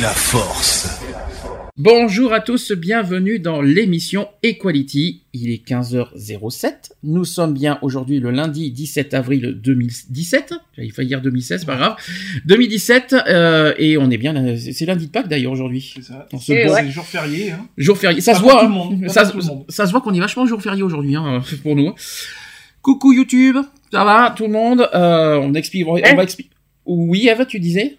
La force. Bonjour à tous, bienvenue dans l'émission Equality. Il est 15h07. Nous sommes bien aujourd'hui le lundi 17 avril 2017. J'avais failli dire 2016, pas grave. 2017, euh, et on est bien, là- c'est lundi de Pâques d'ailleurs aujourd'hui. C'est ça. On se c'est jour férié. Hein. Jour férié, ça Pas se voit, tout hein. le monde, pas ça, pour tout le monde. ça se voit qu'on est vachement jour férié aujourd'hui hein, pour nous. Coucou YouTube, ça va tout le monde euh, On explique, on Eh va expliquer. Oui, Eva, tu disais?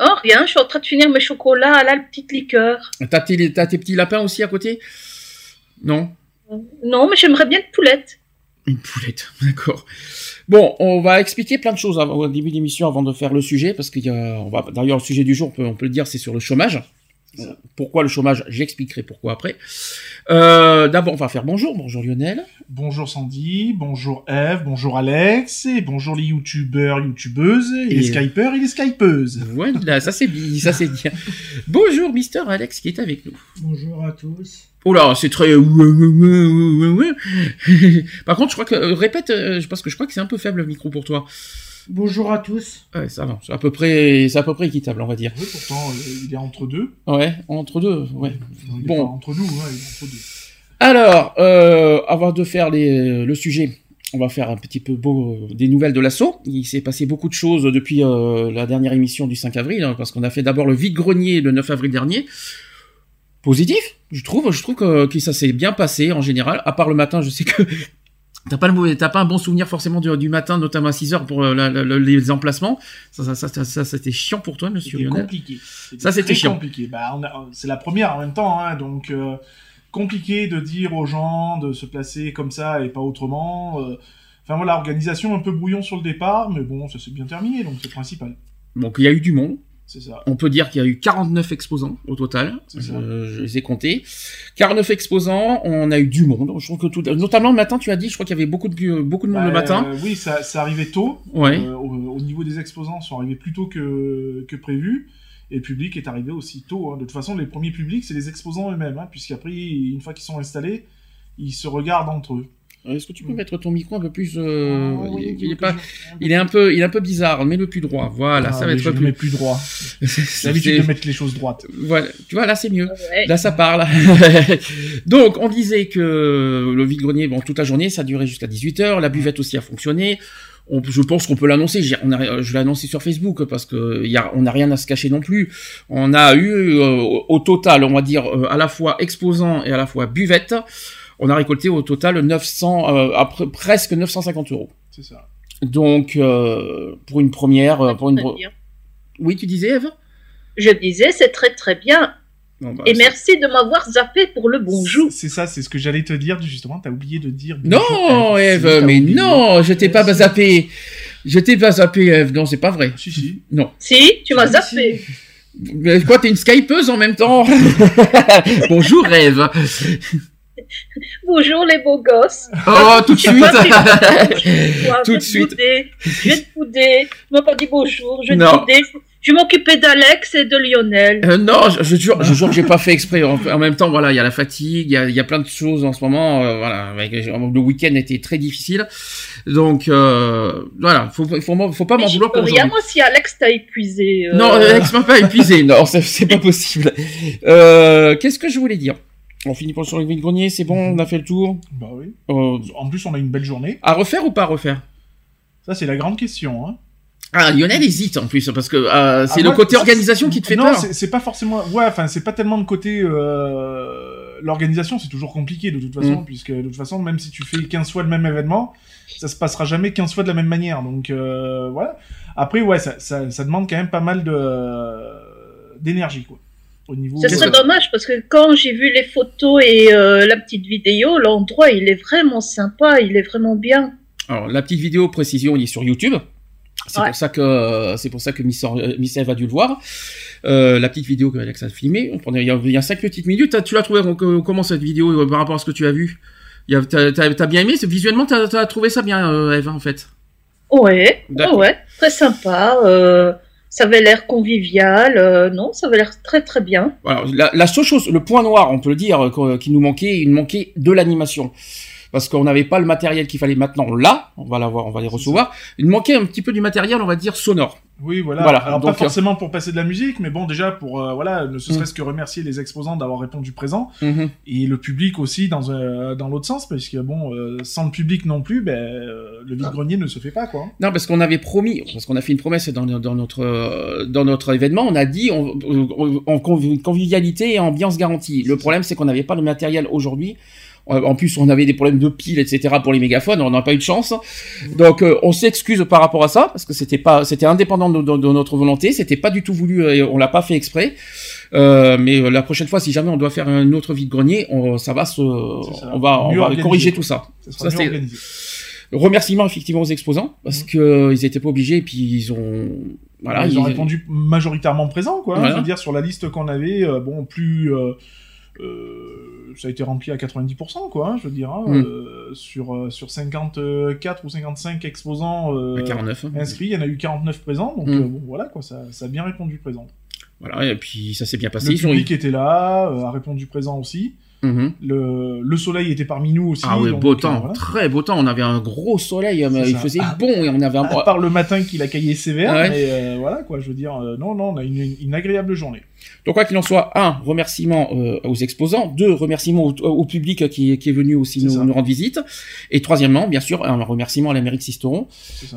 Oh, rien, je suis en train de finir mes chocolats, là, la petite liqueur. T'as tes, t'as tes petits lapins aussi à côté? Non? Non, mais j'aimerais bien une poulette. Une poulette, d'accord. Bon, on va expliquer plein de choses avant- au début de l'émission avant de faire le sujet, parce qu'il y a, on va, d'ailleurs, le sujet du jour, on peut, on peut le dire, c'est sur le chômage. Pourquoi le chômage? J'expliquerai pourquoi après. Euh, D'abord, on va faire bonjour. Bonjour Lionel. Bonjour Sandy, bonjour Eve, bonjour Alex, et bonjour les youtubeurs, youtubeuses, et, les skypeurs et les skypeuses. Voilà, ça c'est bien, ça c'est bien. Bonjour Mister Alex qui est avec nous. Bonjour à tous. Oh là, c'est très. Par contre, je crois que euh, répète, euh, parce que je crois que c'est un peu faible le micro pour toi. Bonjour à tous. Ouais, ça va, c'est à peu près, c'est à peu près équitable, on va dire. Oui, pourtant, euh, il est entre deux. Ouais, entre deux, ouais. Il est Bon. pas entre nous, hein, il est entre deux. Alors, euh, avant de faire les, le sujet, on va faire un petit peu beau, des nouvelles de l'assaut. Il s'est passé beaucoup de choses depuis euh, la dernière émission du 5 avril, hein, parce qu'on a fait d'abord le vide-grenier le 9 avril dernier. Positif, je trouve. Je trouve que, que ça s'est bien passé en général. À part le matin, je sais que t'as pas, le mauvais- t'as pas un bon souvenir forcément du, du matin, notamment à 6 heures pour euh, la- la- la- les emplacements. Ça, ça, ça, ça, ça, c'était chiant pour toi, monsieur C'était Lionel. compliqué. Ça, c'était chiant. compliqué. Bah, a- c'est la première en même temps, hein, donc euh, compliqué de dire aux gens de se placer comme ça et pas autrement. euh. Enfin voilà, organisation un peu brouillon sur le départ, mais bon, ça s'est bien terminé, donc c'est principal. Donc il y a eu du monde. Ça. On peut dire qu'il y a eu 49 exposants au total. Ça. Je, je les ai comptés. 49 exposants, on a eu du monde. Je trouve que tout, notamment le matin, tu as dit, je crois qu'il y avait beaucoup de, beaucoup de monde le Bah, matin. euh, oui, ça, ça arrivait tôt. Ouais. Euh, au, au niveau des exposants, ils sont arrivés plus tôt que, que prévu. Et le public est arrivé aussi tôt. hein. De toute façon, les premiers publics, c'est les exposants eux-mêmes. Hein, Puisqu'après, une fois qu'ils sont installés, ils se regardent entre eux. Est-ce que tu peux mettre ton micro un peu plus euh, Ah, oui, il, est pas, il est un peu, il est un peu bizarre. Mets-le plus droit. Voilà, Ah, ça va mais être je le plus. mets plus droit. L'habitude de mettre les choses droites. Voilà, tu vois, là c'est mieux. Ouais. Là, ça parle. Donc, on disait que le vide-grenier, bon, toute la journée, ça durait jusqu'à 18h. La buvette aussi a fonctionné. On- je pense qu'on peut l'annoncer. Je l'ai annoncé sur Facebook parce que y a, on n'a rien à se cacher non plus. On a eu euh, au- au total, on va dire, euh, à la fois exposant et à la fois buvette. On a récolté au total 900, euh, après, presque 950 euros. C'est ça. Donc, euh, pour une première, euh, pour une. Bien. Oui, tu disais, Eve Je disais, c'est très très bien. Non, bah, Et merci de m'avoir zappé pour le bonjour. C'est ça, c'est ce que j'allais te dire, justement. T'as oublié de dire. Non, bonjour, Eve, mais oublié. non, je t'ai pas zappé. Je t'ai pas zappé, Eve. Non, c'est pas vrai. Si, si. Non. Si, tu m'as zappé. Mais quoi, t'es une skypeuse en même temps? Bonjour, Eve. Bonjour les beaux gosses. Oh, tout de pas suite. Tout je de vais te suite. Je vais te bouder. Tu m'as pas dit bonjour. Je vais te bouder. Je vais m'occuper d'Alex et de Lionel. Euh, non, je, je jure, je jure que j'ai pas fait exprès. En, en même temps, voilà, il y a la fatigue, il y a, il y a plein de choses en ce moment. euh, voilà, avec- le week-end était très difficile, donc euh, voilà, faut, faut, faut pas m'en vouloir pour rien, moi, si Alex t'a épuisé. euh, Non, Alex m'a pas épuisé. Non, c'est- pas possible. Euh, Qu'est-ce que je voulais dire? On finit pour sur le vide-grenier, c'est bon, on a fait le tour. Bah oui. Euh, En plus, on a une belle journée. à refaire ou pas à refaire? Ça, c'est la grande question. Hein. Ah, Lionel hésite en plus parce que euh, c'est Ah, le moi, côté organisation qui te fait non, peur. c'est- c'est pas forcément. Ouais, enfin, c'est pas tellement le côté euh, l'organisation, c'est toujours compliqué de toute façon, Mm. puisque de toute façon, même si tu fais 15 fois le même événement, ça se passera jamais 15 fois de la même manière. Donc voilà. Après, ouais, ça, ça, ça demande quand même pas mal de d'énergie, quoi. Au niveau. Ce serait dommage parce que quand j'ai vu les photos et euh, la petite vidéo, l'endroit il est vraiment sympa, il est vraiment bien. Alors, la petite vidéo précision, il est sur YouTube. C'est Ouais. pour ça que c'est pour ça que Miss, euh, a dû le voir. Euh, la petite vidéo que Alex a filmée, on prenait- il y a, il y a cinq petites minutes. Tu l'as trouvé euh, comment cette vidéo euh, par rapport à ce que tu as vu? T'as t'as bien aimé? Visuellement, t'as as trouvé ça bien, euh, Eve, en fait? Ouais, ouais, très sympa. euh, ça avait l'air convivial. euh, non, ça avait l'air très très bien. Alors, la, la seule chose, le point noir, on peut le dire, euh, qui nous manquait, il manquait de l'animation. Parce qu'on n'avait pas le matériel qu'il fallait maintenant là, on va l'avoir, on va les recevoir. Il manquait un petit peu du matériel, on va dire, sonore. Oui, voilà. Voilà, Alors donc, pas forcément pour passer de la musique, mais bon, déjà pour euh, voilà, ne ce serait-ce que remercier les exposants d'avoir répondu présent Mhm. et le public aussi dans euh, dans l'autre sens, parce que bon, euh, sans le public non plus, ben euh, le vide grenier ne se fait pas quoi. Non, parce qu'on avait promis, parce qu'on a fait une promesse dans, dans notre euh, dans notre événement, on a dit on, on- convivialité et ambiance garantie. Le problème, c'est qu'on n'avait pas le matériel aujourd'hui. En plus, on avait des problèmes de piles, etc. pour les mégaphones. On n'a pas eu de chance. Donc, euh, on s'excuse par rapport à ça parce que c'était pas, c'était indépendant de, de- de notre volonté. C'était pas du tout voulu. euh, Et on l'a pas fait exprès. Euh, mais euh, la prochaine fois, si jamais on doit faire un autre vide grenier, on, ça va se, ça. on va, on va corriger tout ça. Ça Ça. Remerciements effectivement aux exposants parce Mhm. que euh, ils étaient pas obligés et puis ils ont voilà ils ont répondu majoritairement présent, quoi. Voilà. Je veux dire, sur la liste qu'on avait, euh, bon, plus. euh, ça a été rempli à 90%, quoi, hein, je veux dire. hein, Mm. euh, sur, euh, sur 54 ou 55 exposants euh, à 49. hein. inscrits, il y en a eu 49 présents, donc Mm. euh, bon, voilà, quoi, ça, ça a bien répondu présent. Voilà et puis ça s'est bien passé. Le Ils ont public était là, euh, a répondu présent aussi. Mhm. Le, le soleil était parmi nous aussi. Ah donc, beau euh, temps, voilà. très beau temps. On avait un gros soleil, euh, il ça. faisait Ah. bon et on avait un. À part le matin qu'il a caillé sévère, Ouais. mais euh, voilà, quoi, je veux dire, euh, non, non, on a une, une- une agréable journée. Donc quoi qu'il en soit, un remerciement aux exposants, deux remerciements au, au public qui, qui est venu aussi nous, rendre visite, et troisièmement, bien sûr, un remerciement à l'Amérique Sisteron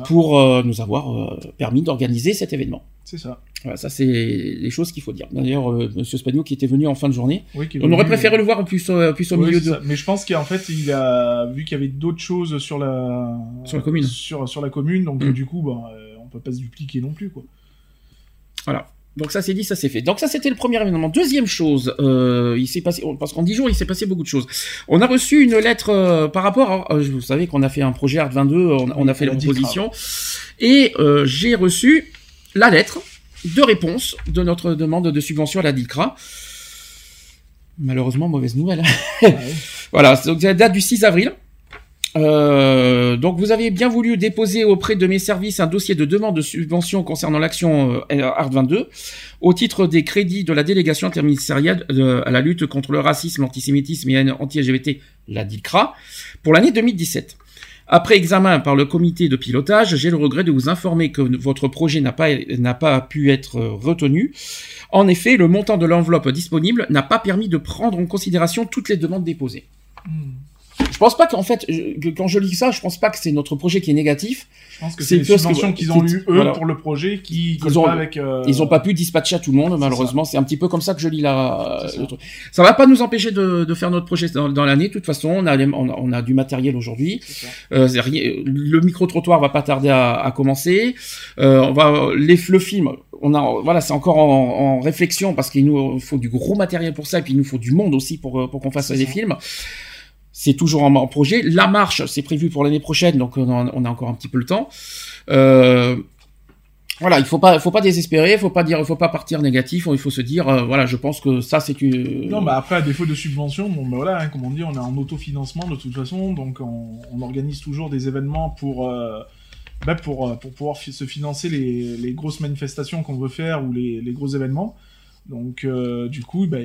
pour nous avoir permis d'organiser cet événement. C'est ça. Voilà, ça c'est les choses qu'il faut dire. D'ailleurs, euh, Monsieur Spagno qui était venu en fin de journée, Oui, on aurait venu, préféré euh, le voir plus, euh, plus au Oui, milieu de. ça. Mais je pense qu'en fait, il a vu qu'il y avait d'autres choses sur la Sur la commune. sur, sur la commune, donc Mm. du coup, ben, euh, on peut pas se dupliquer non plus, quoi. Voilà. Donc ça c'est dit, ça c'est fait. Donc ça c'était le premier événement. Deuxième chose, euh, il s'est passé parce qu'en dix jours il s'est passé beaucoup de choses. On a reçu une lettre euh, par rapport. À, euh, vous savez qu'on a fait un projet Art 22, on, on a fait la proposition et euh, j'ai reçu la lettre de réponse de notre demande de subvention à la DICRA. Malheureusement mauvaise nouvelle. Ah ouais. Voilà, donc ça date du 6 avril. Euh, donc vous avez bien voulu déposer auprès de mes services un dossier de demande de subvention concernant l'action euh, Art 22 au titre des crédits de la délégation interministérielle de- à la lutte contre le racisme, l'antisémitisme et la anti-LGBT, la DICRA, pour l'année 2017. Après examen par le comité de pilotage, j'ai le regret de vous informer que votre projet n'a pas, pu être euh, retenu. En effet, le montant de l'enveloppe disponible n'a pas permis de prendre en considération toutes les demandes déposées. Mm. Je pense pas qu'en fait, je- que quand je lis ça, je pense pas que c'est notre projet qui est négatif. Je pense que C'est les subventions qu'ils ont eues, eux, voilà. pour le projet, qui Ils ont- pas avec... euh, Ils ont pas pu dispatcher à tout le monde, malheureusement. C'est un petit peu comme ça que je lis la, le truc. Ça va pas nous empêcher de, de faire notre projet dans, dans l'année. De toute façon, on a, les- on a, on a du matériel aujourd'hui. Euh, le micro trottoir va pas tarder à, à commencer. Euh, on va les, le film. On a voilà, c'est encore en, en réflexion parce qu'il nous faut du gros matériel pour ça et puis il nous faut du monde aussi pour pour qu'on fasse des ça. C'est toujours en, projet. La marche, c'est prévu pour l'année prochaine, donc on a, encore un petit peu le temps. Euh, voilà, il faut pas, faut pas désespérer, faut pas dire, faut pas partir négatif. Il faut se dire, euh, voilà, je pense que ça c'est une. Non, bah après, à défaut de subvention, bon, bah voilà, hein, on est en autofinancement de toute façon, donc on, organise toujours des événements pour, euh, bah, pour, pour pouvoir se financer les, les grosses manifestations qu'on veut faire ou les, les gros événements. Donc, euh, du coup, bah,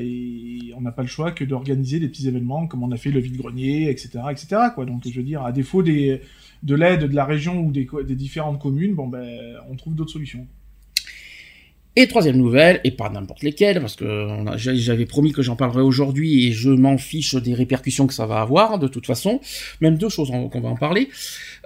on n'a pas le choix que d'organiser des petits événements comme on a fait le vide-grenier, etc., etc., quoi. Donc, je veux dire, à défaut de l'aide de la région ou des, différentes communes, ben, on trouve d'autres solutions. Et troisième nouvelle, et pas n'importe lesquelles, parce que j'avais promis que j'en parlerais aujourd'hui et je m'en fiche des répercussions que ça va avoir, de toute façon. Même deux choses qu'on va en parler.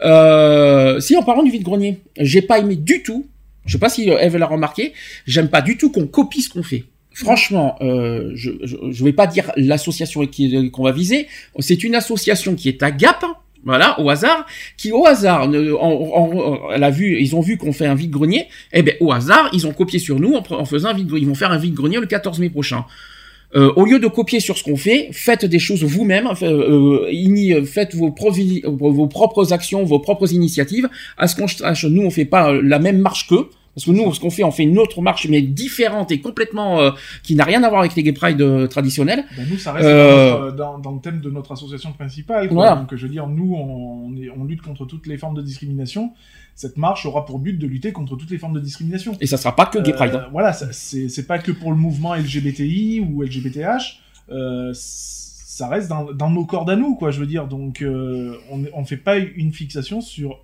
Euh, si en parlant du vide-grenier, j'ai pas aimé du tout, je sais pas si euh, Eve l'a remarqué, j'aime pas du tout qu'on copie ce qu'on fait. franchement, euh, je, je, vais pas dire l'association qu'on va viser. C'est une association qui est à Gap, voilà, au hasard, qui au hasard, vu, ils ont vu qu'on fait un vide grenier. Eh ben, au hasard, ils ont copié sur nous en, faisant un vide, ils vont faire un vide grenier le 14 mai prochain. Euh, au lieu de copier sur ce qu'on fait, faites des choses vous-même, euh, euh faites vos, vos, propres actions, vos propres initiatives. À ce qu'on sache, nous on fait pas la même marche qu'eux. Parce que nous, ce qu'on fait, on fait une autre marche, mais différente et complètement euh, qui n'a rien à voir avec les gay pride euh, traditionnels. Ben nous, ça reste euh, dans, dans, le thème de notre association principale. Quoi. Donc, je veux dire, nous, on, on, lutte contre toutes les formes de discrimination. Cette marche aura pour but de lutter contre toutes les formes de discrimination. Et ça sera pas que gay pride. Hein. Voilà, c'est pas que pour le mouvement LGBTI ou LGBTH. ça reste dans, dans, nos cordes à nous, quoi. Je veux dire, donc on, on fait pas une fixation sur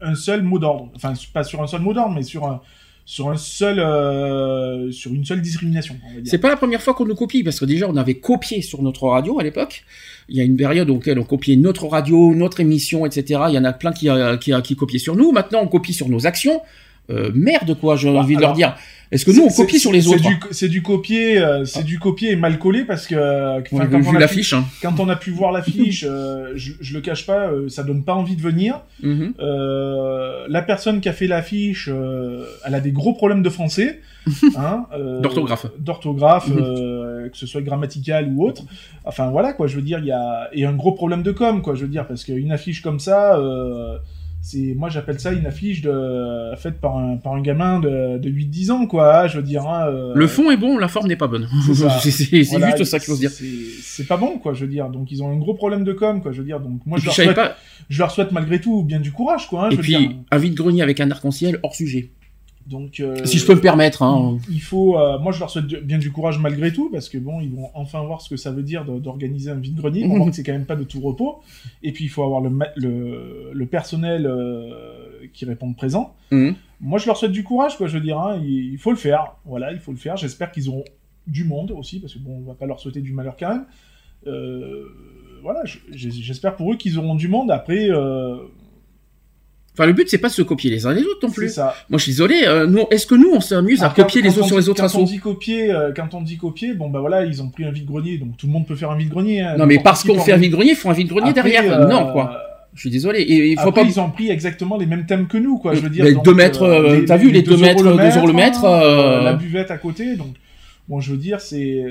un seul mot d'ordre. Enfin, pas sur un seul mot d'ordre, mais sur un, sur un seul, euh, sur une seule discrimination. C'est pas la première fois qu'on nous copie, parce que déjà on avait copié sur notre radio à l'époque. Il y a une période où on copiait notre radio, notre émission, etc. Il y en a plein qui, qui, qui copiaient sur nous. Maintenant, on copie sur nos actions. Euh, merde quoi, j'ai envie de leur dire. Est-ce que nous on copie sur les autres C'est du, copier, euh, c'est du copier mal collé parce que quand, on l'affiche, hein. quand on a pu voir l'affiche, euh, je, je, le cache pas, ça donne pas envie de venir. Mhm. la personne qui a fait l'affiche, elle a des gros problèmes de français, hein, d'orthographe, d'orthographe, mhm. que ce soit grammatical ou autre. Enfin voilà quoi, je veux dire, il y a et un gros problème de com quoi, je veux dire parce qu'une affiche comme ça c'est moi j'appelle ça une affiche de faite par un par un gamin de, de 8 10 ans quoi, je veux dire hein, euh, Le fond est bon, la forme n'est pas bonne. C'est juste ça qu'il faut se dire. C'est pas bon quoi, je veux dire. Donc ils ont un gros problème de com quoi, je veux dire. Donc moi je leur, souhaite, je leur souhaite malgré tout bien du courage quoi, hein, Et puis un vide-grenier avec un arc-en-ciel hors sujet. Donc, euh, si je peux me permettre, hein. il faut. Euh, moi, je leur souhaite bien du courage malgré tout, parce que bon, ils vont enfin voir ce que ça veut dire d'organiser un vide-grenier. On voit que c'est quand même pas de tout repos. Et puis, il faut avoir le, le, le personnel euh, qui répond présent. Mhm. Moi, je leur souhaite du courage, quoi. Je veux dire, hein, il, faut le faire. Voilà, il faut le faire. J'espère qu'ils auront du monde aussi, parce que bon, on va pas leur souhaiter du malheur quand même. voilà, j'espère pour eux qu'ils auront du monde. Après Enfin, le but, c'est pas de se copier les uns les autres non plus. Ça. Moi, je suis désolé. Euh, nous, est-ce que nous, on s'amuse à copier les autres sur les autres quand on dit copier, euh, quand on dit copier, bon bah voilà, ils ont pris un vide-grenier, donc tout le monde peut faire un vide-grenier. Hein. non, mais parce qu'on fait un vide-grenier, il faut un vide-grenier derrière. Euh, non, quoi. Je suis désolé. Et il faut Après, pas. Ils ont pris exactement les mêmes thèmes que nous, quoi. Je veux dire. Les 2 mètres. T'as vu les 2 mètres, 2 euros le mètre. La buvette à côté, donc. Bon, je veux dire, c'est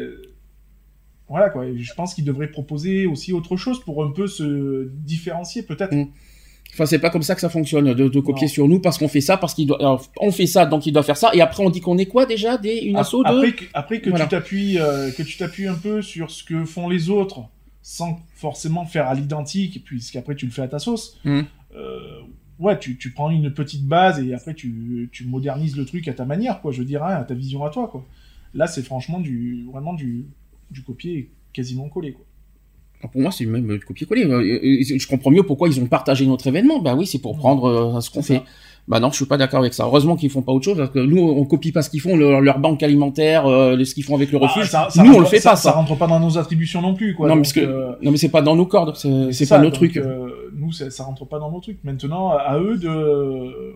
voilà quoi. Je pense qu'ils devraient proposer aussi autre chose pour un peu se différencier peut-être. Enfin, c'est pas comme ça que ça fonctionne de, copier sur nous parce qu'on fait ça, parce qu'il doit. on fait ça, donc il doit faire ça, et après on dit qu'on est quoi déjà des une asso de. Après que, après que tu t'appuies, euh, que tu t'appuies un peu sur ce que font les autres, sans forcément faire à l'identique, puisqu'après tu le fais à ta sauce. Mmh. Euh, ouais, tu, tu, prends une petite base et après tu, tu, modernises le truc à ta manière, quoi. Je veux dire, hein, à ta vision à toi, quoi. Là, c'est franchement du vraiment du, du copier quasiment collé, quoi pour moi, c'est même copier-coller. Euh, je comprends mieux pourquoi ils ont partagé notre événement. Bah oui, c'est pour prendre euh, ce qu'on fait. Bah non, je suis pas d'accord avec ça. Heureusement qu'ils font pas autre chose parce que nous, on copie pas ce qu'ils font, leur, banque alimentaire, euh, ce qu'ils font avec le bah, refuge. nous, on le fait pas. Ça, ça rentre pas dans nos attributions non plus, quoi. Non, parce que non, mais c'est pas dans nos cordes. C'est pas nos trucs. nous, ça, ça rentre pas dans nos trucs. Maintenant, à eux de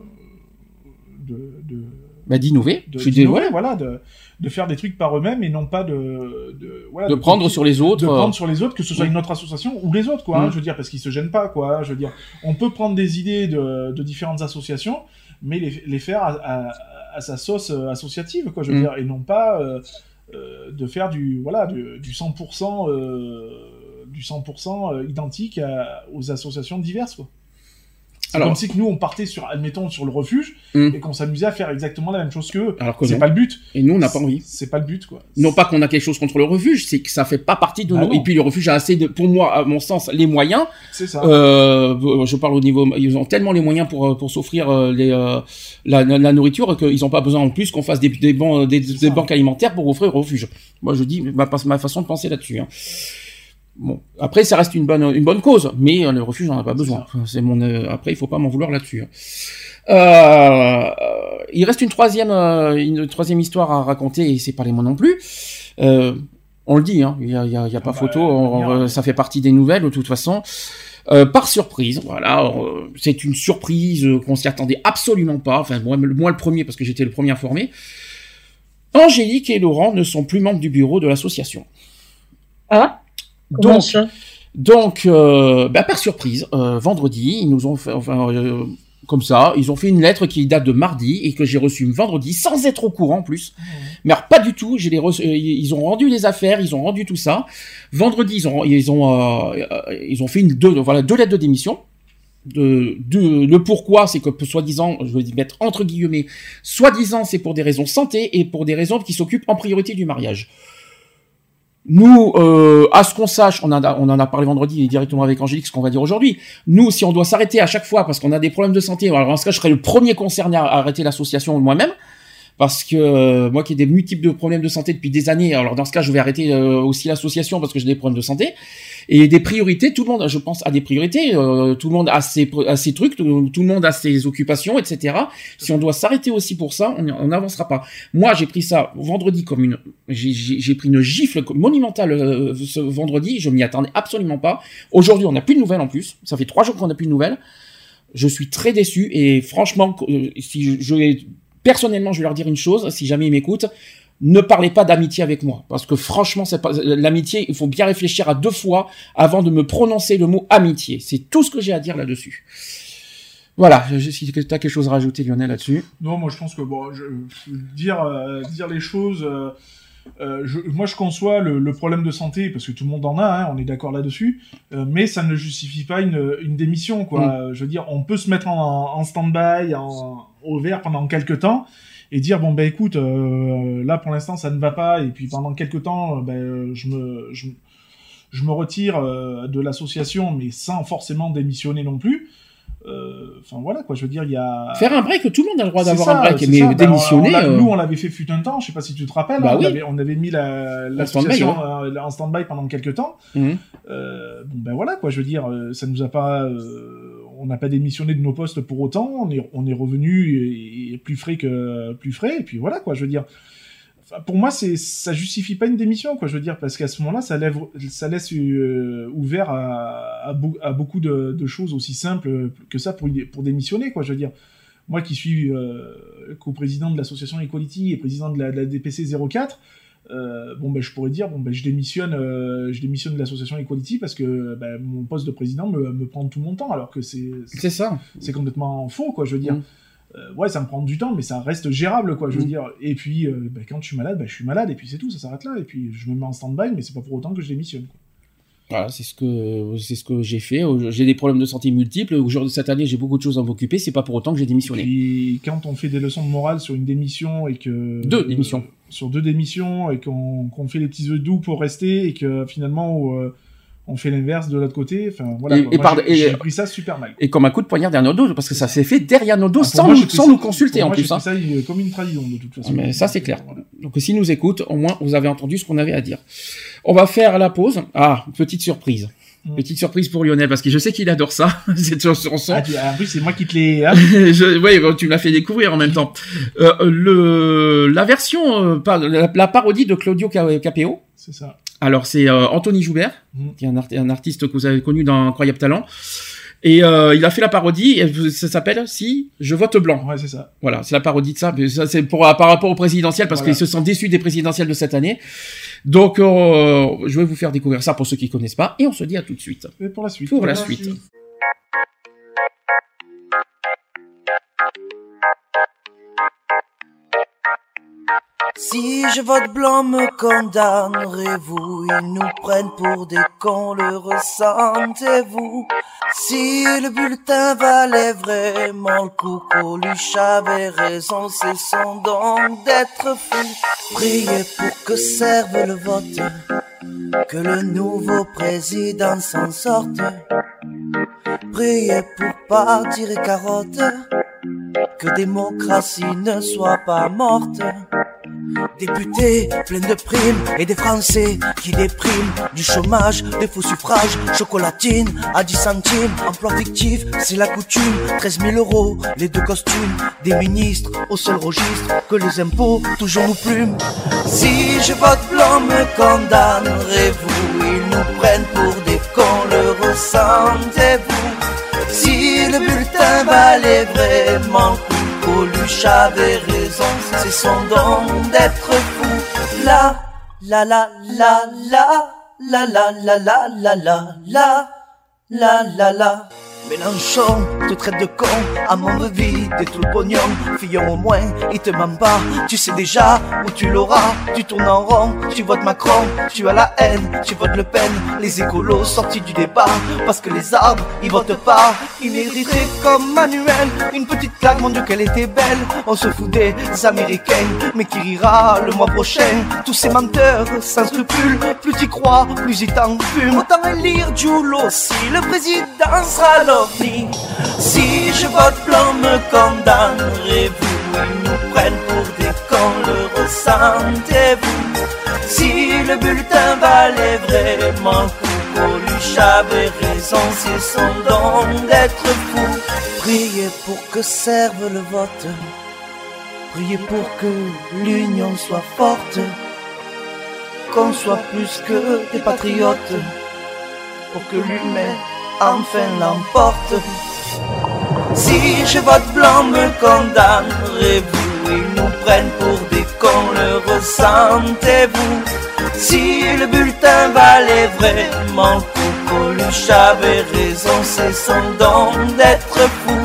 de, de bah, d'innover. De, voilà, de, de faire des trucs par eux-mêmes et non pas de de, voilà, de, prendre sur les autres. De prendre sur les autres, que ce soit une autre association ou les autres, quoi. Hein, mm. je veux dire, parce qu'ils se gênent pas, quoi. Je veux dire, on peut prendre des idées de, de différentes associations, mais les, les faire à, à, à, sa sauce euh, associative, quoi. Je veux mm. dire, et non pas euh, euh, de faire du voilà du, du 100% euh, du 100% identique aux associations diverses, quoi. C'est comme si que nous on partait sur, admettons, sur le refuge hmm. et qu'on s'amusait à faire exactement la même chose qu'eux. Alors que c'est pas le but. Et nous on n'a pas envie. C'est pas le but quoi. Non pas qu'on a quelque chose contre le refuge, c'est que ça fait pas partie de ah nos. Et puis le refuge a assez de, pour moi, à mon sens, les moyens. C'est ça. Euh, je parle au niveau, ils ont tellement les moyens pour pour s'offrir euh, les euh, la, la, nourriture qu'ils ont pas besoin en plus qu'on fasse des des, bancs, des, des banques alimentaires pour offrir au refuge. Moi je dis ma, ma façon de penser là-dessus. Hein. Bon, après ça reste une bonne une bonne cause, mais euh, le refuge n'en a pas besoin. C'est mon euh, après il faut pas m'en vouloir là-dessus. Hein. Euh, il reste une troisième une troisième histoire à raconter et c'est pas les mots non plus. on le dit, hein, il y a, y a, y a pas ah bah, photo, ça fait partie des nouvelles de toute façon. par surprise, voilà, c'est une surprise qu'on s'y attendait absolument pas. Enfin moi, moi le premier parce que j'étais le premier informé. Angélique et Laurent ne sont plus membres du bureau de l'association. Ah Donc, donc, euh, bah, par surprise, euh, vendredi, ils nous ont fait, enfin, euh, comme ça, ils ont fait une lettre qui date de mardi et que j'ai reçue vendredi sans être au courant en plus. Mais alors, pas du tout. J'ai les reçu- euh, ils ont rendu les affaires, ils ont rendu tout ça. Vendredi, ils ont, ils ont, euh, euh, ils ont fait une deux, voilà, deux lettres de démission. De, de- le pourquoi, c'est que soi-disant, je vais mettre entre guillemets, soi-disant, c'est pour des raisons santé et pour des raisons qui s'occupent en priorité du mariage. Nous, euh, à ce qu'on sache, on en, a, en parlé vendredi directement avec Angélique, ce qu'on va dire aujourd'hui. Nous, si on doit s'arrêter à chaque fois parce qu'on a des problèmes de santé, alors dans ce cas, je serais le premier concerné à arrêter l'association moi-même. Parce que euh, moi qui ai des multiples de problèmes de santé depuis des années, alors dans ce cas, je vais arrêter euh, aussi l'association parce que j'ai des problèmes de santé. Et des priorités, tout le monde, je pense, a des priorités. euh, tout le monde a ses, a ses trucs, tout, le monde a ses occupations, etc. Si on doit s'arrêter aussi pour ça, on n'avancera pas. Moi, j'ai pris ça vendredi comme une, j'ai- pris une gifle monumentale euh, ce vendredi. Je m'y attendais absolument pas. Aujourd'hui, on n'a plus de nouvelles en plus. Ça fait trois jours qu'on n'a plus de nouvelles. Je suis très déçu et franchement, euh, si je- personnellement, je vais leur dire une chose, si jamais ils m'écoutent, ne parlez pas d'amitié avec moi, parce que franchement, c'est pas l'amitié. Il faut bien réfléchir à deux fois avant de me prononcer le mot amitié. C'est tout ce que j'ai à dire là-dessus. Voilà. Si tu as quelque chose à rajouter, Lionel, là-dessus. Non, moi je pense que bon, je, dire euh, dire les choses. euh, euh, je- moi, je conçois le, le problème de santé parce que tout le monde en a, hein, on est d'accord là-dessus. euh, mais ça ne justifie pas une, une démission, quoi. Euh, Je veux dire, on peut se mettre en, en stand-by, en, au vert pendant quelques temps et dire bon ben écoute, euh, là pour l'instant ça ne va pas et puis pendant quelques temps, euh, ben euh, je me je, je me retire euh, de l'association, mais sans forcément démissionner non plus. Euh, Enfin voilà quoi, je veux dire, il y a Faire un break, tout le monde a le droit d'avoir un break, mais ça. Ben, démissionner. on- on l'a- Nous, on l'avait fait fut un temps, je sais pas si tu te rappelles, Bah hein, on, avait, on avait mis la- l'association euh, en stand-by pendant quelques temps. Mhm. Bon, ben voilà, quoi, je veux dire, ça nous a pas. On n'a pas démissionné de nos postes pour autant, on est, on est revenu et, plus frais que plus frais, et puis voilà, quoi, je veux dire. Pour moi, c'est ça justifie pas une démission, quoi, je veux dire, parce qu'à ce moment-là, ça, laisse euh, ouvert à, à, beau- à beaucoup de, choses aussi simples que ça pour, démissionner, quoi, je veux dire. Moi qui suis euh, co-président de l'association Equality et président de la, de la DPC 04, euh, bon ben je pourrais dire bon ben je démissionne euh, je démissionne de l'association Equality parce que ben, mon poste de président me, me prend tout mon temps alors que c'est C'est ça. c'est complètement faux quoi je veux dire Mm. Euh, ouais ça me prend du temps mais ça reste gérable quoi je veux Mm. dire et puis ben, quand je suis malade ben, je suis malade et puis c'est tout ça s'arrête là et puis je me mets en stand-by mais c'est pas pour autant que je démissionne quoi. Voilà, c'est ce que c'est ce que j'ai fait. J'ai des problèmes de santé multiples. Aujourd'hui, cette année, j'ai beaucoup de choses à m'occuper. C'est pas pour autant que j'ai démissionné. Puis quand on fait des leçons de morale sur une démission et que Deux démissions. Sur deux démissions et qu'on fait les petits œufs doux pour rester et que finalement euh, on fait l'inverse de l'autre côté. Enfin voilà. Et- j'ai- pris ça super mal. Et comme un coup de poignard derrière nos dos, parce que ça s'est fait derrière nos dos Ah, sans, moi, nous, sans ça- nous consulter en moi, plus. hein. ça euh, comme une trahison de toute façon. Mais ça, c'est clair. Voilà. Donc s'ils nous écoutent, au moins vous avez entendu ce qu'on avait à dire. On va faire la pause. Ah, petite surprise. Mm. Petite surprise pour Lionel, parce que je sais qu'il adore ça, cette chanson. Ah, tu- en plus c'est moi qui te l'ai. hein. je, ouais, tu me l'as fait découvrir en même temps. Euh, le, la version, euh, la, la parodie de Claudio Ca- Capeo. c'est ça. Alors c'est euh, Anthony Joubert, Mm. qui est un, art- un artiste que vous avez connu dans Incroyable Talent. Et euh, il a fait la parodie, et ça s'appelle Si je vote blanc. Ouais c'est ça. Voilà, c'est la parodie de ça. Mais ça c'est pour par rapport au présidentiel parce Voilà. qu'ils se sont déçus des présidentielles de cette année. Donc euh, je vais vous faire découvrir ça pour ceux qui connaissent pas et on se dit à tout de suite. Et pour la suite. Pour la suite. Si je vote blanc, me condamnerez-vous? Ils nous prennent pour des cons, le ressentez-vous? Si le bulletin valait vraiment le coup, Coluche avait raison, cessons donc d'être fous. Priez pour que serve le vote, que le nouveau président s'en sorte. Priez pour pas tirer carotte, que démocratie ne soit pas morte. Députés pleins de primes et des Français qui dépriment du chômage, des faux suffrages, chocolatine à 10 centimes, emploi fictif, c'est la coutume, 13 000 euros, les deux costumes, des ministres au seul registre que les impôts toujours nous plument. Si je vote blanc, me condamnerez-vous? Ils nous prennent pour des cons, le ressentez-vous? Si le bulletin valait vraiment Coluche avait raison, c'est son don d'être fou. La, la, la, la, la, la, la, la, la, la, la, la, la, la, la. Mélenchon te traite de con, à mon vide et tout le pognon. Fillon au moins, il te ment pas, tu sais déjà où tu l'auras. Tu tournes en rond, tu votes Macron, tu as la haine, tu votes Le Pen. Les écolos sortis du débat, parce que les arbres, ils votent pas. Ils méritaient comme Manuel, une petite claque, mon Dieu qu'elle était belle. On se fout des Américains, mais qui rira le mois prochain? Tous ces menteurs sans scrupules, plus t'y crois, plus ils t'en fument. Autant élire Julo si le président sera Si je vote blanc, me condamnerez-vous Ils nous prennent pour des cons, le ressentez-vous? Si le bulletin valait vraiment coup, Coluche avait raison, c'est son don d'être fou. Priez pour que serve le vote, priez pour que l'union soit forte, qu'on soit plus que des patriotes, pour que l'humain enfin l'emporte. Si je vote blanc, me condamnerez-vous? Ils nous prennent pour des cons, le ressentez-vous? Si le bulletin valait vraiment le coup, Coluche avait raison, c'est son don d'être fou.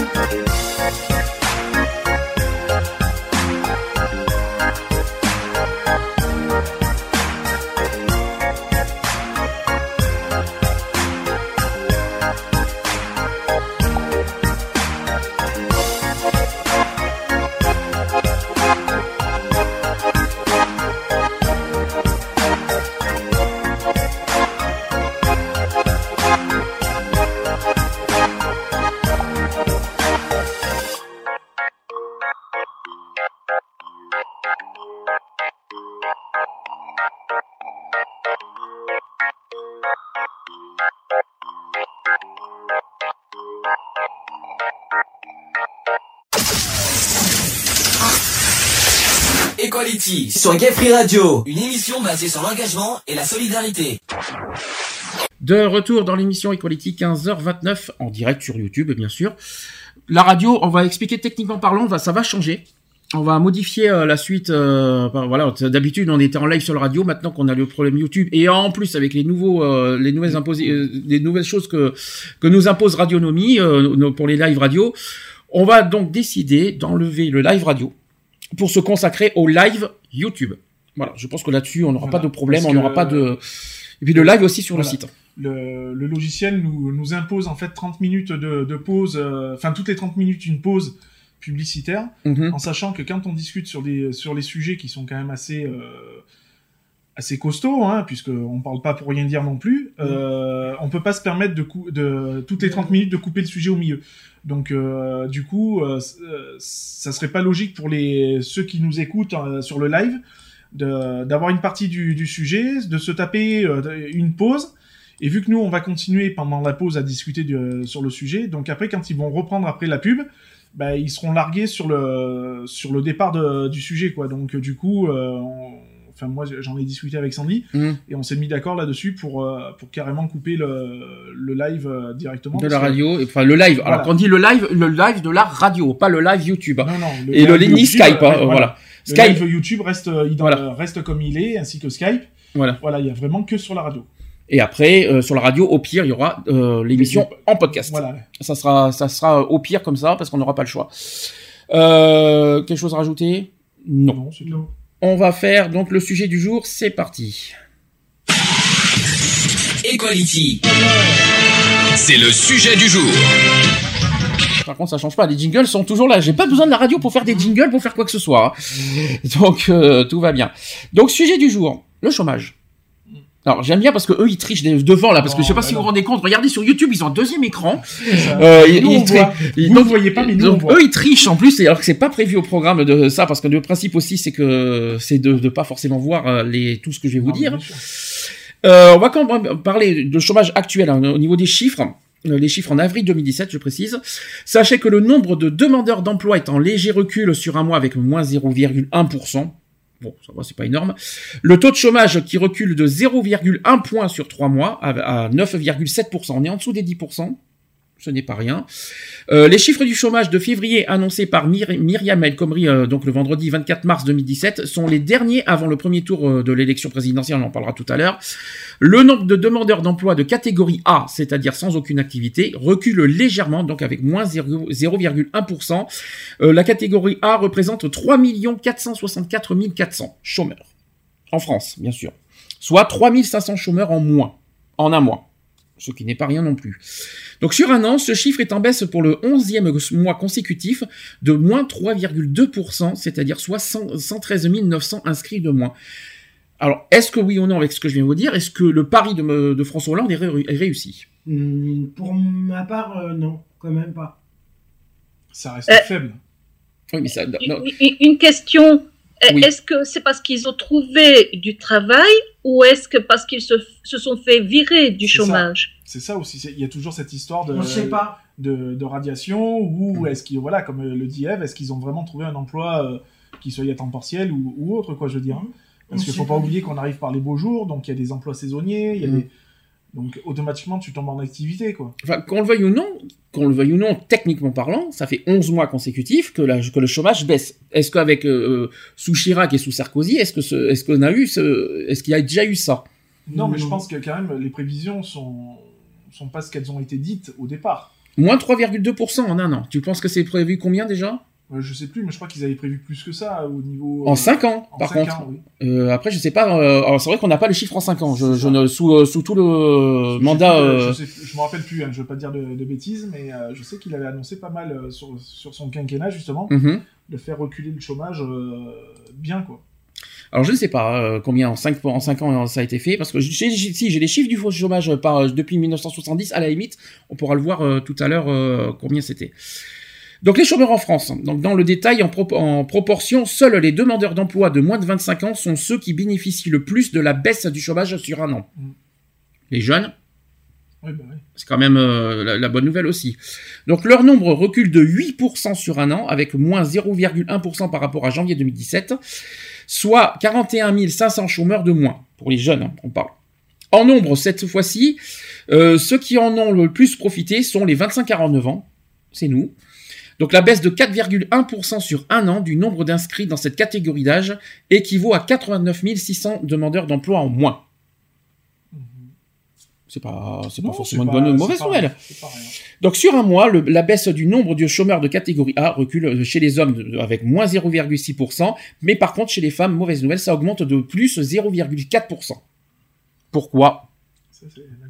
Equality sur Gay Radio, une émission basée sur l'engagement et la solidarité. De retour dans l'émission Equality 15h29 en direct sur YouTube bien sûr. La radio, on va expliquer techniquement parlant, ça va changer. On va modifier euh, la suite. euh, voilà, d'habitude on était en live sur la radio. Maintenant qu'on a le problème YouTube et en plus avec les nouveaux, euh, les nouvelles imposées, euh, les nouvelles choses que que nous impose Radionomie euh, nos- pour les live radio, on va donc décider d'enlever le live radio pour se consacrer au live YouTube. Voilà, je pense que là-dessus on n'aura Voilà, pas de problème, on n'aura que- pas de et puis le live aussi sur Voilà. le site. le, le logiciel nous, nous impose en fait 30 minutes de, de pause, euh, enfin toutes les 30 minutes une pause publicitaire, Mhm. en sachant que quand on discute sur des sur les sujets qui sont quand même assez euh, assez costauds, hein, puisque on parle pas pour rien dire non plus, euh, on peut pas se permettre de toutes les 30 minutes de couper le sujet au milieu. Donc euh, du coup, euh, euh, ça serait pas logique pour les ceux qui nous écoutent euh, sur le live d'avoir une partie du, sujet, de se taper euh, une pause. Et vu que nous, on va continuer pendant la pause à discuter sur le sujet, donc après, quand ils vont reprendre après la pub, bah, ils seront largués sur le, sur le départ du sujet, quoi. Donc, du coup, euh, on- enfin, moi, j'en ai discuté avec Sandy, Mhm. et on s'est mis d'accord là-dessus pour, euh, pour carrément couper le, le live euh, directement. de la radio, enfin le live. Voilà. Alors quand on dit le live, le live de la radio, pas le live YouTube. hein. Non, non, le Et le live ni Skype, hein, euh, voilà. Le Skype, live YouTube reste, Voilà. reste comme il est, ainsi que Skype. voilà. Voilà, il y a vraiment que sur la radio. Et après euh, sur la radio, au pire, il y aura euh, l'émission en podcast. Voilà. Ça sera, ça sera au pire comme ça parce qu'on n'aura pas le choix. Euh, quelque chose à rajouter? Non. Non. On va faire donc le sujet du jour. C'est parti. Equality. C'est le sujet du jour. Par contre, ça change pas. Les jingles sont toujours là. J'ai pas besoin de la radio pour faire des jingles pour faire quoi que ce soit. Donc euh, tout va bien. Donc sujet du jour, le chômage. Alors j'aime bien parce que eux ils trichent devant là parce que Non, je sais pas bah si vous non. vous rendez compte. Regardez sur YouTube, ils ont un deuxième écran. Euh, ils- Nous, ils on voit. ils- Vous donc- ne voyez pas, mais nous, on donc, voit. eux ils trichent en plus alors que c'est pas prévu au programme de ça parce que le principe aussi c'est que c'est de, de pas forcément voir euh, les tout ce que je vais vous Non, dire. Euh, on va quand même parler de chômage actuel hein, au niveau des chiffres. Euh, Les chiffres en avril 2017, je précise. Sachez que le nombre de demandeurs d'emploi est en léger recul sur un mois avec moins 0,1%. Bon, ça va, c'est pas énorme. Le taux de chômage qui recule de 0,1 point sur trois mois à à 9,7%. On est en dessous des 10%. Ce n'est pas rien. Euh, les chiffres du chômage de février annoncés par Myr- Myriam El Khomri, euh, donc le vendredi 24 mars 2017, sont les derniers avant le premier tour euh, de l'élection présidentielle, on en parlera tout à l'heure. Le nombre de demandeurs d'emploi de catégorie A, c'est-à-dire sans aucune activité, recule légèrement, donc avec moins 0 0,1%. Euh, la catégorie A représente 3 464 400 chômeurs. En France, bien sûr. Soit 3 500 chômeurs en moins, en un mois. Ce qui n'est pas rien non plus. Donc sur un an, ce chiffre est en baisse pour le 11e mois consécutif de moins 3,2%, c'est-à-dire soit 100 113 900 inscrits de moins. Alors, est-ce que oui ou non, avec ce que je viens de vous dire, est-ce que le pari de, François Hollande est, ré- est réussi? Hmm, Pour ma part, euh, non, quand même pas. Ça reste Euh, faible. Oui, mais ça... non, Une- Une une question. Oui. Est-ce que c'est parce qu'ils ont trouvé du travail ou est-ce que parce qu'ils se, se sont fait virer du chômage C'est ça aussi. Il y a toujours cette histoire de, On sait pas. de, de radiation ou est-ce qu'ils, voilà, comme euh, le dit Eve, est-ce qu'ils ont vraiment trouvé un emploi euh, qui soit à temps partiel ou, ou autre, quoi, je veux dire. hein. Parce qu'il sait faut pas oublier qu'on arrive par les beaux jours, donc il y a des emplois saisonniers, il y a Mhm. des... donc automatiquement tu tombes en activité, quoi. Enfin, qu'on le veuille ou non, qu'on le veuille ou non, techniquement parlant, ça fait 11 mois consécutifs que, la- que le chômage baisse. Est-ce qu'avec euh, sous Chirac et sous Sarkozy, est-ce que ce- est-ce qu'on a eu ce, est-ce qu'il y a déjà eu ça? Non, mais je pense que quand même les prévisions sont sont pas ce qu'elles ont été dites au départ. Moins 3,2% en un an. Tu penses que c'est prévu combien déjà? Euh, je sais plus, mais je crois qu'ils avaient prévu plus que ça au niveau. En euh, 5 ans, en par contre. ans, oui. Euh, après, je sais pas. euh, alors c'est vrai qu'on n'a pas les chiffres en 5 ans. Je, je ne sous euh, sous tout le mandat. plus, euh, euh, Je, je me rappelle plus, hein, je veux pas dire de, de bêtises, mais euh, je sais qu'il avait annoncé pas mal euh, sur, sur son quinquennat justement mhm. de faire reculer le chômage euh, bien quoi. Alors je ne sais pas euh, combien en 5 en cinq ans ça a été fait parce que si j'ai les chiffres du faux chômage euh, par depuis 1970 à la limite, on pourra le voir euh, tout à l'heure euh, combien c'était. Donc les chômeurs en France. Donc dans le détail, en, pro- en proportion, seuls les demandeurs d'emploi de moins de 25 ans sont ceux qui bénéficient le plus de la baisse du chômage sur un an. Mm. Les jeunes, Oui, bah oui. c'est quand même euh, la, la bonne nouvelle aussi. Donc leur nombre recule de 8% sur un an, avec moins 0,1% par rapport à janvier 2017, soit 41 500 chômeurs de moins, pour les jeunes, hein, on parle. En nombre, cette fois-ci, euh, ceux qui en ont le plus profité sont les 25-49 ans, c'est nous. Donc la baisse de 4,1% sur un an du nombre d'inscrits dans cette catégorie d'âge équivaut à 89 600 demandeurs d'emploi en moins. C'est pas, c'est pas forcément une bonne ou mauvaise nouvelle. Donc sur un mois, le- la baisse du nombre de chômeurs de catégorie A recule chez les hommes de- avec moins 0,6%, mais par contre chez les femmes, mauvaise nouvelle, ça augmente de plus 0,4%. Pourquoi?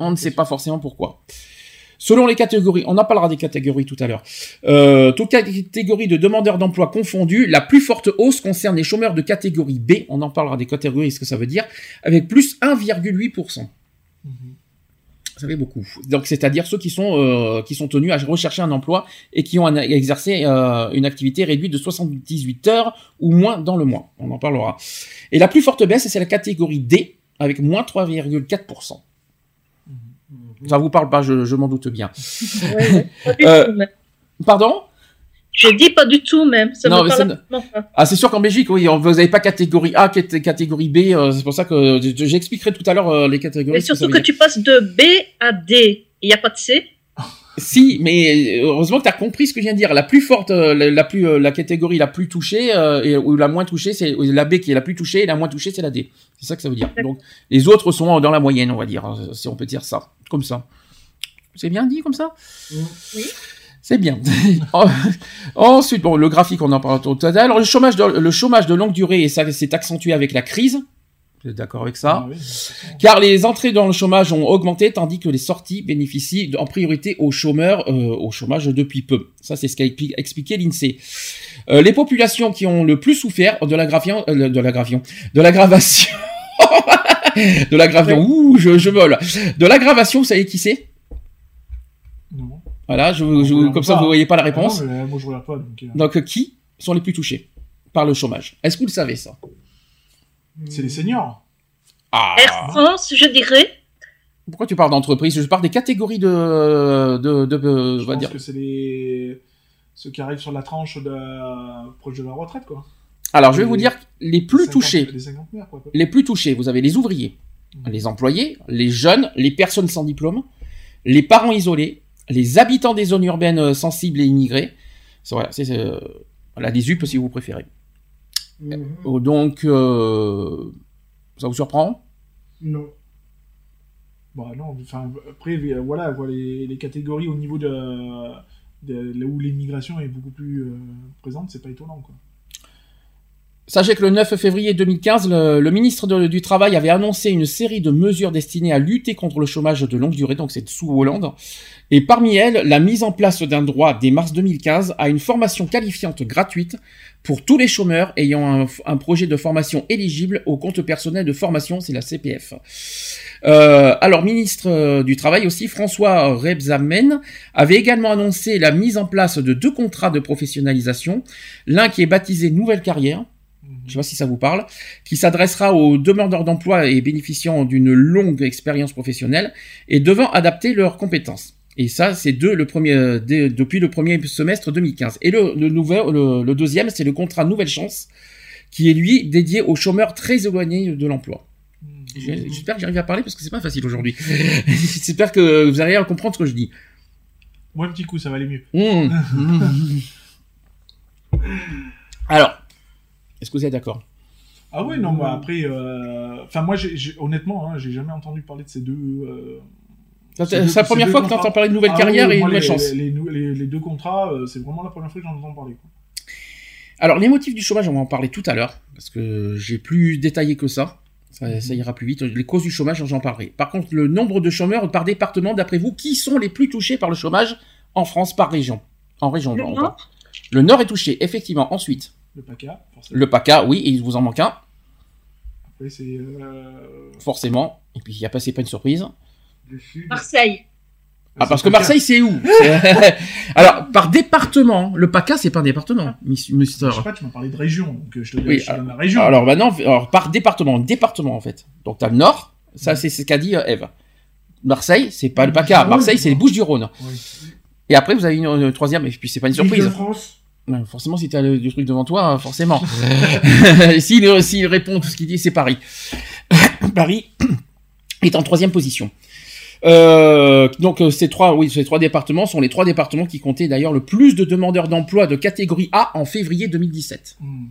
On ne sait pas forcément pourquoi. Selon les catégories, on en parlera des catégories tout à l'heure. Euh, toutes catégories de demandeurs d'emploi confondues, la plus forte hausse concerne les chômeurs de catégorie B. On en parlera des catégories, ce que ça veut dire, avec plus 1,8%. Mhm. Ça fait beaucoup. Donc, c'est-à-dire ceux qui sont euh, qui sont tenus à rechercher un emploi et qui ont un- exercé euh, une activité réduite de 78 heures ou moins dans le mois. On en parlera. Et la plus forte baisse, c'est la catégorie D avec moins 3,4%. Ça vous parle pas, je, je m'en doute bien. Ouais, Euh, tout, même. Pardon? Je dis pas du tout même. Ça Non, me parle. Ah, c'est sûr qu'en Belgique, oui, vous n'avez pas catégorie A, cat- catégorie B. euh, c'est pour ça que je- j'expliquerai tout à l'heure euh, les catégories. Mais que surtout que tu passes de B à D. Il n'y a pas de C. Si, mais euh, heureusement que tu as compris ce que je viens de dire. La plus forte, la, la plus, la catégorie la plus touchée euh, et, ou la moins touchée, c'est la B qui est la plus touchée et la moins touchée, c'est la D. C'est ça que ça veut dire. Donc, les autres sont dans la moyenne, on va dire, euh, si on peut dire ça, comme ça. C'est bien dit comme ça? Oui. C'est bien. En- Ensuite, bon, le graphique, on en parle tout à l'heure. Alors, le chômage de, le chômage de longue durée, et ça s'est accentué avec la crise. Vous êtes d'accord avec ça? Ah oui, car les entrées dans le chômage ont augmenté tandis que les sorties bénéficient en priorité aux chômeurs euh, au chômage depuis peu. Ça, c'est ce qu'a expli- expliqué l'INSEE. Euh, les populations qui ont le plus souffert de l'aggravation, euh, de l'aggravation, de l'aggravation, de l'aggravation, ouh, je, je vole, de l'aggravation, vous savez qui c'est? Non. Voilà, je, je comme ça pas. vous voyez pas la Ah réponse. non, mais, euh, moi je regarde pas donc. euh, Donc, euh, qui sont les plus touchés par le chômage? Est-ce que vous le savez ça? C'est les seniors. Ah Air France, je dirais. Pourquoi tu parles d'entreprise? Je parle des catégories de, de, de, de- Je va pense dire. que c'est les ceux qui arrivent sur la tranche de... proche de la retraite quoi. Alors, je vais vous dire les plus 50 touchés. Les plus touchés, vous avez les ouvriers, Mhm. les employés, les jeunes, les personnes sans diplôme, les parents isolés, les habitants des zones urbaines euh, sensibles et immigrés. C'est voilà, c'est euh, voilà, les UP si vous préférez. Mhm. Euh, Donc, euh, ça vous surprend? Non. Bah non, enfin, après, voilà, voilà les, les catégories au niveau de, de là où l'immigration est beaucoup plus euh, présente, c'est pas étonnant, quoi. Sachez que le 9 février 2015, le, ministre du Travail avait annoncé une série de mesures destinées à lutter contre le chômage de longue durée, donc c'est sous Hollande. Et parmi elles, la mise en place d'un droit dès mars 2015 à une formation qualifiante gratuite pour tous les chômeurs ayant un, un projet de formation éligible au compte personnel de formation, c'est la CPF. Euh, alors, ministre euh, du Travail aussi, François Rebsamen, avait également annoncé la mise en place de deux contrats de professionnalisation, l'un qui est baptisé Nouvelle Carrière, je sais pas si ça vous parle, qui s'adressera aux demandeurs d'emploi et bénéficiant d'une longue expérience professionnelle et devant adapter leurs compétences. Et ça, c'est deux, le premier, depuis le premier semestre 2015. Et le, le, nouvel, le, le deuxième, c'est le contrat Nouvelle Chance, qui est lui dédié aux chômeurs très éloignés de l'emploi. J'ai- J'espère que j'arrive à parler parce que c'est pas facile aujourd'hui. J'espère que vous arrivez à comprendre ce que je dis. Moi, un petit coup, ça va aller mieux. Mmh. Alors, est-ce que vous êtes d'accord? Ah ouais, non, bah après, euh, enfin moi, honnêtement, hein, j'ai jamais entendu parler de ces deux. euh, C'est la première fois que tu entends parler de nouvelle Ah carrière ouais, et moi, nouvelle les- chance. Les, les- les- les deux contrats, euh, c'est vraiment la première fois que j'en entends parler. Quoi. Alors, les motifs du chômage, on va en parler tout à l'heure, parce que j'ai plus détaillé que ça. Ça, ça ira plus vite. Les causes du chômage, j'en parlerai. Par contre, le nombre de chômeurs par département, d'après vous, qui sont les plus touchés par le chômage en France par région? En région, Le Nord? Le Nord est touché, effectivement. Ensuite, Le PACA, forcément. le PACA, oui, il vous en manque un, Après, c'est. euh, forcément. Et puis, il n'y a pas, c'est pas une surprise. Le sud. Marseille. Ah, parce c'est que. Marseille, c'est où Alors, par département, le PACA, c'est pas un département, mister. Je sais pas, tu m'as parlé de région, donc euh, je te, Oui, je te donne la région. Alors maintenant, alors, par département, département en fait. Donc t'as le Nord, ça c'est ce qu'a dit euh, Eve. Marseille, c'est pas le PACA. Marseille, c'est les Bouches-du-Rhône. Oui. Et après, vous avez une, une troisième, et puis c'est pas une surprise. Île-de-France. Non, Forcément, si t'as le, du truc devant toi, forcément. S'il s'il répond tout ce qu'il dit, c'est Paris. Paris est en troisième position. Euh, donc euh, ces trois, oui, ces trois départements sont les trois départements qui comptaient d'ailleurs le plus de demandeurs d'emploi de catégorie A en février 2017. Hmm.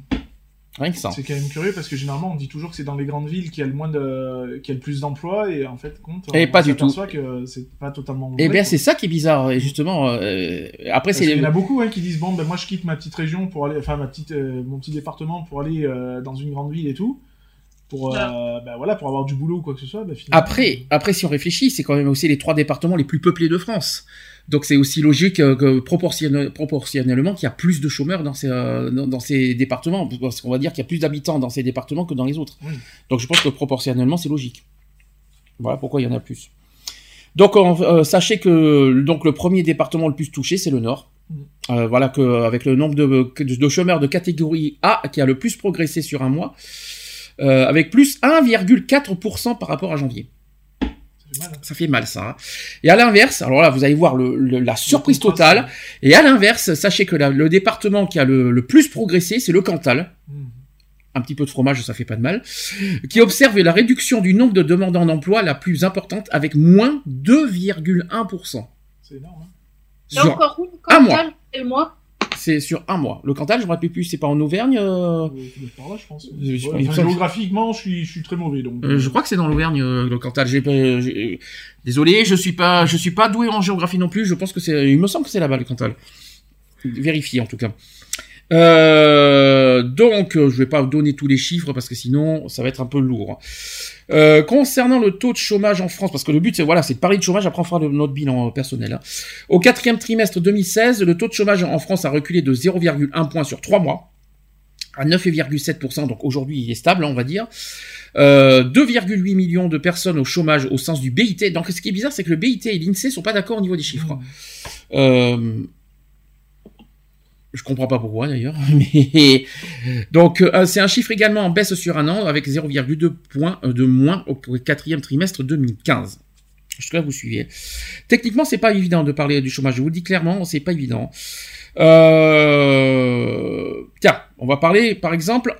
Rien que ça. C'est quand même curieux parce que généralement on dit toujours que c'est dans les grandes villes qu'il y a le moins de, qu'il y a le plus d'emplois et en fait compte. Et on pas du tout. s'aperçoit que c'est pas totalement. Eh vrai, bien, quoi. c'est ça qui est bizarre. Et justement, euh, après, c'est les... y en a beaucoup hein, qui disent bon ben moi je quitte ma petite région pour aller, enfin ma petite, euh, mon petit département pour aller euh, dans une grande ville et tout, pour euh, ben, voilà pour avoir du boulot ou quoi que ce soit. ben, finalement, Après, après, si on réfléchit, c'est quand même aussi les trois départements les plus peuplés de France. Donc c'est aussi logique euh, que proportionnel- proportionnellement qu'il y a plus de chômeurs dans ces, euh, dans, dans ces départements, parce qu'on va dire qu'il y a plus d'habitants dans ces départements que dans les autres. Oui. Donc je pense que proportionnellement c'est logique. Voilà pourquoi il y en a plus. Donc on- euh, sachez que donc le premier département le plus touché c'est le Nord. Mm. Euh, voilà que avec le nombre de, de chômeurs de catégorie A qui a le plus progressé sur un mois, euh, avec plus 1,4% par rapport à janvier. Ça fait mal. hein. Ça fait mal, ça. hein. Et à l'inverse, alors là, vous allez voir le- le- la surprise totale. Et à l'inverse, sachez que la- le département qui a le, le plus progressé, c'est le Cantal. Hmm. Un petit peu de fromage, ça fait pas de mal. Qui observe la réduction du nombre de demandants d'emploi la plus importante avec moins 2,1%. C'est énorme. hein. C'est Sur- encore où un mois. Moi C'est sur un mois. Le Cantal, je me rappelle plus, c'est pas en Auvergne euh, Euh, par là, je pense. je- enfin, géographiquement, je suis, je suis très mauvais donc. Euh, je crois que c'est dans l'Auvergne, le Cantal. J'ai, pas- j'ai- désolé, je suis pas, je suis pas doué en géographie non plus. Je pense que c'est, il me semble que c'est là-bas le Cantal. Vérifié en tout cas. Euh, donc, je vais pas vous donner tous les chiffres parce que sinon, ça va être un peu lourd. Euh, concernant le taux de chômage en France, parce que le but c'est voilà, c'est de parler de chômage. Après, on fera notre bilan euh, personnel. hein. Au quatrième trimestre 2016, le taux de chômage en France a reculé de 0,1 point sur trois mois à 9,7%. Donc aujourd'hui, il est stable, hein, on va dire. Euh, 2,8 millions de personnes au chômage au sens du BIT. Donc ce qui est bizarre, c'est que le BIT et l'INSEE sont pas d'accord au niveau des chiffres. Euh, je comprends pas pourquoi d'ailleurs. Mais donc euh, c'est un chiffre également en baisse sur un an avec 0,2 points euh, de moins au quatrième trimestre 2015. Jusque là vous suivez. Techniquement c'est pas évident de parler du chômage. Je vous le dis clairement, c'est pas évident. Euh... Tiens, on va parler par exemple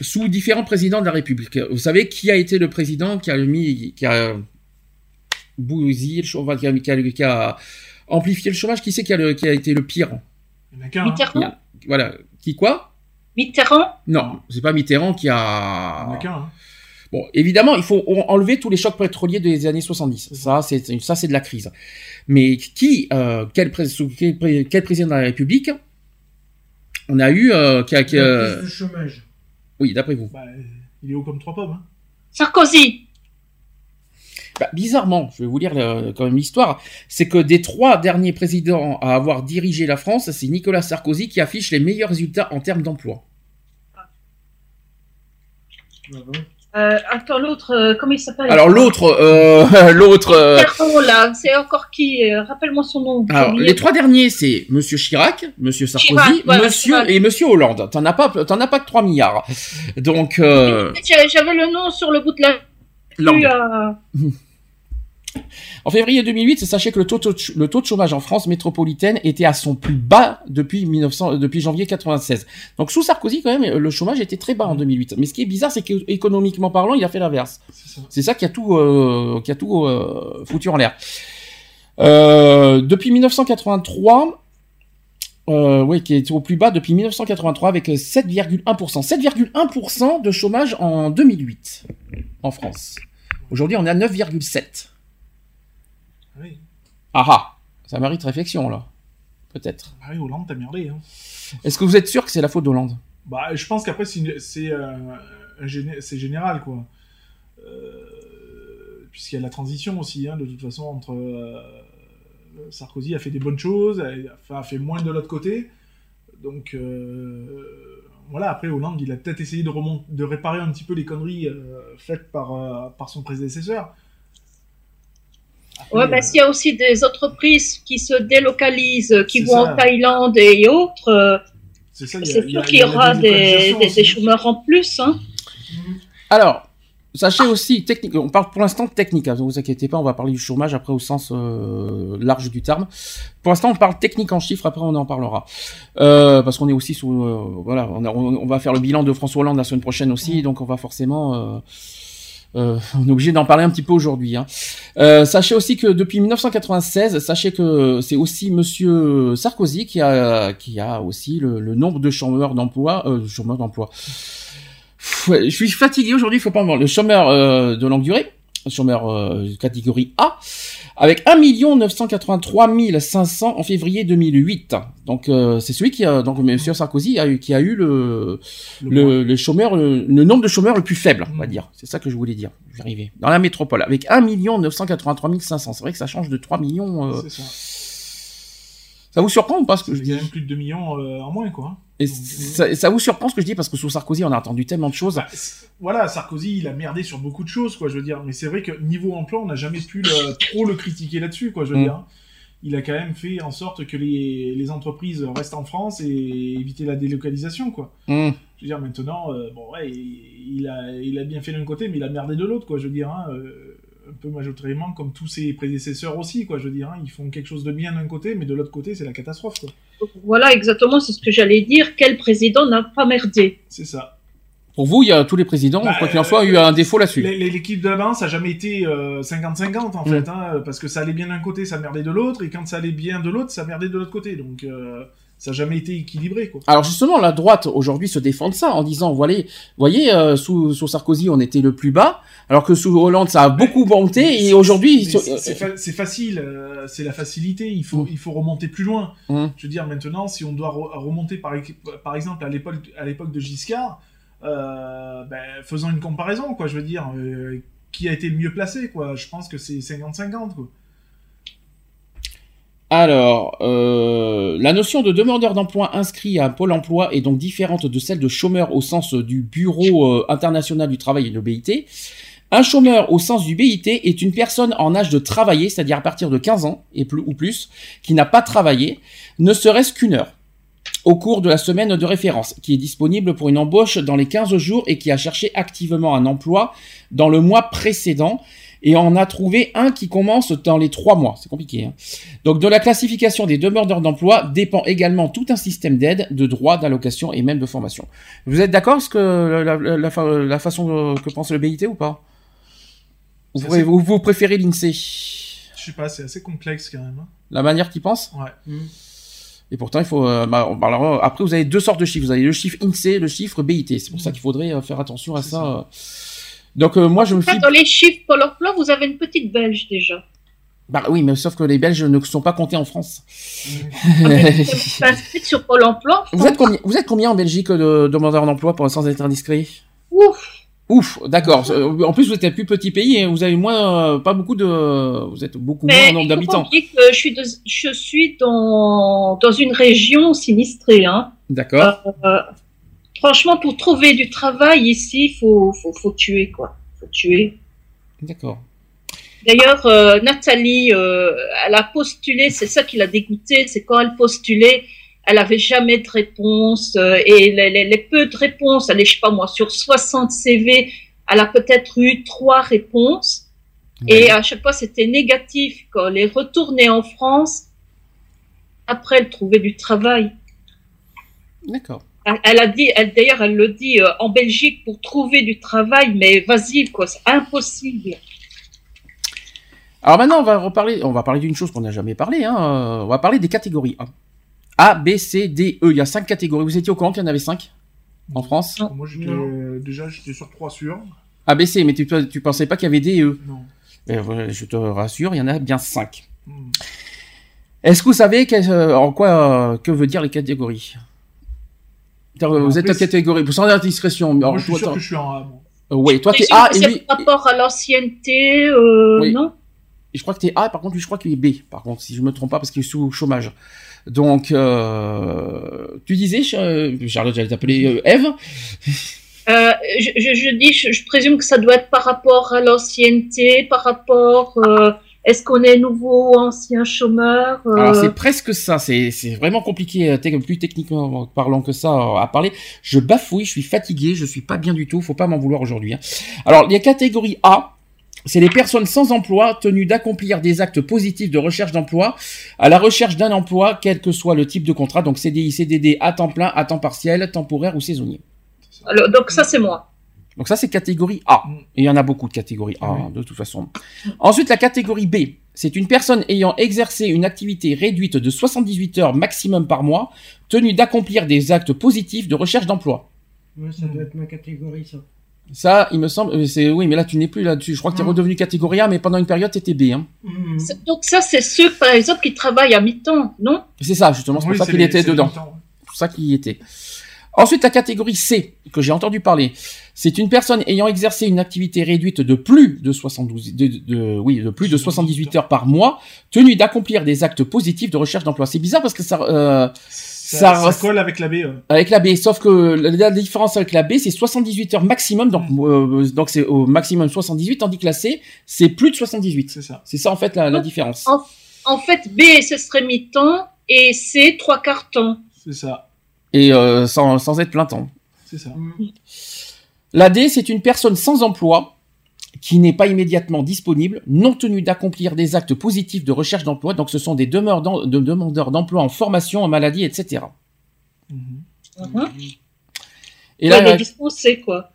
sous différents présidents de la République. Vous savez qui a été le président qui a mis, qui a bousillé le chômage, qui qui a- qui a amplifié le chômage? Qui c'est qui a été le pire? A. Mitterrand Voilà. Qui quoi? Mitterrand? Non, c'est pas Mitterrand qui a. hein. Bon, évidemment, il faut en- enlever tous les chocs pétroliers des années 70. Ça, c'est ça, c'est de la crise. Mais qui, euh, quel, pré- quel, pré- quel président de la République on a eu euh, qui a, qui, euh, chômage. Oui, d'après vous. Bah, il est haut comme trois pommes. hein. Sarkozy Bah, bizarrement, je vais vous lire le- quand même l'histoire, c'est que des trois derniers présidents à avoir dirigé la France, c'est Nicolas Sarkozy qui affiche les meilleurs résultats en termes d'emploi. Ah Euh, attends, l'autre, euh, comment il s'appelle Alors l'autre, euh, l'autre, euh, là, c'est encore qui euh, Rappelle-moi son nom. alors les trois derniers, c'est Monsieur Chirac, Monsieur Sarkozy, Chirac, voilà, Monsieur Chirac. et Monsieur Hollande. T'en as pas, t'en as pas que 3 milliards. Donc euh, J'avais j'avais le nom sur le bout de la. En février 2008, sachez que le taux, de- le taux de chômage en France métropolitaine était à son plus bas depuis 1900, euh, depuis janvier 96. Donc sous Sarkozy, quand même, le chômage était très bas en 2008. Mais ce qui est bizarre, c'est qu'économiquement parlant, il a fait l'inverse. C'est ça. C'est ça qui a tout, euh, qui a tout euh, foutu en l'air. Euh, depuis 1983, euh, oui, qui est au plus bas depuis 1983 avec 7,1%. 7,1% de chômage en 2008 en France. Aujourd'hui, on est à 9,7%. Oui. Ah ah, ça mérite réflexion là. Peut-être. Ah oui, Hollande, t'as merdé. Hein. Est-ce que vous êtes sûr que c'est la faute d'Hollande? Bah, je pense qu'après, c'est euh, général, quoi. Euh, Puisqu'il y a la transition aussi, hein, de toute façon, entre. euh, Sarkozy a fait des bonnes choses, a fait, a fait moins de l'autre côté. Donc, voilà, après, Hollande, il a peut-être essayé de, de réparer un petit peu les conneries euh, faites par, euh, par son prédécesseur. Euh, ben, s'il y a aussi des entreprises qui se délocalisent, qui vont ça. en Thaïlande et autres, c'est sûr il y qu'il y aura des, chômeurs en plus. Hein. Alors, sachez aussi, technique, on parle pour l'instant de technique, hein, ne vous inquiétez pas, on va parler du chômage après au sens euh, large du terme. Pour l'instant, on parle technique en chiffres, après on en parlera. Euh, parce qu'on est aussi sous... euh, voilà, on, a- on- on va faire le bilan de François Hollande la semaine prochaine aussi, donc on va forcément... euh, on est obligé d'en parler un petit peu aujourd'hui. Hein. Euh, sachez aussi que depuis 1996, sachez que c'est aussi Monsieur Sarkozy qui a qui a aussi le, nombre de chômeurs d'emploi, euh, chômeurs d'emploi. Je suis fatigué aujourd'hui, il faut pas me voir. Le chômeur de longue durée, chômeur catégorie A, avec 1 983 500 en février 2008. Donc euh, c'est celui qui a, donc Monsieur Sarkozy a eu, qui a eu le Le le, le chômeur, le, le nombre de chômeurs le plus faible, on va Mm. dire. C'est ça que je voulais dire. Je vais arriver. Dans la métropole, avec 1 983 500. C'est vrai que ça change de 3 millions. euh, ça. Ça vous surprend ou pas ce que je Il y dis a même plus de 2 millions euh, en moins, quoi. Et ça, ça vous surprend ce que je dis parce que sous Sarkozy, on a entendu tellement de choses. Bah, voilà, Sarkozy, il a merdé sur beaucoup de choses, quoi, je veux dire. Mais c'est vrai que niveau emploi, on n'a jamais pu le- trop le critiquer là-dessus, quoi, je veux Mm. dire. Il a quand même fait en sorte que les, les entreprises restent en France et éviter la délocalisation, quoi. Hmm. Je veux dire, maintenant, euh, bon, ouais, il, il a, il a bien fait d'un côté, mais il a merdé de l'autre, quoi, je veux dire. hein, euh, un peu majoritairement comme tous ses prédécesseurs aussi, quoi, je veux dire. hein. ils font quelque chose de bien d'un côté, mais de l'autre côté, c'est la catastrophe, quoi. Voilà, exactement, c'est ce que j'allais dire. Quel président n'a pas merdé? C'est ça. Pour vous, il y a tous les présidents, Bah, quoi qu'il en soit, eu un défaut là-dessus. L'équipe de la balance a jamais été euh, 50-50 en Mm. fait, hein, parce que ça allait bien d'un côté, ça merdait de l'autre, et quand ça allait bien de l'autre, ça merdait de l'autre côté. Donc euh, ça a jamais été équilibré, quoi. Alors justement, la droite aujourd'hui se défend de ça en disant, voilà, voyez, euh, sous, sous Sarkozy, on était le plus bas, alors que sous Hollande, ça a beaucoup monté, et aujourd'hui, Mais c'est c'est fa- c'est facile, euh, c'est la facilité. Il faut, Mm. il faut remonter plus loin. Mm. Je veux dire, maintenant, si on doit re- remonter par, par exemple à l'époque, à l'époque de Giscard, euh, ben, faisons une comparaison, quoi. Je veux dire, euh, qui a été le mieux placé, quoi. Je pense que c'est 50-50, quoi. Alors, euh, la notion de demandeur d'emploi inscrit à Pôle emploi est donc différente de celle de chômeur au sens du Bureau euh, international du travail et de BIT. Un chômeur au sens du BIT est une personne en âge de travailler, c'est-à-dire à partir de 15 ans et plus ou plus, qui n'a pas travaillé, ne serait-ce qu'une heure au cours de la semaine de référence, qui est disponible pour une embauche dans les 15 jours et qui a cherché activement un emploi dans le mois précédent et en a trouvé un qui commence dans les trois mois. C'est compliqué. Hein. Donc de la classification des demandeurs d'emploi dépend également tout un système d'aide, de droits, d'allocation et même de formation. Vous êtes d'accord avec ce que la, la- la fa- la façon que pense le BIT ou pas? Vous, vous, vous préférez l'INSEE Je sais pas, c'est assez complexe quand même. hein. La manière qu'ils pensent Ouais. Et pourtant, il faut. euh, bah, alors, après, vous avez deux sortes de chiffres. Vous avez le chiffre INSEE, le chiffre BIT. C'est pour ça qu'il faudrait euh, faire attention à ça. euh. Donc, euh, moi, je me fie. dans les chiffres Pôle emploi, vous avez une petite belge déjà. Bah oui, mais sauf que les Belges ne sont pas comptés en France. Ah, sur Pôle emploi. vous, êtes combien, vous êtes combien en Belgique de demandeurs d'emploi pour sans être indiscret? Ouf. Ouf, d'accord. Euh, En plus, vous êtes un plus petit pays et vous avez moins, euh, pas beaucoup de, vous êtes beaucoup moins en nombre d'habitants. je suis, de- je suis dans, dans une région sinistrée. Hein. D'accord. Euh, franchement, pour trouver du travail ici, il faut, faut, faut tuer, quoi. faut tuer. D'accord. D'ailleurs, euh, Nathalie, euh, elle a postulé, c'est ça qui l'a dégoûtée, c'est quand elle postulait, elle avait jamais de réponse, euh, et les, les- les peu de réponses, elle est, je sais pas moi, sur 60 CV, elle a peut-être eu trois réponses, et à chaque fois c'était négatif. Quand elle est retournée en France, après elle trouvait du travail. D'accord. Elle, a dit, elle d'ailleurs, elle le dit euh, en Belgique pour trouver du travail, mais vas-y quoi, c'est impossible. Alors maintenant, on va reparler, on va parler d'une chose qu'on n'a jamais parlé. Hein. euh, On va parler des catégories A. A, B, C, D, E. Il y a cinq catégories. Vous étiez au courant qu'il y en avait cinq en France? Non. Moi, j'étais Non. déjà, j'étais sur trois sûrs. A, B, C. Mais tu, tu pensais pas qu'il y avait D et E Non. Eh, Je te rassure, il y en a bien cinq. Hmm. Est-ce que vous savez euh, en quoi euh, que veut dire les catégories? Vous êtes en catégorie, pour sans indiscrétion. Moi, alors, je suis toi, sûr que je suis en A. euh, ouais, toi t'es A et c'est lui. par rapport à l'ancienneté, euh, Oui. non? Je crois que t'es A, par contre, lui, je crois qu'il est B. Par contre, si je me trompe pas, parce qu'il est sous chômage. Donc, euh, tu disais, euh, Charlotte, j'allais t'appeler euh, Eve. Euh, je, je, je dis, je, je présume que ça doit être par rapport à l'ancienneté, par rapport, euh, est-ce qu'on est nouveau ou ancien chômeur euh, Alors, c'est presque ça. C'est vraiment compliqué, euh, plus techniquement parlant que ça euh, à parler. Je bafouille, je suis fatigué, je suis pas bien du tout. Faut pas m'en vouloir aujourd'hui. hein. Alors, les catégories A. C'est les personnes sans emploi tenues d'accomplir des actes positifs de recherche d'emploi à la recherche d'un emploi, quel que soit le type de contrat, donc CDI, CDD, à temps plein, à temps partiel, temporaire ou saisonnier. alors, donc ça c'est moi. Donc ça, c'est catégorie A. Mm. Et il y en a beaucoup de catégories A, Oui. hein, de toute façon. Ensuite, la catégorie B. C'est une personne ayant exercé une activité réduite de 78 heures maximum par mois, tenue d'accomplir des actes positifs de recherche d'emploi. Ouais, ça doit être ma catégorie, ça. Ça, il me semble, euh, c'est, oui, mais là, tu n'es plus là-dessus. Je crois que tu es Non. redevenu catégorie A, mais pendant une période, tu étais B, hein. C'est- Donc ça c'est ceux par exemple qui travaillent à mi-temps, non? C'est ça, justement, c'est Oui, pour ça qu'il était dedans. C'est pour ça qu'il y était. Ensuite, la catégorie C, que j'ai entendu parler, c'est une personne ayant exercé une activité réduite de plus de 72, de, de- de- oui, de plus de 78 heures par mois, tenue d'accomplir des actes positifs de recherche d'emploi. C'est bizarre parce que ça, euh, Ça, Ça- ça colle avec la B. euh. avec la B, sauf que la, la différence avec la B, c'est 78 heures maximum, donc, euh, donc c'est au maximum 78, tandis que la C, c'est plus de 78. C'est ça. C'est ça, en fait, la, la différence. En- En fait B ce serait mi-temps et C trois quarts temps. C'est ça. Et euh, sans, sans être plein temps. C'est ça. Mhm. La D, c'est une personne sans emploi qui n'est pas immédiatement disponible, non tenue d'accomplir des actes positifs de recherche d'emploi. Donc, ce sont des demeures d'em- de demandeurs d'emploi en formation, en maladie, etc. Mhm. Mhm. Et Ouais, là, mais dispensé, quoi?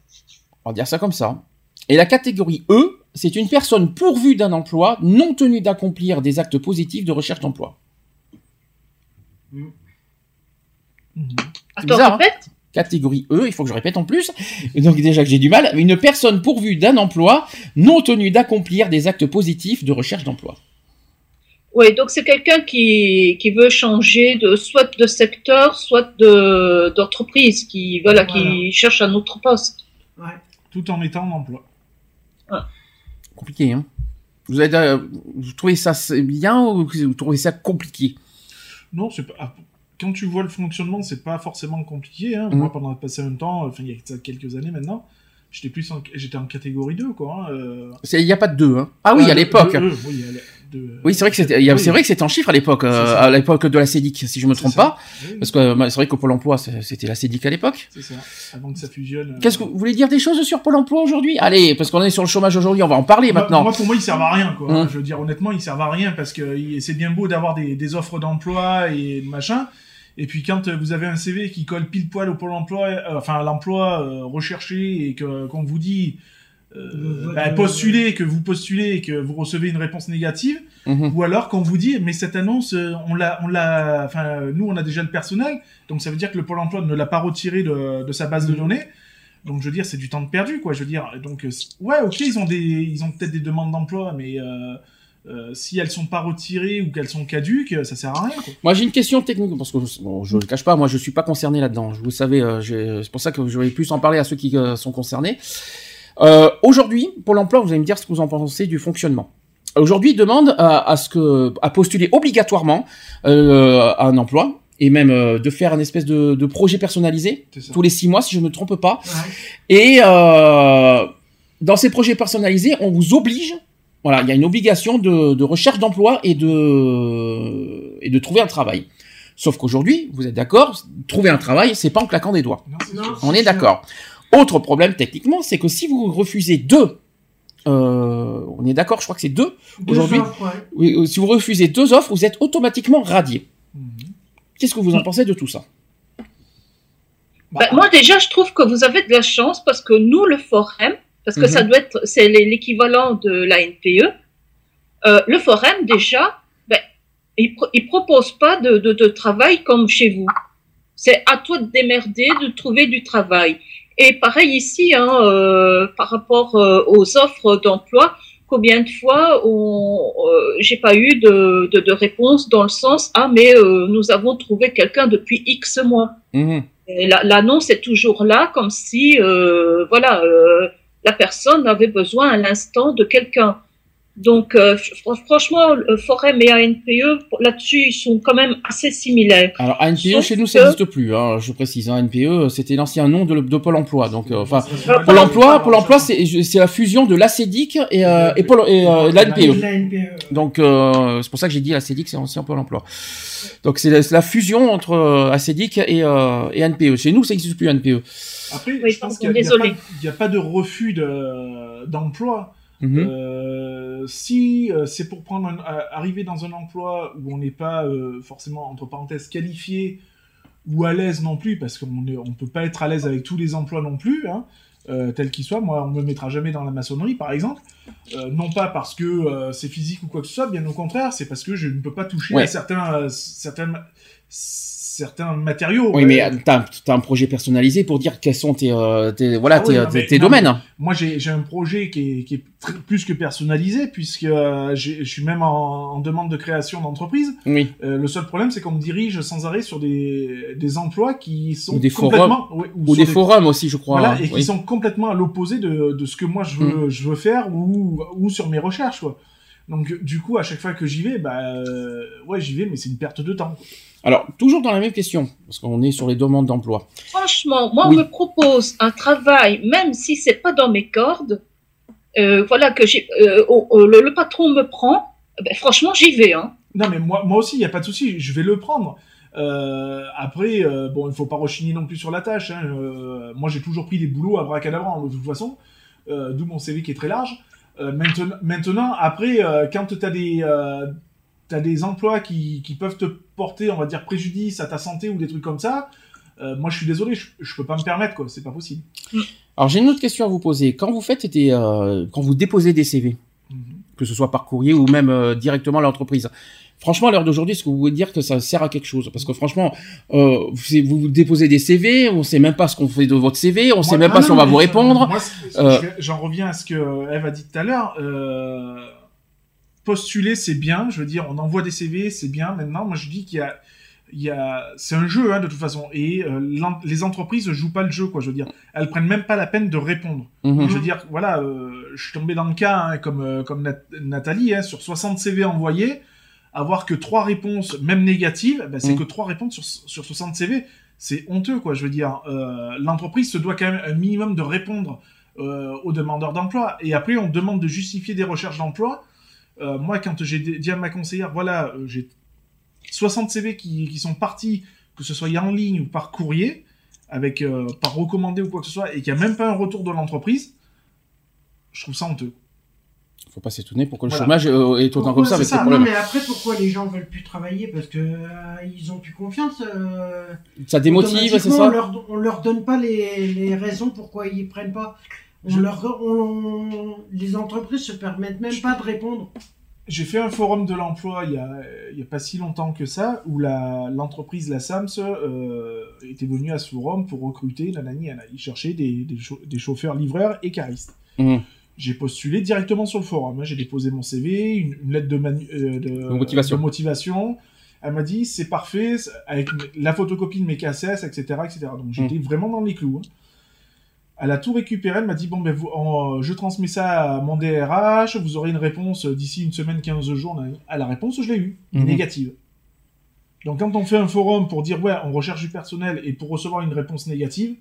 on va dire ça comme ça. Et la catégorie E, c'est une personne pourvue d'un emploi, non tenue d'accomplir des actes positifs de recherche d'emploi. Mhm. Attends, bizarre, hein. Catégorie E, il faut que je répète en plus. Et donc déjà que j'ai du mal, une personne pourvue d'un emploi, non tenue d'accomplir des actes positifs de recherche d'emploi. Oui, donc c'est quelqu'un qui, qui veut changer de soit de secteur, soit de d'entreprise, qui voilà, Voilà. qui cherche un autre poste. Ouais. Tout en étant en emploi. Compliqué, hein vous, avez, euh, vous trouvez ça bien ou vous trouvez ça compliqué? Non, c'est pas. Quand tu vois le fonctionnement, c'est pas forcément compliqué. Hein. Mhm. Moi, pendant passé un temps, enfin, il y a quelques années maintenant, j'étais plus en... j'étais en catégorie 2, quoi. hein, euh. Il n'y a pas de deux, hein Ah oui, Ah, à de- l'époque. oui, de- Oui, c'est vrai que c'était, Oui. c'est vrai que c'était en chiffres à l'époque, euh, à l'époque de la CEDIC, si je me C'est trompe ça. pas. Oui, Parce que euh, c'est vrai que Pôle emploi, c'était la CEDIC à l'époque. C'est ça. Avant que ça fusionne. euh. Qu'est-ce que vous voulez dire des choses sur Pôle emploi aujourd'hui? Allez, parce qu'on est sur le chômage aujourd'hui, on va en parler Moi- maintenant. Moi, pour moi, ils servent à rien, quoi. Hum. Je veux dire, honnêtement, ils servent à rien parce que c'est bien beau d'avoir des, des offres d'emploi et machin. Et puis, quand euh, vous avez un CV qui colle pile poil au pôle emploi, euh, enfin, à l'emploi euh, recherché et que, qu'on vous dit, euh, bah, postuler, que vous postulez et que vous recevez une réponse négative, Mhm. ou alors quand on vous dit mais cette annonce on l'a on l'a enfin nous on a déjà le personnel donc ça veut dire que le pôle emploi ne l'a pas retiré de, de sa base de données donc je veux dire c'est du temps de perdu quoi je veux dire donc ouais ok ils ont des ils ont peut-être des demandes d'emploi mais euh, si elles sont pas retirées ou qu'elles sont caduques ça sert à rien quoi. Moi, j'ai une question technique parce que bon, je ne le cache pas, moi, je suis pas concerné là-dedans. Vous savez, euh, c'est pour ça que je vais plus en parler à ceux qui euh, sont concernés. Aujourd'hui, pour l'emploi, vous allez me dire ce que vous en pensez du fonctionnement. Aujourd'hui, il demande à, à ce que à postuler obligatoirement à un emploi et même euh, de faire une espèce de, de projet personnalisé tous les six mois, si je ne me trompe pas. Ouais. Et euh, dans ces projets personnalisés, on vous oblige, voilà, il y a une obligation de, de recherche d'emploi et de et de trouver un travail. Sauf qu'aujourd'hui, vous êtes d'accord, trouver un travail, c'est pas en claquant des doigts. Non. On est d'accord. Autre problème techniquement, c'est que si vous refusez deux, euh, on est d'accord, je crois que c'est deux. Deux Aujourd'hui- offres, ouais. Oui, euh, si vous refusez deux offres, vous êtes automatiquement radié. Mhm. Qu'est-ce que vous en pensez de tout ça? Ben, moi déjà, je trouve que vous avez de la chance parce que nous, le forum, parce que Mhm. ça doit être, c'est l'é- l'équivalent de la NPE. euh, le forum déjà, ben, il, pro- il propose pas de, de, de travail comme chez vous. C'est à toi de démerder, de trouver du travail. Et pareil ici, hein, euh, par rapport euh, aux offres d'emploi, combien de fois j'ai pas eu de, de, de réponse dans le sens ah mais nous avons trouvé quelqu'un depuis X mois. Mhm. L'annonce est toujours là, comme si, voilà, la personne avait besoin à l'instant de quelqu'un. Donc, euh, fr- franchement, le Forum et ANPE, là-dessus, ils sont quand même assez similaires. Alors ANPE Sauf chez nous ça que- n'existe plus, hein, je précise. Hein, ANPE c'était l'ancien nom de, de Pôle Emploi, donc euh, enfin Euh, Pôle Emploi, Pôle Emploi c'est c'est la fusion de l'ACEDIC et, euh, et, Pôle- et euh, l'ANPE. La NPE. Donc euh, c'est pour ça que j'ai dit l'ACEDIC c'est ancien Pôle Emploi. Donc c'est la, fusion entre euh, ACEDIC et, euh, et ANPE. Chez nous ça n'existe plus ANPE. Après, Oui, je pense qu'il n'y a, pas- il y a pas de refus de- Mhm. Euh, si euh, c'est pour prendre un- euh, arriver dans un emploi où on n'est pas euh, forcément entre parenthèses qualifié ou à l'aise non plus, parce qu'on ne peut pas être à l'aise avec tous les emplois non plus, hein, tels qu'ils soient. Moi, on me mettra jamais dans la maçonnerie, par exemple. Non pas parce que c'est physique ou quoi que ce soit, bien au contraire, c'est parce que je ne peux pas toucher Ouais. à certains, certains, certains matériaux. Oui mais euh, t'as as un projet personnalisé pour dire quels sont tes, euh, tes voilà Ah oui, tes, non, tes- mais- tes non, domaines. Moi, j'ai un projet qui est, qui est tr- plus que personnalisé, puisque euh, je suis même en, en demande de création d'entreprise. Oui. Euh, le seul problème, c'est qu'on me dirige sans arrêt sur des, des emplois qui sont Ou des complètement... ouais, Ou des forums aussi je crois. Voilà, et Oui. qui sont complètement à l'opposé de, de ce que moi je veux, je veux faire ou, ou sur mes recherches. Quoi. Donc, du coup, à chaque fois que j'y vais, bah, ouais, j'y vais, mais c'est une perte de temps. quoi. Alors toujours dans la même question parce qu'on est sur les demandes d'emploi. Franchement, moi, Oui. on me propose un travail, même si c'est pas dans mes cordes, euh, voilà, que j'ai, euh, oh, oh, le, le patron me prend, ben, franchement, j'y vais, hein. Non, mais moi, moi aussi, il n'y a pas de souci, je vais le prendre. Euh, après, euh, bon, il faut pas rechigner non plus sur la tâche. Hein. Euh, moi, j'ai toujours pris des boulots à bracadabrant, de toute façon, euh, d'où mon CV qui est très large. Euh, maintenant, maintenant, après, euh, quand tu as des, euh, t'as des emplois qui, qui peuvent te porter, on va dire, préjudice à ta santé ou des trucs comme ça, euh, moi, je suis désolé, je, je peux pas me permettre, quoi, c'est pas possible. Alors j'ai une autre question à vous poser. Quand vous faites des, euh, quand vous déposez des CV, Mhm. que ce soit par courrier ou même euh, directement à l'entreprise. Franchement, à l'heure d'aujourd'hui, est-ce que vous pouvez dire que ça sert à quelque chose? Parce que franchement, euh, vous, vous déposez des CV, on sait même pas ce qu'on fait de votre CV, on sait Moi- même ah pas non, si on va vous répondre. Euh, j'en reviens à ce que Eve a dit tout à l'heure. Euh, postuler, c'est bien. Je veux dire, on envoie des CV, c'est bien. Maintenant, moi, je dis qu'il y a, il y a, c'est un jeu hein, de toute façon. Et euh, les entreprises ne jouent pas le jeu, quoi. Je veux dire, elles prennent même pas la peine de répondre. Mhm. Je veux dire, voilà, euh, je suis tombé dans le cas, hein, comme, euh, comme Nat- Nathalie, hein, sur 60 CV envoyés, avoir que trois réponses, même négatives, ben, c'est Mm. que trois réponses sur, sur 60 CV. C'est honteux, quoi. Je veux dire, l'entreprise se doit quand même un minimum de répondre aux demandeurs d'emploi. Et après, on demande de justifier des recherches d'emploi. Euh, moi, quand j'ai dit à ma conseillère, voilà, euh, j'ai 60 CV qui, qui sont partis, que ce soit en ligne ou par courrier, avec euh, par recommandé ou quoi que ce soit, et qu'il n'y a même pas un retour de l'entreprise, je trouve ça honteux. Faut pas s'étonner pourquoi le Voilà. chômage euh, est autant Pourquoi- comme ça c'est avec ça, ces Non, problèmes. mais après, pourquoi les gens veulent plus travailler? Parce que euh, ils ont plus confiance. euh, Ça démotive, c'est automatiquement, On ça leur, on leur donne pas les, les raisons pourquoi ils prennent pas. On Je- leur- on- les entreprises se permettent même pas de répondre. J'ai fait un forum de l'emploi il y a, pas si longtemps que ça, où la- l'entreprise, la, SAMS, euh, était venue à ce forum pour recruter la nani. Ils cherchaient des, des, des chauffeurs, livreurs et caristes. Mhm. J'ai postulé directement sur le forum. hein. J'ai déposé mon CV, une, une lettre de, manu- euh, de, motivation. de motivation. Elle m'a dit c'est parfait, avec la photocopie de mes KSS, etc. etc. Donc j'étais vraiment dans les clous. hein. Elle a tout récupéré, elle m'a dit bon ben vous, en- je transmets ça à mon DRH, vous aurez une réponse d'ici une semaine, 15 jours. À la réponse, je l'ai eue, Mhm. négative. Donc quand on fait un forum pour dire ouais, on recherche du personnel et pour recevoir une réponse négative,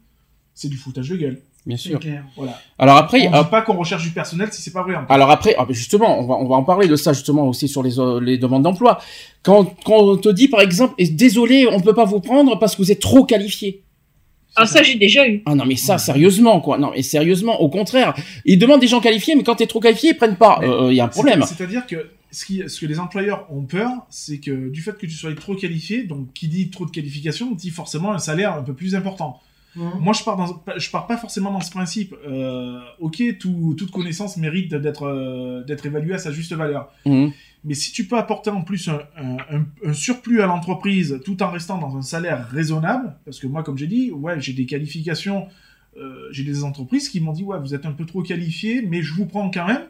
c'est du foutage de gueule. Bien sûr. clair. Voilà. Alors après, on ah, dit pas qu'on recherche du personnel si c'est pas vrai. fait. alors après, ah, ben justement, on va, on va en parler de ça justement aussi sur les, euh, les demandes d'emploi. Quand, quand on te dit par exemple, et désolé, on peut pas vous prendre parce que vous êtes trop qualifié. Ah, ça, j'ai déjà eu. Ah non mais ça sérieusement quoi. Non mais sérieusement, au contraire, ils demandent des gens qualifiés, mais quand t'es trop qualifié, ils prennent pas. Il y a un problème. C'est-à-dire que ce, qui, ce que les employeurs ont peur, c'est que du fait que tu sois trop qualifié, donc qui dit trop de qualification, dit forcément un salaire un peu plus important. Mhm. Moi, je pars, dans, je pars pas forcément dans ce principe. Euh, ok, tout- toute connaissance mérite d'être euh, d'être évaluée à sa juste valeur. Mhm. Mais si tu peux apporter en plus un, un- un- un surplus à l'entreprise tout en restant dans un salaire raisonnable, parce que moi, comme j'ai dit, ouais, j'ai des qualifications, euh, j'ai des entreprises qui m'ont dit, ouais, vous êtes un peu trop qualifié, mais je vous prends quand même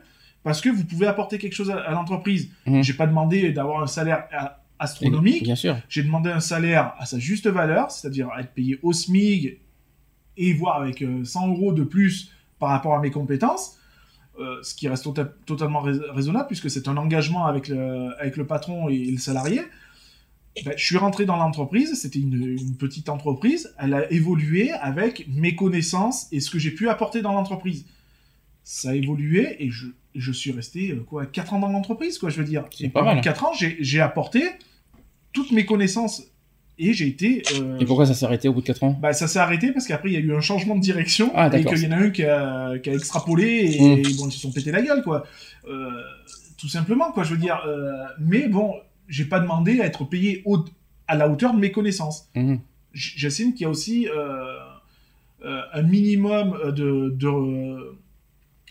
parce que vous pouvez apporter quelque chose à, à l'entreprise. Mhm. J'ai pas demandé d'avoir un salaire a- astronomique, Bien sûr. j'ai demandé un salaire à sa juste valeur, c'est-à-dire à être payé au SMIG et voire avec euh, 100 euros de plus par rapport à mes compétences, euh, ce qui reste tota- totalement rais- raisonnable puisque c'est un engagement avec le, avec le patron et le salarié. Ben, je suis rentré dans l'entreprise, c'était une, une petite entreprise, elle a évolué avec mes connaissances et ce que j'ai pu apporter dans l'entreprise. Ça a évolué et je, je suis resté euh, quoi 4 ans dans l'entreprise, quoi, je veux dire. C'est Et pas pendant mal. 4 ans, j'ai apporté toutes mes connaissances et j'ai été. euh, Et pourquoi ça s'est arrêté au bout de 4 ans bah, ça s'est arrêté parce qu'après il y a eu un changement de direction Ah, et qu'il y en a un qui a, qui a extrapolé et, Mm. et bon ils se sont pété la gueule quoi. Euh, tout simplement quoi, je veux dire. euh, mais bon, j'ai pas demandé à être payé au- à la hauteur de mes connaissances. Mhm. J- J'estime qu'il y a aussi un minimum de, de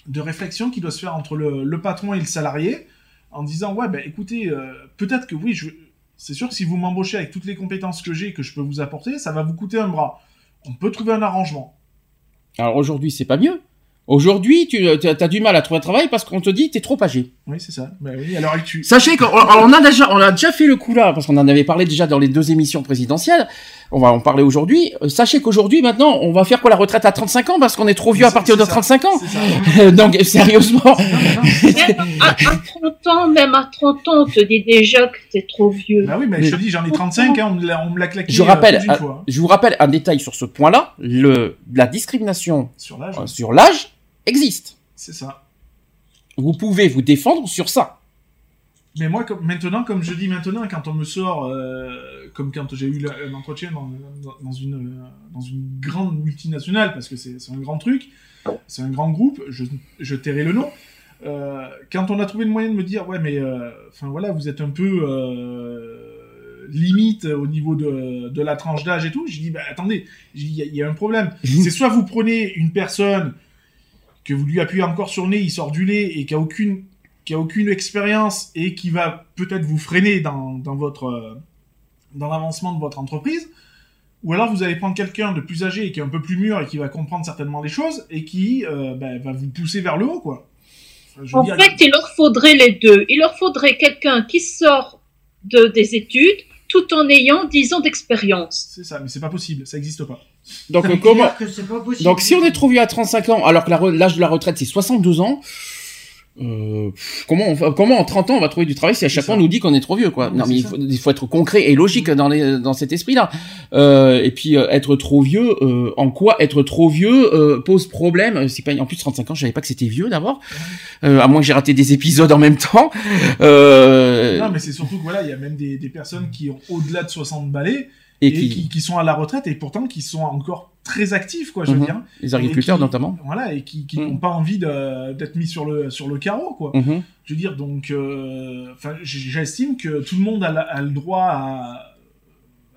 de réflexion qui doit se faire entre le, le patron et le salarié en disant ouais ben écoutez peut-être que oui je c'est sûr que si vous m'embauchez avec toutes les compétences que j'ai et que je peux vous apporter ça va vous coûter un bras on peut trouver un arrangement Alors aujourd'hui, c'est pas mieux. Aujourd'hui, tu as du mal à trouver un travail parce qu'on te dit t'es trop âgé. Oui c'est ça ben oui l'heure actuelle Sachez qu'on on a déjà, on a déjà fait le coup là, parce qu'on en avait parlé déjà dans les deux émissions présidentielles. On va en parler aujourd'hui. Euh, Sachez qu'aujourd'hui, maintenant, on va faire quoi la retraite à 35 ans parce qu'on est trop vieux à partir de c'est ça. 35 ans. c'est ça Donc sérieusement, à, à 30 ans, même à 30 ans, on te dit déjà que t'es trop vieux. bah oui mais je te dis j'en ai 35 hein, on me l'a claqué je euh, rappelle, d'une euh, fois, je vous rappelle un détail sur ce point-là. Le la discrimination sur l'âge euh, sur l'âge existe. c'est ça Vous pouvez vous défendre sur ça. Mais moi, comme, maintenant, comme je dis maintenant, quand on me sort, euh, comme quand j'ai eu un entretien dans, dans- dans une, dans une grande multinationale, parce que c'est un grand truc, c'est un grand groupe, je, je tairai le nom. Euh, quand on a trouvé le moyen de me dire, ouais, mais euh, enfin voilà, vous êtes un peu limite au niveau de, de la tranche d'âge et tout, j'ai dit, bah attendez, y il y, a un problème. c'est soit vous prenez une personne que vous lui appuyez encore sur le nez, il sort du lait et qui a aucune qui a aucune expérience et qui va peut-être vous freiner dans, dans votre euh, dans l'avancement de votre entreprise, ou alors vous allez prendre quelqu'un de plus âgé et qui est un peu plus mûr et qui va comprendre certainement les choses et qui euh, ben, va vous pousser vers le haut, quoi. Enfin, je veux En dire, fait, il leur faudrait les deux. Il leur faudrait quelqu'un qui sort de, des études tout en ayant 10 ans d'expérience. c'est ça, mais c'est pas possible, ça existe pas. Donc euh, comment dire que c'est pas possible. Donc si on est trop vieux à 35 ans, alors que l'âge de la retraite c'est 62 ans, euh, comment, on, va- comment en 30 ans on va trouver du travail si à chaque fois on nous dit qu'on est trop vieux quoi? Non, mais Non mais c'est il faut, il faut être concret et logique dans, les, dans cet esprit-là. Euh, et puis euh, être trop vieux, euh, en quoi être trop vieux euh, pose problème? C'est pas en plus 35 ans, je savais pas que c'était vieux d'abord. Euh, à moins que j'ai raté des épisodes en même temps. Euh, Non, mais c'est surtout que voilà, il y a même des, des personnes qui ont au-delà de 60 balais et et, qui, qui, qui sont à la retraite et pourtant qui sont encore très actifs, quoi, je veux dire. les agriculteurs qui- notamment. Voilà, et qui, qui Mhm. n'ont pas envie de- d'être mis sur le, sur le carreau, quoi. Mhm. Je veux dire, donc, euh, j'estime que tout le monde a, la- a le droit à,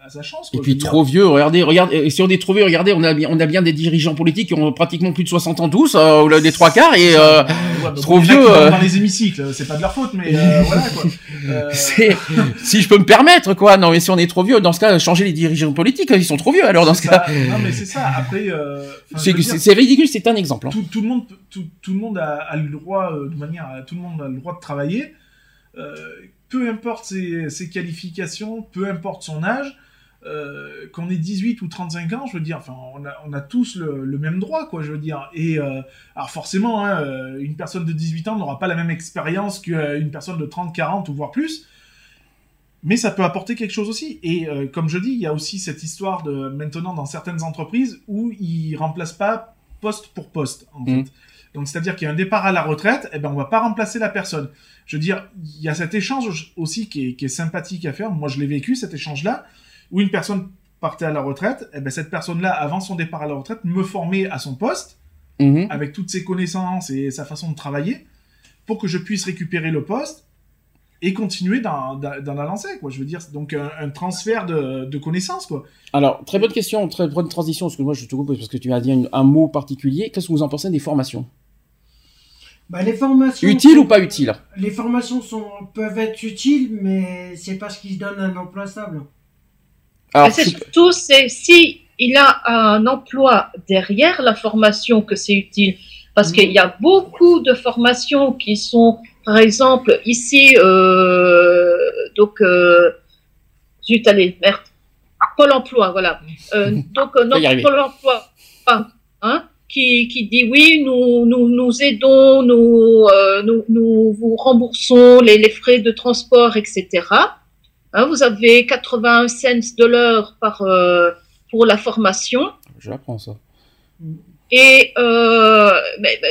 à sa chance. Et quoi, puis dire. trop vieux, regardez, regardez, si on est trop vieux, regardez, on a bien, on a bien des dirigeants politiques qui ont pratiquement plus de 60 ans tous, euh, ou des trois quarts, et euh, Ouais, bah, trop en a vieux. euh, dans les hémicycles, c'est pas de leur faute, mais euh, voilà quoi. Euh, si je peux me permettre, quoi. Non, mais si on est trop vieux, dans ce cas, changer les dirigeants politiques, ils sont trop vieux, alors dans ce cas. Non mais c'est ça. Après, euh, C'est, ridicule, c'est un exemple. hein. tout, tout le monde, tout, tout le monde a, a le droit, euh, de manière, tout le monde a le droit de travailler. Euh, peu importe ses, ses qualifications, peu importe son âge, euh, qu'on ait 18 ou 35 ans, je veux dire, enfin, on a, on a tous le, le même droit, quoi, je veux dire. Et euh, alors forcément, hein, euh, une personne de 18 ans n'aura pas la même expérience qu'une personne de 30, 40 ou voire plus. Mais ça peut apporter quelque chose aussi. Et euh, comme je dis, il y a aussi cette histoire de maintenant dans certaines entreprises où ils remplacent pas poste pour poste, en fait. Donc c'est-à-dire qu'il y a un départ à la retraite, et ben on va pas remplacer la personne. Je veux dire, il y a cet échange aussi qui est, qui est sympathique à faire. Moi, je l'ai vécu cet échange-là, où une personne partait à la retraite, et ben cette personne-là, avant son départ à la retraite, me formait à son poste Mhm. avec toutes ses connaissances et sa façon de travailler pour que je puisse récupérer le poste et continuer dans, dans, dans la lancée, quoi. Je veux dire, c'est donc un, un transfert de, de connaissances, quoi. Alors, très bonne question, très bonne transition, parce que moi, je te coupe parce que tu as dit un, un mot particulier. Qu'est-ce que vous en pensez des formations? Bah, les formations. Utiles ou pas utiles? Les formations sont, peuvent être utiles, mais c'est parce qu'ils donnent un emploi stable. Alors, Mais c'est surtout, c'est si il a un emploi derrière la formation que c'est utile. Parce Mm. qu'il y a beaucoup de formations qui sont, par exemple, ici, euh, donc, euh, zut, allez, merde, Pôle emploi, voilà. Euh, donc, arriver. Pôle emploi, hein, hein, qui, qui dit oui, nous, nous, nous aidons, nous, euh, nous, nous vous remboursons les, les frais de transport, etc. Hein, vous avez 81 cents de l'heure par euh, pour la formation. je l'apprends, ça. Et euh,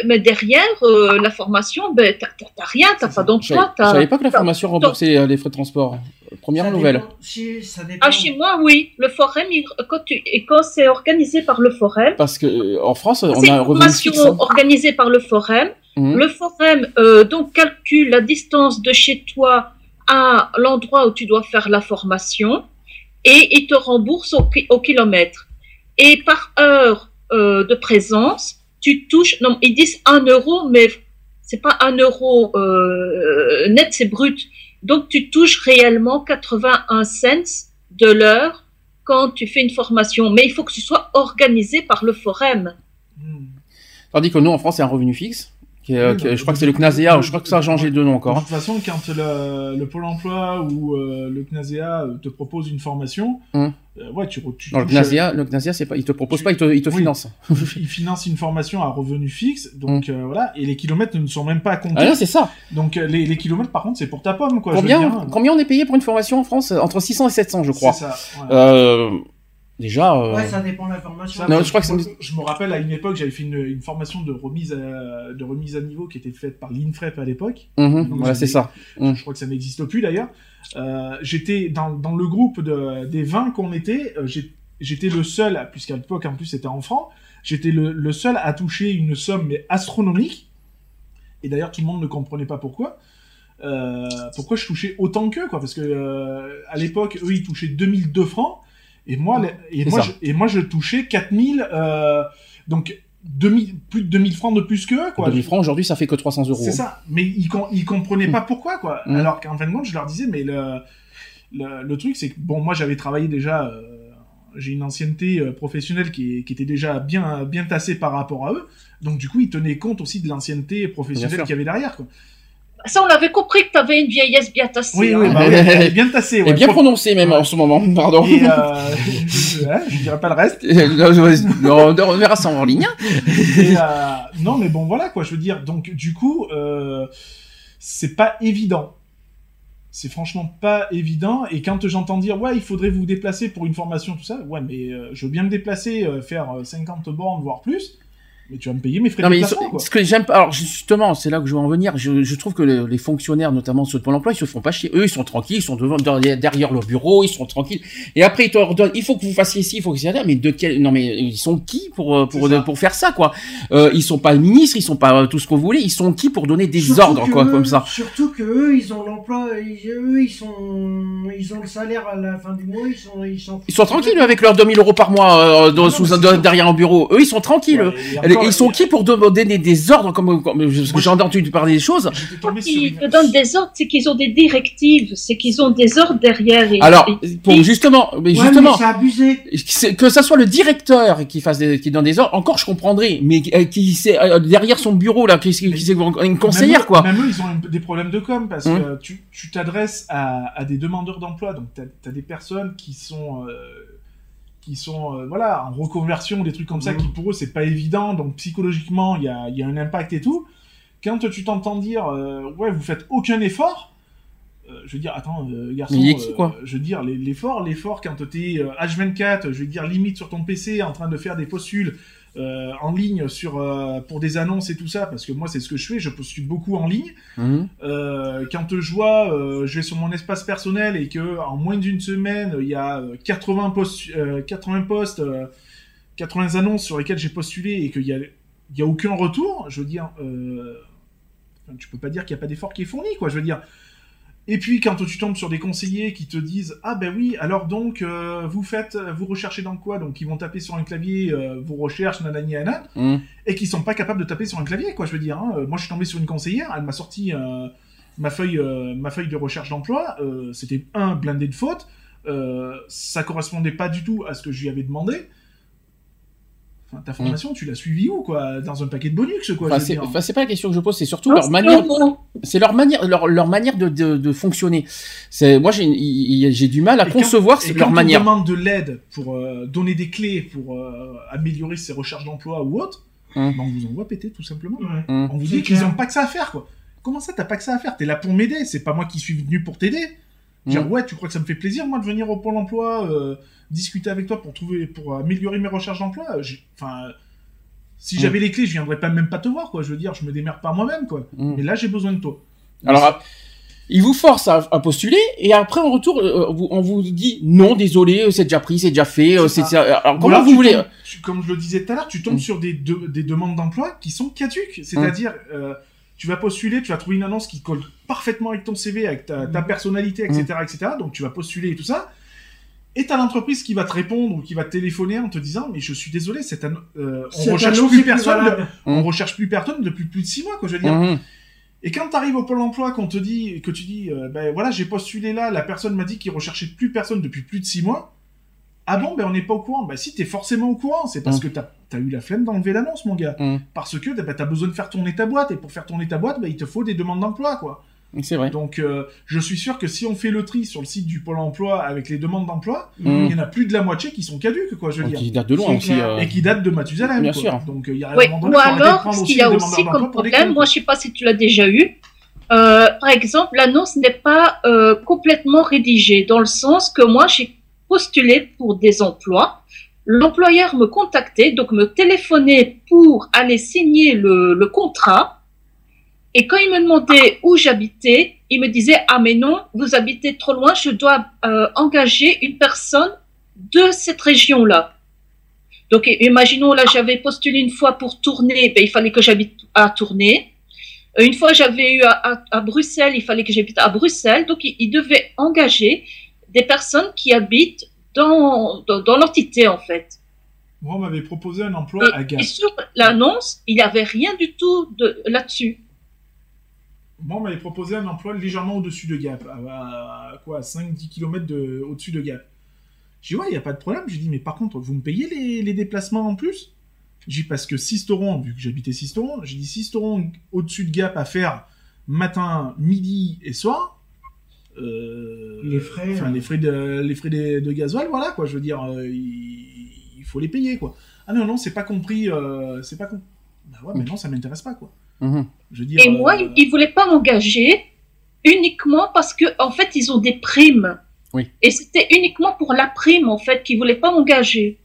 mais, derrière euh, la formation, ben t'as rien, t'as pas d'emploi. je t'as- savais pas que la formation remboursait les frais de transport. Première Ça nouvelle. dépend- si, ça dépend. Ah chez moi oui, le forum il- quand tu et quand c'est organisé par le forum, Parce que euh, en France, on a une un revenu formation fixe. hein. organisée par le forum. Mhm. Le forum euh, donc calcule la distance de chez toi à l'endroit où tu dois faire la formation et il te rembourse au, ki- au kilomètre. Et par heure euh, de présence, tu touches, non, ils disent un euro, mais c'est pas un euro euh, net, c'est brut. Donc tu touches réellement 81 cents de l'heure quand tu fais une formation. Mais il faut que tu sois organisé par le forum. Hmm. Tandis que nous, en France, c'est un revenu fixe. Qui est, euh, Oui, qui est- je crois que de- c'est le de- CNASEA, de- je crois que ça a changé de nom De encore. hein. toute façon, quand le, le Pôle emploi ou euh, le CNASEA te propose une formation, Hum. euh, ouais, tu, Non, le CNASEA, le CNASEA, c'est pas, il te propose pas, il te, il te Oui. finance. euh, il finance une formation à revenu fixe, donc euh, voilà, et les kilomètres ne sont même pas comptés. Ah c'est ça. donc euh, les, les kilomètres, par contre, c'est pour ta pomme, quoi. je veux Combien, dire. combien on est payé pour une formation en France? Entre 600 et 700, je crois. C'est ça. ouais. Déjà. euh, Ouais, ça dépend de la formation. Non, je crois que moi, je me rappelle à une époque, j'avais fait une, une formation de remise, à, de remise à niveau qui était faite par l'INFREP à l'époque. mhm, voilà, c'est c'est ça. Je crois que ça n'existe plus d'ailleurs. Euh, j'étais dans, dans le groupe de, des 20 qu'on était, euh, j'étais le seul, puisqu'à l'époque en plus c'était en francs, j'étais le, le seul à toucher une somme mais astronomique. Et d'ailleurs tout le monde ne comprenait pas pourquoi. Euh, pourquoi je touchais autant qu'eux, quoi. Parce que euh, à l'époque, eux, ils touchaient 2002 francs. Et moi, et moi, je, et moi, je touchais 4000, euh, donc 2000, plus de 2000 francs de plus qu'eux, quoi. 2000 francs aujourd'hui, ça fait que 300 euros. C'est ça. Mais ils, com- ils comprenaient pas pourquoi, quoi. Mm. Alors qu'en fin de compte, je leur disais, mais le, le, le truc, c'est que, bon, moi, j'avais travaillé déjà, euh, j'ai une ancienneté euh, professionnelle qui, est- qui était déjà bien, bien tassée par rapport à eux. Donc, du coup, ils tenaient compte aussi de l'ancienneté professionnelle qu'il y avait derrière, quoi. Ça, on avait compris que tu avais une vieillesse bien tassée. Oui, hein. oui, bah oui, elle est bien tassée, ouais. Et bien Faut- prononcé même Ouais. en ce moment, pardon. Et, euh, je, dirais pas le reste. on on verra ça en ligne. Et, euh, non, mais bon, voilà, quoi, je veux dire. Donc, du coup, euh, c'est pas évident. C'est franchement pas évident. Et quand j'entends dire, ouais, il faudrait vous déplacer pour une formation, tout ça, ouais, mais euh, je veux bien me déplacer, euh, faire euh, 50 bornes, voire plus. Mais tu vas me payer mes frais Non de mais sont- quoi. ce que j'aime pas, alors justement, c'est là que je veux en venir. Je, je trouve que le- les fonctionnaires, notamment ceux de Pôle Emploi, ils se font pas chier. Eux, ils sont tranquilles, ils sont devant, derrière, derrière leur bureau, ils sont tranquilles. Et après, ils te ordonnent, il faut que vous fassiez ici, il faut que là. Mais de quel, non mais ils sont qui pour euh, pour ça. pour faire ça quoi? Euh, Ils sont pas ministres, ils sont pas euh, tout ce que vous voulez. Ils sont qui pour donner des Surtout ordres quoi eux- comme ça? Surtout que eux, ils ont l'emploi, ils- eux, ils sont, ils ont le salaire à la fin du mois, ils sont, ils sont. Ils sont tranquilles eux, avec leurs 2000 euros par mois euh, dans- Non, sous derrière un bureau. Eux, ils sont tranquilles. Ouais, eux. Et ils sont qui pour demander des, des ordres comme, j'ai entendu parler des choses. Ils une- te donnent des ordres, c'est qu'ils ont des directives, c'est qu'ils ont des ordres derrière. Et- Alors, et- pour justement, mais Ouais, justement, mais c'est abusé. c'est- que ça soit le directeur qui fasse des, qui donne des ordres, encore je comprendrais, mais euh, qui c'est euh, derrière son bureau là, qui, qui, qui- une conseillère Même eux- quoi. Même eux, ils ont un- des problèmes de com parce Hum. que tu tu t'adresses à, à des demandeurs d'emploi, donc tu as, des personnes qui sont euh, qui sont euh, voilà en reconversion, des trucs comme ça, Mhm. qui pour eux c'est pas évident, donc psychologiquement il y a, y a un impact et tout. Quand tu t'entends dire euh, ouais vous faites aucun effort, euh, je veux dire attends garçon, Mais il est qui, quoi je veux dire l'effort, l'effort quand t'es euh, H24, je veux dire limite sur ton PC en train de faire des postules euh, en ligne sur euh, pour des annonces et tout ça parce que moi c'est ce que je fais je postule beaucoup en ligne Mhm. euh, quand je vois je vais sur mon espace personnel et que en moins d'une semaine il y a euh, 80 postes euh, 80 postes euh, 80 annonces sur lesquelles j'ai postulé et qu'il y a il y a aucun retour je veux dire tu peux pas dire qu'il y a pas d'effort qui est fourni quoi je veux dire et puis quand tu tombes sur des conseillers qui te disent ah ben oui alors donc euh, vous faites vous recherchez dans quoi? Donc ils vont taper sur un clavier euh, vos recherches nanani nanana Mhm. et qui sont pas capables de taper sur un clavier quoi je veux dire hein. Euh, moi je suis tombé sur une conseillère elle m'a sorti euh, ma feuille euh, ma feuille de recherche d'emploi euh, c'était un blindé de fautes euh, ça correspondait pas du tout à ce que je lui avais demandé enfin ta formation tu l'as suivi où quoi? Dans un paquet de bonus quoi Enfin, c'est dire. enfin, pas la question que je pose, c'est surtout Non, leur manière, c'est leur manière, leur, leur manière de, de, de fonctionner. C'est moi j'ai du mal à Et quand- concevoir et leur quand manière. on demande de l'aide pour euh, donner des clés pour euh, améliorer ses recherches d'emploi ou autre, Hum. ben, on vous envoie péter tout simplement. Ouais. Hum. On vous dit qu'ils clair. ont pas que ça à faire, quoi. Comment ça, t'as pas que ça à faire? T'es là pour m'aider, c'est pas moi qui suis venu pour t'aider. Genre, Mm. ouais, tu crois que ça me fait plaisir, moi, de venir au Pôle emploi, euh, discuter avec toi pour trouver, pour améliorer mes recherches d'emploi Enfin, si Mm. j'avais les clés, je viendrais pas même pas te voir, quoi. Je veux dire, je me démerde par moi-même, quoi. Mm. Mais là, j'ai besoin de toi. Alors, à- ils vous forcent à, à postuler et après en retour, euh, on vous dit non, désolé, euh, c'est déjà pris, c'est déjà fait. euh, C'est. Alors comment vous voulez tombes- tu- Comme je le disais tout à l'heure, tu tombes Mm. sur des, de- des demandes d'emploi qui sont caduques. C'est-à-dire, euh, tu vas postuler, tu vas trouver une annonce qui colle parfaitement avec ton CV, avec ta, ta personnalité, etc., etc. Donc tu vas postuler et tout ça. Et t'as l'entreprise qui va te répondre ou qui va te téléphoner en te disant mais je suis désolé, cette euh, on recherche plus personne, on Mm. recherche plus personne depuis plus de six mois quoi. Je veux dire. Mhm. Et quand tu arrives au pôle emploi, qu'on te dit que tu dis euh, ben voilà j'ai postulé là, la personne m'a dit qu'il recherchait plus personne depuis plus de six mois. Ah bon ben on n'est pas au courant. Ben si t'es forcément au courant, c'est parce Mm. que t'as as eu la flemme d'enlever l'annonce mon gars. Mm. Parce que ben, t'as besoin de faire tourner ta boîte et pour faire tourner ta boîte, ben, il te faut des demandes d'emploi quoi. C'est vrai. Donc euh, je suis sûr que si on fait le tri sur le site du pôle emploi avec les demandes d'emploi, Mm. il y en a plus de la moitié qui sont caduques quoi je veux dire. Qui date de loin aussi. euh. Et qui datent de Mathusalem. Bien quoi. sûr. Donc il y a Oui, ou donné, alors, ce qu'il y a aussi comme problème, moi je sais pas si tu l'as déjà eu, euh, par exemple, l'annonce n'est pas euh, complètement rédigée, dans le sens que moi j'ai postulé pour des emplois, l'employeur me contactait, donc me téléphonait pour aller signer le, le contrat, et quand il me demandait où j'habitais, il me disait, ah mais non, vous habitez trop loin, je dois euh, engager une personne de cette région-là. Donc, imaginons, là, j'avais postulé une fois pour tourner, ben, il fallait que j'habite à tourner. Euh, Une fois, j'avais eu à, à- à Bruxelles, il fallait que j'habite à Bruxelles. Donc, il, il devait engager des personnes qui habitent dans, dans, dans l'entité, en fait. Moi, on m'avait proposé un emploi à Gap. et sur l'annonce, il n'y avait rien du tout de, là-dessus. Moi, on m'avait proposé un emploi légèrement au-dessus de Gap, à, à quoi, 5-10 km de, au-dessus de Gap. J'ai dit, ouais, il n'y a pas de problème. J'ai dit, mais par contre, vous me payez les, les déplacements en plus? J'ai dit, parce que Sisteron, vu que j'habitais Sisteron, j'ai dit, Sisteron au-dessus de Gap à faire matin, midi et soir. euh, Les frais, Enfin, hein. les frais de, les frais de, de gasoil, voilà, quoi. Je veux dire, euh, il, il faut les payer, quoi. Ah non, non, c'est pas compris, euh, c'est pas compris. Ouais, mais non, ça m'intéresse pas, quoi. Mhm. Je veux dire. Et moi, euh, ils ne voulaient pas m'engager uniquement parce que, en fait, ils ont des primes. Oui. Et c'était uniquement pour la prime, en fait, qu'ils ne voulaient pas m'engager.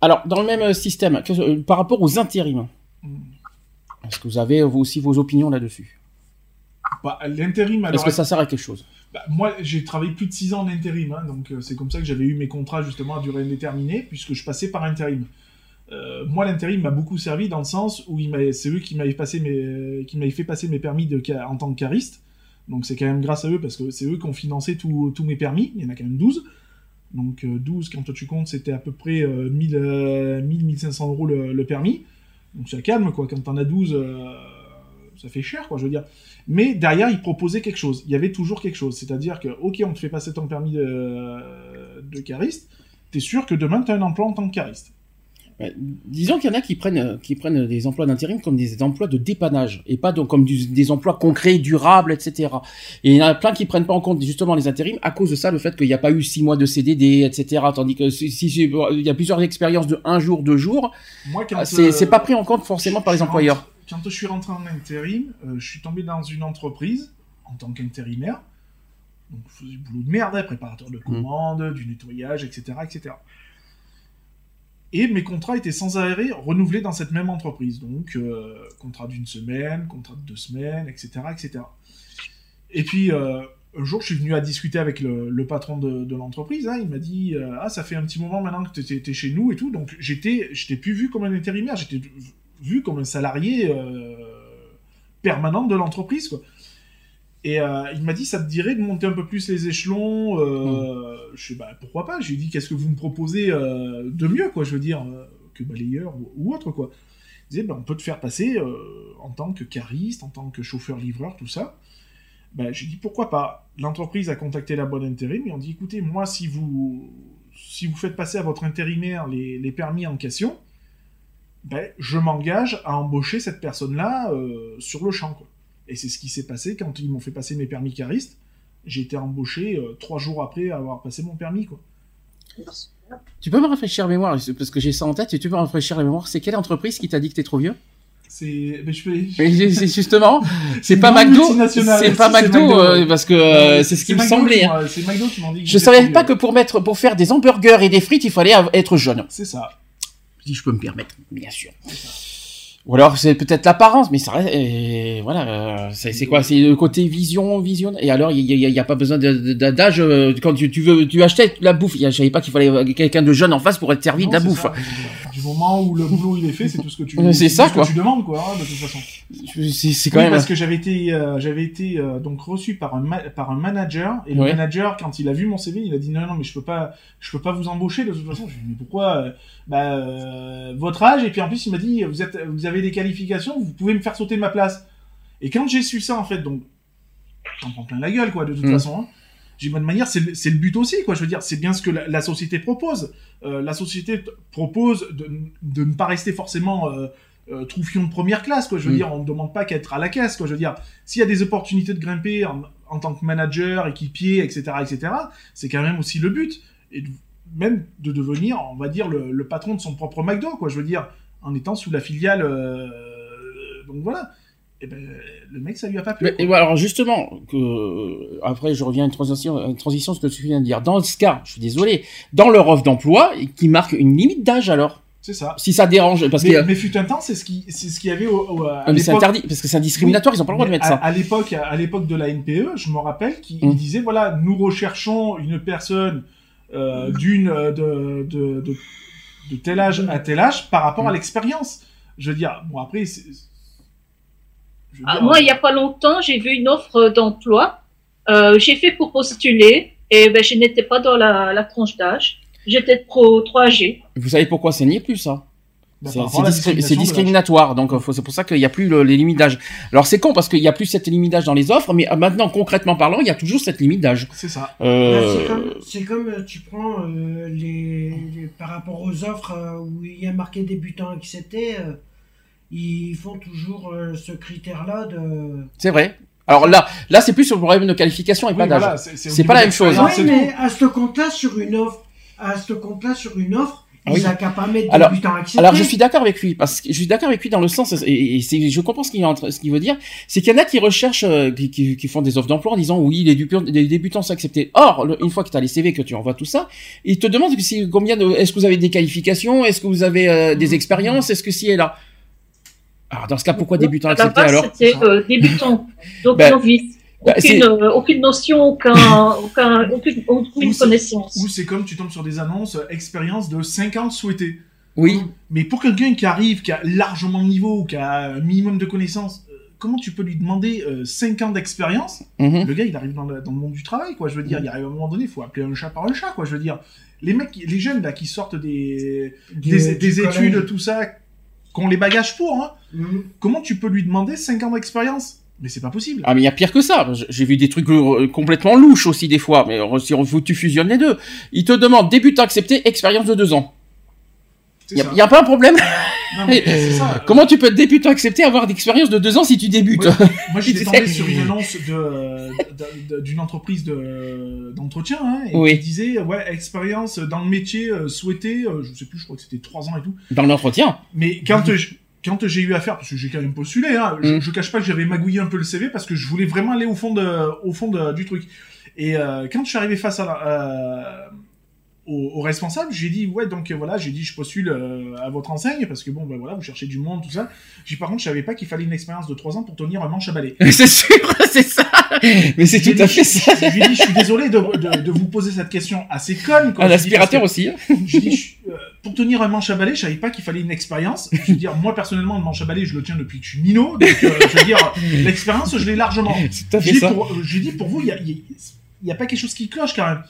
Alors, dans le même euh, système, que- euh, par rapport aux intérims, Hmm. est-ce que vous avez vous aussi vos opinions là-dessus? Bah, l'intérim, alors. Est-ce que ça sert à quelque chose? Bah, moi, j'ai travaillé plus de 6 ans en intérim, hein, donc euh, c'est comme ça que j'avais eu mes contrats justement à durée indéterminée, puisque je passais par intérim. Euh, moi, l'intérim m'a beaucoup servi dans le sens où c'est eux qui m'avaient fait passer mes permis en tant que cariste. Donc c'est quand même grâce à eux parce que c'est eux qui ont financé tous mes permis. Il y en a quand même 12. Donc euh, 12, quand tu comptes, c'était à peu près euh, 1000, euh, 1000, 1500 euros le, permis. Donc ça calme quoi. Quand t'en as 12, euh, ça fait cher quoi, je veux dire. Mais derrière, ils proposaient quelque chose. Il y avait toujours quelque chose. C'est-à-dire que, ok, on te fait passer ton permis de, de cariste, t'es sûr que demain, t'as un emploi en tant que cariste. Ouais, Disons qu'il y en a qui prennent, euh, qui prennent des emplois d'intérim comme des emplois de dépannage et pas donc comme du- des emplois concrets, durables, etc. Et il y en a plein qui prennent pas en compte justement les intérims à cause de ça, le fait qu'il n'y a pas eu six mois de CDD, etc. Tandis que si, si- si- il y a plusieurs expériences de un jour, deux jours, Ah, c'est euh, pas pris en compte forcément par les employeurs. quand je suis rentré en intérim, euh, je suis tombé dans une entreprise en tant qu'intérimaire. Donc, je faisais du boulot de merde, préparateur Mmh. de commandes, du nettoyage, etc., etc. Et mes contrats étaient sans arrêt renouvelés dans cette même entreprise. Donc, euh, contrat d'une semaine, contrat de deux semaines, etc., etc. Et puis, euh, un jour, je suis venu à discuter avec le, patron de, l'entreprise. hein. il m'a dit euh, Ah, ça fait un petit moment maintenant que tu étais chez nous et tout. Donc, j'étais j'étais plus vu comme un intérimaire, j'étais vu comme un salarié permanent de l'entreprise. Et euh, il m'a dit Ça te dirait de monter un peu plus les échelons euh, Je sais Bah, pourquoi pas? Je lui ai dit Qu'est-ce que vous me proposez euh, de mieux, quoi, je veux dire, euh, que balayeur ou, ou autre, quoi. Il disait, ben, on peut te faire passer en tant que cariste, en tant que chauffeur-livreur, tout ça. Ben, j'ai dit pourquoi pas? L'entreprise a contacté la bonne intérim et on dit écoutez, moi, si vous, si vous faites passer à votre intérimaire les, les permis en question, ben, je m'engage à embaucher cette personne-là euh, sur le champ. Quoi. Et c'est ce qui s'est passé quand ils m'ont fait passer mes permis caristes. J'ai été embauché euh, trois jours après avoir passé mon permis. Quoi. Tu peux me rafraîchir la mémoire parce que j'ai ça en tête. Et tu peux me rafraîchir la mémoire. C'est quelle entreprise qui t'a dit que t'es trop vieux? C'est, ben, je c'est- c'est justement, c'est pas McDo, c'est pas c'est McDo, McDo, euh, parce que euh, c'est ce qui me semblait. qui hein. C'est McDo qui m'ont dit. que Je savais pas que pour mettre, pour faire des hamburgers et des frites, il fallait être jeune. C'est ça. Si je peux me permettre, bien sûr. Ou alors c'est peut-être l'apparence, mais ça reste, et voilà, euh, c'est quoi? C'est le côté vision, vision. Et alors il y, y a pas besoin d'âge euh, quand tu, tu veux, tu achetais la bouffe. Je savais pas qu'il fallait quelqu'un de jeune en face pour être servi de la bouffe. ça. Du moment où le boulot il est fait, c'est tout ce que tu. C'est ça, ce quoi. que tu demandes quoi, hein, de toute façon. C'est quand Oui, même. parce que j'avais été, euh, j'avais été euh, donc reçu par un par un manager et le manager quand il a vu mon CV, il a dit non non mais je peux pas, je peux pas vous embaucher de toute façon. Je lui ai dit mais pourquoi euh, Bah euh, votre âge? Et puis en plus il m'a dit vous êtes, vous avez des qualifications, vous pouvez me faire sauter ma place. Et quand j'ai su ça en fait donc j'en prends plein la gueule quoi de toute Mm. façon. Hein. J'ai bonne manière, c'est le, but aussi, quoi. Je veux dire, c'est bien ce que la, la société propose. Euh, la société propose de, de ne pas rester forcément euh, euh, troufion de première classe, quoi. Je veux Mm. dire, on ne demande pas qu'à être à la caisse, quoi. Je veux dire, s'il y a des opportunités de grimper en, en tant que manager, équipier, etc., etc., c'est quand même aussi le but. Et de- même de devenir, on va dire, le, le patron de son propre McDo, quoi. Je veux dire, en étant sous la filiale. euh, donc voilà. Et ben, le mec, ça lui a pas plu. Mais, et alors justement, que, euh, après je reviens à une transition, une transition ce que tu viens de dire. Dans ce cas, je suis désolé, dans leur offre d'emploi, qui marque une limite d'âge alors, C'est ça. si ça dérange, parce mais, que mais fut un temps, c'est ce qui, c'est ce qu'il y avait au, au- à mais c'est interdit, parce que c'est discriminatoire, ils ont pas le droit de mettre à, ça. à l'époque, à l'époque de la NPE, je me rappelle qu'il Mm. il disait voilà, nous recherchons une personne euh, d'une euh, de, de, de, de tel âge à tel âge par rapport à Mm. l'expérience. Je veux dire, bon après, c'est. Ah, moi, il n'y a pas longtemps, j'ai vu une offre d'emploi. Euh, j'ai fait pour postuler et ben, je n'étais pas dans la, la tranche d'âge. J'étais pro 3G. Vous savez pourquoi ça n'y est plus ça bah, C'est discri- discriminatoire, donc euh, c'est pour ça qu'il n'y a plus le- les limites d'âge. Alors c'est con parce qu'il n'y a plus cette limite d'âge dans les offres, mais euh, maintenant concrètement parlant, il y a toujours cette limite d'âge. C'est ça. Euh, c'est comme, tu prends euh, les, les- par rapport aux offres euh, où il y a marqué débutant etc. euh, ils font toujours euh, ce critère-là de. c'est vrai. Alors là, là c'est plus sur le problème de qualification et Oui, pas d'âge. voilà, C'est pas la même chose, Oui, hein. mais à ce compte-là sur une offre, à ce compte-là sur une offre, oui. Pas mettre Alors-. Alors je suis d'accord avec lui parce que je suis d'accord avec lui dans le sens et, et c'est je comprends ce qu'il est en train- ce qu'il veut dire c'est qu'il y en a qui recherchent euh, qui, qui- qui font des offres d'emploi en disant oui les débutants les débutants sont acceptés. Or le- une fois que tu as les CV que tu envoies tout ça, ils te demandent si, combien de est-ce que vous avez des qualifications, est-ce que vous avez euh, des expériences, est-ce que si et là? Alors dans ce cas pourquoi débutant accepté alors? C'était euh, débutant, donc Ben, novice. Bah, Aucune, euh, aucune notion, aucun, aucun, aucune, connaissance. Ou c'est comme tu tombes sur des annonces, euh, expérience de 50 souhaités. Oui. Mais pour quelqu'un qui arrive, qui a largement le niveau, ou qui a un minimum de connaissances, euh, comment tu peux lui demander euh, 5 ans d'expérience? Mhm. Le gars, il arrive dans le, dans le monde du travail, quoi. Je veux dire, il arrive à un moment donné, il faut appeler un chat par un chat, quoi. Je veux dire, les mecs, les jeunes, là, qui sortent des, Du- des, du des collège. études, tout ça, qui ont les bagages pour, hein, Mhm. comment tu peux lui demander 5 ans d'expérience? Mais c'est pas possible. Ah mais il y a pire que ça. J'ai vu des trucs euh, complètement louches aussi des fois. Mais euh, si on, tu fusionnes les deux, ils te demandent débutant accepté, expérience de deux ans. Il y, a- pas un problème. Non, mais c'est ça. Comment tu peux être débutant accepté avoir d'expérience de deux ans si tu débutes. Moi, j'étais tombé sur une annonce de- de- de- d'une entreprise de- d'entretien hein, et Oui. qui disait ouais expérience dans le métier euh, souhaité, euh, je sais plus, je crois que c'était trois ans et tout. dans l'entretien Mais quand euh, je- quand j'ai eu affaire, parce que j'ai quand même postulé, hein, je, Mm. je cache pas que j'avais magouillé un peu le CV parce que je voulais vraiment aller au fond de, au fond de- du truc. Et euh, quand je suis arrivé face à la, euh, au, au responsable, j'ai dit ouais donc euh, voilà, j'ai dit je postule euh, à votre enseigne parce que bon ben voilà vous cherchez du monde tout ça. J'ai par contre je savais pas qu'il fallait une expérience de trois ans pour tenir un manche à balai. C'est sûr, c'est ça. Mais c'est tout à fait je- ça. Je lui ai dit, je suis désolé de, de, de vous poser cette question assez conne. Quoi. Un Je aspirateur aussi. hein. que- J'ai dit, je- euh, pour tenir un manche à balai, je savais pas qu'il fallait une expérience. Je veux dire, moi personnellement, le manche à balai, je le tiens depuis que je suis minot. Donc, euh, je veux dire, l'expérience, je l'ai largement. C'est tout à Je fait dis, ça. pour, euh, je dis, pour vous, il y a, il y a- il y a pas quelque chose qui cloche quand même.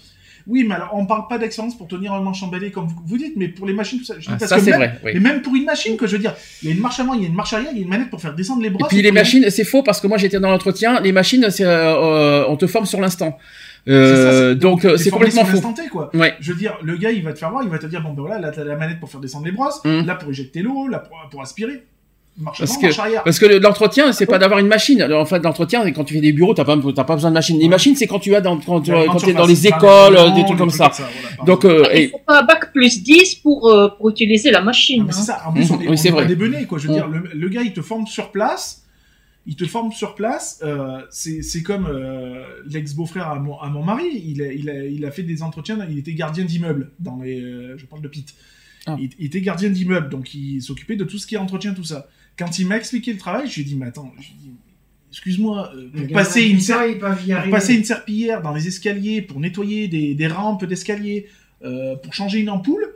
Oui, mais alors, on parle pas d'expérience pour tenir un manche balai comme vous, dites, mais pour les machines, tout ça. Je dis, Ah, parce ça que c'est vrai. oui. Mais même pour une machine, quoi, je veux dire, il y a une marche avant, il y a une marche arrière, il y a une manette pour faire descendre les Et bras. puis les machines, c'est faux parce que moi j'étais dans l'entretien. Les machines, c'est, euh, euh, on te forme sur l'instant. Euh, donc euh, c'est complètement faux. Instanté, quoi. Ouais. Je veux dire, le gars, il va te faire voir, il va te dire, bon, ben voilà, là, t'as la manette pour faire descendre les brosses, Mm. là, pour éjecter l'eau, là, pour, pour aspirer. Marche Parce avant, que- marche. Parce que le- l'entretien, c'est pas d'avoir une machine. En fait, l'entretien, quand tu fais des bureaux, t'as pas, t'as pas besoin de machine. Les Ouais. machines, c'est quand tu as dans, quand, tu- Ouais, quand tu t'es dans les écoles, les des trucs comme ça. voilà, par Donc, euh, Il faut pas un bac plus 10 pour, euh, pour utiliser la Ah, machine. mais c'est hein. ça, en plus, on est, Oui, on c'est est vrai. des benets, quoi. Je veux Mm. dire, le, le gars, il te forme sur place, il te forme sur place, euh, c'est c'est comme euh, l'ex-beau-frère à mon, à mon mari, il a, il, a, il a fait des entretiens, il était gardien d'immeuble, dans les, euh, je parle de Pete. Ah. Il, il était gardien d'immeuble, donc il s'occupait de tout ce qui est entretien, tout ça. Quand il m'a expliqué le travail, je lui ai dit, mais attends, je lui ai dit, excuse-moi, euh, pour passer une, ser- pour passer une serpillière dans les escaliers, pour nettoyer des, des rampes d'escalier, euh, pour changer une ampoule,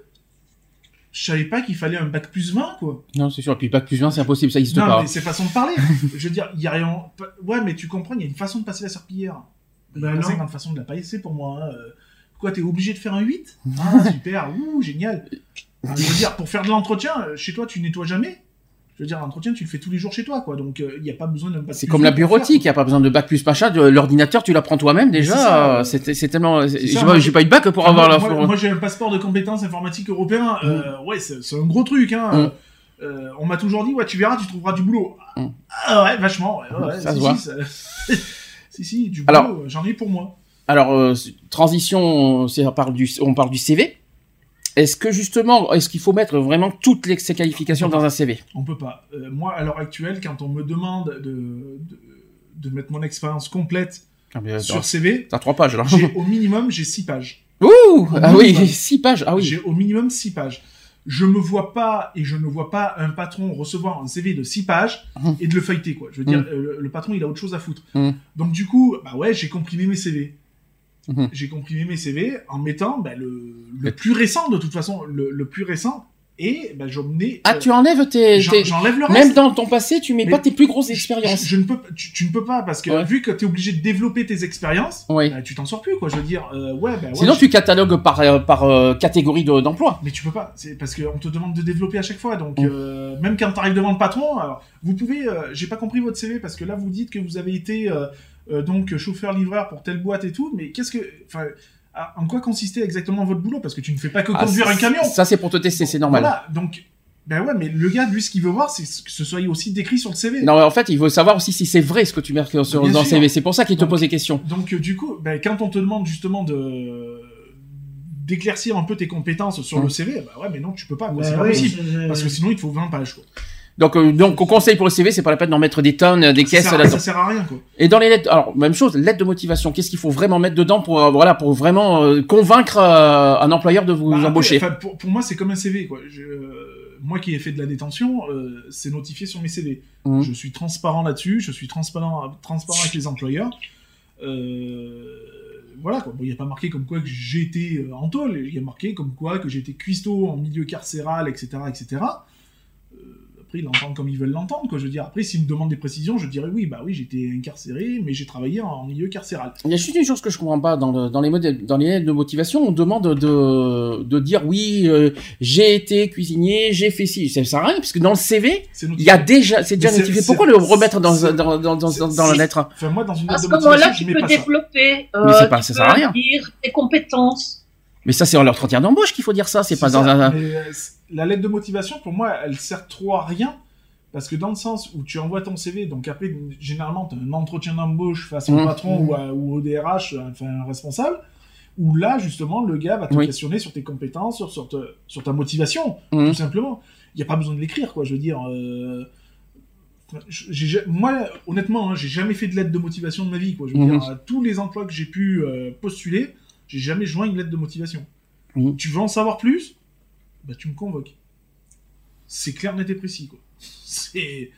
je savais pas qu'il fallait un bac plus 20, quoi. non, c'est sûr. Et puis bac plus 20, c'est impossible, ça existe Non, pas. mais c'est façon de parler. je veux dire, il y a rien. Ouais, mais tu comprends, il y a une façon de passer la serpillière. Il y a Ben pas non. 50 façons de la passer pour moi. hein. Euh, Quoi, t'es obligé de faire un 8 Ah, super, ouh, génial. Je veux dire, pour faire de l'entretien, chez toi, tu nettoies jamais? Je veux dire, l'entretien, tu le fais tous les jours chez toi, quoi. Donc, euh, il n'y a pas besoin d'un bac C'est comme la 20 pour bureautique, il n'y a pas besoin de bac plus machin. L'ordinateur, tu l'apprends toi-même déjà. euh, C'est tellement. J'ai pas- eu de bac pour avoir la. moi, moi, j'ai un passeport de compétences informatiques européen. euh, ouais, c'est un gros truc, hein. Mm. Euh, on m'a toujours dit, ouais, tu verras, tu trouveras du boulot. Mm. Ah ouais, vachement. Ouais, ouais, Ça si, se voit. Si, ça- si, si, du boulot, Alors- euh, j'en ai pour moi. Alors, euh, transition, on parle du, on parle du CV. Est-ce que justement, est-ce qu'il faut mettre vraiment toutes les, ces qualifications dans un CV On peut pas. Euh, moi, à l'heure actuelle, quand on me demande de, de, de mettre mon expérience complète ah, mais, sur CV, T'as trois pages là. au minimum, j'ai six pages. Ouh Ah oui, six pages. Ah oui. J'ai au minimum six pages. Je me vois pas et je ne vois pas un patron recevoir un CV de six pages Mhm. et de le feuilleter quoi. Je veux dire, Mhm. euh, le, le patron il a autre chose à foutre. Mhm. Donc du coup, bah ouais, j'ai comprimé mes CV. Mhm. J'ai comprimé mes CV en mettant bah, le, plus récent de toute façon, le, le plus récent et bah, j'emmenais. Ah, euh, tu enlèves tes, j'en- tes- j'enlève le reste. même dans ton passé, tu mets Mais- pas tes plus grosses Je- expériences. Je, ne peux, tu, tu ne peux pas parce que Ouais. vu que tu es obligé de développer tes expériences, bah, tu t'en sors plus quoi. Je veux dire, euh, ouais, bah, ouais, Sinon, je- tu catalogues par euh, par catégorie de- d'emploi. Mais tu peux pas, parce qu'on te demande de développer à chaque fois. Donc, Mm. même quand tu arrives devant le patron, alors, vous pouvez, j'ai pas compris votre CV parce que là, vous dites que vous avez été euh, donc chauffeur-livreur pour telle boîte et tout, mais qu'est-ce que, enfin, en quoi consistait exactement votre boulot? Parce que tu ne fais pas que Ah, conduire un camion. Ça, c'est pour te tester, c'est normal. Voilà, donc, ben ouais, mais le gars, lui, ce qu'il veut voir, c'est que ce soit aussi décrit sur le CV. Non, mais en fait, il veut savoir aussi si c'est vrai ce que tu mets sur, Bien dans le. CV. C'est pour ça qu'il te pose des questions. Donc, euh, du coup, ben, quand on te demande justement de d'éclaircir un peu tes compétences sur Mm. le CV, bah ouais, mais non, tu peux pas. Bah c'est pas possible. Parce que sinon, il te faut 20 pages, quoi. Donc, euh, donc, on conseille pour le CV, c'est pas la peine d'en mettre des tonnes, euh, des Ça caisses sert, là-dedans. ça sert à rien, quoi. Et dans les lettres, alors même chose, lettres de motivation. Qu'est-ce qu'il faut vraiment mettre dedans pour euh, voilà pour vraiment euh, convaincre un employeur de vous Bah, embaucher. pour, pour moi, c'est comme un CV, quoi. Je- moi qui ai fait de la détention, c'est notifié sur mes CV. Mhm. Je suis transparent là-dessus, je suis transparent, transparent avec les employeurs. Euh, voilà, quoi. Bon, il n'y a pas marqué comme quoi que euh, en tôle, il y a marqué comme quoi que été cuistot en milieu carcéral, etc., etc. Après, ils l'entendent comme ils veulent l'entendre, quoi. Je veux dire, après, s'ils me demandent des précisions, je dirais oui, bah oui, j'étais incarcéré, mais j'ai travaillé en, milieu carcéral. Il y a juste une chose que je comprends pas dans, le, dans les modèles, dans les lettres de motivation, on demande de de dire oui, euh, j'ai été cuisinier, j'ai fait ci, ça sert à rien parce que dans le CV, C'est il y a déjà c'est déjà Mais notifié. Pourquoi le remettre dans dans dans dans, dans, c'est- dans la lettre Enfin, moi, dans une À lettre ce de motivation, moment-là, je tu peux pas développer, Mais euh, pas- tu ça sert à peux rien. dire tes compétences. Mais ça c'est en l'entretien d'embauche qu'il faut dire ça, c'est pas dans un mais, euh, la lettre de motivation, pour moi, elle sert trop à rien. Parce que dans le sens où tu envoies ton CV, donc après, généralement, tu as un entretien d'embauche face au Mhm. patron ou, à- ou au DRH, enfin un responsable, où là, justement, le gars va te Oui. questionner sur tes compétences, sur, sur, te- sur ta motivation, Mhm. tout simplement. Il n'y a pas besoin de l'écrire, quoi, je veux dire. euh, moi, honnêtement, hein, j'ai jamais fait de lettre de motivation de ma vie, quoi. Je veux Mhm. dire, tous les emplois que j'ai pu euh, postuler, j'ai jamais joint une lettre de motivation. Mhm. Tu veux en savoir plus? Bah, tu me convoques. C'est clair, net et précis, quoi. C'est.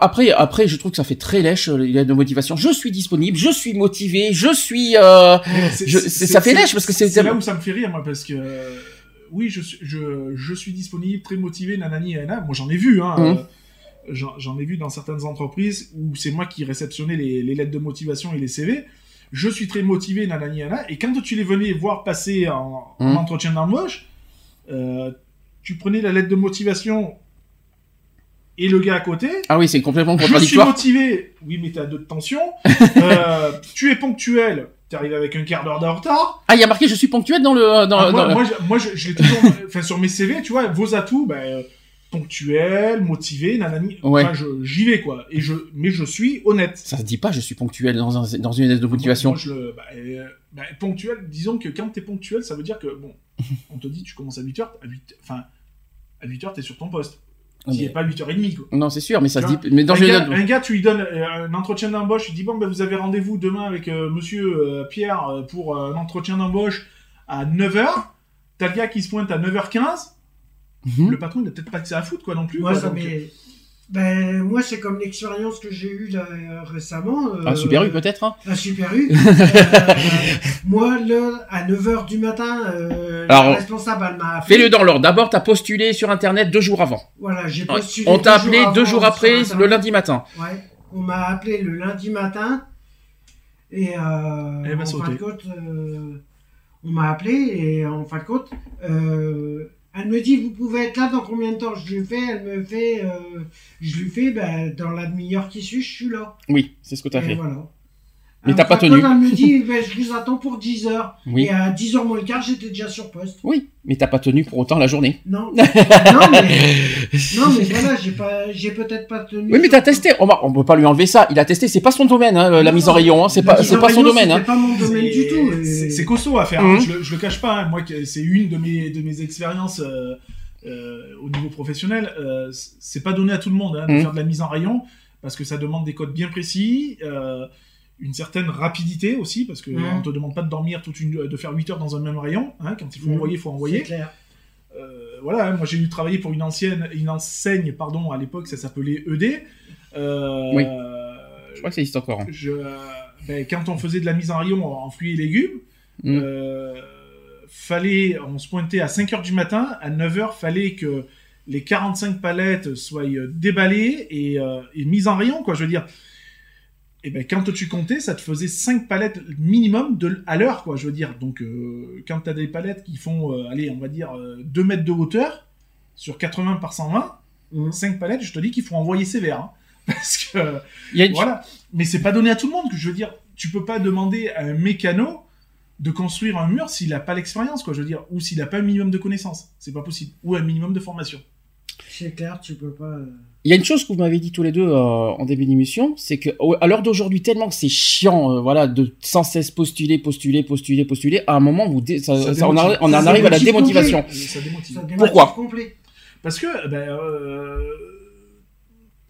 Après, après, je trouve que ça fait très lèche, euh, les lettres de motivation. Je suis disponible, je suis motivé, je suis. Euh... Je- ça fait lèche parce que c'est- C'est là où ça me fait rire, moi, parce que. euh, oui, je, suis- je, je suis disponible, très motivé, nanani, nanana. Moi, j'en ai vu, hein. Euh, J'en j'en ai vu dans certaines entreprises où c'est moi qui réceptionnais les, les lettres de motivation et les CV. Je suis très motivé, nanani, nanana. Et quand tu les venais voir passer en, en Mhm. entretien d'embauche, euh, tu prenais la lettre de motivation et le gars à côté. Ah oui, c'est complètement Je suis contradictoire. motivé. Oui, mais t'as deux de tension. Euh, tu es ponctuel. T'arrives avec un quart d'heure de retard. Ah, il y a marqué je suis ponctuel dans le dans, Ah, moi, dans le- moi, je, moi, je, je l'ai toujours. Enfin, sur mes CV, tu vois, vos atouts, ben, euh, ponctuel, motivé, nanani. Ouais. Enfin, je- j'y vais, quoi. Et je, mais je suis honnête. Ça se dit pas je suis ponctuel dans un, dans une lettre de motivation. Moi, moi, je le, bah, euh, bah, ponctuel, disons que quand t'es ponctuel, ça veut dire que, bon, on te dit, tu commences à 8h, à 8, enfin, à 8h, t'es sur ton poste. S'il mais- n'est pas 8h30, quoi. Non, c'est sûr, mais ça se Tu dit. Mais dans un, gars, un gars, tu lui donnes euh, un entretien d'embauche, il dit bon, ben, vous avez rendez-vous demain avec euh, monsieur euh, Pierre pour un entretien d'embauche à 9h. T'as le gars qui se pointe à 9h15. Mhm. Le patron, il a peut-être pas que ça à foutre, quoi, non plus. Quoi, ça donc, m'est- ben, moi, c'est comme l'expérience que j'ai eue là, euh, récemment. euh, Ah, Super U peut-être. hein À Super U. Euh, moi, là, à 9h du matin, euh, Alors, la responsable, elle m'a appelé. Fais-le dans l'ordre. D'abord, t'as postulé sur internet deux jours avant. Voilà, j'ai postulé. On t'a appelé deux jours après, le lundi matin. Ouais, on m'a appelé le lundi matin. Et euh, Elle m'a en fin de compte, euh, on m'a appelé et en fin de compte, euh, elle me dit Vous pouvez être là dans combien de temps Je lui fais, elle me fait, euh, je lui fais, ben, dans la demi-heure qui suit, je suis là. Oui, c'est ce que t'as Et fait. voilà. Mais t'as pas tenu. compte, Elle me dit ben, Je vous attends pour 10 heures. Oui. Et à 10h moins le quart, j'étais déjà sur poste. Oui, mais t'as pas tenu pour autant la journée. Non, non, mais, non, mais voilà, j'ai pas, j'ai peut-être pas tenu. Oui, mais t'as testé. On, va, on peut pas lui enlever ça. Il a testé. C'est pas son domaine, hein, la Non, mise en rayon. Hein. C'est pas, c'est en pas son rayon, domaine. C'était Hein. pas mon domaine du tout. et- C'est c'est costaud à faire, hein, je, le, je le cache pas. hein, moi, c'est une de mes, de mes expériences euh, euh, au niveau professionnel. euh, c'est pas donné à tout le monde hein, de Mhm. faire de la mise en rayon parce que ça demande des codes bien précis. euh, une certaine rapidité aussi, parce que Mhm. on te demande pas de dormir toute une, de faire 8 heures dans un même rayon. Hein, quand il faut Mhm. envoyer, il faut C'est envoyer. clair. Euh, voilà, hein, moi j'ai eu travailler pour une ancienne, une enseigne, pardon, à l'époque ça s'appelait ED. Euh, Oui. Je crois que ça existe encore. hein. je, ben, quand on faisait de la mise en rayon en fruits et légumes, Mm. euh, fallait, on se pointait à 5h du matin, à 9h, fallait que les 45 palettes soient déballées et, euh, et mises en rayon, quoi, je veux dire. Et ben, quand tu comptais, ça te faisait 5 palettes minimum de, à l'heure, quoi, je veux dire. Donc, euh, quand tu as des palettes qui font, euh, allez, on va dire, euh, 2 mètres de hauteur, sur 80 par 120, Mhm. 5 palettes, je te dis qu'il faut envoyer sévère. hein. Parce que, Il y a une- voilà. Mais c'est pas donné à tout le monde que je veux dire. Tu peux pas demander à un mécano de construire un mur s'il a pas l'expérience, quoi, je veux dire, ou s'il a pas un minimum de connaissances. C'est pas possible. Ou un minimum de formation. C'est clair, tu peux pas. Il y a une chose que vous m'avez dit tous les deux euh, en début d'émission, c'est que à l'heure d'aujourd'hui, tellement que c'est chiant, euh, voilà, de sans cesse postuler, postuler, postuler, postuler, à un moment, vous dé- ça- Ça ça- on, en arrive à la démotivation. démotive. Pourquoi complet. Parce que ben, euh,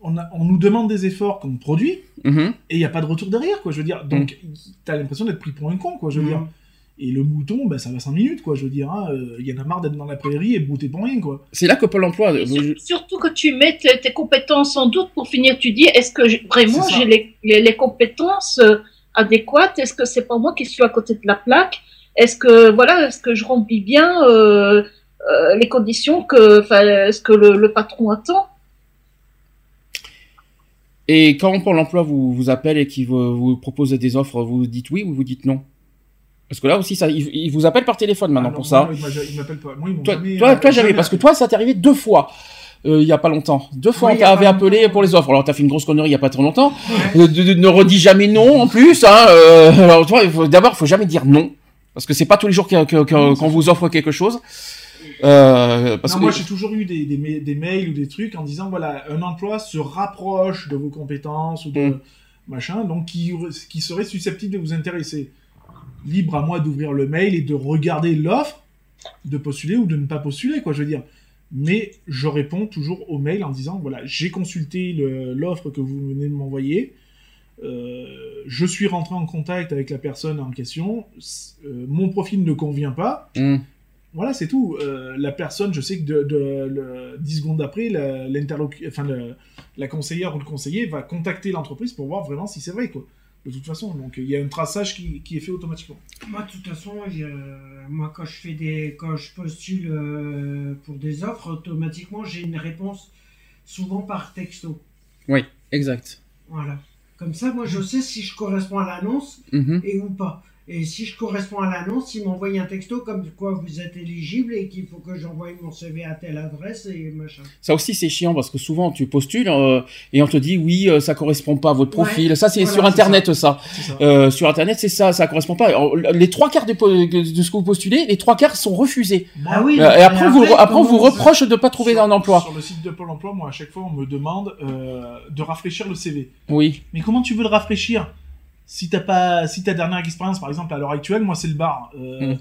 on, a- on nous demande des efforts qu'on produit Mhm. et il n'y a pas de retour derrière, quoi. Je veux dire, donc t'as l'impression d'être pris pour un con, quoi. Je veux Mhm. dire. Et le mouton, ben, ça va 5 minutes, quoi. Je veux dire, hein, euh, il y en a marre d'être dans la prairie et brouter pour rien, quoi. C'est là que Pôle Emploi. euh, Surtout que tu mets tes, tes compétences en doute pour finir. Tu dis, est-ce que vraiment j'ai les, les, les compétences euh, adéquates? Est-ce que c'est pas moi qui suis à côté de la plaque? Est-ce que voilà, est-ce que je remplis bien euh, euh, les conditions que, enfin, est-ce que le, le patron attend? Et quand Pôle Emploi vous, vous appelle et qu'il vous, vous propose des offres, vous dites oui ou vous dites non? Parce que là aussi, ça, il, il vous appelle par téléphone maintenant Ah, pour ça. moi, il m'a- il m'appelle pas. Moi, ils Toi, jamais- toi, toi, j'avais jamais- parce que toi, ça t'est arrivé deux fois. euh, il y a pas longtemps. Deux fois, Oui, on il y a t'avait appelé longtemps. pour les offres. Alors, t'as fait une grosse connerie il y a pas très longtemps. Ouais. Euh, de- de- ne redis jamais non en plus. Hein, euh, alors, toi, d'abord, il faut jamais dire non. Parce que c'est pas tous les jours ça qu'on vous offre quelque chose. Euh, parce Non, que moi j'ai toujours eu des, des, ma- des mails ou des trucs en disant voilà, un emploi se rapproche de vos compétences ou de Mm. machin, donc qui, qui serait susceptible de vous intéresser. Libre à moi d'ouvrir le mail et de regarder l'offre, de postuler ou de ne pas postuler, quoi, je veux dire. Mais je réponds toujours au mail en disant voilà, j'ai consulté l'offre que vous venez de m'envoyer. euh, je suis rentré en contact avec la personne en question. euh, mon profil ne convient pas. Hum, Voilà, c'est tout. Euh, la personne, je sais que de, de- le- 10 secondes après, la, enfin, le- la conseillère ou le conseiller va contacter l'entreprise pour voir vraiment si c'est vrai, quoi. De toute façon, donc il y a un traçage qui, qui est fait automatiquement. Moi, de toute façon, moi, quand je fais des, quand je postule euh, pour des offres, automatiquement, j'ai une réponse souvent par texto. exact. Voilà. Comme ça, moi, je sais si je corresponds à l'annonce Mhm. et ou pas. Et si je corresponds à l'annonce, il m'envoie un texto comme quoi vous êtes éligible et qu'il faut que j'envoie mon CV à telle adresse et machin. Ça aussi, c'est chiant parce que souvent, tu postules euh, et on te dit oui, euh, ça correspond pas à votre profil. Ouais, ça, c'est voilà, sur Internet, ça. C'est ça. Euh, sur Internet, c'est ça, ça correspond pas. Alors, les trois quarts de ce que vous postulez, les trois quarts sont refusés. Moi, Ah oui, Euh, et après, on vous, après, on vous reproche de pas trouver sur- un emploi. Sur le site de Pôle emploi, moi, à chaque fois, on me demande euh, de rafraîchir le CV. Oui. Mais comment tu veux le rafraîchir? Si t'as pas, si ta dernière expérience, par exemple, à l'heure actuelle, moi, c'est le bar. Euh, Mm.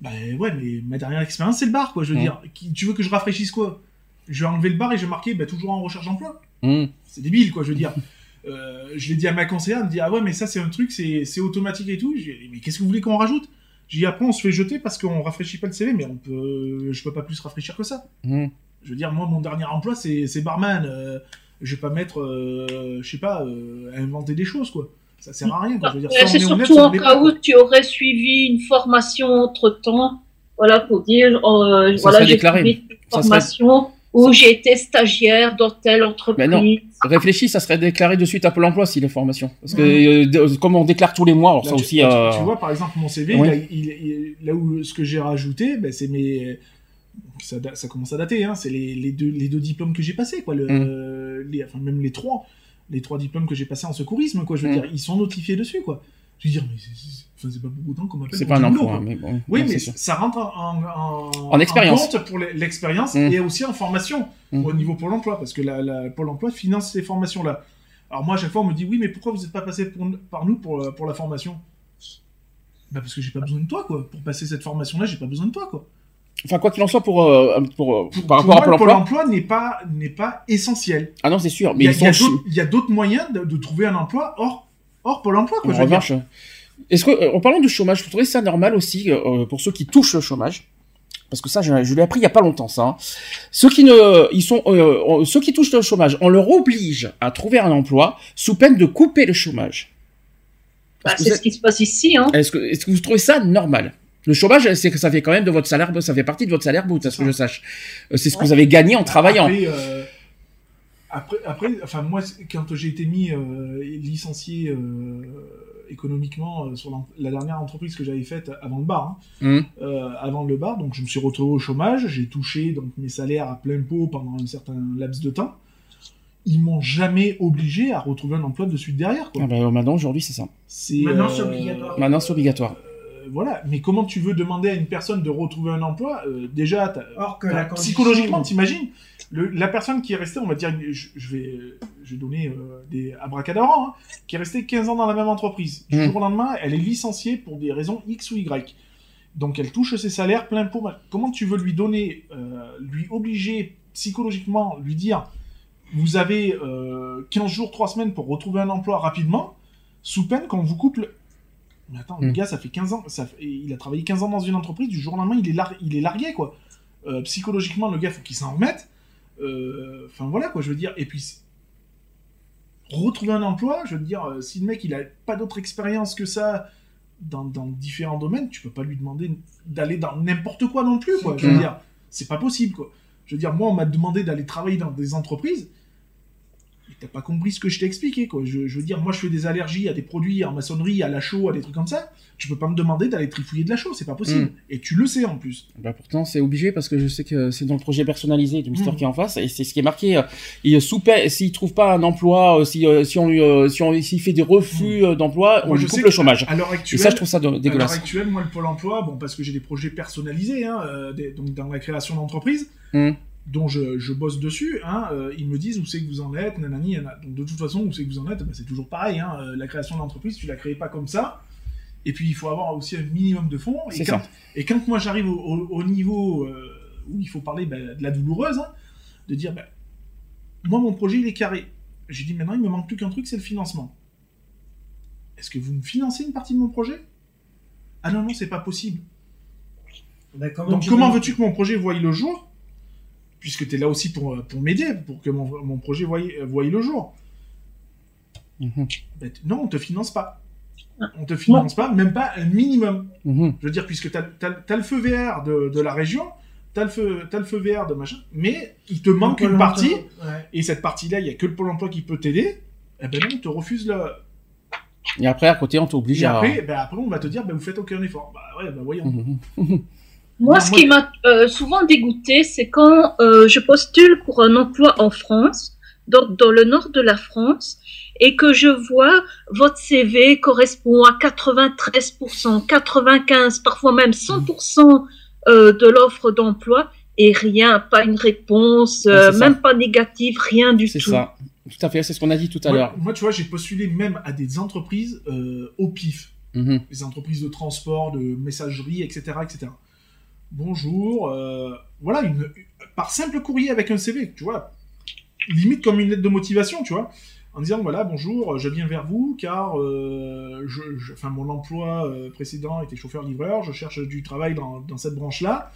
Ben ouais, mais ma dernière expérience, c'est le bar, quoi. Je veux Mm. dire, Qui- tu veux que je rafraîchisse quoi? Je vais enlever le bar et je vais marquer ben, toujours en recherche d'emploi. Hum. C'est débile, quoi, je veux dire. Euh, je l'ai dit à ma conseillère, elle me dit Ah ouais, mais ça, c'est un truc, c'est automatique et tout. J'ai dit Mais qu'est-ce que vous voulez qu'on rajoute? J'ai dit Après, on se fait jeter parce qu'on rafraîchit pas le CV, mais on peut, je peux pas plus rafraîchir que ça. Je veux dire, moi, mon dernier emploi, c'est barman. Euh, je vais pas mettre, euh, je sais pas, euh, à inventer des choses, quoi. Ça sert à rien, quoi. Je veux dire, Euh, C'est surtout en cas où tu aurais suivi une formation entre temps. Voilà, pour dire, euh, Ça voilà, serait j'ai déclaré. suivi une Ça serait- formation où j'ai été stagiaire dans telle entreprise. Mais non. Réfléchis, ça serait déclaré de suite à Pôle emploi si les formations. Parce que Mhm. euh, de- comme on déclare tous les mois, alors Là, ça tu, aussi. tu- euh, tu vois, par exemple, mon CV, Oui. là, il- il- là où ce que j'ai rajouté, ben, c'est mes. Ça, commence à dater, hein, c'est les, les, deux, les deux diplômes que j'ai passés, quoi. Le, euh, les, enfin, même les trois. Les trois diplômes que j'ai passés en secourisme, quoi. Je veux Mm. dire, ils sont notifiés dessus, quoi. Je veux dire, mais c'est- pas pour autant qu'on m'appelle c'est pas un emploi, mais bon. Oui, non, mais ça rentre en, en, En expérience. compte pour l'expérience Mm. et aussi en formation Mm. au niveau Pôle emploi, parce que la, la- Pôle emploi finance ces formations-là. Alors moi, à chaque fois, on me dit oui, mais pourquoi vous n'êtes pas passé pour- par nous pour, la- pour la formation? Bah parce que j'ai pas besoin de toi, quoi. Pour passer cette formation-là, j'ai pas besoin de toi, quoi. Enfin, quoi qu'il en soit, pour, euh, pour, euh, Pour, par pour rapport moi, à Pôle le Pôle emploi. emploi n'est pas, n'est pas essentiel. Ah non, c'est sûr. Mais Il y a, ils il y a sont. d'autres- moyens de, de trouver un emploi hors, hors Pôle emploi, quoi. En revanche, est-ce que, euh, en parlant de chômage, vous trouvez ça normal aussi euh, pour ceux qui touchent le chômage? Parce que ça, je, je l'ai appris il y a pas longtemps, ça. hein. Ceux qui ne, ils sont, euh, on- ceux qui touchent le chômage, on leur oblige à trouver un emploi sous peine de couper le chômage. Bah, c'est ce qui se passe ici. Hein. Est-ce que, est-ce que vous trouvez ça normal? Le chômage, c'est que ça fait quand même de votre salaire, ça fait partie de votre salaire brut, à ce que je sache. Euh, C'est ce que vous avez gagné en travaillant. Après, euh, après, après, enfin moi, quand j'ai été mis euh, licencié euh, économiquement euh, sur la dernière entreprise que j'avais faite avant le bar, hein, euh, avant le bar, donc je me suis retrouvé au chômage, j'ai touché donc mes salaires à plein pot pendant un certain laps de temps. Ils m'ont jamais obligé à retrouver un emploi de suite derrière. Quoi. Ah bah, maintenant, aujourd'hui, c'est ça. C'est, Maintenant, c'est obligatoire. Maintenant, c'est obligatoire. Euh, voilà. Mais comment tu veux demander à une personne de retrouver un emploi euh, Déjà, Or que la psychologiquement, t'imagines la personne qui est restée, on va dire, je, je vais, je vais donner euh, des abracadabras, hein, qui est restée 15 ans dans la même entreprise. Du Mm. jour au lendemain, elle est licenciée pour des raisons X ou Y. Donc elle touche ses salaires plein pot. Comment tu veux lui donner, euh, lui obliger psychologiquement, lui dire, vous avez euh, 15 jours, 3 semaines pour retrouver un emploi rapidement, sous peine qu'on vous coupe. Mais attends, le Mm. gars, ça fait 15 ans, ça fait- il a travaillé 15 ans dans une entreprise, du jour au lendemain, il est, lar- il est largué, quoi. Euh, psychologiquement, le gars, faut qu'il s'en remette. Euh, Enfin, voilà, quoi, je veux dire. Et puis, retrouver un emploi, je veux dire, euh, si le mec, il a pas d'autre expérience que ça dans, dans différents domaines, tu peux pas lui demander d'aller dans n'importe quoi non plus, quoi. Je veux dire, c'est pas possible, quoi. Je veux dire, moi, on m'a demandé d'aller travailler dans des entreprises. Et T'as pas compris ce que je t'ai expliqué, quoi. Je, je veux dire, moi, je fais des allergies à des produits en maçonnerie, à la chaux, à des trucs comme ça. Tu peux pas me demander d'aller trifouiller de la chaux, c'est pas possible. Mm. Et tu le sais en plus. Bah pourtant c'est obligé parce que je sais que c'est dans le projet personnalisé du Mister Mhm. qui est en face et c'est ce qui est marqué. euh, Il sous s'il trouve pas un emploi, euh, si euh, si on lui si on s'il fait des refus d'emploi, on Moi, lui coupe le chômage. À l'heure Et actuelle, ça je trouve ça de- À l'heure dégueulasse. actuelle, moi, le Pôle emploi, bon, parce que j'ai des projets personnalisés, hein, euh, des- donc dans la création d'entreprises, Mm. Dont je, je bosse dessus, hein, euh, ils me disent où c'est que vous en êtes, nanani, nanana. Donc de toute façon, où c'est que vous en êtes, ben, c'est toujours pareil. Hein, euh, la création d'entreprise, tu la crées pas comme ça. Et puis il faut avoir aussi un minimum de fonds. Et quand, ça. et quand moi j'arrive au, au- au niveau euh, où il faut parler ben, de la douloureuse, hein, de dire, ben, moi mon projet il est carré. J'ai dit maintenant il me manque plus qu'un truc, c'est le financement. Est-ce que vous me financez une partie de mon projet? Ah non, non, c'est pas possible. Comment Donc comment veux- veux-tu que mon projet voie le jour? Puisque tu es là aussi pour, euh, pour m'aider, pour que mon, mon projet voie, voie le jour. Mhm. Ben, non, on te finance pas. On te finance pas, même pas un minimum. Mhm. Je veux dire, puisque tu as, le feu vert de, de la région, tu as, le feu vert de machin, mais il te manque une partie, ouais. et cette partie-là, il y a que le Pôle emploi qui peut t'aider. Eh ben non, on te refuse le. Et après à côté on t'oblige Et à. après, ben après, on va te dire, ben vous faites aucun effort. Bah ouais, ben voyons. Mhm. Moi, Non, ce moi- qui m'a euh, souvent dégoûté, c'est quand euh, je postule pour un emploi en France, donc dans le nord de la France, et que je vois votre CV correspond à 93%, 95%, parfois même 100% euh, de l'offre d'emploi, et rien, pas une réponse, Ouais, euh, c'est ça. même pas négative, rien du C'est tout. ça. Tout à fait. C'est ce qu'on a dit tout à l'heure. moi, tu vois, j'ai postulé même à des entreprises euh, au pif. Mhm. des entreprises de transport, de messagerie, etc. etc. Bonjour, euh, voilà, une, par simple courrier avec un CV, tu vois, limite comme une lettre de motivation, tu vois, en disant voilà, bonjour, je viens vers vous car euh, je, je- enfin, mon emploi euh, précédent était chauffeur-livreur, je cherche du travail dans, dans cette branche-là.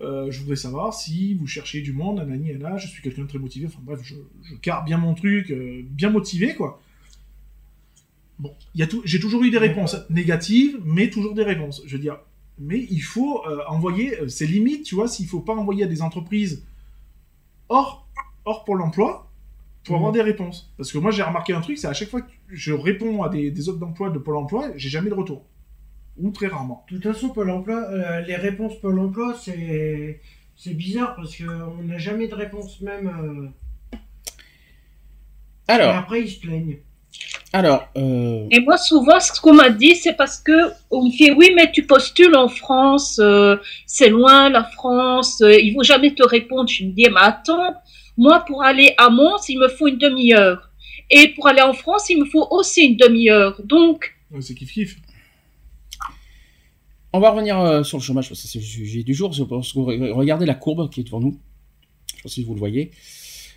Euh, je voudrais savoir si vous cherchez du monde, nanani, nana, je suis quelqu'un de très motivé, enfin bref, je, je carre bien mon truc, euh, bien motivé, quoi. Bon, j'ai toujours eu des réponses négatives, mais toujours des réponses. Je veux dire, mais il faut euh, envoyer, euh, c'est limite, tu vois, s'il faut pas envoyer à des entreprises hors, hors pour l'emploi pour avoir Mhm. des réponses. Parce que moi, j'ai remarqué un truc, c'est à chaque fois que je réponds à des, des offres d'emploi de Pôle emploi, j'ai jamais de retour. Ou très rarement. De toute façon, Pôle emploi, euh, les réponses Pôle emploi, c'est c'est bizarre parce qu'on n'a jamais de réponse même. euh, Et Alors après, ils se plaignent. Alors euh, Et moi, souvent, ce qu'on m'a dit, c'est parce que on me dit oui, mais tu postules en France, euh, c'est loin la France, euh, ils vont jamais te répondre. Je me dis, mais attends, moi, pour aller à Mons, il me faut une demi-heure. Et pour aller en France, il me faut aussi une demi-heure. Donc, Ouais, C'est kiff kiff. On va revenir euh, sur le chômage, parce que c'est le sujet du jour. Je pense que re- regardez la courbe qui est devant nous. Je sais pas si vous le voyez.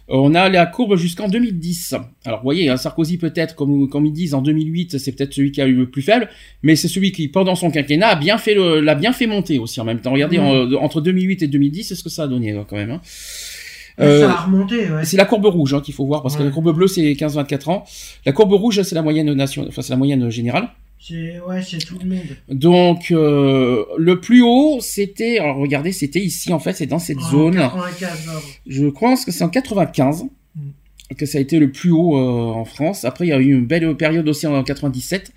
On a la courbe jusqu'en 2010. Alors, vous voyez, hein, Sarkozy peut-être, comme, comme ils disent, en 2008, c'est peut-être celui qui a eu le plus faible, mais c'est celui qui, pendant son quinquennat, a bien fait le- l'a bien fait monter aussi en même temps. Regardez, en- entre 2008 et 2010, c'est ce que ça a donné hein, quand même. hein. Euh, Ça a remonté, ouais. c'est la courbe rouge hein, qu'il faut voir, parce que la courbe bleue, c'est 15-24 ans. La courbe rouge, c'est la moyenne nationale, enfin, c'est la moyenne générale. C'est ouais, c'est tout le monde. Donc euh, le plus haut, c'était, alors regardez, c'était ici en fait, c'est dans cette En zone. 95, pardon. Je pense que c'est en 95 Mm. que ça a été le plus haut euh, en France. Après, il y a eu une belle période aussi en 97.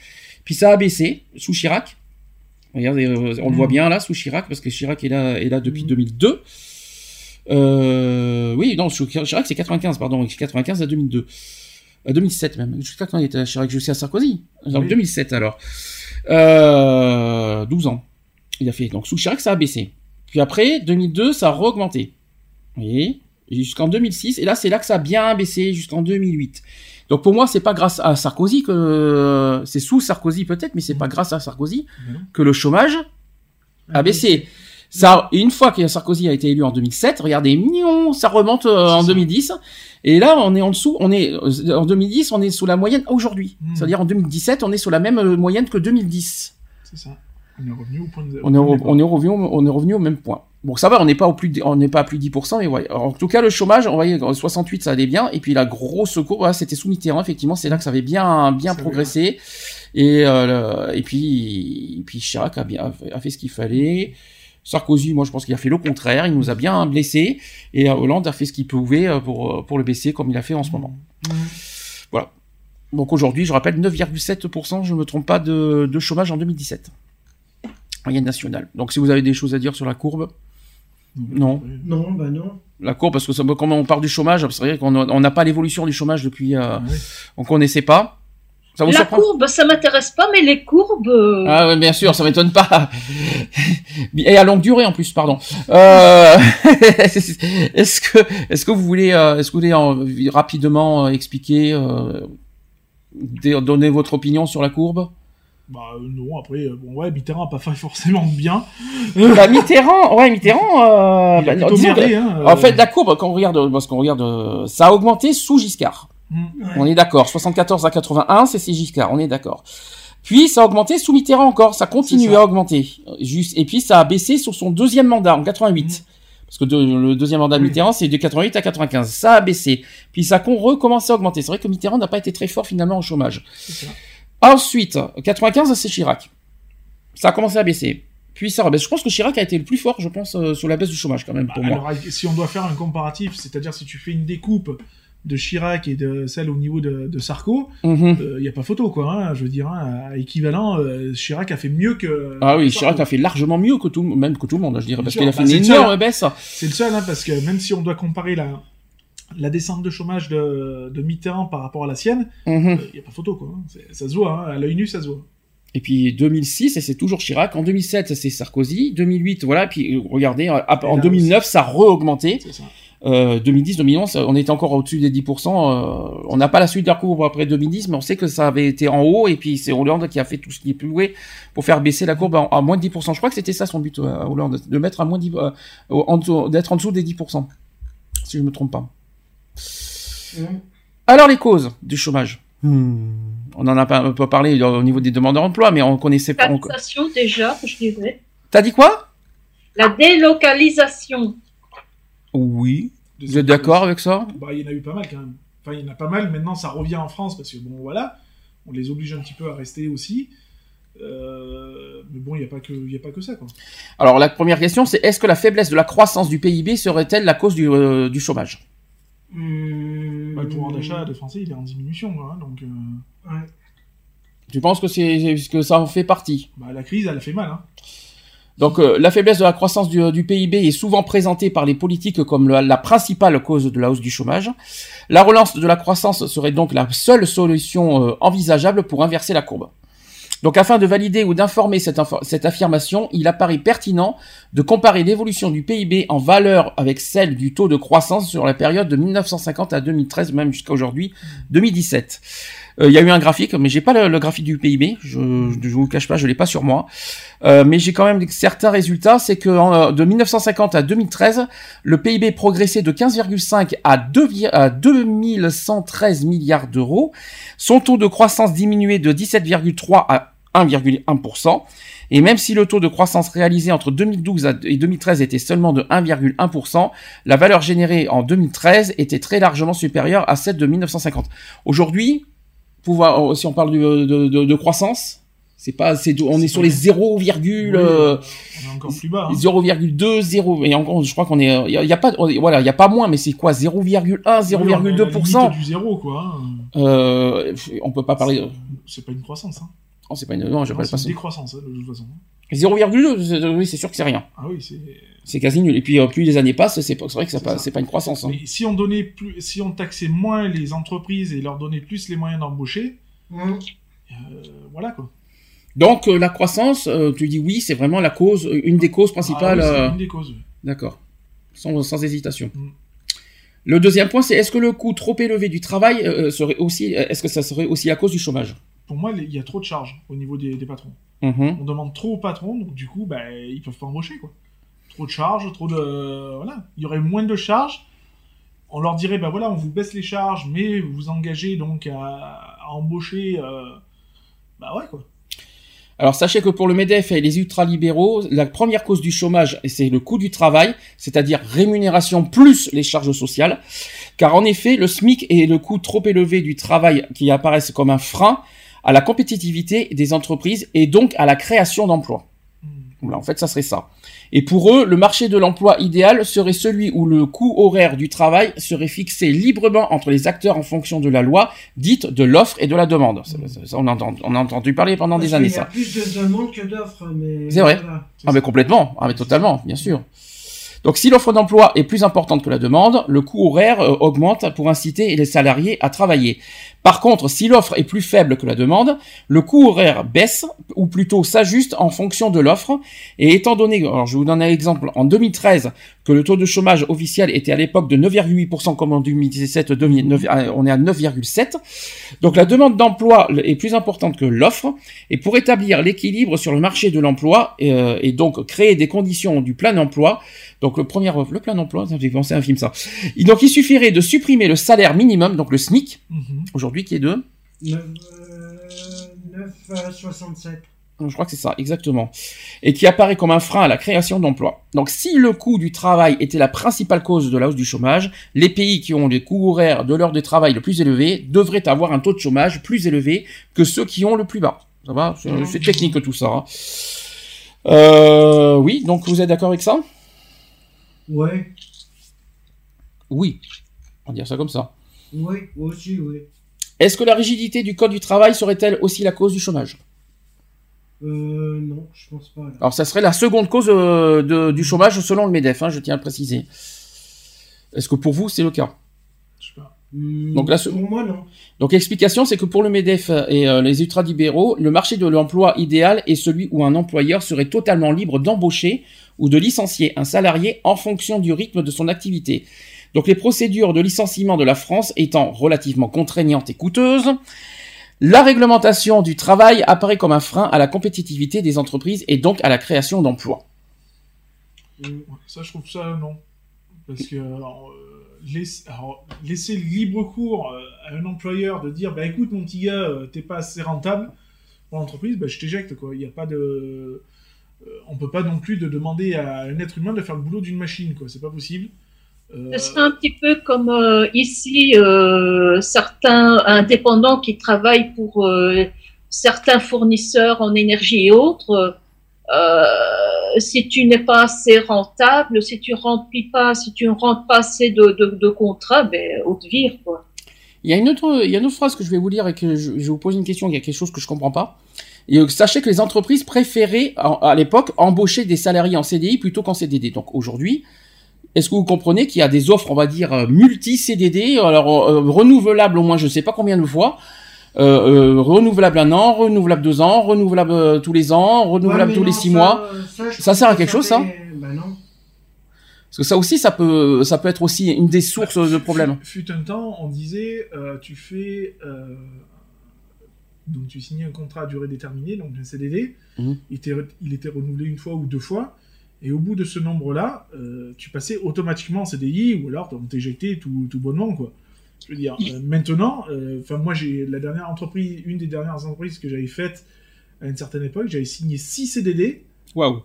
Puis ça a baissé sous Chirac. Regardez, euh, on le Mm. voit bien là sous Chirac parce que Chirac est là, est là depuis Mm. 2002. Euh, oui, non, Chirac c'est 95, pardon, 95 à 2002. À 2007 même. Jusqu'à quand il était à Chirac Jusqu'à Sarkozy. En Oui. 2007 alors. Euh, 12 ans. Il a fait. Donc sous Chirac, ça a baissé. Puis après, 2002, ça a re-augmenté. Vous voyez? Jusqu'en 2006. Et là, c'est là que ça a bien baissé jusqu'en 2008. Donc pour moi, c'est pas grâce à Sarkozy que c'est sous Sarkozy peut-être, mais c'est pas grâce à Sarkozy que le chômage a baissé. Ça, une fois que Sarkozy a été élu en 2007, regardez, mignon, ça remonte euh, en 2010. Et là, on est en dessous, on est, en 2010, on est sous la moyenne aujourd'hui. Hmm. C'est-à-dire en 2017, on est sur la même euh, moyenne que 2010. C'est ça. On est revenu au point de. On est, re- on est revenu, au- on est revenu au même point. Bon, ça va, on n'est pas au plus, de- on n'est pas à plus de 10%, mais ouais. Alors, en tout cas, le chômage, on voyait, en 68, ça allait bien, et puis la grosse courbe, voilà, c'était sous Mitterrand, effectivement, c'est là que ça avait bien, bien Ça progressé. Et, euh, le- et puis, et puis Chirac a bien, a fait ce qu'il fallait. Sarkozy, moi, je pense qu'il a fait le contraire, il nous a bien blessés, et euh, Hollande a fait ce qu'il pouvait euh, pour, euh, pour le baisser, comme il a fait en ce moment. Voilà. Donc aujourd'hui, je rappelle, 9,7%, je ne me trompe pas, de, de chômage en 2017. Moyenne nationale. Donc si vous avez des choses à dire sur la courbe, non. Non, bah non. La courbe, parce que ça, quand on parle du chômage, c'est vrai qu'on n'a pas l'évolution du chômage depuis... euh, on connaissait pas. Ça vous La surprend courbe, ça m'intéresse pas, mais les courbes. euh, Ah bien sûr, ça m'étonne pas. Et à longue durée en plus, pardon. Euh, est-ce que, est-ce que vous voulez, euh, est-ce que vous voulez rapidement expliquer, euh, donner votre opinion sur la courbe? Bah non, après, bon ouais, Mitterrand a pas fait forcément bien. bah, Mitterrand, ouais, Mitterrand. Euh, Il a bah, que- hein, euh. En fait, la courbe, quand on regarde, parce qu'on regarde, ça a augmenté sous Giscard. On est d'accord. 74 à 81, c'est Giscard. On est d'accord. Puis ça a augmenté sous Mitterrand encore. Ça continue ça. à augmenter. Juste. Et puis ça a baissé sur son deuxième mandat en 88. Parce que de- le deuxième mandat de. Mitterrand, c'est de 88 à 95. Ça a baissé. Puis ça a recommencé à augmenter. C'est vrai que Mitterrand n'a pas été très fort finalement au chômage. Ensuite, 95, c'est Chirac. Ça a commencé à baisser. Puis ça rebaisse. Je pense que Chirac a été le plus fort, je pense, euh, sur la baisse du chômage quand même pour moi. Alors, si on doit faire un comparatif, c'est-à-dire si tu fais une découpe de Chirac et de celle au niveau de, de Sarko, il Mhm. n'y a pas photo, quoi. hein. je veux dire, hein, à équivalent, euh, Chirac a fait mieux que. Ah oui, Chirac a fait largement mieux que tout, même que tout le monde, je dirais, parce qu'il a fait Bah, une seul, énorme hein. baisse. C'est le seul, hein, parce que même si on doit comparer la, la descente de chômage de, de Mitterrand par rapport à la sienne, il Mhm. n'y a pas photo, quoi. hein. Ça se voit, hein, à l'œil nu, ça se voit. Et puis 2006, et c'est toujours Chirac. En 2007, c'est Sarkozy. 2008, voilà. Et puis euh, regardez, euh, en là 2009, ça a re-augmenté. C'est ça. Euh, 2010, 2011, on était encore au-dessus des 10%. euh, on n'a pas la suite de la courbe après 2010, mais on sait que ça avait été en haut. Et puis c'est Hollande qui a fait tout ce qui est plus pour faire baisser la courbe à, à moins de 10%. Je crois que c'était ça son but, euh, Hollande, de mettre à moins 10, euh, en d'être en dessous des 10%. Si je me trompe pas. Alors les causes du chômage. Hmm. On en a pas un peu parlé au niveau des demandeurs d'emploi, mais on connaissait pas. Taxation déjà, je dirais. T'as dit quoi? La délocalisation. Oui. Vous êtes d'accord avec ça? Bah, il y en a eu pas mal, quand même. Enfin, il y en a pas mal. Maintenant, ça revient en France, parce que, bon, voilà, on les oblige un petit peu à rester aussi. Euh, mais bon, il n'y a, pas que- il y a pas que ça, quoi. Alors la première question, c'est est-ce que la faiblesse de la croissance du PIB serait-elle la cause du, euh, du chômage? Hum, Bah, le pouvoir d'achat des Français, il est en diminution, quoi, hein, donc... euh, ouais. Tu penses que c'est que ça en fait partie? Bah, la crise, elle a fait mal, hein. Donc euh, la faiblesse de la croissance du, du PIB est souvent présentée par les politiques comme la, principale cause de la hausse du chômage. La relance de la croissance serait donc la seule solution euh, envisageable pour inverser la courbe. Donc afin de valider ou d'informer cette, cette affirmation, il apparaît pertinent de comparer l'évolution du PIB en valeur avec celle du taux de croissance sur la période de 1950 à 2013, même jusqu'à aujourd'hui, 2017. Euh, Il y a eu un graphique, mais j'ai pas le, graphique du PIB. Je, je, vous le cache pas, je l'ai pas sur moi. Euh, mais j'ai quand même certains résultats. C'est que de 1950 à 2013, le PIB progressait de 15,5 à 2, vi- à 2113 milliards d'euros. Son taux de croissance diminuait de 17,3 à 1,1%. Et même si le taux de croissance réalisé entre 2012 à- et 2013 était seulement de 1,1%, la valeur générée en 2013 était très largement supérieure à celle de 1950. Aujourd'hui, pouvoir, si on parle de, de, de- de croissance, c'est pas, c'est, on est sur les 0, Oui, euh, on est encore plus bas, hein. 0,2, 0, et encore, je crois qu'on est, il y, a- y a pas, voilà, il y a pas moins, mais c'est quoi, 0,1, Oui, on est à la 0,2%. limite du zéro, quoi. hein. Euh, on peut pas parler, C'est pas une croissance, hein. Non, c'est pas une, non, Non, j'appelle c'est pas une ça. décroissance, hein, de toute façon. 0,2, c'est- oui, c'est sûr que c'est rien. Ah oui, c'est... C'est quasi nul. Et puis, euh, plus les années passent, c'est, c'est vrai que ça pas, c'est pas une croissance, hein. Mais si on donnait plus, si on taxait moins les entreprises et leur donnait plus les moyens d'embaucher, Hum. euh, voilà quoi. Donc euh, la croissance, euh, tu dis oui, c'est vraiment la cause, une des causes principales. Ah oui, c'est une des causes. oui. D'accord, sans, sans hésitation. Mm. Le deuxième point, c'est est-ce que le coût trop élevé du travail euh, serait aussi, est-ce que ça serait aussi la cause du chômage? Pour moi, il y a trop de charges au niveau des, des patrons. Mhm. On demande trop aux patrons, donc du coup, bah, ils peuvent pas embaucher, quoi. Trop de charges, trop de... Voilà. Il y aurait moins de charges. On leur dirait, bah voilà, on vous baisse les charges, mais vous vous engagez donc à, à embaucher... euh, Bah ouais, quoi. Alors sachez que pour le MEDEF et les ultralibéraux, la première cause du chômage, c'est le coût du travail, c'est-à-dire rémunération plus les charges sociales. Car en effet, le SMIC et le coût trop élevé du travail qui apparaissent comme un frein à la compétitivité des entreprises et donc à la création d'emplois. Hmm. Voilà, en fait, ça serait ça. Et pour eux, le marché de l'emploi idéal serait celui où le coût horaire du travail serait fixé librement entre les acteurs en fonction de la loi dite de l'offre et de la demande. Ça, ça, ça, on, a entendu, on a entendu parler pendant Parce des années, qu'il y a ça. plus de demandes que d'offres, mais. C'est vrai. voilà. Ah mais complètement, ah mais totalement, bien sûr. Donc si l'offre d'emploi est plus importante que la demande, le coût horaire euh, augmente pour inciter les salariés à travailler. Par contre, si l'offre est plus faible que la demande, le coût horaire baisse ou plutôt s'ajuste en fonction de l'offre. Et étant donné, alors je vous donne un exemple, en 2013, que le taux de chômage officiel était à l'époque de 9,8% comme en 2017, 2009, euh, on est à 9,7%. Donc la demande d'emploi est plus importante que l'offre. Et pour établir l'équilibre sur le marché de l'emploi euh, et donc créer des conditions du plein emploi, donc le premier, le plein emploi, ça me fait penser à un film ça. Et donc il suffirait de supprimer le salaire minimum, donc le SMIC, Mhm. aujourd'hui qui est de, 9, euh, 9,67. je crois que c'est ça, exactement, et qui apparaît comme un frein à la création d'emplois. Donc si le coût du travail était la principale cause de la hausse du chômage, les pays qui ont les coûts horaires de l'heure de travail le plus élevé devraient avoir un taux de chômage plus élevé que ceux qui ont le plus bas. Ça va C'est c'est technique tout ça. hein. Euh, oui, donc vous êtes d'accord avec ça? Ouais, Oui. On va dire ça comme ça. oui, aussi, oui. Est-ce que la rigidité du code du travail serait-elle aussi la cause du chômage? Euh, non, je pense pas. là. Alors, ça serait la seconde cause euh, de- du chômage selon le MEDEF, hein, je tiens à le préciser. Est-ce que pour vous, c'est le cas? Je sais pas. Hmm, Donc là, ce- Pour moi, non. Donc, l'explication, c'est que pour le MEDEF et euh, les ultralibéraux, le marché de l'emploi idéal est celui où un employeur serait totalement libre d'embaucher ou de licencier un salarié en fonction du rythme de son activité. Donc, les procédures de licenciement de la France étant relativement contraignantes et coûteuses, la réglementation du travail apparaît comme un frein à la compétitivité des entreprises et donc à la création d'emplois. Ouais, Ça, je trouve ça non. Parce que alors, euh, laisse- laisser libre cours euh, à un employeur de dire bah écoute mon petit gars, euh, t'es pas assez rentable pour l'entreprise, bah je t'éjecte quoi. Il y a pas de, euh, on peut pas non plus de demander à un être humain de faire le boulot d'une machine quoi. C'est pas possible. Euh, C'est un petit peu comme euh, ici, euh, certains indépendants qui travaillent pour euh, certains fournisseurs en énergie et autres. euh, si tu n'es pas assez rentable, si tu remplis pas, si tu ne rentres pas assez de, de, de contrats, ben, on te vire, quoi. Il y a une autre, il y a une autre phrase que je vais vous lire et que je, je vais vous poser une question. Il y a quelque chose que je comprends pas. Et euh, sachez que les entreprises préféraient en- à l'époque embaucher des salariés en CDI plutôt qu'en CDD. Donc aujourd'hui, est-ce que vous comprenez qu'il y a des offres, on va dire euh, multi CDD, alors euh, renouvelables au moins, je sais pas combien de fois, euh, euh, renouvelable un an, renouvelable deux ans, renouvelable euh, tous les ans, renouvelable Ouais, tous les six ça, mois. euh, Ça, sert à que quelque chose, ça fait- Bah non. Parce que ça aussi, ça peut, ça peut être aussi une des sources Bah, de problèmes. Fut, fut un temps, on disait, euh, tu fais, euh, donc tu signes un contrat à durée déterminée, donc un CDD. Mhm. il, était, il était renouvelé une fois ou deux fois, et au bout de ce nombre-là, euh, tu passais automatiquement en CDI, ou alors on t'éjectait tout, tout bonnement, quoi. Je veux dire, euh, maintenant, euh, enfin moi j'ai la dernière entreprise, une des dernières entreprises que j'avais faites à une certaine époque, j'avais signé 6 CDD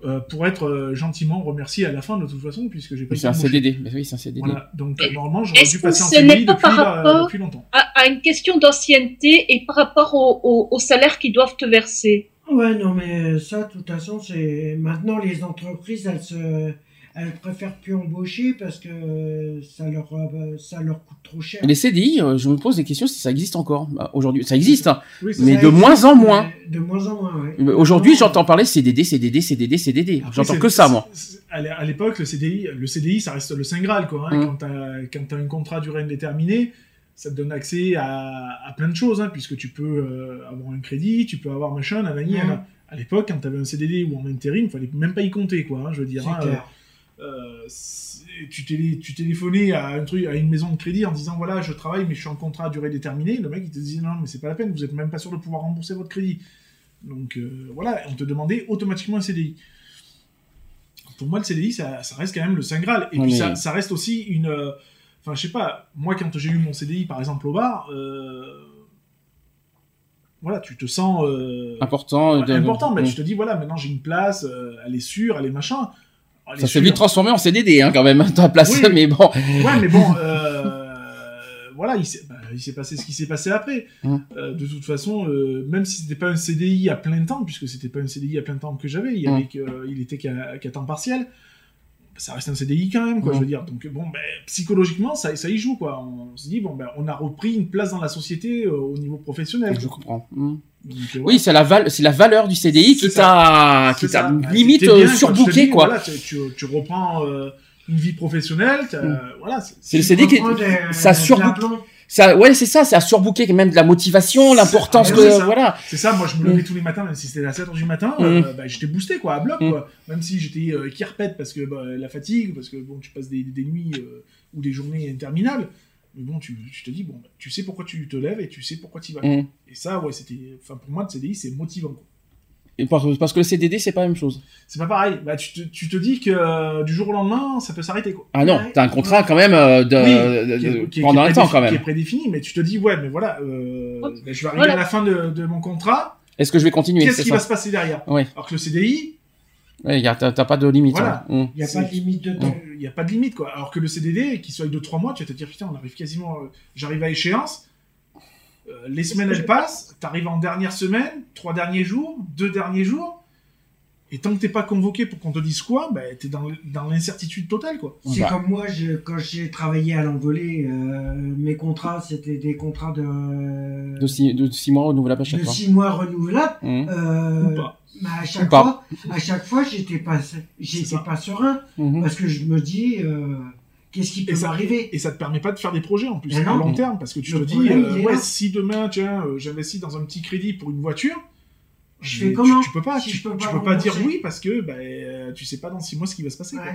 euh, pour être gentiment remercié à la fin de toute façon, puisque j'ai pas C'est un. CDD. Mais oui, c'est un CDD. Voilà, donc normalement j'aurais dû passer en CDI depuis, la- depuis longtemps. À, à une question d'ancienneté et par rapport au, au, au salaire qu'ils doivent te verser. Ouais, non, mais ça, de toute façon, c'est. Maintenant, les entreprises, elles se. Elles préfèrent plus embaucher parce que ça leur, euh, ça leur coûte trop cher. Les CDI, euh, je me pose des questions si ça existe encore bah, aujourd'hui. Ça existe, hein. Oui, mais ça. de moins en moins. Mais De moins en moins, Aujourd'hui, j'entends parler CDD, CDD, CDD, CDD. J'entends que ça, moi. À l'é- à l'époque, le CDI, le CDI, ça reste le saint graal, quoi. Hein, Mm. Quand t'as quand t'as un contrat durée indéterminée, ça te donne accès à, à plein de choses, hein, puisque tu peux euh, avoir un crédit, tu peux avoir machin, Mhm. nanana. À l'époque, quand tu avais un CDD ou en intérim, il fallait même pas y compter, quoi. hein, je veux dire, hein, clair. euh, c'est- tu, télé, tu téléphonais à, un truc, à une maison de crédit en disant voilà, je travaille, mais je suis en contrat à durée déterminée. Le mec, il te disait non, mais c'est pas la peine, vous êtes même pas sûr de pouvoir rembourser votre crédit. Donc euh, voilà, on te demandait automatiquement un CDI. Pour moi, le CDI, ça, ça reste quand même le Saint Graal. Et puis ça reste aussi une. Euh, Enfin, je sais pas, moi, quand j'ai eu mon CDI, par exemple, au bar, euh, voilà, tu te sens. euh, Important. de- important, mais tu te dis voilà, maintenant j'ai une place, euh, elle est sûre, elle est machin. Elle est Ça s'est vite transformé en CDD, hein, quand même, hein, ta place, Oui. mais bon. Ouais, mais bon, euh, voilà, il s'est bah, il s'est passé ce qui s'est passé après. Euh, de toute façon, euh, même si c'était pas un CDI à plein temps, puisque c'était pas un CDI à plein temps que j'avais, il, il était qu'à qu'à temps partiel. Ça reste un CDI quand même, quoi, je veux dire. Donc, bon, ben, psychologiquement, ça, ça y joue, quoi. On se dit, bon, ben, on a repris une place dans la société euh, au niveau professionnel. Je comprends. Mm. Donc, euh, Oui, c'est la, val c'est la valeur du CDI qui t'a Ah, limite bien, euh, surbooké, quoi. voilà, tu, tu, reprends euh, une vie professionnelle, t'as- Mm. voilà. C'est le CDI qui des- ça l'aplomb. Ça, ouais, c'est ça, ça a surbooké même de la motivation, l'importance ah, ça. voilà. C'est ça, moi je me levais tous les matins, même si c'était à 7h du matin, Mm. euh, bah, j'étais boosté quoi, à bloc Mm. quoi. Même si j'étais euh, qui répète parce que bah, la fatigue, parce que bon, tu passes des, des nuits euh, ou des journées interminables. Mais bon, tu, tu te dis, bon, bah, tu sais pourquoi tu te lèves et tu sais pourquoi tu y vas. Mm. Et ça, ouais, c'était. Enfin, pour moi, le CDI, c'est motivant. quoi. Et parce, parce que le CDD, c'est pas la même chose. C'est pas pareil. Bah, tu, te, tu te dis que euh, du jour au lendemain, ça peut s'arrêter quoi. Ah non, Ouais. t'as un contrat quand même euh, de, Oui, de- qui est- qui pendant un temps prédéfini- quand Qui est même. prédéfini, mais tu te dis, ouais, mais voilà, euh, bah, je vais arriver Voilà. à la fin de, de mon contrat, Est-ce que je vais continuer? Qu'est-ce qui ça va se passer derrière? Oui. Alors que le CDI, Ouais, y a- t'as t'as pas de limite. Voilà. hein. Il n'y a C'est- pas de limite de temps. il n'y a pas de limite quoi. Alors que le CDD, qui soit de 3 mois, tu vas te dire putain, on arrive quasiment, euh, j'arrive à échéance, euh, les semaines elles passent, t'arrives en dernière semaine, trois derniers jours, deux derniers jours, et tant que t'es pas convoqué pour qu'on te dise quoi, bah, t'es dans, dans l'incertitude totale quoi. C'est Bah. comme moi, je, quand j'ai travaillé à l'envolée, euh, mes contrats, c'était des contrats de, De six, de six mois renouvelable à chaque de fois. six mois renouvelables. Mm. Euh, Ou pas. mais à Ou chaque pas. fois, à chaque fois, j'étais pas, j'étais ça. pas serein Mhm. parce que je me dis, euh, qu'est-ce qui peut Et ça, m'arriver et ça te permet pas de faire des projets en plus à long terme parce que tu Le te dis euh, ouais si demain tiens euh, j'investis dans un petit crédit pour une voiture Je fais comment tu, tu peux pas Si tu, je peux tu pas peux pas dire oui parce que bah, euh, tu sais pas dans six mois ce qui va se passer quoi.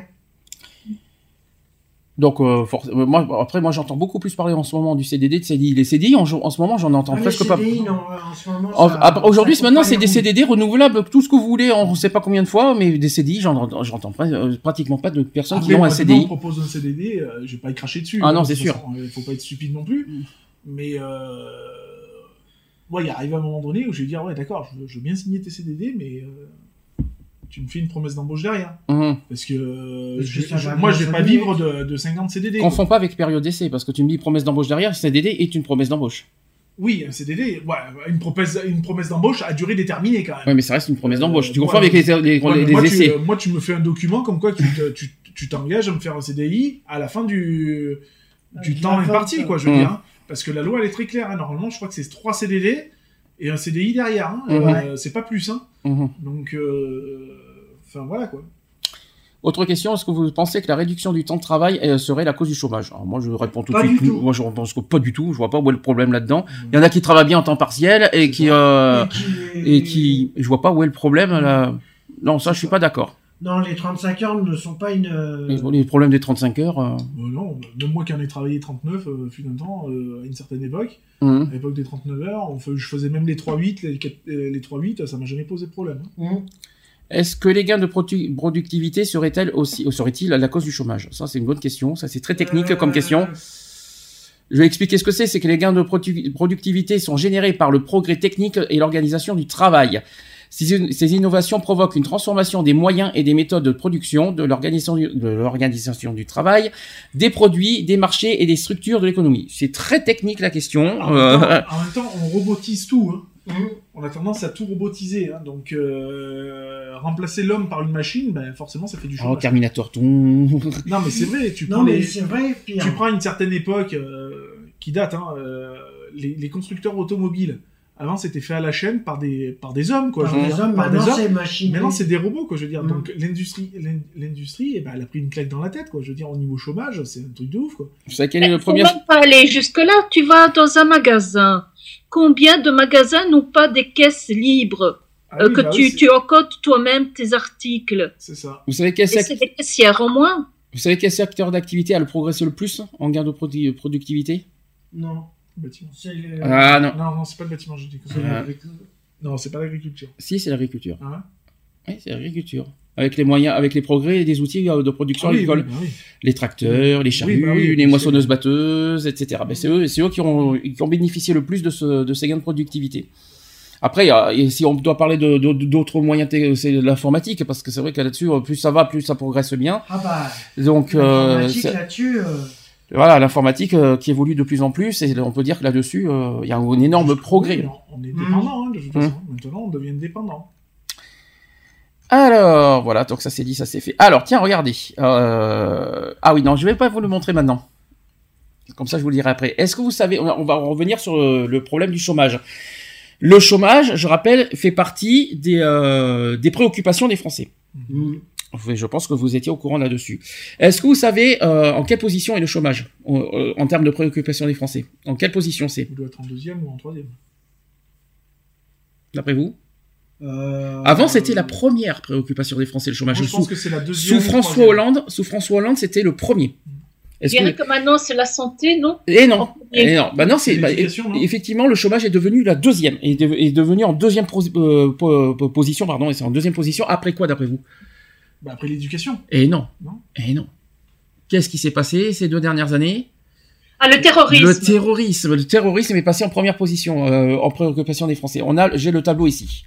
Donc, euh, euh, moi, après, moi, j'entends beaucoup plus parler en ce moment du CDD, de CDI. Les CDI, en, en ce moment, j'en entends Ah, les presque pas. CDI, non, en ce moment, ça- Aujourd'hui, maintenant, c'est des. CDD renouvelables, tout ce que vous voulez, on ne sait pas combien de fois, mais des CDI, j'en- j'entends euh, pratiquement pas de personnes Après, qui ont un moi, demain, on CDI. propose un CDD, euh, je vais pas y cracher dessus. Ah non, de c'est sûr. Il faut pas être stupide non plus. Mais euh... ouais, il arrive un moment donné où je vais dire ouais, d'accord, je, veux- je veux bien signer tes CDD, mais euh, tu me fais une promesse d'embauche derrière. Mhm. Parce que, euh, je- que je- moi, je vais pas vivre de, de 50 CDD. Confonds pas avec période d'essai, parce que tu me dis promesse d'embauche derrière, CDD est une promesse d'embauche. Oui, un CDD, ouais, une promesse, une promesse d'embauche à durée déterminée quand même. Ouais, mais ça reste une promesse d'embauche. Euh, tu ouais, confonds avec les, les, Ouais, les- mais les moi, essais. Tu, euh, moi, tu me fais un document comme quoi tu te- tu tu t'engages à me faire un CDI à la fin du, du Ah, temps imparti, quoi, je veux Mm. dire. hein. Parce que la loi, elle est très claire. hein. Normalement, je crois que c'est 3 CDD et un CDI derrière. hein. Mhm. Euh, c'est pas plus. Hein. Mhm. Donc, euh, enfin, voilà, quoi. Autre question, est-ce que vous pensez que la réduction du temps de travail euh, serait la cause du chômage? Alors moi je réponds tout de suite, tout. moi je pense que pas du tout, je vois pas où est le problème là-dedans. Il y en a qui travaillent bien en temps partiel et qui euh, Et qui- et qui je vois pas où est le problème là. Non, ça je suis pas d'accord. Non, les 35 heures ne sont pas une. euh, Les, problèmes des 35 heures euh, Euh, non, même moi qui en ai travaillé 39, euh, fut un temps, euh, à une certaine époque, mhm. à l'époque des 39 heures, on fait- je faisais même les 3-8, les, quatre- euh, les 3-8, ça m'a jamais posé de problème. hein. hum. Est-ce que les gains de produ- productivité seraient-elles aussi seraient-ils la cause du chômage? Ça c'est une bonne question, ça c'est très technique Euh, comme question. Je vais expliquer ce que c'est. C'est que les gains de produ- productivité sont générés par le progrès technique et l'organisation du travail. Ces, ces innovations provoquent une transformation des moyens et des méthodes de production, de l'organisation du, travail, des produits, des marchés et des structures de l'économie. C'est très technique la question. En, Euh, même temps, en même temps, on robotise tout. hein. Hum. On a tendance à tout robotiser. hein. Donc, euh, remplacer l'homme par une machine, ben, forcément, ça fait du oh, chômage. Terminator, tout. non, mais c'est vrai. Tu Non, prends, mais les- c'est vrai, tu pire. prends une certaine époque euh, qui date, hein, euh, les, les constructeurs automobiles. Avant, c'était fait à la chaîne par des, par des hommes, quoi. Par je des dire, hommes, par maintenant, c'est machine. Maintenant, c'est des robots, quoi, je veux dire. Mm. Donc, l'industrie, l'in- l'industrie, eh ben, elle a pris une claque dans la tête, quoi. Je veux dire, au niveau chômage, c'est un truc de ouf, quoi. Vous savez quel est le premier même pas aller jusque-là. Tu vas dans un magasin. Combien de magasins n'ont pas des caisses libres Ah euh, oui, que bah tu, oui, tu encodes toi-même tes articles? C'est ça. Vous savez quel, Et sec- c'est des caissières en moins. vous savez quel secteur d'activité a le progressé le plus en gain de produ- productivité? Non, Bâtiment. Ah non. Non, non, c'est pas le bâtiment, je dis que c'est Ah. l'agriculture. Non, c'est pas l'agriculture. Si, c'est l'agriculture. Hein Oui, c'est l'agriculture. Avec les moyens, avec les progrès des outils euh, de production Ah oui, agricole. oui, bah oui. Les tracteurs, les charrues, bah oui, les bien moissonneuses sûr. batteuses, etc. Ben, c'est eux, c'est eux qui, ont, qui ont bénéficié le plus de, ce, de ces gains de productivité. Après, si on doit parler de- de- d'autres moyens, c'est l'informatique, parce que c'est vrai que là-dessus, plus ça va, plus ça progresse bien. Ah bah, Donc, euh, l'informatique c'est- là-dessus, euh, voilà, l'informatique euh, qui évolue de plus en plus, et on peut dire que là-dessus, euh, il y a un énorme progrès. On est dépendant, hein, de toute Mhm. façon. Maintenant, on devient dépendant. Alors, voilà, donc ça c'est dit, ça c'est fait. Alors, tiens, regardez. Euh, Ah oui, non, je vais pas vous le montrer maintenant. Comme ça, je vous le dirai après. Est-ce que vous savez, on va- revenir sur le, problème du chômage. Le chômage, je rappelle, fait partie des, des préoccupations des Français. mm, Oui, Je pense que vous étiez au courant là-dessus. Est-ce que vous savez euh, en quelle position est le chômage en, euh, en termes de préoccupation des Français? En quelle position c'est, Vous doit être en deuxième ou en troisième. d'après vous? Euh, Avant, c'était la première préoccupation des Français, le chômage. Moi, je Sous- pense que c'est la deuxième. Sous ou François. Hollande, sous François Hollande, c'était le premier. Je Est-ce dirais que... que maintenant, c'est la santé, non? Et non, En premier. et non. Bah non, c'est C'est bah, non? effectivement le chômage est devenu la deuxième, est, de- est devenu en deuxième pro- euh, position, pardon, et c'est en deuxième position après quoi d'après vous? Bah, après l'éducation. Et non, Non. et non. Qu'est-ce qui s'est passé ces deux dernières années? Ah, le terrorisme. Le terrorisme, le terrorisme est passé en première position euh, en préoccupation des Français. On a, j'ai le tableau ici.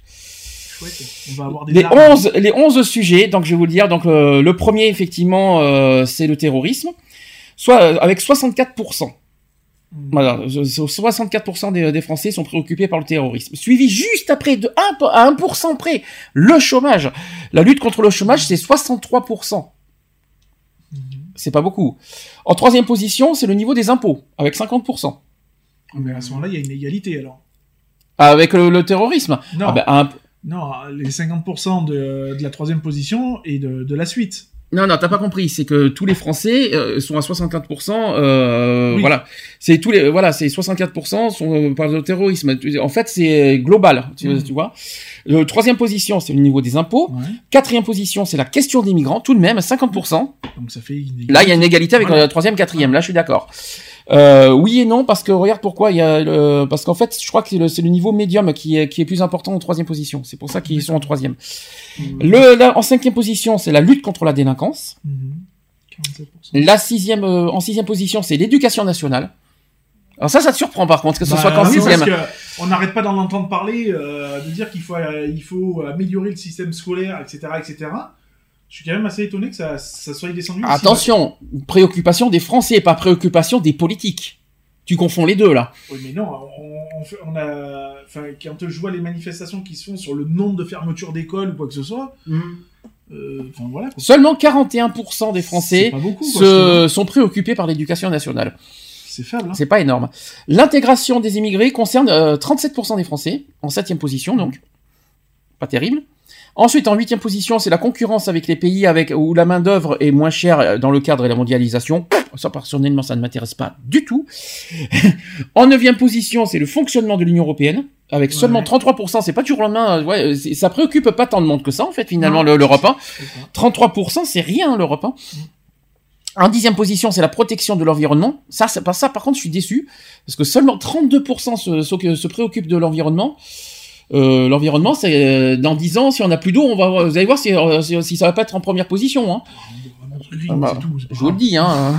Chouette. On va avoir des Les larmes. 11, les 11 sujets, donc je vais vous le dire. Donc euh, le premier, effectivement, euh, c'est le terrorisme, soit euh, avec 64%. Mhm. Voilà, je- 64% des, des Français sont préoccupés par le terrorisme. Suivi juste après, de 1, po- à 1% près, le chômage. La lutte contre le chômage, c'est 63%. Mhm. C'est pas beaucoup. En troisième position, c'est le niveau des impôts, avec 50%. Mais à ce moment-là, il y a une égalité alors. Avec le, le terrorisme. Non, Ah ben, un- non les 50% de, de la troisième position et de, de la suite. Non, non, t'as pas compris. C'est que tous les Français euh, sont à 64%. Euh, Oui. Voilà, c'est tous les, voilà, c'est 64% sont euh, par le terrorisme. En fait, c'est global. Tu, tu vois. Le troisième position, c'est le niveau des impôts. Ouais. Quatrième position, c'est la question des migrants, tout de même, 50%. Donc ça fait une. Là, il y a une égalité avec Voilà. la troisième, quatrième. Là, je suis d'accord. Euh, oui et non, parce que regarde pourquoi il y a le, parce qu'en fait, je crois que c'est le, le niveau médium qui est, qui est plus important en troisième position. C'est pour ça qu'ils sont en troisième. Le, là, en cinquième position, c'est la lutte contre la délinquance. Mhm. 47%. La sixième, euh, en sixième position, c'est l'éducation nationale. Alors ça, ça te surprend par contre que ce Bah, soit qu'en oui, sixième. parce que on n'arrête pas d'en entendre parler, euh, de dire qu'il faut, euh, il faut améliorer le système scolaire, etc., etc. Je suis quand même assez étonné que ça, ça soit descendu. Attention, préoccupation des Français, pas préoccupation des politiques. Tu confonds les deux là. Oui, mais non, on, on a, enfin, quand je vois les manifestations qui se font sur le nombre de fermetures d'écoles ou quoi que ce soit, mm. euh, enfin voilà. quoi. Seulement 41% des Français pas beaucoup, quoi, se, sont préoccupés par l'éducation nationale. C'est faible. Hein. C'est pas énorme. L'intégration des immigrés concerne euh, 37% des Français, en septième position donc. Pas terrible. Ensuite, en huitième position, c'est la concurrence avec les pays avec où la main d'œuvre est moins chère euh, dans le cadre de la mondialisation. Ça, personnellement, ça ne m'intéresse pas du tout. en neuvième position, c'est le fonctionnement de l'Union européenne, avec seulement Ouais. 33%. C'est pas toujours la main. euh, Ouais, c'est- ça préoccupe pas tant de monde que ça, en fait, finalement, le- l'Europe. hein. C'est ça. 33%, c'est rien l'Europe. Hein. En dixième position, c'est la protection de l'environnement. Ça, c'est pas ça. Par contre, je suis déçu parce que seulement 32% se, se, se préoccupent de l'environnement. Euh, l'environnement, c'est euh, dans 10 ans, si on a plus d'eau, on va, vous allez voir si, euh, si, si ça va pas être en première position. Hein. Ah bah, Je vous le dis. Hein.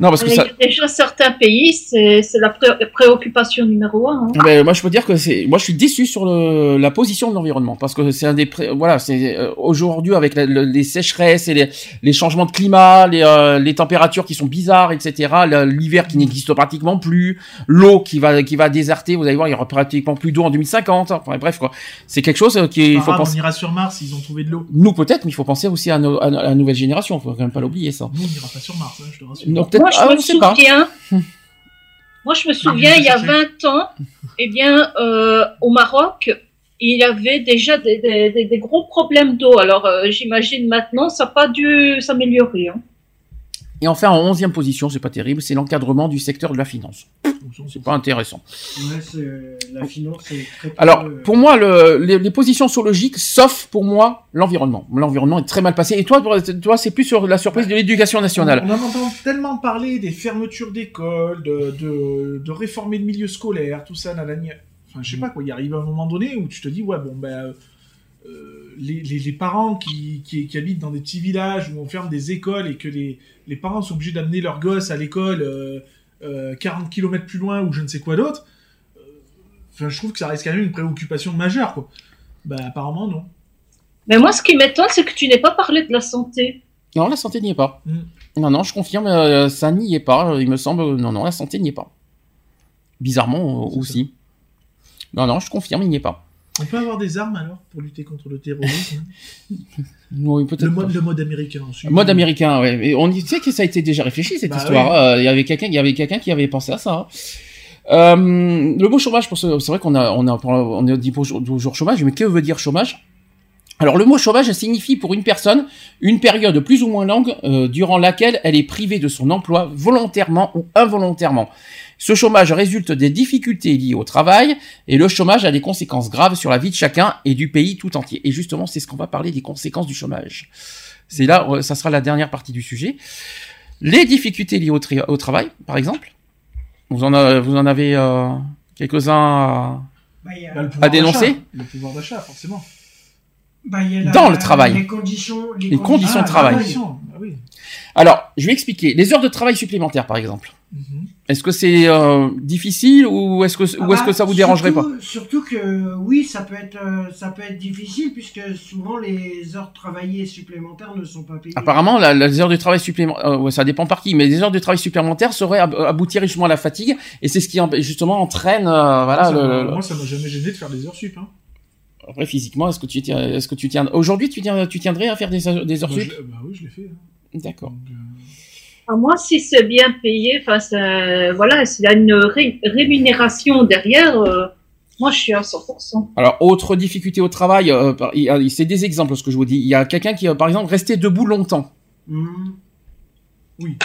Non, parce que ça. déjà certains pays, c'est c'est la pré- préoccupation numéro un. hein. Ben, moi, je peux dire que c'est, moi, je suis déçu sur le, la position de l'environnement parce que c'est un des, pré- voilà, c'est euh, aujourd'hui avec la- le- les sécheresses et les, les changements de climat, les, euh, les températures qui sont bizarres, etc. L'hiver qui n'existe pratiquement plus, l'eau qui va, qui va déserter. Vous allez voir, il y aura pratiquement plus d'eau en 2050. Enfin, bref, quoi. C'est quelque chose euh, qui, il Pas faut grave, penser. On ira sur Mars, ils ont trouvé de l'eau. Nous peut-être, mais il faut penser aussi à, nos- à la nouvelle génération. Faut quand même pas l'oublier ça. Nous, on n'ira pas sur Mars, hein, je te rassure. Peut-être. Moi, je ah, me souviens. Moi, je me souviens, il y a 20 ans, Eh bien, euh, au Maroc, il y avait déjà des, des- des- des gros problèmes d'eau. Alors, euh, j'imagine maintenant, ça n'a pas dû s'améliorer. hein. Et enfin, en onzième position, c'est pas terrible, c'est l'encadrement du secteur de la finance. C'est pas intéressant. Ouais, c'est- la finance, c'est très Alors, euh, pour moi, le- les, les positions sont logiques, sauf pour moi l'environnement. L'environnement est très mal passé. Et toi, toi, c'est plus sur la surprise de l'éducation nationale. On, on en entend tellement parler des fermetures d'écoles, de, de, de réformer le milieu scolaire, tout ça, nanani. Enfin, je sais pas quoi, il arrive un moment donné où tu te dis, ouais, bon, ben, euh, euh, les, les, les parents qui, qui, qui habitent dans des petits villages où on ferme des écoles et que les, les parents sont obligés d'amener leurs gosses à l'école euh, euh, 40 km plus loin ou je ne sais quoi d'autre, euh, enfin, je trouve que ça reste quand même une préoccupation majeure, quoi. Bah, apparemment, non. Mais moi, ce qui m'étonne, c'est que tu n'aies pas parlé de la santé. Non, la santé n'y est pas. Mm. Non, non, je confirme, euh, ça n'y est pas. euh, Il me semble, euh, non, non, la santé n'y est pas. Bizarrement euh, aussi. Non, non, je confirme, il n'y est pas. On peut avoir des armes alors pour lutter contre le terrorisme Oui, peut-être le, mode, le mode américain ensuite. Mode américain, ouais. Et on dit, tu sais que ça a été déjà réfléchi cette Bah histoire. Euh, Il y avait quelqu'un, il y avait quelqu'un qui avait pensé à ça. hein. Euh, le mot chômage, pour ce- c'est vrai qu'on a, on a, on a dit toujours chômage, mais que veut dire chômage? Alors le mot chômage signifie pour une personne une période plus ou moins longue euh, durant laquelle elle est privée de son emploi volontairement ou involontairement. Ce chômage résulte des difficultés liées au travail et le chômage a des conséquences graves sur la vie de chacun et du pays tout entier. Et justement, c'est ce qu'on va parler des conséquences du chômage. C'est là, euh, ça sera la dernière partie du sujet. Les difficultés liées au, tri- au travail, par exemple. Vous en, a- vous en avez euh, quelques-uns à, bah, a- Bah, à dénoncer d'achat. Le pouvoir d'achat, forcément. bah, il y a la- Dans le travail. Les conditions, Les conditions de travail. Ah, conditions, ah oui. Alors, je vais expliquer. Les heures de travail supplémentaires, par exemple. Mhm. Est-ce que c'est euh, difficile ou est-ce que, Ah ou est-ce bah, que ça vous dérangerait pas? surtout- que oui, ça peut être euh, ça peut être difficile puisque souvent les heures travaillées supplémentaires ne sont pas payées. Apparemment, la- les heures de travail supplémentaires, ouais, ça dépend par qui, mais les heures de travail supplémentaires seraient ab- aboutir richement à la fatigue, et c'est ce qui en- justement entraîne, euh, voilà, Ça le, le- Moi, ça m'a jamais gêné de faire des heures sup. Hein. après physiquement, est-ce que tu tiens, est-ce que tu tiens, aujourd'hui, tu tiens, tu tiendrais à faire des, heures- des heures Moi, sup? je- bah oui, je l'ai fait. hein. D'accord. Donc, euh, Ah, moi, si c'est bien payé, enfin, voilà, s'il y a une ré- rémunération derrière, euh, moi, je suis à 100%. Alors, autre difficulté au travail, euh, par- il y a- c'est des exemples, ce que je vous dis. Il y a quelqu'un qui, euh, par exemple, resté debout longtemps. Mhm. Oui.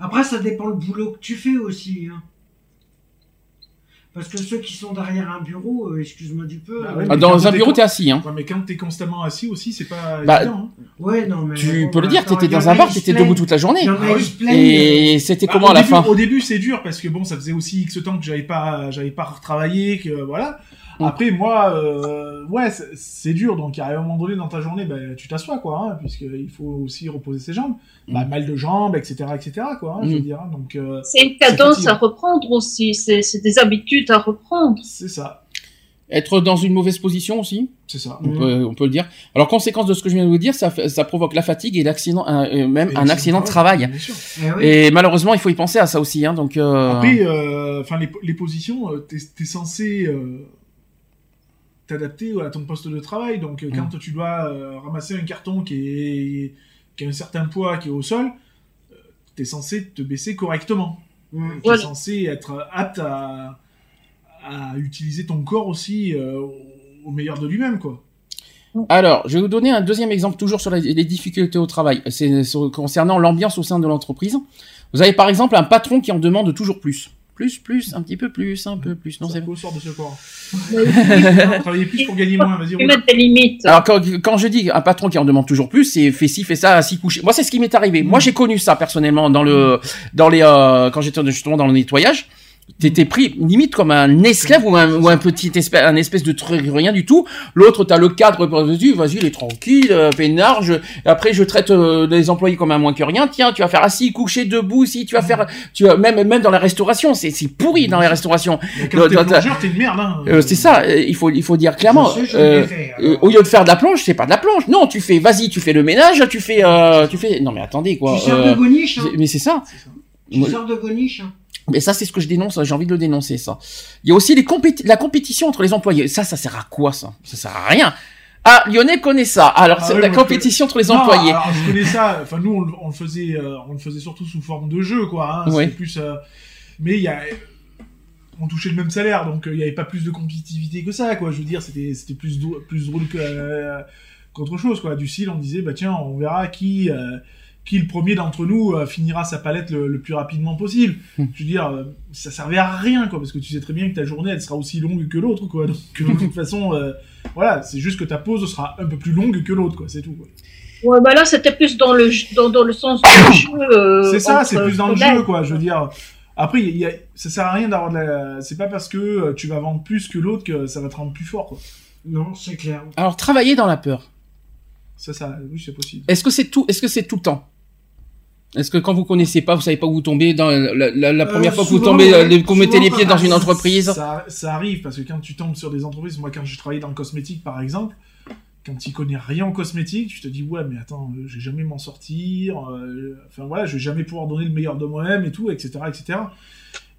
Après, ça dépend le boulot que tu fais aussi. hein. Parce que ceux qui sont derrière un bureau, euh, excuse-moi du peu. Bah euh, ouais, Ah, Dans un bureau, t'es assis, hein. Ouais, mais quand t'es constamment assis aussi, c'est pas Bah, évident. hein. Ouais, non, mais. Tu bon, peux le dire, attends, t'étais dans a, un bar, t'étais debout toute la journée. Ah. Et c'était Bah, comment au à la début- fin Au début, c'est dur parce que bon, ça faisait aussi X temps que j'avais pas, j'avais pas retravaillé, que voilà. Mm. Après, moi, euh, ouais, c'est- dur. Donc, à un moment donné dans ta journée, ben, tu t'assois, quoi, hein, puisqu'il faut aussi reposer ses jambes. Bah, mal de jambes, etc., etc., quoi, hein, je veux Mm. dire. hein. Donc, euh, C'est une cadence fatigant. à reprendre aussi, c'est des habitudes à reprendre. c'est ça, Être dans une mauvaise position aussi, c'est ça. on, peut, on peut le dire. Alors, conséquence de ce que je viens de vous dire, ça, provoque la fatigue et l'accident, euh, même Et un accident de travail. bien sûr. Eh oui. Et malheureusement, il faut y penser à ça aussi. Hein, donc, euh, Après, euh, enfin, les, les positions, euh, t'es es censé euh, t'adapter à ton poste de travail. Donc, euh, quand tu dois euh, ramasser un carton qui, est, qui a un certain poids, qui est au sol, euh, t'es censé te baisser correctement. Mhm. Tu es Voilà. censé être apte à, à utiliser ton corps aussi euh, au, meilleur de lui-même, quoi. Alors, je vais vous donner un deuxième exemple, toujours sur les, difficultés au travail. C'est concernant l'ambiance au sein de l'entreprise. Vous avez par exemple un patron qui en demande toujours plus. Plus, plus, un petit peu plus, un peu plus. Non, c'est peut sort de ce corps. Il Travailler plus pour gagner moins, vas-y. mettre des limites. Alors quand, quand je dis un patron qui en demande toujours plus, c'est fait ci, fait ça, assis couché. Moi c'est ce qui m'est arrivé. Moi j'ai connu ça personnellement dans le dans les euh, quand j'étais justement dans le nettoyage. T'étais pris limite comme un esclave ou un, ou un petit espèce, un espèce de truc rien du tout. L'autre t'as le cadre vas-y vas-y il est tranquille, euh, peinard. Je, après je traite euh, les employés comme un moins que rien. Tiens tu vas faire assis, couché, debout, si tu vas faire, tu vas même même dans la restauration c'est c'est pourri dans les restaurations. Mais Quand t'es Dans- dans- plongeur, t'es une merde, hein. Euh, c'est ça, euh, il faut il faut dire clairement. Je sais, je euh, l'ai fait, euh, alors. au lieu de faire de la plonge, c'est pas de la plonge. Non, tu fais, vas-y, tu fais le ménage, tu fais, euh, tu fais. Non mais attendez quoi. Tu sers euh, de boniche, hein. mais c'est ça. Tu Moi- sers de boniche, hein. Mais ça, c'est ce que je dénonce. J'ai envie de le dénoncer ça. Il y a aussi les compéti- la compétition entre les employés. Ça, ça sert à quoi ça? Ça sert à rien. Ah, Lionel connaît ça. Alors, Ah c'est oui, la compétition entre les Non, employés. alors, je connais ça. Enfin, nous, on, le- on le faisait, euh, on le faisait surtout sous forme de jeu, quoi. Hein, Ouais. Plus. euh, Mais il y a. on touchait le même salaire, donc il n'y avait pas plus de compétitivité que ça, quoi. Je veux dire, c'était c'était plus drôle, plus drôle euh, qu'autre chose, quoi. Du style, on disait, bah tiens, on verra qui euh, qui le premier d'entre nous euh, finira sa palette le, le plus rapidement possible. Hmm. Je veux dire, euh, ça servait à rien, quoi, parce que tu sais très bien que ta journée, elle sera aussi longue que l'autre, quoi. Donc de toute façon, euh, voilà, c'est juste que ta pause sera un peu plus longue que l'autre, quoi. C'est tout. quoi. Ouais, bah là, c'était plus dans le, dans, dans le sens du jeu. euh, C'est ça, c'est plus dans le jeu, quoi. Je veux dire. Après, y a, ça sert à rien d'avoir de la. C'est pas parce que euh, tu vas vendre plus que l'autre que ça va te rendre plus fort, quoi. Non, c'est clair. Alors, travailler dans la peur. Ça, ça, oui, c'est possible. Est-ce que c'est tout, est-ce que c'est tout le temps? Est-ce que quand vous connaissez pas, vous savez pas où vous tombez dans la, la- la Euh, première fois que vous tombez, ouais. euh, que vous mettez les pieds dans une entreprise Ça, ça arrive parce que quand tu tombes sur des entreprises, moi, quand je travaillais dans le cosmétique, par exemple, quand tu connais rien en cosmétique, tu te dis ouais, mais attends, euh, je vais jamais m'en sortir. euh, Enfin voilà, je vais jamais pouvoir donner le meilleur de moi-même et tout, etc., etc.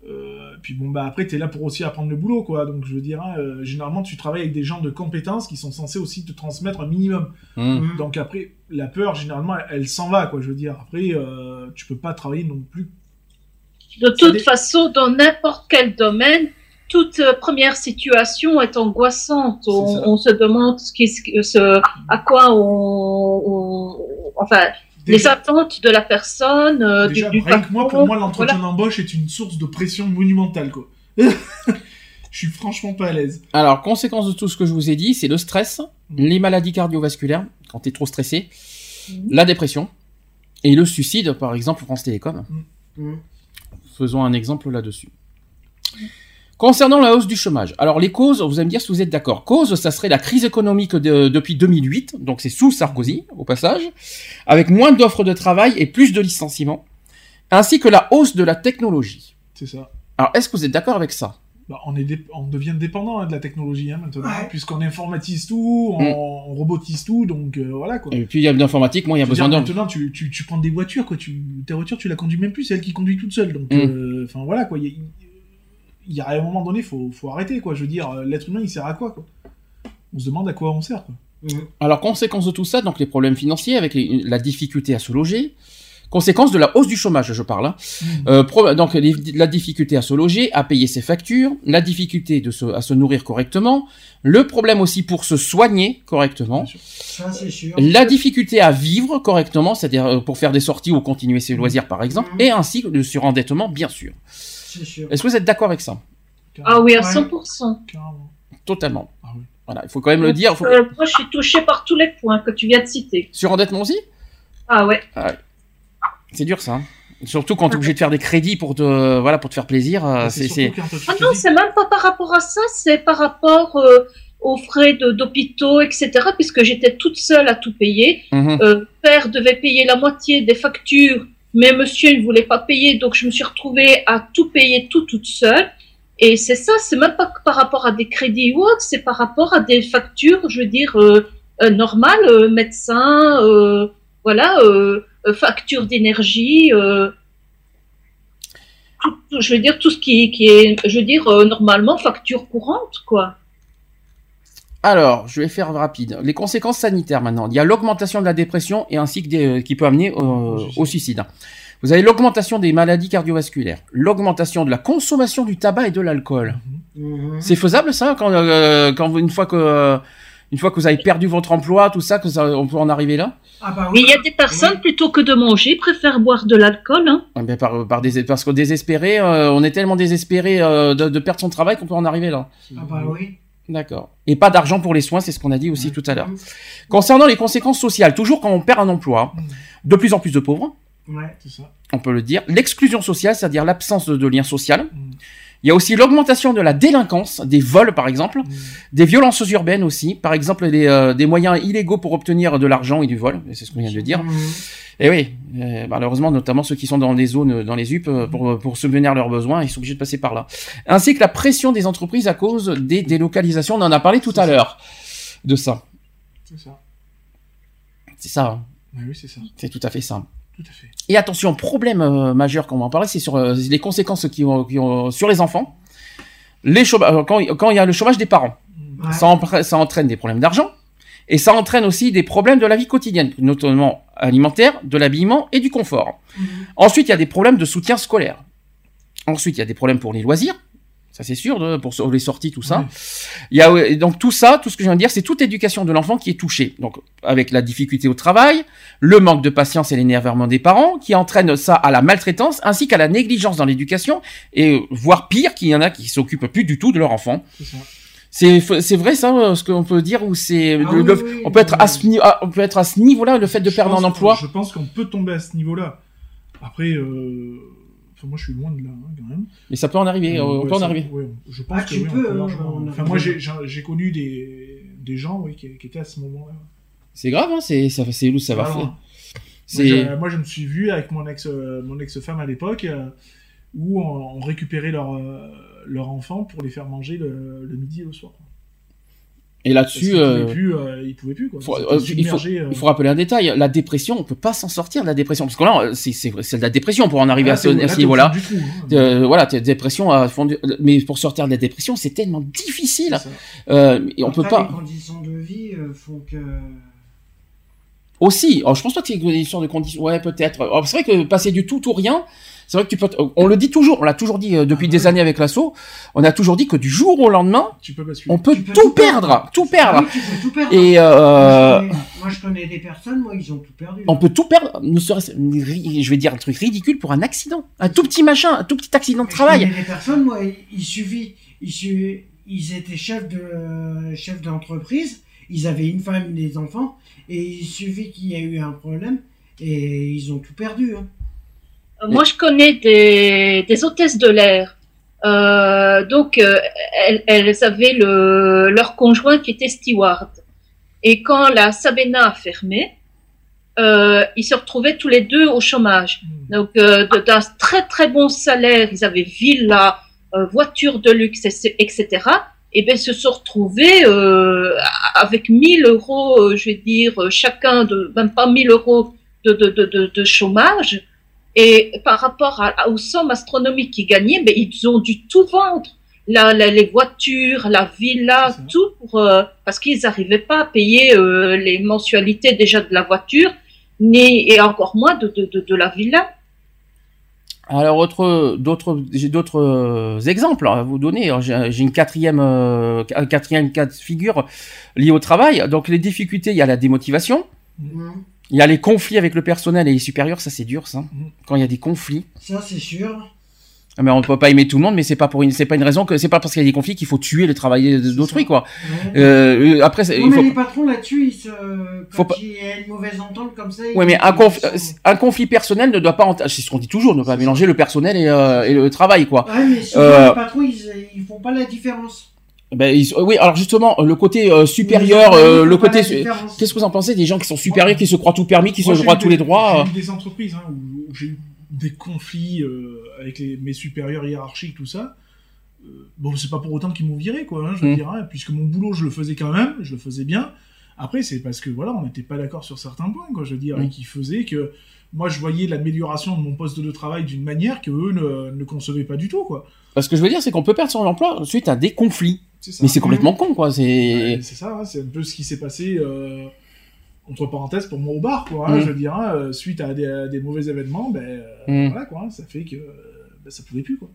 Euh, puis bon bah après t'es là pour aussi apprendre le boulot quoi donc je veux dire hein, euh, généralement tu travailles avec des gens de compétences qui sont censés aussi te transmettre un minimum Hum. Mhm. donc après la peur généralement elle, elle s'en va quoi je veux dire après euh, tu peux pas travailler non plus De toute façon, dans n'importe quel domaine, toute euh, première situation est angoissante. On, se demande ce qui, ce, à quoi on, on- enfin, les attentes de la personne, euh, du, Déjà, du rien que moi, pour moi, l'entretien voilà. d'embauche est une source de pression monumentale, quoi. Je suis franchement pas à l'aise. Alors, conséquence de tout ce que je vous ai dit, c'est le stress, Mm. les maladies cardiovasculaires, quand tu es trop stressé, Mhm. la dépression, et le suicide, par exemple, France Télécom. Mhm. Faisons un exemple là-dessus. Concernant la hausse du chômage, alors les causes, vous allez me dire si vous êtes d'accord. Cause, ça serait la crise économique de- depuis 2008, donc c'est sous Sarkozy, au passage, avec moins d'offres de travail et plus de licenciements, ainsi que la hausse de la technologie. C'est ça. Alors, est-ce que vous êtes d'accord avec ça? Bah, on, est dé- on devient dépendant hein, de la technologie hein, maintenant, Ouais. puisqu'on informatise tout, on, Mm. on robotise tout, donc euh, voilà quoi. Et puis, il y a d'informatique, moi, il y a besoin d'hommes. maintenant, tu, tu, tu prends des voitures, quoi. Tu, ta voiture, tu la conduis même plus, c'est elle qui conduit toute seule. Donc, Mm. euh, enfin voilà quoi. Il y, a- il y a un moment donné, faut, faut arrêter quoi. Je veux dire, euh, l'être humain, il sert à quoi quoi? On se demande à quoi on sert quoi. Mhm. Alors, conséquence de tout ça, donc les problèmes financiers avec les- la difficulté à se loger. Conséquence de la hausse du chômage, je parle. hein. Euh, pro- donc les- la difficulté à se loger, à payer ses factures, la difficulté de se, à se nourrir correctement, le problème aussi pour se soigner correctement. Ça, sûr. la difficulté à vivre correctement, c'est-à-dire euh, pour faire des sorties ou continuer ses loisirs par exemple, Mhm. et ainsi le surendettement bien sûr. C'est sûr. Est-ce que vous êtes d'accord avec ça Ah oui, à Ouais. 100%. Carrément. Totalement. Ah oui. Voilà, il faut quand même le dire. faut- Euh, moi, je suis touchée par tous les points que tu viens de citer. Surendettement aussi? Ah ouais. C'est dur ça. hein. Surtout quand tu es obligé de faire des crédits pour te, voilà, pour te faire plaisir. euh, c'est, c'est... Ah non, c'est même pas par rapport à ça, c'est par rapport euh, aux frais de- d'hôpitaux, etc. Puisque j'étais toute seule à tout payer. Mhm. Euh, père devait payer la moitié des factures, mais monsieur ne voulait pas payer, donc je me suis retrouvée à tout payer tout toute seule. Et c'est ça, c'est même pas par rapport à des crédits ou autre, c'est par rapport à des factures, je veux dire, euh, euh, normales, euh, médecin, euh, voilà, euh, facture d'énergie, je veux dire, tout ce qui, qui est, je veux dire, normalement, facture courante, quoi. Alors, je vais faire rapide. Les conséquences sanitaires maintenant. Il y a l'augmentation de la dépression et ainsi que des, euh, qui peut amener au, Au suicide. Vous avez l'augmentation des maladies cardiovasculaires, l'augmentation de la consommation du tabac et de l'alcool. Mhm. C'est faisable ça quand, euh, quand une fois que euh, une fois que vous avez perdu votre emploi, tout ça, que ça, on peut en arriver là? Ah bah Mais il y a des personnes, plutôt que de manger, préfèrent boire de l'alcool, hein. Ben, par, par des, parce que désespéré, euh, on est tellement désespéré euh, de, de perdre son travail qu'on peut en arriver là. Ah bah oui. D'accord. Et pas d'argent pour les soins, c'est ce qu'on a dit aussi Ouais. tout à l'heure. Mhm. Concernant les conséquences sociales, toujours quand on perd un emploi, Mhm. de plus en plus de pauvres, Ouais. C'est ça. on peut le dire. L'exclusion sociale, c'est-à-dire l'absence de, de lien social. Mm. Il y a aussi l'augmentation de la délinquance, des vols par exemple, Mm. des violences urbaines aussi, par exemple des, euh, des moyens illégaux pour obtenir de l'argent et du vol, c'est ce qu'on vient de dire. Mhm. Et oui, euh, malheureusement, notamment ceux qui sont dans les zones, dans les UP, euh, pour, pour subvenir leurs besoins, ils sont obligés de passer par là. Ainsi que la pression des entreprises à cause des délocalisations, on en a parlé tout à l'heure de ça. C'est ça. C'est ça, hein. Oui, c'est ça. c'est tout à fait ça. Tout à fait. Et attention, problème euh, majeur qu'on va en parler, c'est sur euh, les conséquences qui ont, qui ont- sur les enfants. Les euh, quand, quand il y a le chômage des parents. Ouais. ça, empre- ça entraîne des problèmes d'argent et ça entraîne aussi des problèmes de la vie quotidienne, notamment alimentaire, de l'habillement et du confort. Mhm. Ensuite, il y a des problèmes de soutien scolaire. Ensuite, il y a des problèmes pour les loisirs. Ça c'est sûr, de- pour les sorties, tout ça. Il y a donc tout ça, tout ce que je viens de dire, c'est toute l'éducation de l'enfant qui est touchée. Donc avec la difficulté au travail, le manque de patience et l'énervement des parents, qui entraînent ça à la maltraitance, ainsi qu'à la négligence dans l'éducation, et euh, voire pire, qu'il y en a qui s'occupent plus du tout de leur enfant. C'est vrai ça, euh, ce qu'on peut dire, ou c'est Ah oui, oui, on peut être à ce niveau, on peut être à ce niveau-là, le fait de Je perdre un emploi. Je pense qu'on peut tomber à ce niveau-là. Après, euh... enfin, moi je suis loin de là, hein, quand même. Mais ça peut en arriver, euh, on Ouais, peut en ça- arriver. ouais, je pense Ah, que tu oui, on peux, peut hein, largement. on a- Enfin, moi j'ai- connu des, des gens oui, qui, qui étaient à ce moment-là. C'est grave, hein, c'est ça, c'est où ça va faire. Moi C'est je, moi, je me suis vu avec mon ex, euh, mon ex-femme à l'époque, euh, où on, on récupérait leur, euh, leur enfant pour les faire manger le, le midi et le soir. Et là-dessus, euh, euh, ils pouvaient plus quoi. faut- euh, il faut, euh. il faut rappeler un détail. La dépression, on peut pas s'en sortir de la dépression parce que là, c'est c'est c'est de la dépression pour en arriver Là, à ce, niveau-là. hein. Euh, voilà, dépression à fond. du- Mais pour sortir de la dépression, c'est tellement difficile. C'est. Euh, et on peut Après, pas. Les conditions de vie euh, font que. Aussi, oh, je pense pas qu'il y ait une histoire de conditions. Ouais, peut-être. Oh, c'est vrai que passer du tout ou rien, c'est vrai que tu peux. On le dit toujours, on l'a toujours dit euh, depuis Ah, des années avec l'assaut. On a toujours dit que du jour au lendemain, Tu peux basculer. on peut, Tu peux tout tout perdre, perdre. tout perdre. oui, tu peux tout perdre. Et euh, moi, je connais, moi, je connais des personnes, moi, ils ont tout perdu. on peut tout perdre. Je vais dire un truc ridicule pour un accident, un tout petit machin, un tout petit accident de Je travail. connais des personnes, moi, il suffit, il su- ils étaient chefs de chefs d'entreprise, ils avaient une femme, des enfants, et il suffit qu'il y ait eu un problème et ils ont tout perdu. hein. Euh, Moi, je connais des, des hôtesses de l'air. Euh, donc, euh, elles, elles avaient le, leur conjoint qui était steward. Et quand la Sabena a fermé, euh, ils se retrouvaient tous les deux au chômage. Mm. Donc, euh, d'un très très bon salaire, ils avaient villa, euh, voiture de luxe, etc. Et bien, ils se sont retrouvés euh, avec 1000 euros, je vais dire, chacun de même pas 1000 euros de, de, de, de chômage. Et par rapport à, aux sommes astronomiques qu'ils gagnaient, ben, ils ont dû tout vendre. La, la- les voitures, la villa, tout, pour, euh, parce qu'ils n'arrivaient pas à payer euh, les mensualités déjà de la voiture, ni, et encore moins de, de, de, de la villa. Alors autre, d'autres, j'ai d'autres euh, exemples à vous donner. J'ai une quatrième, euh, quatrième cas de figure lié au travail. Donc les difficultés, il y a la démotivation, Mhm. Il y a les conflits avec le personnel et les supérieurs. Ça c'est dur, ça. Mhm. Quand il y a des conflits. Ça, c'est sûr. Ah, Mais on peut pas aimer tout le monde, mais c'est pas pour une, c'est pas une raison que c'est pas parce qu'il y a des conflits qu'il faut tuer le travail d'autrui, quoi. Ouais. Euh, après, Non, il mais faut. les patrons là-dessus, ils se... Faut quand pas- il y a une mauvaise entente comme ça. Ouais, ils- mais un, ils conf- sont- un conflit personnel ne doit pas, c'est ce qu'on dit toujours, ne pas mélanger le personnel et, euh, et le travail, quoi. Ouais, mais souvent, Euh, les patrons, ils, ils font pas la différence. Ben, ils- oui, alors justement, le côté euh, supérieur, euh, le côté, qu'est-ce que vous en pensez des gens qui sont supérieurs, qui se croient tout permis, qui Moi, se croient tous des- les droits J'ai euh. eu des entreprises hein, où, où j'ai eu des conflits euh, avec les, mes supérieurs hiérarchiques, tout ça. Euh, bon, c'est pas pour autant qu'ils m'ont viré, quoi, hein, je Mm. dire, hein, puisque mon boulot, je le faisais quand même, je le faisais bien. Après, c'est parce que, voilà, on n'était pas d'accord sur certains points, quoi, je veux dire, Mm. et qui faisaient que moi, je voyais l'amélioration de mon poste de travail d'une manière que eux ne, ne concevaient pas du tout, quoi. Parce que je veux dire, c'est qu'on peut perdre son emploi suite à des conflits. Mais c'est complètement con, quoi. C'est. Ouais, ça, hein, c'est un peu ce qui s'est passé, euh, entre parenthèses, pour moi au bar, quoi. hein, Mm. Je veux dire, hein, euh, suite à des, à des mauvais événements, ben, euh, Mm. voilà, quoi, ça fait que ben, ça pouvait plus, quoi.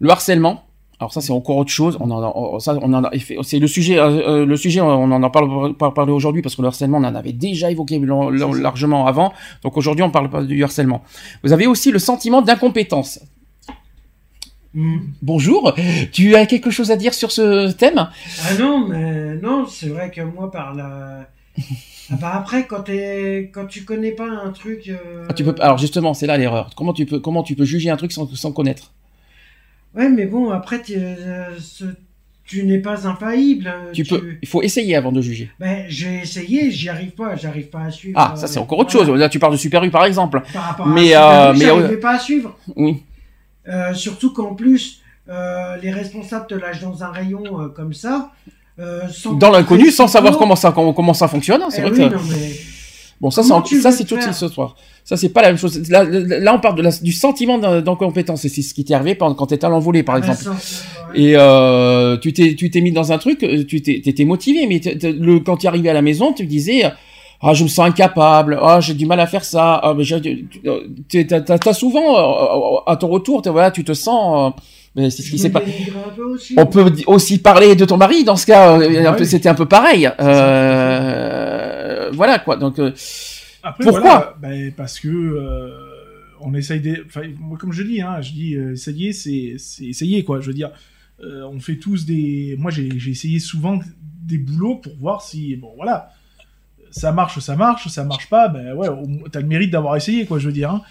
Le harcèlement. Alors ça, c'est encore autre chose. On en on- ça, on en a, c'est le sujet, euh, le sujet, on en a parlé, pas parlé aujourd'hui parce que le harcèlement, on en avait déjà évoqué largement avant. Donc aujourd'hui, on parle pas du harcèlement. Vous avez aussi le sentiment d'incompétence. Hmm. Bonjour. Tu as quelque chose à dire sur ce thème? Ah non, mais non, c'est vrai que moi, par la. Ah bah après, quand, t'es- quand tu connais pas un truc. euh, Ah, Tu peux. Alors justement, c'est là l'erreur. Comment tu peux, comment tu peux juger un truc sans, sans connaître? Ouais, mais bon, après, tu, euh, ce- tu n'es pas infaillible. euh, Tu peux. Il faut essayer avant de juger. Ben, j'ai essayé, j'y arrive pas, j'arrive pas à suivre. Ah, euh, ça c'est encore autre chose. Là, tu parles de Super U par exemple. Par rapport Mais, à euh, mais mais, j'arrivais pas à suivre. Oui. Euh, surtout qu'en plus, euh, les responsables te lâchent dans un rayon euh, comme ça. sans Dans l'inconnu, sans savoir comment ça, comment, comment ça fonctionne. hein, C'est eh vrai oui, que. non, mais- Bon, ça, c'est ça, c'est toute cette histoire. Ça, c'est pas la même chose. Là, on parle de la, du sentiment d'in- d'incompétence. Et c'est ce qui t'est arrivé quand t'étais à l'envolée, par Ah exemple. ça, ouais. Et euh, tu t'es, tu t'es mis dans un truc, tu t'es, t'étais motivé, mais t'es- t'es- le, quand tu es arrivé à la maison, tu disais, ah, je me sens incapable, ah, j'ai du mal à faire ça, ah, mais t'as, t'as- t'as souvent, euh, à ton retour, voilà, tu te sens euh, Mais c'est ce qui s'est me pas. On peut aussi parler de ton mari dans ce cas. euh, un peu- oui. C'était un peu pareil. Euh, voilà quoi. Donc euh, Après, Pourquoi voilà, ben, Parce que euh, on essaye des. Enfin, moi, comme je dis, hein, je dis euh, essayer, c'est c'est essayer quoi. Je veux dire, euh, on fait tous des. Moi, j'ai j'ai essayé souvent des boulots pour voir si bon voilà, ça marche, ça marche, ça marche pas. Ben ouais, t'as le mérite d'avoir essayé quoi. Je veux dire. hein.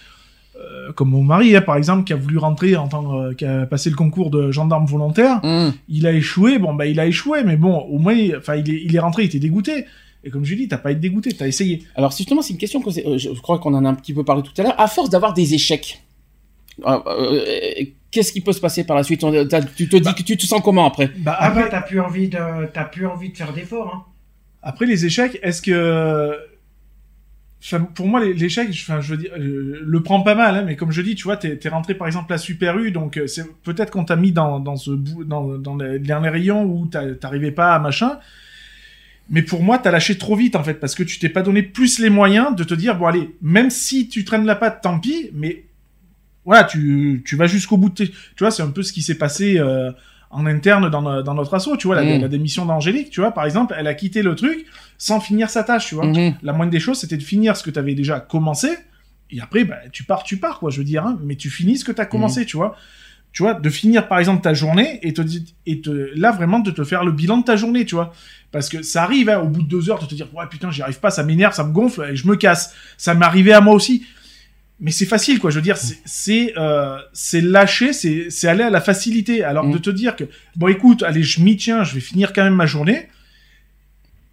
Euh, comme mon mari, hein, par exemple, qui a voulu rentrer en tant euh, qui a passé le concours de gendarme volontaire, hum. il a échoué. Bon, bah, il a échoué, mais bon, au moins, il- enfin, il est, il est rentré, il était dégoûté. Et comme je dis, t'as pas été dégoûté, t'as essayé. Alors justement, c'est une question que euh, je crois qu'on en a un petit peu parlé tout à l'heure. À force d'avoir des échecs, euh, euh, qu'est-ce qui peut se passer par la suite? On- Tu te dis Bah. que tu te sens comment après? Bah, Après, t'as plus envie de, t'as plus envie de faire d'efforts. Hein. Après les échecs, est-ce que, pour moi, l'échec, je veux dire, euh, le prends pas mal, hein, mais comme je dis, tu vois, t'es es rentré par exemple à Super U, donc euh, c'est peut-être qu'on t'a mis dans, dans ce dans, dans les derniers rayons où t'arrivais pas à machin. Mais pour moi, t'as lâché trop vite en fait, parce que tu t'es pas donné plus les moyens de te dire bon allez, même si tu traînes la patte, tant pis, mais voilà, tu, tu vas jusqu'au bout de tes... Tu vois, c'est un peu ce qui s'est passé euh, en interne dans, no- dans notre assaut, tu vois, la, Mm. la démission d'Angélique, tu vois, par exemple, elle a quitté le truc sans finir sa tâche, tu vois. Mhm. La moindre des choses, c'était de finir ce que tu avais déjà commencé, et après, bah, tu pars, tu pars, quoi, je veux dire, hein, mais tu finis ce que tu as commencé, tu vois. Tu vois, de finir par exemple ta journée et te et te là vraiment de te faire le bilan de ta journée, tu vois. Parce que ça arrive hein, au bout de deux heures de te dire ouais putain j'y arrive pas, ça m'énerve, ça me gonfle et je me casse. Ça m'est arrivé à moi aussi. Mais c'est facile quoi, je veux dire c'est c'est euh, c'est lâcher, c'est c'est aller à la facilité. Alors Mm. de te dire que bon écoute, allez je m'y tiens, je vais finir quand même ma journée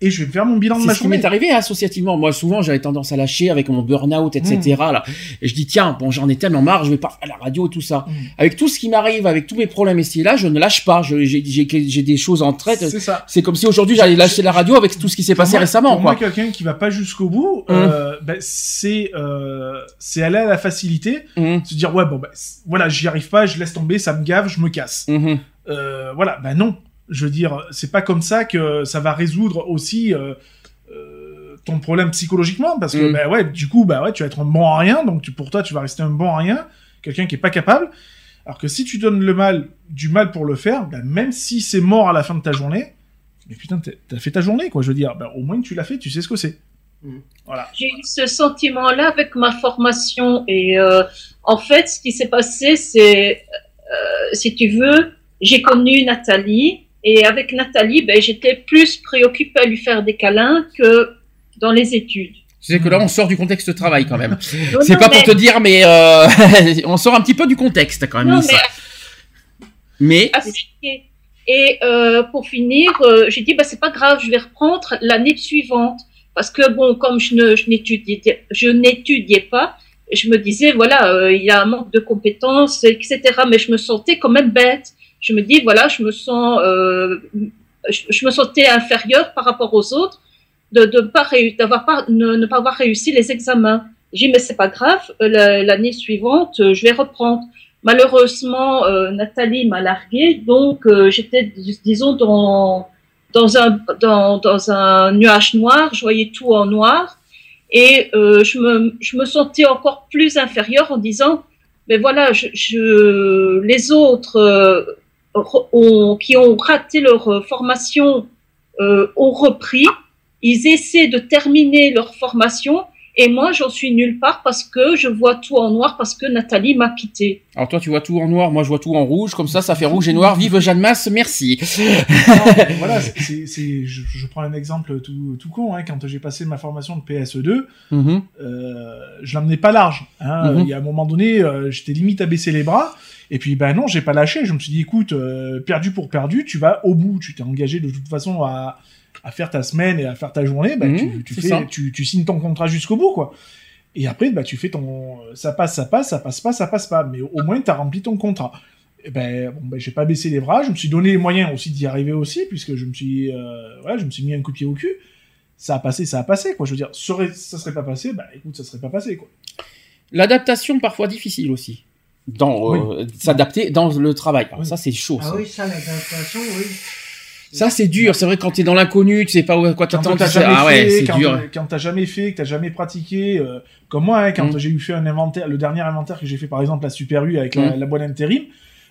et je vais faire mon bilan de C'est ma ce qui m'est arrivé associativement. Moi, souvent, j'avais tendance à lâcher avec mon burn-out, etc. Mm. Là. Et je dis, tiens, bon, j'en ai tellement marre, je vais pas faire la radio et tout ça. Mm. Avec tout ce qui m'arrive, avec tous mes problèmes et là, je ne lâche pas. J'ai des choses en traite. C'est ça. C'est comme si aujourd'hui, j'allais lâcher la radio avec tout ce qui s'est passé moi- récemment, Pour quoi. moi, quelqu'un qui va pas jusqu'au bout, euh, ben, c'est euh, c'est aller à la facilité, Mhm. se dire ouais bon c- voilà j'y arrive pas, je laisse tomber, ça me gave, je me casse. Mhm. Euh, voilà ben non, je veux dire c'est pas comme ça que ça va résoudre aussi euh, euh, ton problème psychologiquement parce que Mhm. ben ouais du coup bah ouais tu vas être un bon à rien donc tu, pour toi tu vas rester un bon à rien, quelqu'un qui est pas capable. Alors que si tu donnes le mal du mal pour le faire, ben, même si c'est mort à la fin de ta journée, mais putain, t'as- fait ta journée, quoi. Je veux dire, ben, au moins tu l'as fait, tu sais ce que c'est. Mm. Voilà. J'ai eu ce sentiment-là avec ma formation et euh, en fait, ce qui s'est passé, c'est, euh, si tu veux, j'ai connu Nathalie et avec Nathalie, ben, j'étais plus préoccupée à lui faire des câlins que dans les études. Tu sais que là, on sort du contexte de travail quand même. C'est pas mais- pour te dire, mais euh, on sort un petit peu du contexte quand même. Non, mais Mais, appliqué. Et euh, pour finir, euh, j'ai dit bah c'est pas grave, je vais reprendre l'année suivante parce que bon comme je n'étudiais je pas, je me disais voilà il y a un manque de compétences etc. Mais je me sentais quand même bête. Je me dis voilà je me sens euh, je, me sentais inférieure par rapport aux autres de de pas d'avoir pas ne, pas avoir réussi les examens. J'ai dit mais c'est pas grave euh, la- l'année suivante euh, je vais reprendre. Malheureusement, euh, Nathalie m'a larguée, donc euh, j'étais, dis- disons, dans, dans, un, dans, dans un nuage noir, je voyais tout en noir, et euh, je, me, je me sentais encore plus inférieure en disant, mais voilà, je, je, les autres re- ont- qui ont raté leur euh, formation euh, ont repris, ils essaient de terminer leur formation, et moi, j'en suis nulle part parce que je vois tout en noir parce que Nathalie m'a quitté. alors toi, tu vois tout en noir, moi je vois tout en rouge, comme ça, ça fait rouge et noir. Vive Jeanne Masse, merci. Voilà, c'est- je, je prends un exemple tout, tout con. Hein, quand j'ai passé ma formation de PSE2, Mhm. euh, je l'emmenais pas large. Hein. Mhm. Il y a un moment donné, euh, j'étais limite à baisser les bras. Et puis, ben non, j'ai pas lâché. Je me suis dit, écoute, euh, perdu pour perdu, tu vas au bout. Tu t'es engagé de toute façon à, à faire ta semaine et à faire ta journée. Ben, tu, fais, tu, tu signes ton contrat jusqu'au bout, quoi. Et après, bah, tu fais ton, ça passe, ça passe, ça passe pas, ça passe pas. Mais au moins, tu as rempli ton contrat. Et ben, bon, ben, j'ai pas baissé les bras. Je me suis donné les moyens aussi d'y arriver aussi, puisque je me suis, euh, je me suis mis un coup de pied au cul. Ça a passé, ça a passé, quoi. Je veux dire, serait, ça serait pas passé, bah, écoute, ça serait pas passé, quoi. L'adaptation parfois difficile aussi. Dans euh, s'adapter dans le travail. Alors, Oui. Ça c'est chaud. Ah ça. oui, ça, l'adaptation, oui. Ça c'est dur. C'est vrai quand t'es dans l'inconnu, tu sais pas où à quoi jamais Ah ouais, c'est quand, dur. quand t'as jamais fait, que t'as jamais pratiqué, euh, comme moi, hein, quand Mm. j'ai eu fait un inventaire, le dernier inventaire que j'ai fait par exemple à Super U avec la, Mm. la boîte intérim,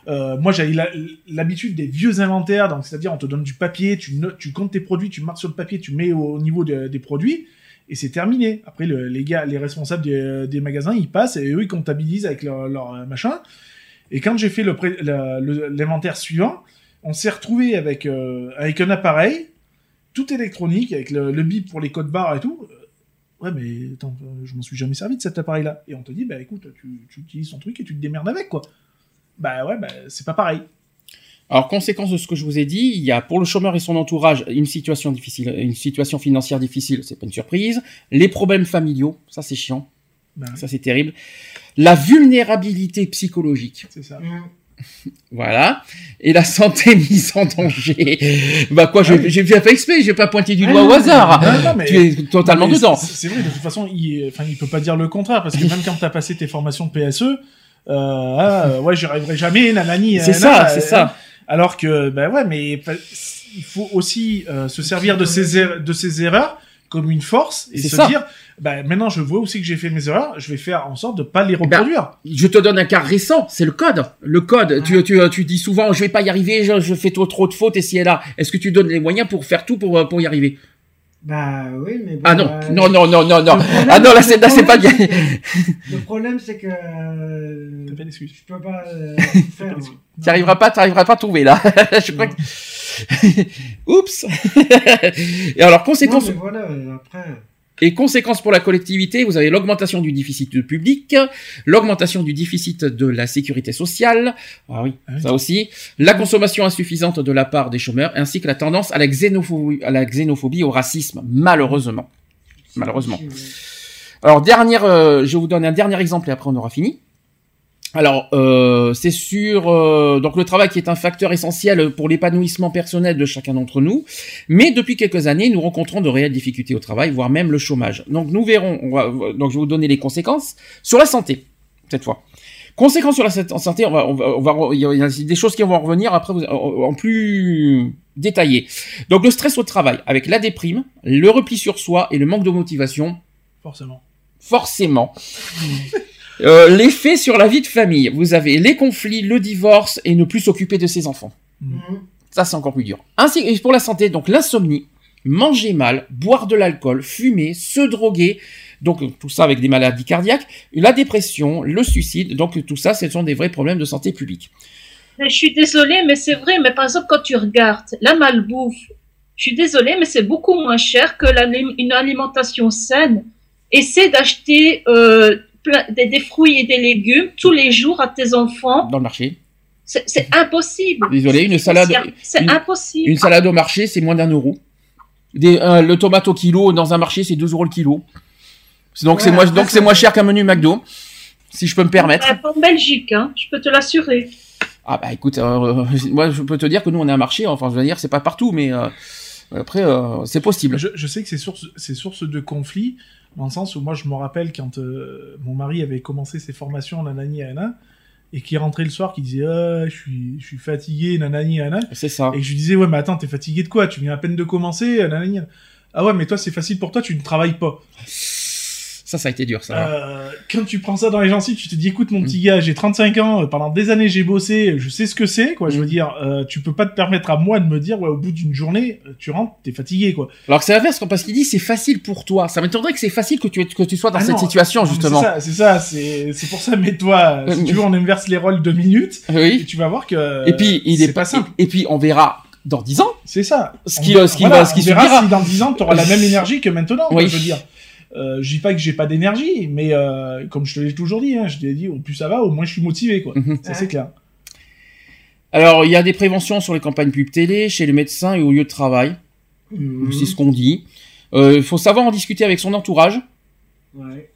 Euh, moi, j'avais la- l'habitude des vieux inventaires, donc c'est-à-dire on te donne du papier, tu, notes- tu comptes tes produits, tu marques sur le papier, tu mets au niveau de- des produits, et c'est terminé. Après, le- les gars, les responsables des, des magasins, ils passent et eux, ils comptabilisent avec leur, euh, machin. Et quand j'ai fait l'inventaire suivant, on s'est retrouvé avec, euh, avec un appareil, tout électronique, avec le, bip pour les codes barres et tout. Euh, Ouais, mais attends, euh, je m'en suis jamais servi de cet appareil-là. Et on te dit, bah écoute, tu, tu utilises ton truc et tu te démerdes avec, quoi. Bah ouais, bah c'est pas pareil. Alors, conséquence de ce que je vous ai dit, il y a pour le chômeur et son entourage une situation difficile, une situation financière difficile, c'est pas une surprise. Les problèmes familiaux, ça c'est chiant, Bah, ça c'est terrible. La vulnérabilité psychologique, c'est ça. Mm. voilà. Et la santé mise en danger. bah quoi, j'ai Ah oui. j'ai fait exprès, j'ai pas pointé du Ah doigt au hasard. non, non, mais- Tu es totalement Mais dedans. c'est- vrai, de toute façon, il, enfin, il peut pas dire le contraire, parce que même quand t'as passé tes formations de PSE, euh, ah, ouais, j'y arriverai jamais, nanani. C'est ça, c'est euh, ça. Alors que, ben ouais, mais il faut aussi euh, se servir de ces, er- de ces erreurs comme une force et se ça. dire, ben maintenant je vois aussi que j'ai fait mes erreurs, je vais faire en sorte de pas les ben, reproduire. Je te donne un cas récent, c'est le code. Le code, tu, tu, tu dis souvent, je vais pas y arriver, je, je fais trop, trop de fautes et si et là. Est-ce que tu donnes les moyens pour faire tout pour, euh, pour y arriver? Bah oui, mais bon, Ah non, euh, non, non, non, non, non. problème- Ah non, là, c'est, le là, c'est pas bien. Le problème, c'est que euh, T'as pas d'excuses. je peux pas euh, faire. Tu arriveras pas, tu arriveras pas à trouver, là. je crois que... Oups. et alors, conséquence, voilà, euh, après. et conséquence pour la collectivité, vous avez l'augmentation du déficit public, l'augmentation du déficit de la sécurité sociale, ah oui, Ah oui. ça aussi, la consommation insuffisante de la part des chômeurs, ainsi que la tendance à la xénophobie, à la xénophobie au racisme, malheureusement. Malheureusement. Alors, dernière, euh, je vous donne un dernier exemple et après on aura fini. Alors, euh, c'est sur euh, donc le travail qui est un facteur essentiel pour l'épanouissement personnel de chacun d'entre nous. Mais depuis quelques années, nous rencontrons de réelles difficultés au travail, voire même le chômage. Donc nous verrons. On va, donc je vais vous donner les conséquences sur la santé cette fois. Conséquences sur la santé, on va, on va, on va- il y a des choses qui vont revenir après en plus détaillé. Donc le stress au travail, avec la déprime, le repli sur soi et le manque de motivation, Forcément. forcément. Euh, L'effet sur la vie de famille. Vous avez les conflits, le divorce et ne plus s'occuper de ses enfants. Mhm. Ça, c'est encore plus dur. Ainsi pour la santé, donc l'insomnie, manger mal, boire de l'alcool, fumer, se droguer, donc tout ça avec des maladies cardiaques, la dépression, le suicide, donc tout ça, ce sont des vrais problèmes de santé publique. Je suis désolée, mais c'est vrai. Mais par exemple, quand tu regardes la malbouffe, je suis désolée, mais c'est beaucoup moins cher que une alimentation saine. Essaie d'acheter euh, des, des fruits et des légumes tous les jours à tes enfants. Dans le marché. C'est impossible. Désolé, une salade, C'est impossible. une salade au marché, c'est moins d'un euro. Des, euh, le tomate au kilo dans un marché, c'est 2 euros le kilo. C'est Donc c'est Ouais, moins, donc c'est moins cher qu'un menu McDo, si je peux me permettre. Pas en Belgique, hein, je peux te l'assurer. Ah bah écoute, euh, moi je peux te dire que nous on est un marché, enfin je veux dire c'est pas partout, mais euh, après euh, c'est possible. Je, je sais que c'est source, c'est source de conflit, dans le sens où moi je me rappelle quand euh, mon mari avait commencé ses formations nanani nana, et qui rentrait le soir, qui disait ah, je suis, je suis fatigué nanani nana, C'est ça. et je lui disais ouais mais attends t'es fatigué de quoi? Tu viens à peine de commencer nanani nana. Ah ouais mais toi c'est facile pour toi tu ne travailles pas. Ça, ça a été dur, ça. Euh, quand tu prends ça dans les gencives, tu te dis écoute mon petit gars, j'ai 35 ans, euh, pendant des années j'ai bossé, je sais ce que c'est quoi. Je veux Mm. dire, euh, tu peux pas te permettre à moi de me dire ouais au bout d'une journée, euh, tu rentres, t'es fatigué quoi. Alors que c'est l'inverse, parce qu'il dit c'est facile pour toi. Ça m'étonnerait que c'est facile que tu, que tu sois dans Ah cette non, situation, justement. C'est ça, c'est pour ça. Mais toi, si tu veux, on inverse les rôles deux minutes, et Oui. tu vas voir que. et puis, il est pas simple. Et, puis, on verra dans 10 ans. C'est ça. Ce On qui- verra- ce qui voilà, va- ce qui on verra si dans 10 ans, tu auras la même énergie que maintenant. quoi, Oui. Je veux dire. Euh, je dis pas que j'ai pas d'énergie, mais euh, comme je te l'ai toujours dit, hein, je t'ai dit, au plus ça va, au moins je suis motivé, quoi. Mhm. Ça c'est clair. Alors, il y a des préventions sur les campagnes pub télé, chez les médecins et au lieu de travail. Mhm. C'est ce qu'on dit. Euh, Il faut savoir en discuter avec son entourage, Ouais.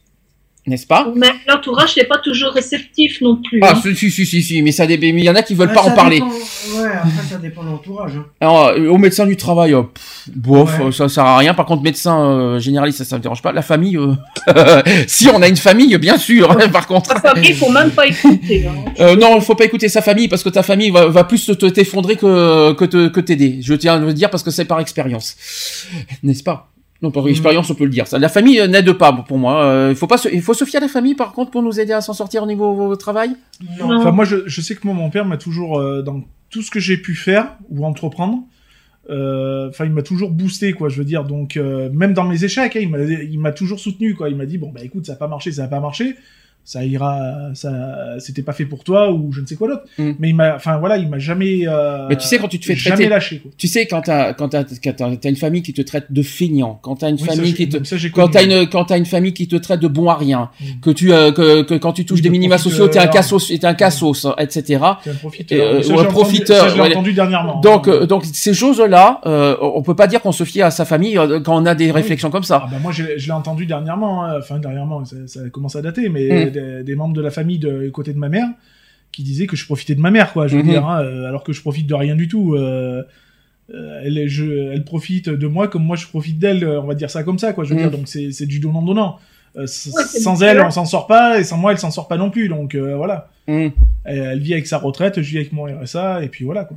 N'est-ce pas? Mais l'entourage n'est pas toujours réceptif non plus. Ah, hein. si, si, si, si, si, mais ça, dé- mais il y en a qui veulent Ah, pas en ça parler. dépend- Ouais, après ça dépend de l'entourage. Hein. Alors, euh, au médecin du travail, euh, pff, bof, Ouais. ça sert à rien. Par contre, médecin euh, généraliste, ça, ça me dérange pas. La famille, euh, si on a une famille, bien sûr. Par contre, Ta famille, il faut même pas écouter. hein. euh, non, il faut pas écouter sa famille parce que ta famille va, va plus te- te t'effondrer que que te- que t'aider. Je tiens à le dire parce que c'est par expérience, n'est-ce pas? Non, par expérience, on peut le dire. Ça, la famille euh, n'aide pas pour moi. Euh, Il faut pas, se- il faut se fier à la famille, par contre, pour nous aider à s'en sortir au niveau au travail? Non. Enfin, moi, je, je sais que moi, mon père m'a toujours, euh, dans tout ce que j'ai pu faire ou entreprendre, euh, enfin, il m'a toujours boosté, quoi. Je veux dire, donc euh, même dans mes échecs, hein, il m'a, il m'a toujours soutenu, quoi. Il m'a dit, bon, bah écoute, ça a pas marché, ça a pas marché, ça ira, ça, c'était pas fait pour toi ou je ne sais quoi d'autre. Mm. Mais il m'a, enfin voilà, il m'a jamais, euh, Mais tu sais, quand tu te fais jamais traiter- lâché, quoi. Tu sais, quand t'as, quand t'as, quand t'as, une famille qui te traite de feignant, quand t'as une Oui, famille qui te, ça, quand t'as une, quand t'as une famille qui te traite de bon à rien, Mm. que tu, euh, que, que quand tu touches Oui, des de minima sociaux, t'es un cassos, t'es un cassos, hein, etc. C'est un profiteur. euh, Ça, ou un entendu- profiteur, l'ai voilà. entendu dernièrement. Donc, euh, donc ces choses-là, euh, on peut pas dire qu'on se fie à sa famille quand on a des réflexions comme ça. Ah bah moi je, l'ai- entendu dernièrement, hein, enfin dernièrement, ça, ça commence à dater, mais Mm. Des, des membres de la famille de côté de ma mère qui disaient que je profitais de ma mère, quoi. Je veux Mhm. dire, hein, euh, alors que je profite de rien du tout. euh, euh, elle, est- je, elle profite de moi comme moi je profite d'elle, on va dire ça comme ça, quoi. Je veux Mm. dire, donc c'est c'est du donnant donnant. Euh, Ouais, sans elle, on s'en sort pas, et sans moi, elle s'en sort pas non plus. Donc euh, voilà, Mm. elle, elle vit avec sa retraite, je vis avec mon RSA, et puis voilà, quoi.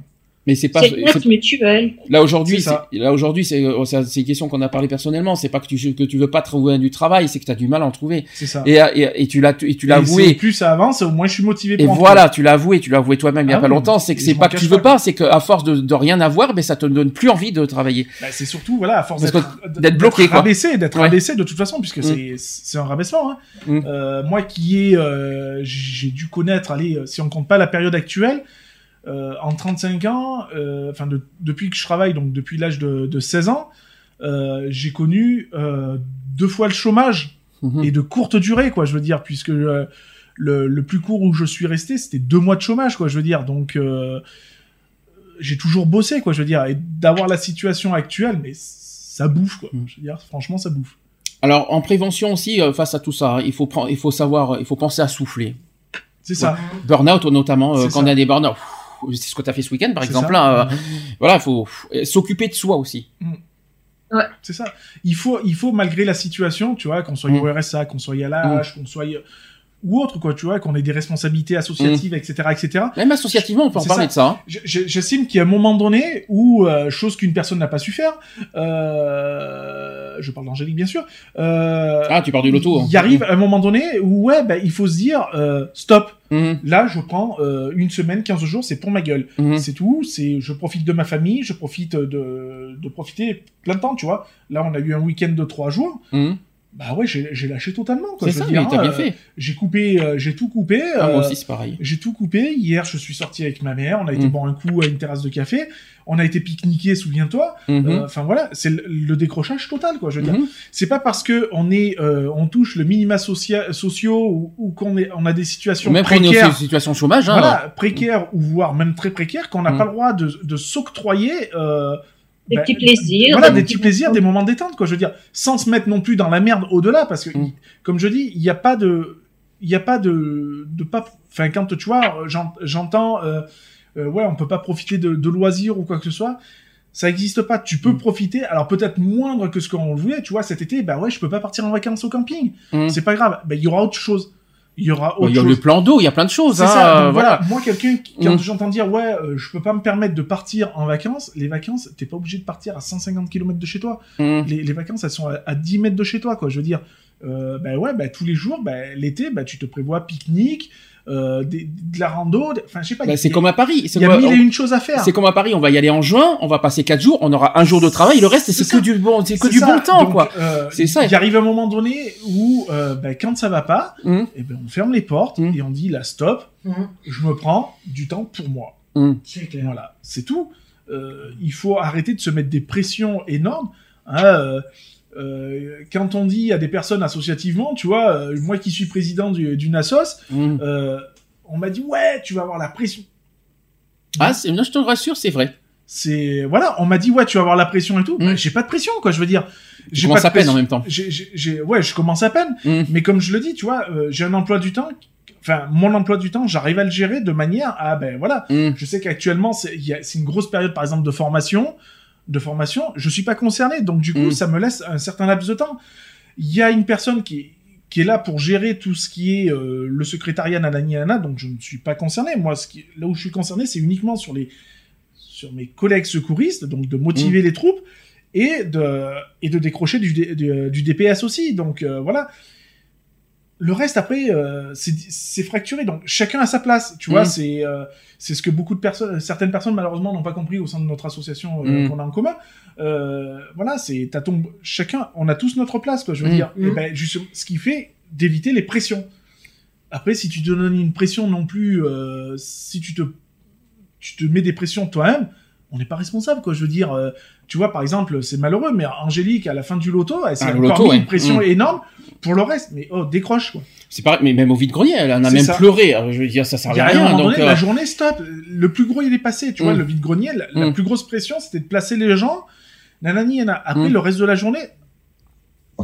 Mais c'est pas, C'est une c'est- note mutuelle. Là aujourd'hui, là aujourd'hui, c'est euh, c'est une question qu'on a parlé personnellement. C'est pas que tu que tu veux pas trouver du travail, c'est que tu as du mal à en trouver. C'est ça. Et, et, et tu l'as et tu l'as avoué. Plus ça avance, au moins je suis motivé pour Et en voilà, tu l'as avoué, tu l'as avoué toi-même il y a Ah pas longtemps. C'est que c'est pas que tu veux pas. c'est qu'à force de, de rien avoir, ben ça te donne plus envie de travailler. Bah, c'est surtout voilà à force d'être bloqué, rabaissé d'être Ouais. rabaissé de toute façon puisque Mm. c'est c'est un rabaissement hein. Mm. Euh, moi qui ai euh, j'ai dû connaître allez si on compte pas la période actuelle euh, en 35 ans euh, enfin de- depuis que je travaille donc depuis l'âge de, de 16 ans euh, j'ai connu euh, deux fois le chômage Mhm. et de courte durée quoi je veux dire puisque le, le plus court où je suis resté c'était deux mois de chômage quoi je veux dire donc j'ai toujours bossé quoi je veux dire et d'avoir la situation actuelle mais ça bouffe quoi Mm. je veux dire franchement ça bouffe Alors en prévention aussi euh, face à tout ça, hein, il faut prendre, il faut savoir, il faut penser à souffler. c'est ça Burnout notamment euh, quand ça. on a des burn-out. C'est ce que tu as fait ce week-end par exemple. là, euh, voilà, il faut euh, s'occuper de soi aussi. c'est ça il faut il faut malgré la situation tu vois qu'on soit Mm. au RSA qu'on soit à l'âge qu'on soit ou autre quoi tu vois qu'on ait des responsabilités associatives etc etc Même associativement, on peut en parler ça. de ça. hein. Je- je- J'estime qu'il y a un moment donné où, euh, chose qu'une personne n'a pas su faire, euh, je parle d'Angélique bien sûr, euh, Ah, tu parles du loto. hein. il arrive à un moment donné où ouais, bah, il faut se dire euh, stop. Mhm, Là, je prends euh, une semaine, 15 jours, c'est pour ma gueule. C'est tout. C'est, je profite de ma famille, je profite de, de profiter plein de temps, tu vois. Là, on a eu un week-end de trois jours. Bah ouais, j'ai lâché totalement. quoi. C'est ça, dire, mais t'as bien euh, fait. J'ai coupé, euh, j'ai tout coupé. Ah, moi euh, aussi, c'est pareil. j'ai tout coupé. Hier, je suis sorti avec ma mère. On a été Mm. boire un coup à une terrasse de café. On a été pique-niquer, souviens-toi. Mhm, Euh, Enfin voilà, c'est le, le décrochage total, quoi. Je veux dire, mhm. c'est pas parce que on est, euh, on touche le minima socia sociaux ou, ou qu'on est, on a des situations Même quand on est précaires, en situation de chômage, hein, voilà, précaires ou voire même très précaires, qu'on n'a Mm. pas le droit de, de s'octroyer. Euh, Des bah, petits plaisirs. voilà, des petits plaisirs, des moments détente, quoi. Je veux dire, sans se mettre non plus dans la merde au-delà, parce que, Mm. comme je dis, il n'y a pas de, il n'y a pas de, de pas, enfin, quand tu vois, j'en- j'entends, euh, euh, ouais, on peut pas profiter de, de loisirs ou quoi que ce soit. Ça existe pas. Tu peux Mm. profiter, alors peut-être moindre que ce qu'on voulait. Tu vois, cet été, bah ouais, je peux pas partir en vacances au camping. Mhm. C'est pas grave. Bah, il y aura autre chose. Il y aura autre Il y a chose. le plan d'eau, il y a plein de choses. C'est hein, ça. euh, donc voilà. voilà. Moi, quelqu'un, qui- quand Mm. j'entends dire, ouais, euh, je peux pas me permettre de partir en vacances, les vacances, t'es pas obligé de partir à 150 km de chez toi. Mhm. Les, les vacances, elles sont à, à 10 mètres de chez toi, quoi. Je veux dire, euh, bah ouais, bah tous les jours, bah, l'été, bah tu te prévois pique-nique, euh, des- de la rando, enfin, je sais pas. Bah, c'est comme à Paris. c'est Il y a comme- mille et une choses à faire. C'est comme à Paris, on va y aller en juin, on va passer quatre jours, on aura un jour de travail, le reste c'est que ça. du bon, c'est que C'est du ça. bon temps Donc, quoi. euh, C'est ça. Il arrive un moment donné où, euh, bah, quand ça va pas, Hum, eh ben, on ferme les portes Mm. et on dit, là, stop, Mhm. je me prends du temps pour moi. C'est clair. Voilà, c'est tout. Euh, il faut arrêter de se mettre des pressions énormes. hein, euh, quand on dit à des personnes associativement, tu vois, euh, moi qui suis président du- d'une assos, hum. euh, on m'a dit ouais, tu vas avoir la pression. Ah, c'est- non, je te rassure, c'est vrai. C'est voilà, on m'a dit ouais, tu vas avoir la pression et tout. Mm. Bah, j'ai pas de pression quoi, je veux dire. Je commence à peine en même temps. J'ai- j'ai- j'ai- ouais, je commence à peine. Hum. Mais comme je le dis, tu vois, euh, j'ai un emploi du temps. Enfin, mon emploi du temps, j'arrive à le gérer de manière à ben voilà. Je sais qu'actuellement, c'est il y a- c'est une grosse période, par exemple, de formation. De formation, je suis pas concerné, donc du coup, Mm. ça me laisse un certain laps de temps. Il y a une personne qui est, qui est là pour gérer tout ce qui est euh, le secrétariat nanana, donc je ne suis pas concerné. Moi, ce qui, là où je suis concerné, c'est uniquement sur les sur mes collègues secouristes, donc de Mm. motiver les troupes et de, et de décrocher du, D- du, du DPS aussi. Donc euh, voilà. Le reste après, euh, c'est fracturé. Donc chacun a sa place. Tu vois, Mhm. c'est euh, c'est ce que beaucoup de personnes, certaines personnes malheureusement n'ont pas compris au sein de notre association euh, Mhm. qu'on a en commun. Euh, voilà, c'est ton chacun, on a tous notre place quoi. Je veux Mhm. dire. Et ben justement, ce qui fait d'éviter les pressions. Après, si tu te donnes une pression non plus, euh, si tu te tu te mets des pressions toi-même, on n'est pas responsable, quoi. Je veux dire, euh, tu vois, par exemple, c'est malheureux, mais Angélique, à la fin du loto, elle s'est Ah, encore loto, mis ouais. une pression Mm. énorme pour le reste. Mais oh, décroche, quoi. C'est pareil, mais même au vide-grenier, elle en a même ça. pleuré. Alors, je veux dire, ça a à rien. Donc, donné, euh, la journée stop. Le plus gros, il est passé. Tu vois, Mm. le vide-grenier, la, la Mm. plus grosse pression, c'était de placer les gens. Nanani, nana. Après, le reste de la journée,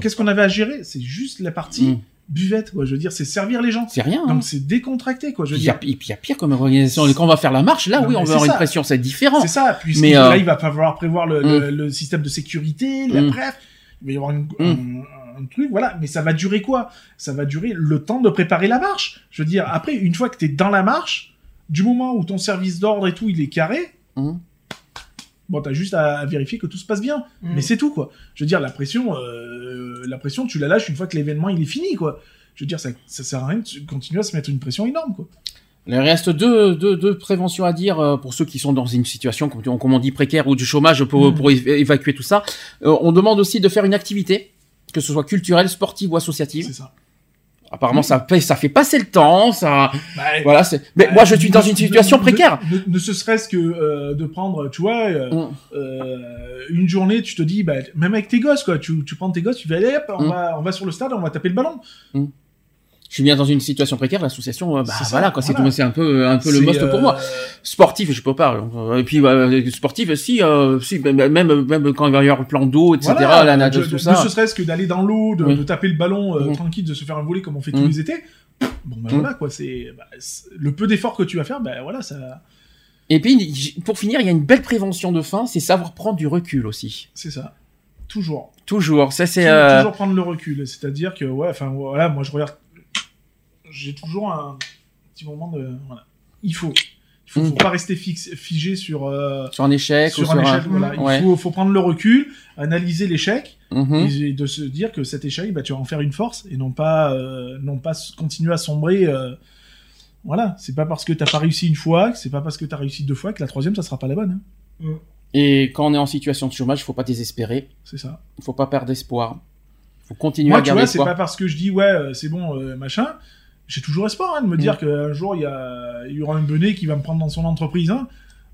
qu'est-ce qu'on avait à gérer? C'est juste la partie. Buvette, quoi. Je veux dire, c'est servir les gens. c'est rien. hein. Donc, c'est décontracté, quoi. Je veux Il y, a, dire. il y a pire comme organisation. Quand on va faire la marche, là, Non, oui, on va avoir une pression, c'est différent. C'est ça, puisque Mais, là, euh, il va falloir prévoir le, le, le système de sécurité, la Mm. bref, il va y avoir une- Mm. un, un truc, voilà, mais ça va durer quoi? Ça va durer le temps de préparer la marche. Je veux dire, après, une fois que tu es dans la marche, du moment où ton service d'ordre et tout, il est carré, Mm. Bon, t'as juste à, vérifier que tout se passe bien. Mm. Mais c'est tout, quoi. Je veux dire, la pression, euh, la pression, tu la lâches une fois que l'événement, il est fini, quoi. Je veux dire, ça, ça sert à rien de continuer à se mettre une pression énorme, quoi. Il reste deux, deux, deux préventions à dire euh, pour ceux qui sont dans une situation, comme, on- comme on dit, précaire ou du chômage pour, Mm. pour évacuer tout ça. Euh, on demande aussi de faire une activité, que ce soit culturelle, sportive ou associative. C'est ça. Apparemment, ça, fait, ça fait passer le temps, ça, Bah, voilà, c'est, mais Bah, moi, je suis dans ne- une situation précaire. Ne, ne se serait-ce que euh, de prendre, tu vois, euh, Mm. euh, une journée, tu te dis, bah, même avec tes gosses, quoi, tu, tu prends tes gosses, tu vas aller, hop, on, Mm. va, on va sur le stade, on va taper le ballon. Je suis bien dans une situation précaire, l'association, euh, bah, ça, voilà, quoi, c'est voilà. tout, c'est un peu, un peu le must pour euh, moi. Sportif, je peux pas. euh, Et puis, euh, sportif, si, euh, si, même, même quand il va y avoir le plan d'eau, etc., voilà, la nage, de- tout de- ça. Ne se serait-ce que d'aller dans l'eau, de, Oui. de taper le ballon euh, Mm. tranquille, de se faire un voler comme on fait tous les étés. Bon, ben voilà, quoi, c'est bah, c'est- le peu d'efforts que tu vas faire, ben voilà, ça, Et puis, pour finir, il y a une belle prévention de fin, c'est savoir prendre du recul aussi. c'est ça. Toujours. Toujours. Ça, c'est. Tou- euh, Toujours prendre le recul. C'est-à-dire que, ouais, enfin, voilà, moi je regarde. J'ai toujours un petit moment de. Voilà. Il faut. Il faut, Mm. faut pas rester fixe, figé sur, euh, sur un échec sur ou un sur échec. Voilà. Il Ouais. faut, faut prendre le recul, analyser l'échec Mhm. et de se dire que cet échec, bah, tu vas en faire une force et non pas, euh, non pas continuer à sombrer. euh, Voilà, c'est pas parce que t'as pas réussi une fois, c'est pas parce que t'as réussi deux fois que la troisième ça sera pas la bonne. hein. Et quand on est en situation de chômage, il faut pas désespérer. C'est ça. Faut pas perdre espoir. Il faut continuer Moi, à tu garder vois, c'est pas parce que je dis ouais, euh, c'est bon, machin. J'ai toujours espoir hein, de me Mm. dire qu'un jour il y, a- il y aura un benet qui va me prendre dans son entreprise. hein.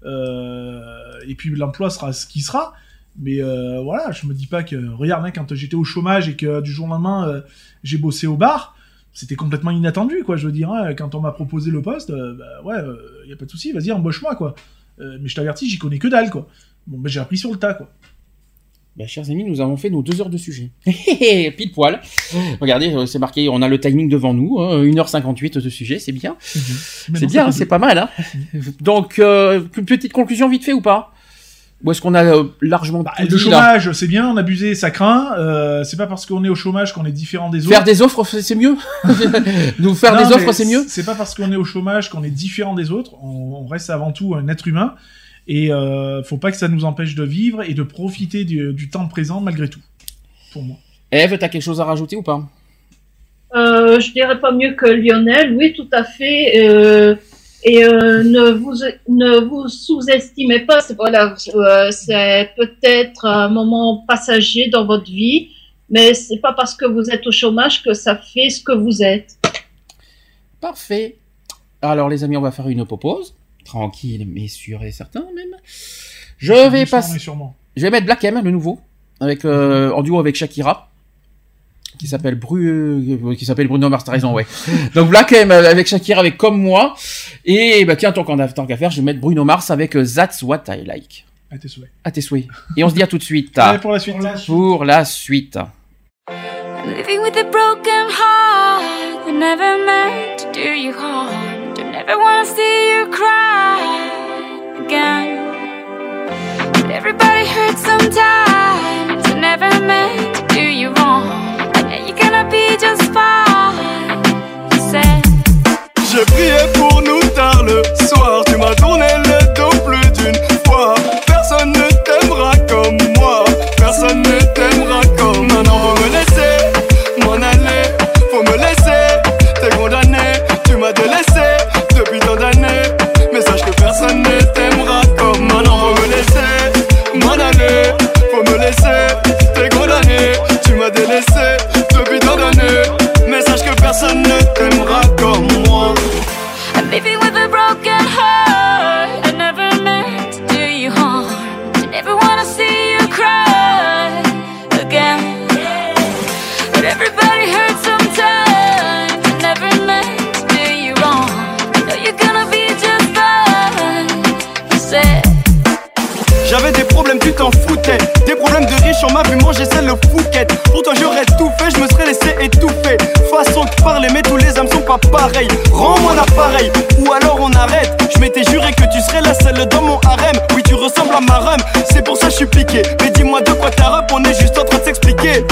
Euh, et puis l'emploi sera ce qui sera. Mais euh, voilà, je me dis pas que. Regarde, hein, quand j'étais au chômage et que du jour au lendemain euh, j'ai bossé au bar, c'était complètement inattendu, quoi. Je veux dire, quand on m'a proposé le poste, bah ouais, il y a pas de souci, vas-y, embauche-moi, quoi. Mais je t'avertis, j'y connais que dalle, quoi. Bon, ben j'ai appris sur le tas, quoi. Ben, chers amis, nous avons fait nos deux heures de sujet. Pile poil. Regardez, euh, c'est marqué, on a le timing devant nous, hein, 1h58 de sujet, c'est bien. C'est bien, hein, c'est pas mal. Hein Donc, euh, petite conclusion vite fait ou pas? Ou est-ce qu'on a euh, largement Bah, le chômage, c'est bien, on abusé, ça craint. Euh, c'est pas parce qu'on est au chômage qu'on est différent des autres. Faire des offres, c'est mieux? Nous faire Non, des offres, c'est mieux? C'est pas parce qu'on est au chômage qu'on est différent des autres. On, on reste avant tout un être humain. Et euh, faut pas que ça nous empêche de vivre et de profiter du, du temps présent malgré tout. Pour moi. Eve, t'as quelque chose à rajouter ou pas? Euh, je dirais pas mieux que Lionel, oui, tout à fait. Euh, et euh, ne vous ne vous sous-estimez pas. C'est voilà, euh, c'est peut-être un moment passager dans votre vie, mais c'est pas parce que vous êtes au chômage que ça fait ce que vous êtes. Parfait. Alors les amis, on va faire une pause. Tranquille, mais sûr et certain même. Je vais passer... Je vais mettre Black M, le nouveau, avec euh, en duo avec Shakira, qui s'appelle Bru, euh, qui s'appelle Bruno Mars. T'as raison, ouais. Donc Black M euh, avec Shakira, avec comme moi. Et bah tiens, tant qu'on a tant qu'à faire, je vais mettre Bruno Mars avec That's What I Like. À tes souhaits. À tes souhaits. Et on se dit à tout de suite. Allez, pour la suite. Pour la suite. Pour la suite. Living with a broken heart never meant to do you harm. Don't ever wanna see you cry again. But everybody hurts sometimes. I never meant to do you wrong. And you're gonna be just fine. You said. J'ai prié pour nous tard le soir. Tu m'as tourné le personne ne t'aimera comme moi. I'm living with a broken heart. I never meant to do you harm. I never wanna see you cry again? But everybody hurts sometimes. I never meant to do you wrong. I know you're gonna be just fine. You said. J'avais des problèmes, tu t'en foutais. Riches, on m'a vu manger celle le fouquette. Pourtant j'aurais tout fait, je me serais laissé étouffer. Façon de parler, mais tous les âmes sont pas pareils. Rends-moi l'appareil, ou alors on arrête. Je m'étais juré que tu serais la seule dans mon harem. Oui, tu ressembles à ma rhum, c'est pour ça je suis piqué. Mais dis-moi de quoi t'as rep, on est juste en train de s'expliquer.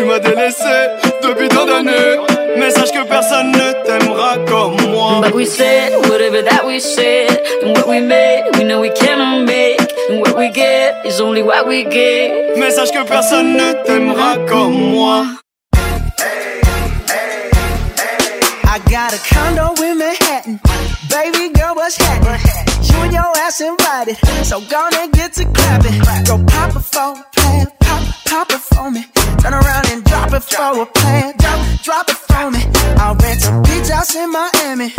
Tu m'as délaissé depuis tant d'années. Mais sache que personne ne t'aimera comme moi. But we said whatever that we said, and what we made, we know we cannot make, and what we get is only what we get. Mais sache que personne ne t'aimera comme moi. I got a condo in Manhattan. Baby girl, what's happening? You and your ass invited. So gonna get to clapping. Go pop it for a plan. Pop, pop it for me. Turn around and drop it for a plan. Drop, drop it for me. I'll rent a beach house in Miami.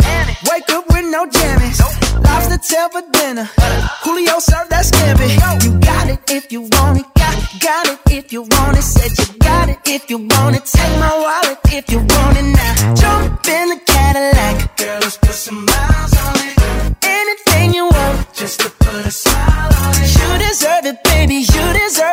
Wake up with no jammies. Lobster tail for dinner. Julio served that scampi. You got it if you want it. Got, got it if you want it. Said you got it if you want it. Take my wallet if you want it now. Jump in the Cadillac. Girl, put some miles on it. Anything you want, just to put a smile on it. You deserve it, baby. You deserve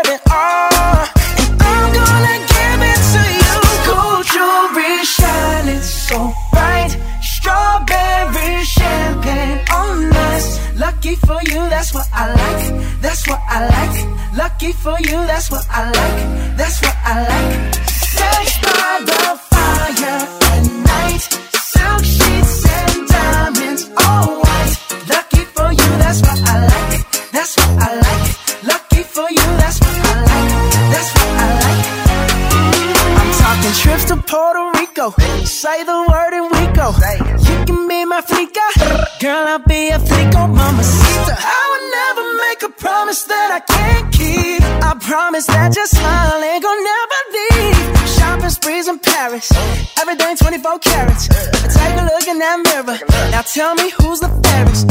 promise that your smile ain't gonna never leave. Shopping sprees in Paris. Everything 24 carats. Take a look in that mirror. Now tell me who's the fairest.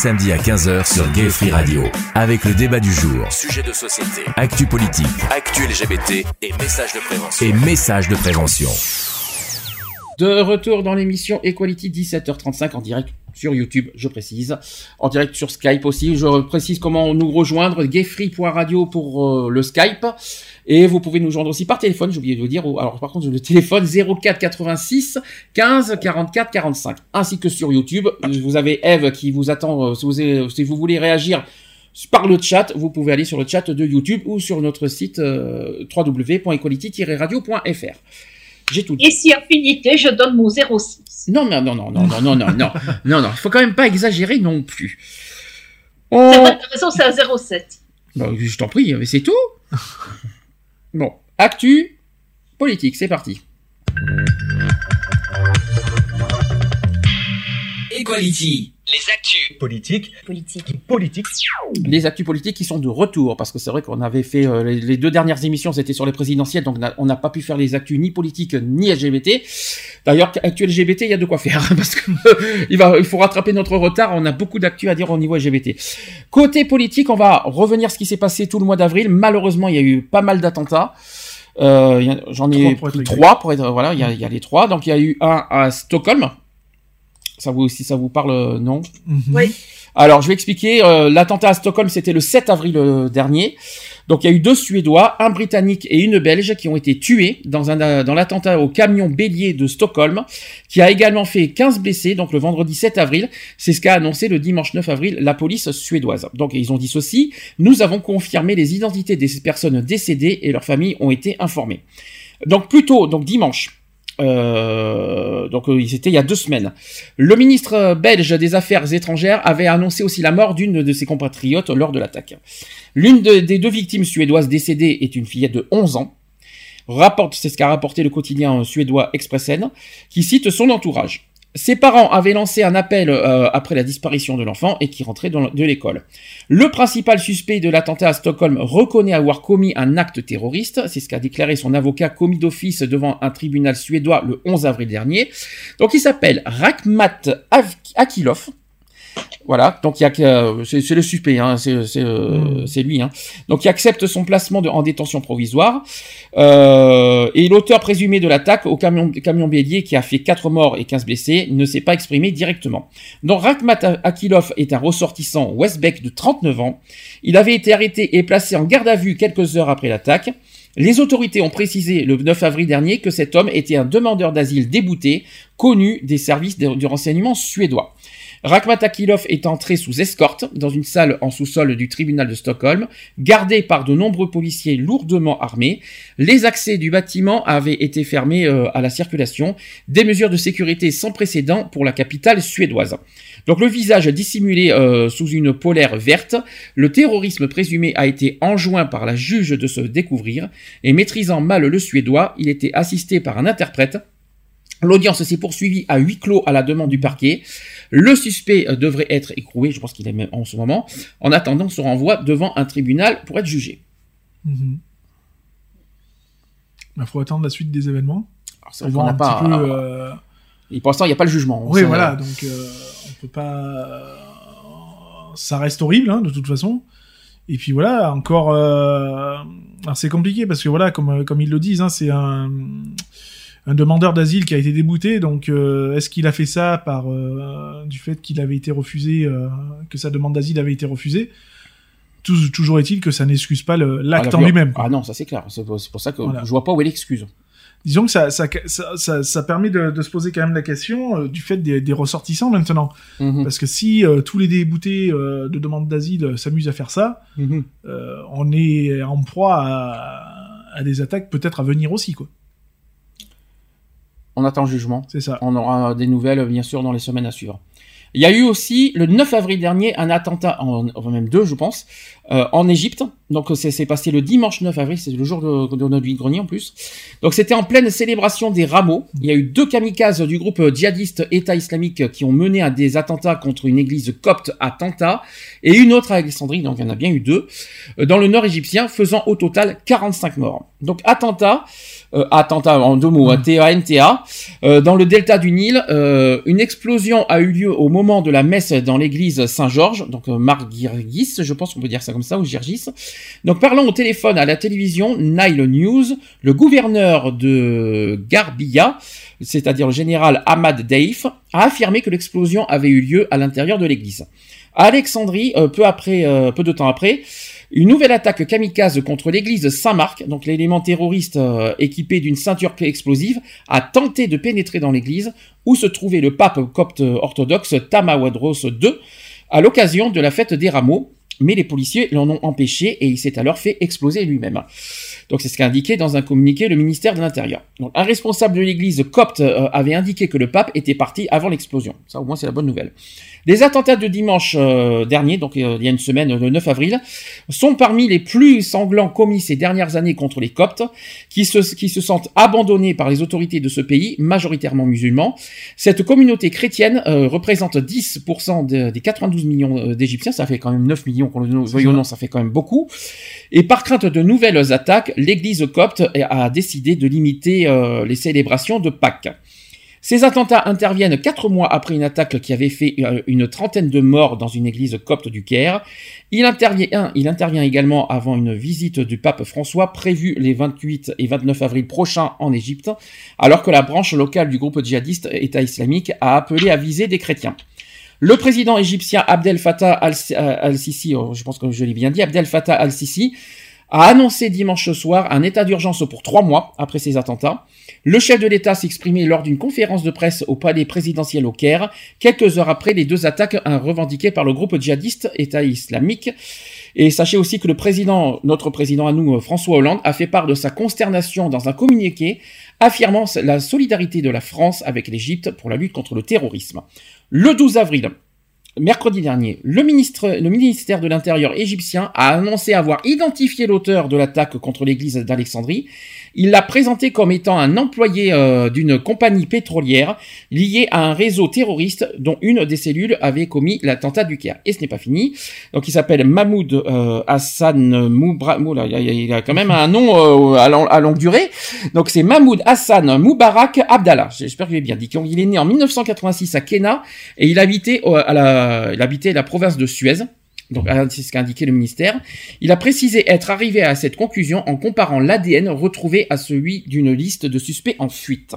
Samedis à 15h sur Gay Free Radio. Avec le débat du jour, Sujet de société, actu politique actu LGBT et messages de prévention. et messages de prévention. De retour dans l'émission Equality 17h35 en direct sur YouTube, je précise, en direct sur Skype aussi. Je précise comment nous rejoindre, gayfree.radio pour euh, le Skype. Et vous pouvez nous joindre aussi par téléphone, j'ai oublié de vous dire. Alors par contre, le téléphone 04 86 15 44 45. Ainsi que sur YouTube, vous avez Eve qui vous attend, euh, si vous, avez- si vous voulez réagir par le chat, vous pouvez aller sur le chat de YouTube ou sur notre site euh, www.equality-radio.fr. J'ai tout dit. Et si affinité, je donne mon 06. Non, mais non, non, non, non, non, non, non, non, non, il faut quand même pas exagérer non plus. C'est On... t'as raison, c'est à 07. Bah, je t'en prie, mais c'est tout. Bon, actu politique, c'est parti. Equality. Les actus. Politique. Politique. Politique. Les actus politiques qui sont de retour, parce que c'est vrai qu'on avait fait euh, les, les deux dernières émissions, c'était sur les présidentielles, donc on n'a pas pu faire les actus ni politiques ni LGBT. D'ailleurs, actu LGBT, il y a de quoi faire, parce que euh, il va, il faut rattraper notre retard. On a beaucoup d'actu à dire au niveau LGBT. Côté politique, on va revenir à ce qui s'est passé tout le mois d'avril. Malheureusement, il y a eu pas mal d'attentats. Euh, J'en ai Trois pour être pris exact. trois pour être voilà. Il y, a, il y a les trois. Donc il y a eu un à Stockholm. Ça vous aussi, ça vous parle euh, non Mhm. Oui. alors, je vais expliquer. euh, L'attentat à Stockholm, c'était le 7 avril euh, dernier. Donc, il y a eu deux Suédois, un Britannique et une Belge, qui ont été tués dans, un, euh, dans l'attentat au camion bélier de Stockholm, qui a également fait 15 blessés, donc le vendredi 7 avril. C'est ce qu'a annoncé le dimanche 9 avril la police suédoise. Donc, ils ont dit ceci. Nous avons confirmé les identités des personnes décédées et leurs familles ont été informées. Donc, plutôt, donc dimanche. Euh, donc euh, c'était il y a deux semaines. Le ministre euh, belge des Affaires étrangères avait annoncé aussi la mort d'une de ses compatriotes lors de l'attaque. L'une de- des deux victimes suédoises décédées est une fillette de 11 ans. Rapporte, c'est ce qu'a rapporté le quotidien suédois Expressen, qui cite son entourage. Ses parents avaient lancé un appel euh, après la disparition de l'enfant et qui rentrait de l'école. Le principal suspect de l'attentat à Stockholm reconnaît avoir commis un acte terroriste, c'est ce qu'a déclaré son avocat commis d'office devant un tribunal suédois le 11 avril dernier. Donc il s'appelle Rakhmat Akilov. Voilà, donc il y a que euh, c'est le suspect, hein, c'est c'est, euh, c'est lui. Hein. Donc il accepte son placement de- en détention provisoire. Euh, et l'auteur présumé de l'attaque au camion, camion bélier qui a fait 4 morts et 15 blessés ne s'est pas exprimé directement. Donc Rakhmat Akilov est un ressortissant Westbeck de 39 ans. Il avait été arrêté et placé en garde à vue quelques heures après l'attaque. Les autorités ont précisé le 9 avril dernier que cet homme était un demandeur d'asile débouté, connu des services de- du renseignement suédois. Rakhmat Akilov est entré sous escorte dans une salle en sous-sol du tribunal de Stockholm, gardé par de nombreux policiers lourdement armés. Les accès du bâtiment avaient été fermés euh, à la circulation, des mesures de sécurité sans précédent pour la capitale suédoise. Donc le visage dissimulé euh, sous une polaire verte, le terrorisme présumé a été enjoint par la juge de se découvrir, et maîtrisant mal le suédois, il était assisté par un interprète. L'audience s'est poursuivie à huis clos à la demande du parquet. Le suspect euh, devrait être écroué, je pense qu'il est même en ce moment, en attendant son renvoi devant un tribunal pour être jugé. Mhm. Il faut attendre la suite des événements. Pour vrai qu'on voir n'a un pas- petit peu, euh, Et pour l'instant, il n'y a pas le jugement. Oui, voilà, donc euh, on peut pas. euh, Ça reste horrible, hein, de toute façon. Et puis voilà, encore. euh, Alors c'est compliqué parce que voilà, comme, comme ils le disent, hein, c'est un, un demandeur d'asile qui a été débouté. Donc euh, est-ce qu'il a fait ça par euh, du fait qu'il avait été refusé, euh, que sa demande d'asile avait été refusée? Tou- Toujours est-il que ça n'excuse pas l'acte Ah, en lui-même. Ah non, ça c'est clair. C'est pour ça que Voilà. je vois pas où est l'excuse. Disons que ça, ça, ça, ça, ça permet de, de se poser quand même la question du fait des, des ressortissants maintenant. Mhm. Parce que si tous les déboutés de demande d'asile s'amusent à faire ça, Mhm. on est en proie à, à des attaques peut-être à venir aussi. quoi. On attend le jugement. C'est ça. On aura des nouvelles, bien sûr, dans les semaines à suivre. Il y a eu aussi, le 9 avril dernier, un attentat, en, enfin même deux, je pense, euh, en Égypte. Donc, c'est passé le dimanche 9 avril, c'est le jour de, de notre vide-grenier en plus. Donc, c'était en pleine célébration des rameaux. Il y a eu deux kamikazes du groupe djihadiste État islamique qui ont mené à des attentats contre une église copte à Tanta et une autre à Alexandrie, donc il y en a bien eu deux, euh, dans le nord égyptien, faisant au total 45 morts. Donc, attentat, attentat en deux mots, hein, T-A-N-T-A, euh, dans le delta du Nil. euh, une explosion a eu lieu au moment de la messe dans l'église Saint-Georges, donc euh, Margirgis, je pense qu'on peut dire ça comme ça, ou Girgis. Donc parlant au téléphone à la télévision Nile News, le gouverneur de Garbia, c'est-à-dire le général Ahmad Daif, a affirmé que l'explosion avait eu lieu à l'intérieur de l'église. À Alexandrie, euh, peu après, euh, peu de temps après, une nouvelle attaque kamikaze contre l'église Saint-Marc, donc l'élément terroriste euh, équipé d'une ceinture explosive, a tenté de pénétrer dans l'église où se trouvait le pape copte orthodoxe Tamawadros II à l'occasion de la fête des rameaux, mais les policiers l'en ont empêché et il s'est alors fait exploser lui-même. Donc c'est ce qu'a indiqué dans un communiqué le ministère de l'Intérieur. Un responsable de l'église copte euh, avait indiqué que le pape était parti avant l'explosion. Ça au moins c'est la bonne nouvelle. Les attentats de dimanche euh, dernier, donc euh, il y a une semaine, le 9 avril, sont parmi les plus sanglants commis ces dernières années contre les Coptes, qui se, qui se sentent abandonnés par les autorités de ce pays, majoritairement musulmans. Cette communauté chrétienne euh, représente 10% de- des 92 millions d'Égyptiens, ça fait quand même 9 millions, qu'on le veuille ou non, ça fait quand même beaucoup. Et par crainte de nouvelles attaques, l'Église copte a décidé de limiter euh, les célébrations de Pâques. Ces attentats interviennent quatre mois après une attaque qui avait fait euh, une trentaine de morts dans une église copte du Caire. Il intervient, également avant une visite du pape François prévue les 28 et 29 avril prochains en Égypte, alors que la branche locale du groupe djihadiste État islamique a appelé à viser des chrétiens. Le président égyptien Abdel Fattah euh, al-Sisi, oh, je pense que je l'ai bien dit, Abdel Fattah al-Sisi, a annoncé dimanche soir un état d'urgence pour trois mois après ces attentats. Le chef de l'État s'exprimait lors d'une conférence de presse au palais présidentiel au Caire, quelques heures après les deux attaques revendiquées par le groupe djihadiste État islamique. Et sachez aussi que le président, notre président à nous, François Hollande, a fait part de sa consternation dans un communiqué affirmant la solidarité de la France avec l'Égypte pour la lutte contre le terrorisme. Le 12 avril, mercredi dernier, le, ministère de l'Intérieur égyptien a annoncé avoir identifié l'auteur de l'attaque contre l'église d'Alexandrie. Il l'a présenté comme étant un employé euh, d'une compagnie pétrolière liée à un réseau terroriste dont une des cellules avait commis l'attentat du Caire. Et ce n'est pas fini. Donc il s'appelle Mahmoud euh, Hassan. Oula, il, a, quand même un nom euh, à, long- à longue durée. Donc c'est Mahmoud Hassan Moubarak Abdallah. J'espère que j'ai bien dit. Il est né en 1986 à Kenya et il habitait, à la, il habitait la province de Suez. Donc c'est ce qu'a indiqué le ministère. Il a précisé être arrivé à cette conclusion en comparant l'ADN retrouvé à celui d'une liste de suspects en fuite.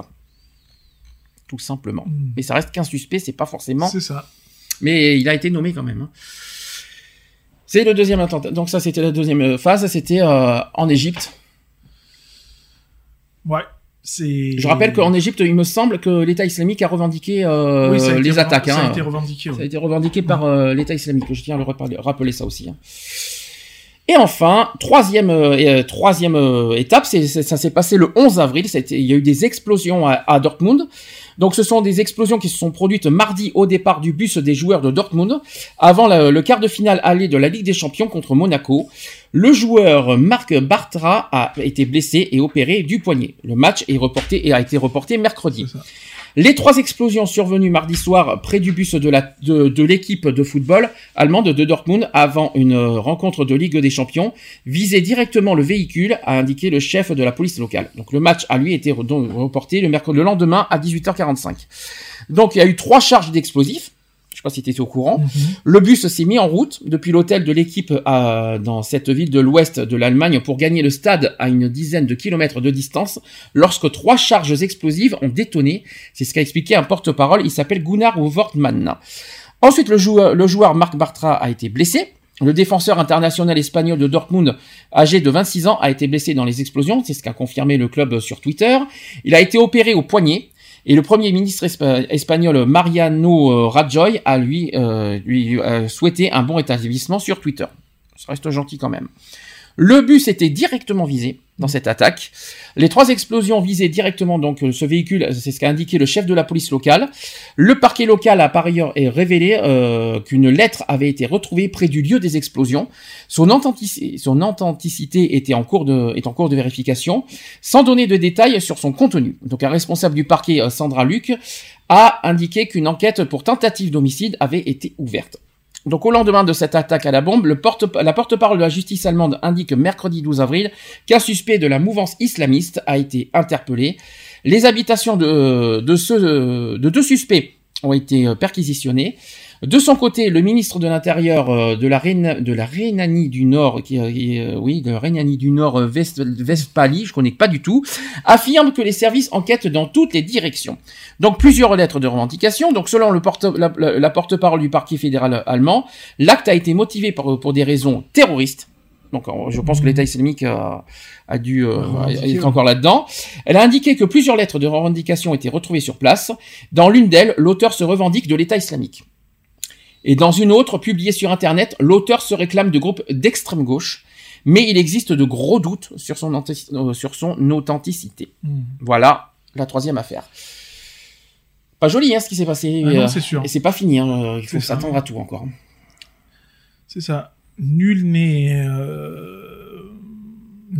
Tout simplement. Mais ça reste qu'un suspect, c'est pas forcément. C'est ça. Mais il a été nommé quand même. hein. C'est le deuxième attentat. Donc ça, c'était la deuxième phase. C'était euh, en Égypte. Ouais. Je rappelle qu'en Égypte, il me semble que l'État islamique a revendiqué euh, Oui, a les attaques. ça a hein. été revendiqué, Ça oui. a été revendiqué par euh, l'État islamique. Je tiens à le rappeler ça aussi. hein. Et enfin, troisième, euh, euh, étape, ça s'est passé le 11 avril. Ça a été- Il y a eu des explosions à, à Dortmund. Donc, ce sont des explosions qui se sont produites mardi au départ du bus des joueurs de Dortmund, avant le quart de finale aller de la Ligue des Champions contre Monaco. Le joueur Marc Bartra a été blessé et opéré du poignet. Le match est reporté et a été reporté mercredi. Les trois explosions survenues mardi soir près du bus de l'équipe de football allemande de Dortmund avant une rencontre de Ligue des Champions visaient directement le véhicule, a indiqué le chef de la police locale. Donc le match a lui donc reporté le le lendemain à 18h45. Donc il y a eu trois charges d'explosifs. Je sais pas si tu étais au courant. Le bus s'est mis en route depuis l'hôtel de l'équipe à- dans cette ville de l'ouest de l'Allemagne pour gagner le stade à une dizaine de kilomètres de distance lorsque trois charges explosives ont détonné. C'est ce qu'a expliqué un porte-parole. Il s'appelle Gunnar Wortmann. Ensuite, le joueur, le joueur Marc Bartra a été blessé. Le défenseur international espagnol de Dortmund, âgé de 26 ans, a été blessé dans les explosions. C'est ce qu'a confirmé le club sur Twitter. Il a été opéré au poignet. Et le premier ministre espa- espagnol Mariano euh, Rajoy a lui, euh, euh, souhaité un bon établissement sur Twitter. Ça reste gentil quand même. Le bus était directement visé dans cette attaque. Les trois explosions visaient directement donc euh, ce véhicule, c'est ce qu'a indiqué le chef de la police locale. Le parquet local a par ailleurs révélé euh, qu'une lettre avait été retrouvée près du lieu des explosions. Son, authenticité, est en cours de vérification, sans donner de détails sur son contenu. Donc un responsable du parquet, euh, Sandra Luc, a indiqué qu'une enquête pour tentative d'homicide avait été ouverte. Donc au lendemain de cette attaque à la bombe, la porte-parole de la justice allemande indique mercredi 12 avril qu'un suspect de la mouvance islamiste a été interpellé. Les habitations de, ceux, de deux suspects ont été euh, perquisitionnées. De son côté, le ministre de l'Intérieur euh, de la, de la Rhénanie du Nord, qui, euh, euh, oui, de Rhénanie du Nord euh, West- Westphalie, je connais pas du tout, affirme que les services enquêtent dans toutes les directions. Donc plusieurs lettres de revendication. Donc selon le porte, la, la- la porte-parole du parquet fédéral allemand, l'acte a été motivé pour, pour des raisons terroristes. Donc je pense que l'État islamique a, a dû euh, est encore là-dedans. Elle a indiqué que plusieurs lettres de revendication été retrouvées sur place. Dans l'une d'elles, l'auteur se revendique de l'État islamique. Et dans une autre, publiée sur Internet, l'auteur se réclame de groupes d'extrême gauche, mais il existe de gros doutes sur son, euh, sur son authenticité. Hmm. Voilà la troisième affaire. Pas joli hein, ce qui s'est passé. Ah euh, c'est sûr. Et c'est pas fini, hein, euh, il faut s'attendre à tout encore. C'est ça. Nul n'est euh,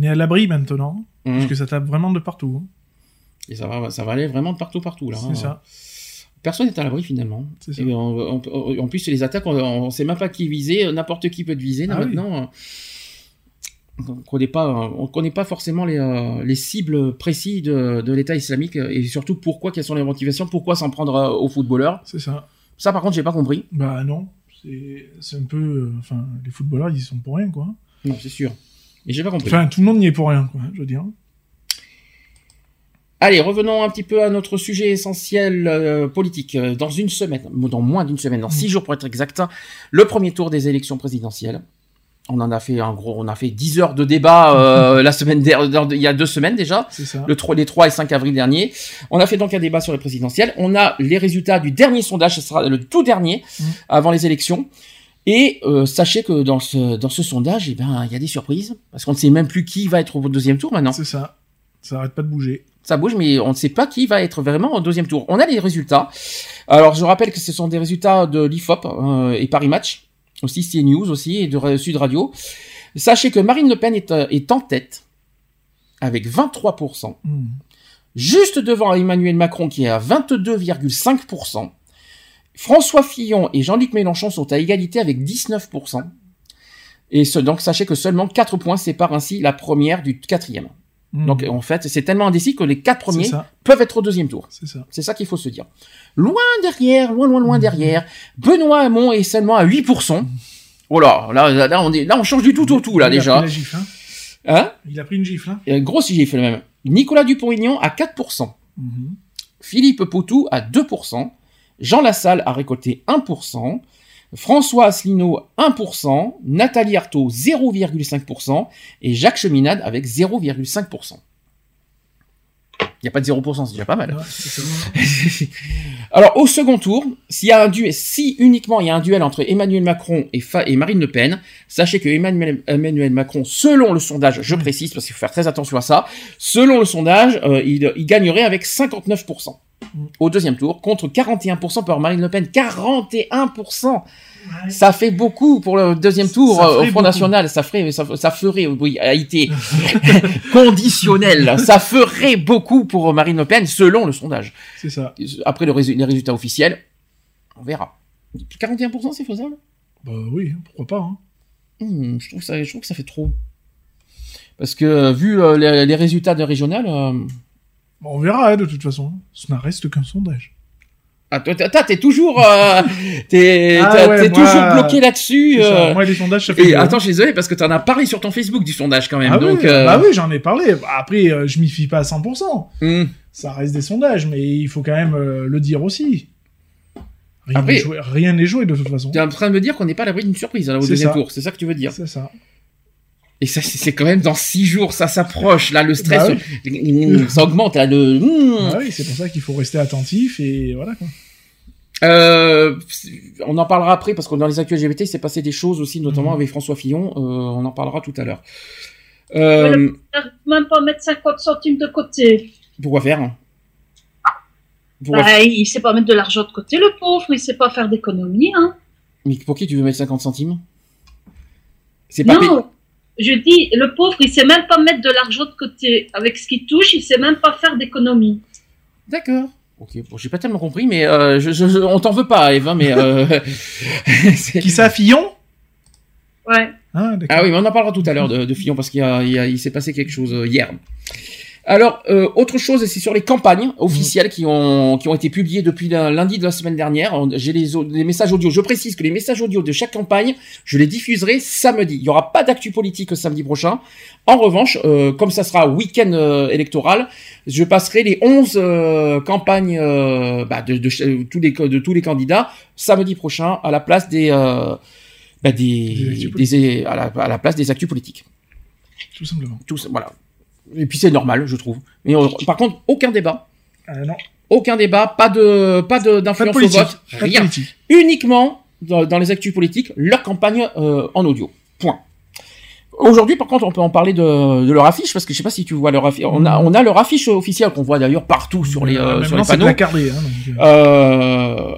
à l'abri maintenant, Mhm. parce que ça tape vraiment de partout. hein. Et ça va, ça va aller vraiment de partout, partout là. C'est hein. ça. Personne n'est à l'abri finalement. Et en, en- plus, les attaques, on ne sait même pas qui viser, n'importe qui peut te viser Ah oui. maintenant. On ne connaît pas, on connaît pas forcément les, euh, les cibles précises de, de l'État islamique et surtout pourquoi, quelles sont les motivations, pourquoi s'en prendre euh, aux footballeurs. C'est ça. Ça, par contre, j'ai pas compris. Bah non, c'est un peu... euh, Enfin, les footballeurs, ils sont pour rien, quoi. Non, c'est sûr. Mais j'ai pas compris. Enfin, tout le monde n'y est pour rien, quoi, je veux dire. Allez, revenons un petit peu à notre sujet essentiel euh, politique. Euh, Dans une semaine, dans moins d'une semaine, dans six jours pour être exact, le premier tour des élections présidentielles. On en a fait un gros, on a fait 10 heures de débat euh, la semaine dernière, il y a deux semaines déjà, ça. le 3, les 3 et 5 avril dernier. On a fait donc un débat sur les présidentielles. On a les résultats du dernier sondage, ce sera le tout dernier avant les élections. Et euh, sachez que dans ce, dans ce sondage, eh ben, il y a des surprises, parce qu'on ne sait même plus qui va être au deuxième tour maintenant. C'est ça. Ça arrête pas de bouger. Ça bouge, mais on ne sait pas qui va être vraiment au deuxième tour. On a les résultats. Alors, je rappelle que ce sont des résultats de l'IFOP euh, et Paris Match, aussi CNews aussi, et de Sud Radio. Sachez que Marine Le Pen est, euh, est en tête, avec 23%, Hmm. juste devant Emmanuel Macron qui est à 22,5%. François Fillon et Jean-Luc Mélenchon sont à égalité avec 19%. Et ce, donc, sachez que seulement 4 points séparent ainsi la première du quatrième. Hmm. Donc en fait, c'est tellement indécis que les quatre premiers peuvent être au deuxième tour. C'est ça. C'est ça qu'il faut se dire. Loin derrière, loin, loin, loin derrière, Benoît Hamon est seulement à 8%. Oh là, là, là, là, on est, là, on change du tout au tout, là, Il a pris la gifle, hein. Hein? Il a pris une gifle, hein. Et un gros gifle même. Nicolas Dupont-Aignan à 4%. Mhm. Philippe Poutou à 2%. Jean Lassalle a récolté 1%. François Asselineau 1%. Nathalie Arthaud 0,5%. Et Jacques Cheminade avec 0,5%. Il n'y a pas de 0%, c'est déjà pas mal. Ouais, ça. Alors au second tour, s'il y a un duel, si uniquement il y a un duel entre Emmanuel Macron et, Fa- et Marine Le Pen, sachez que Emmanuel, Emmanuel Macron, selon le sondage, je précise parce qu'il faut faire très attention à ça, selon le sondage, euh, il, il gagnerait avec 59% au deuxième tour contre 41% par Marine Le Pen. 41%. Ça fait beaucoup pour le deuxième tour euh, au Front beaucoup. National. Ça ferait, ça, ça ferait, oui, a été conditionnel. Ça ferait beaucoup pour Marine Le Pen selon le sondage. C'est ça. Après le les résultats officiels, on verra. 41% c'est faisable? Bah oui, pourquoi pas, hein. Hmm, je, trouve ça, je trouve que ça fait trop. Parce que vu euh, les, les résultats de régional, euh, on verra, hein, de toute façon. Ce n'a reste qu'un sondage. ah, toi, t'es toujours, euh, t'es, Ah ouais, t'es toujours bloqué là-dessus. Ça. euh. Moi, les sondages, ça fait Et attends, je suis désolé parce que t'en as parlé sur ton Facebook du sondage quand même. Ah donc, oui, euh, bah oui, j'en ai parlé. Bah, Après, euh, je m'y fie pas à 100%. hmm. Ça reste des sondages, mais il faut quand même le dire aussi. Rien n'est joué, de toute façon. T'es en train de me dire qu'on n'est pas à l'abri d'une surprise là, au C'est deuxième ça. tour. C'est ça que tu veux dire. C'est ça. Et ça, c'est quand même dans six jours, ça s'approche. Là, le stress, Bah ça augmente. Là, le. hmm. Ah oui, c'est pour ça qu'il faut rester attentif et voilà quoi. Euh, on en parlera après parce que dans les actus LGBT, il s'est passé des choses aussi, notamment Mhm. avec François Fillon. Euh, on en parlera tout à l'heure. Euh, Même pas mettre 50 centimes de côté. pourquoi faire Pourquoi Bah, il sait pas mettre de l'argent de côté, le pauvre. Il sait pas faire d'économie, hein. Mais pour qui tu veux mettre 50 centimes? C'est pas je dis, le pauvre, il sait même pas mettre de l'argent de côté. Avec ce qu'il touche, il sait même pas faire d'économie. D'accord. Ok, bon, j'ai pas tellement compris, mais euh, je, je- je- on t'en veut pas, Eve, hein, mais... Euh... c'est- Qui ça, Fillon? Ouais. Ah. Ah oui, mais on en parlera tout à l'heure de, de Fillon parce qu'il y a- il, y a- il s'est passé quelque chose euh, hier. Alors, euh, autre chose, c'est sur les campagnes officielles qui ont qui ont été publiées depuis lundi de la semaine dernière. J'ai les, les messages audio. Je précise que les messages audio de chaque campagne, je les diffuserai samedi. Il y aura pas d'actu politique samedi prochain. En revanche, euh, comme ça sera week-end euh, électoral, je passerai les 11 euh, campagnes euh, bah, de, de ch- tous les de tous les candidats samedi prochain à la place des euh, bah, des, des- à, la, à la place des actus politiques. Tout simplement. Tout voilà. Et puis c'est normal, je trouve. Mais euh, par contre, aucun débat. Ah, non. Aucun débat, pas de pas de d'influence au vote, rien. Uniquement dans, dans les actus politiques, leur campagne euh, en audio. Point. Aujourd'hui, par contre, on peut en parler de, de leur affiche parce que je sais pas si tu vois leur affiche. On a on a leur affiche officielle qu'on voit d'ailleurs partout sur les euh, Euh, sur les panneaux. placardé, hein, donc, Euh,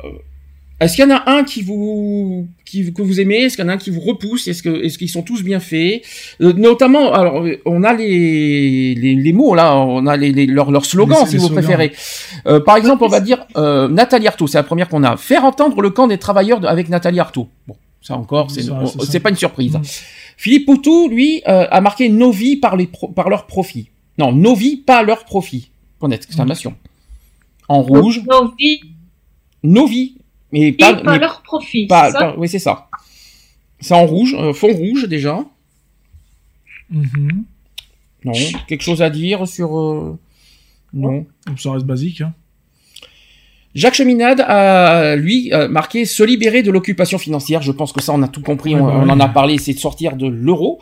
Est-ce qu'il y en a un qui vous qui, que vous aimez? Est-ce qu'il y en a un qui vous repousse? Est-ce que est-ce qu'ils sont tous bien faits? Euh, Notamment, alors euh, on a les, les, les mots là, on a les, les leurs leurs slogans si vous slogans. préférez. Euh, par exemple, on va dire euh, Nathalie Arthaud, c'est la première qu'on a. Faire entendre le camp des travailleurs de- avec Nathalie Arthaud. Bon, ça encore, c'est c'est pas une surprise. Philippe Poutou, lui, euh, a marqué nos vies par les pro- par leur profit. Non, nos vies pas leur profit. Point d'exclamation. En rouge. Nos vies Nos vies. Mais et pas, mais leur profit. pas- ça pas- oui, c'est ça. C'est en rouge, euh, fond rouge déjà. Mhm. Non. Quelque chose à dire sur. euh, Non. Ça reste basique. Hein. Jacques Cheminade a, lui, euh, marqué se libérer de l'occupation financière. Je pense que ça, on a tout compris. Ouais, on, bah on ouais. en a parlé. C'est de sortir de l'euro.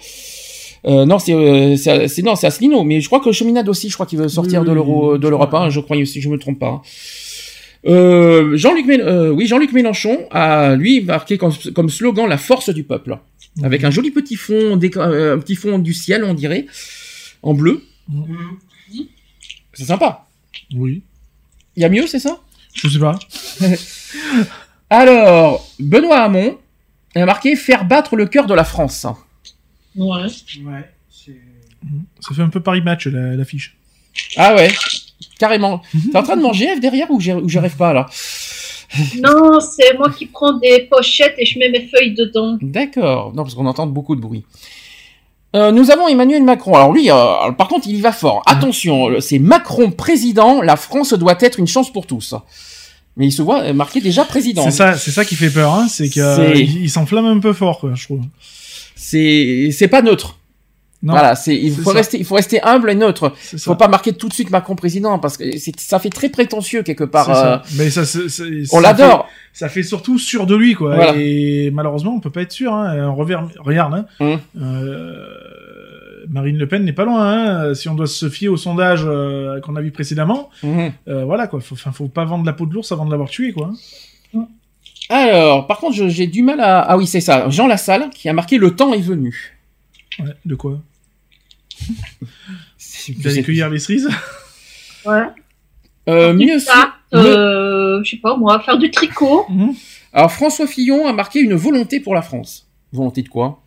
Euh, non, c'est euh, non, c'est Asselineau. Mais je crois que Cheminade aussi, je crois qu'il veut sortir Oui, de l'euro, de l'Europe. hein, je crois aussi, je me trompe pas. Euh, Jean-Luc Mél- euh, oui, Jean-Luc Mélenchon a lui marqué comme, comme slogan la force du peuple, avec un joli petit fond, euh, un petit fond du ciel, on dirait, en bleu. C'est sympa. Oui. Il y a mieux, c'est ça? Je sais pas. Alors, Benoît Hamon a marqué faire battre le cœur de la France. Ouais. Ouais. Ça fait un peu Paris Match, la- l'affiche. Ah ouais, carrément. T'es en train de manger F derrière ou j'y arrive pas là Non, c'est moi qui prends des pochettes et je mets mes feuilles dedans. D'accord. Non, parce qu'on entend beaucoup de bruit. Euh, nous avons Emmanuel Macron. Alors lui, euh, par contre, il y va fort. Attention, c'est Macron président. La France doit être une chance pour tous. Mais il se voit euh, marqué déjà président. C'est ça, c'est ça qui fait peur, hein, c'est qu'il il s'enflamme un peu fort, quoi, je trouve. C'est c'est pas neutre. Non, voilà, c'est il faut ça. rester il faut rester humble et neutre. Il ça. faut pas marquer tout de suite Macron président parce que c'est- ça fait très prétentieux quelque part. Ça. euh, Mais ça, on l'adore. Ça fait surtout sûr de lui, quoi. Voilà. Et malheureusement, on peut pas être sûr. Hein. On revers- Regarde, hein. Hum. Euh, Marine Le Pen n'est pas loin. Hein. Si on doit se fier au sondage euh, qu'on a vu précédemment, euh, voilà, quoi. Faut, enfin, faut pas vendre la peau de l'ours avant de l'avoir tué, quoi. Alors, par contre, j'ai du mal à. Ah oui, c'est ça. Jean Lassalle qui a marqué le temps est venu. Ouais, de quoi? D'aller cueillir les cerises Ouais. Euh, mieux euh, je sais pas moi, faire du tricot. Alors François Fillon a marqué une volonté pour la France. Volonté de quoi?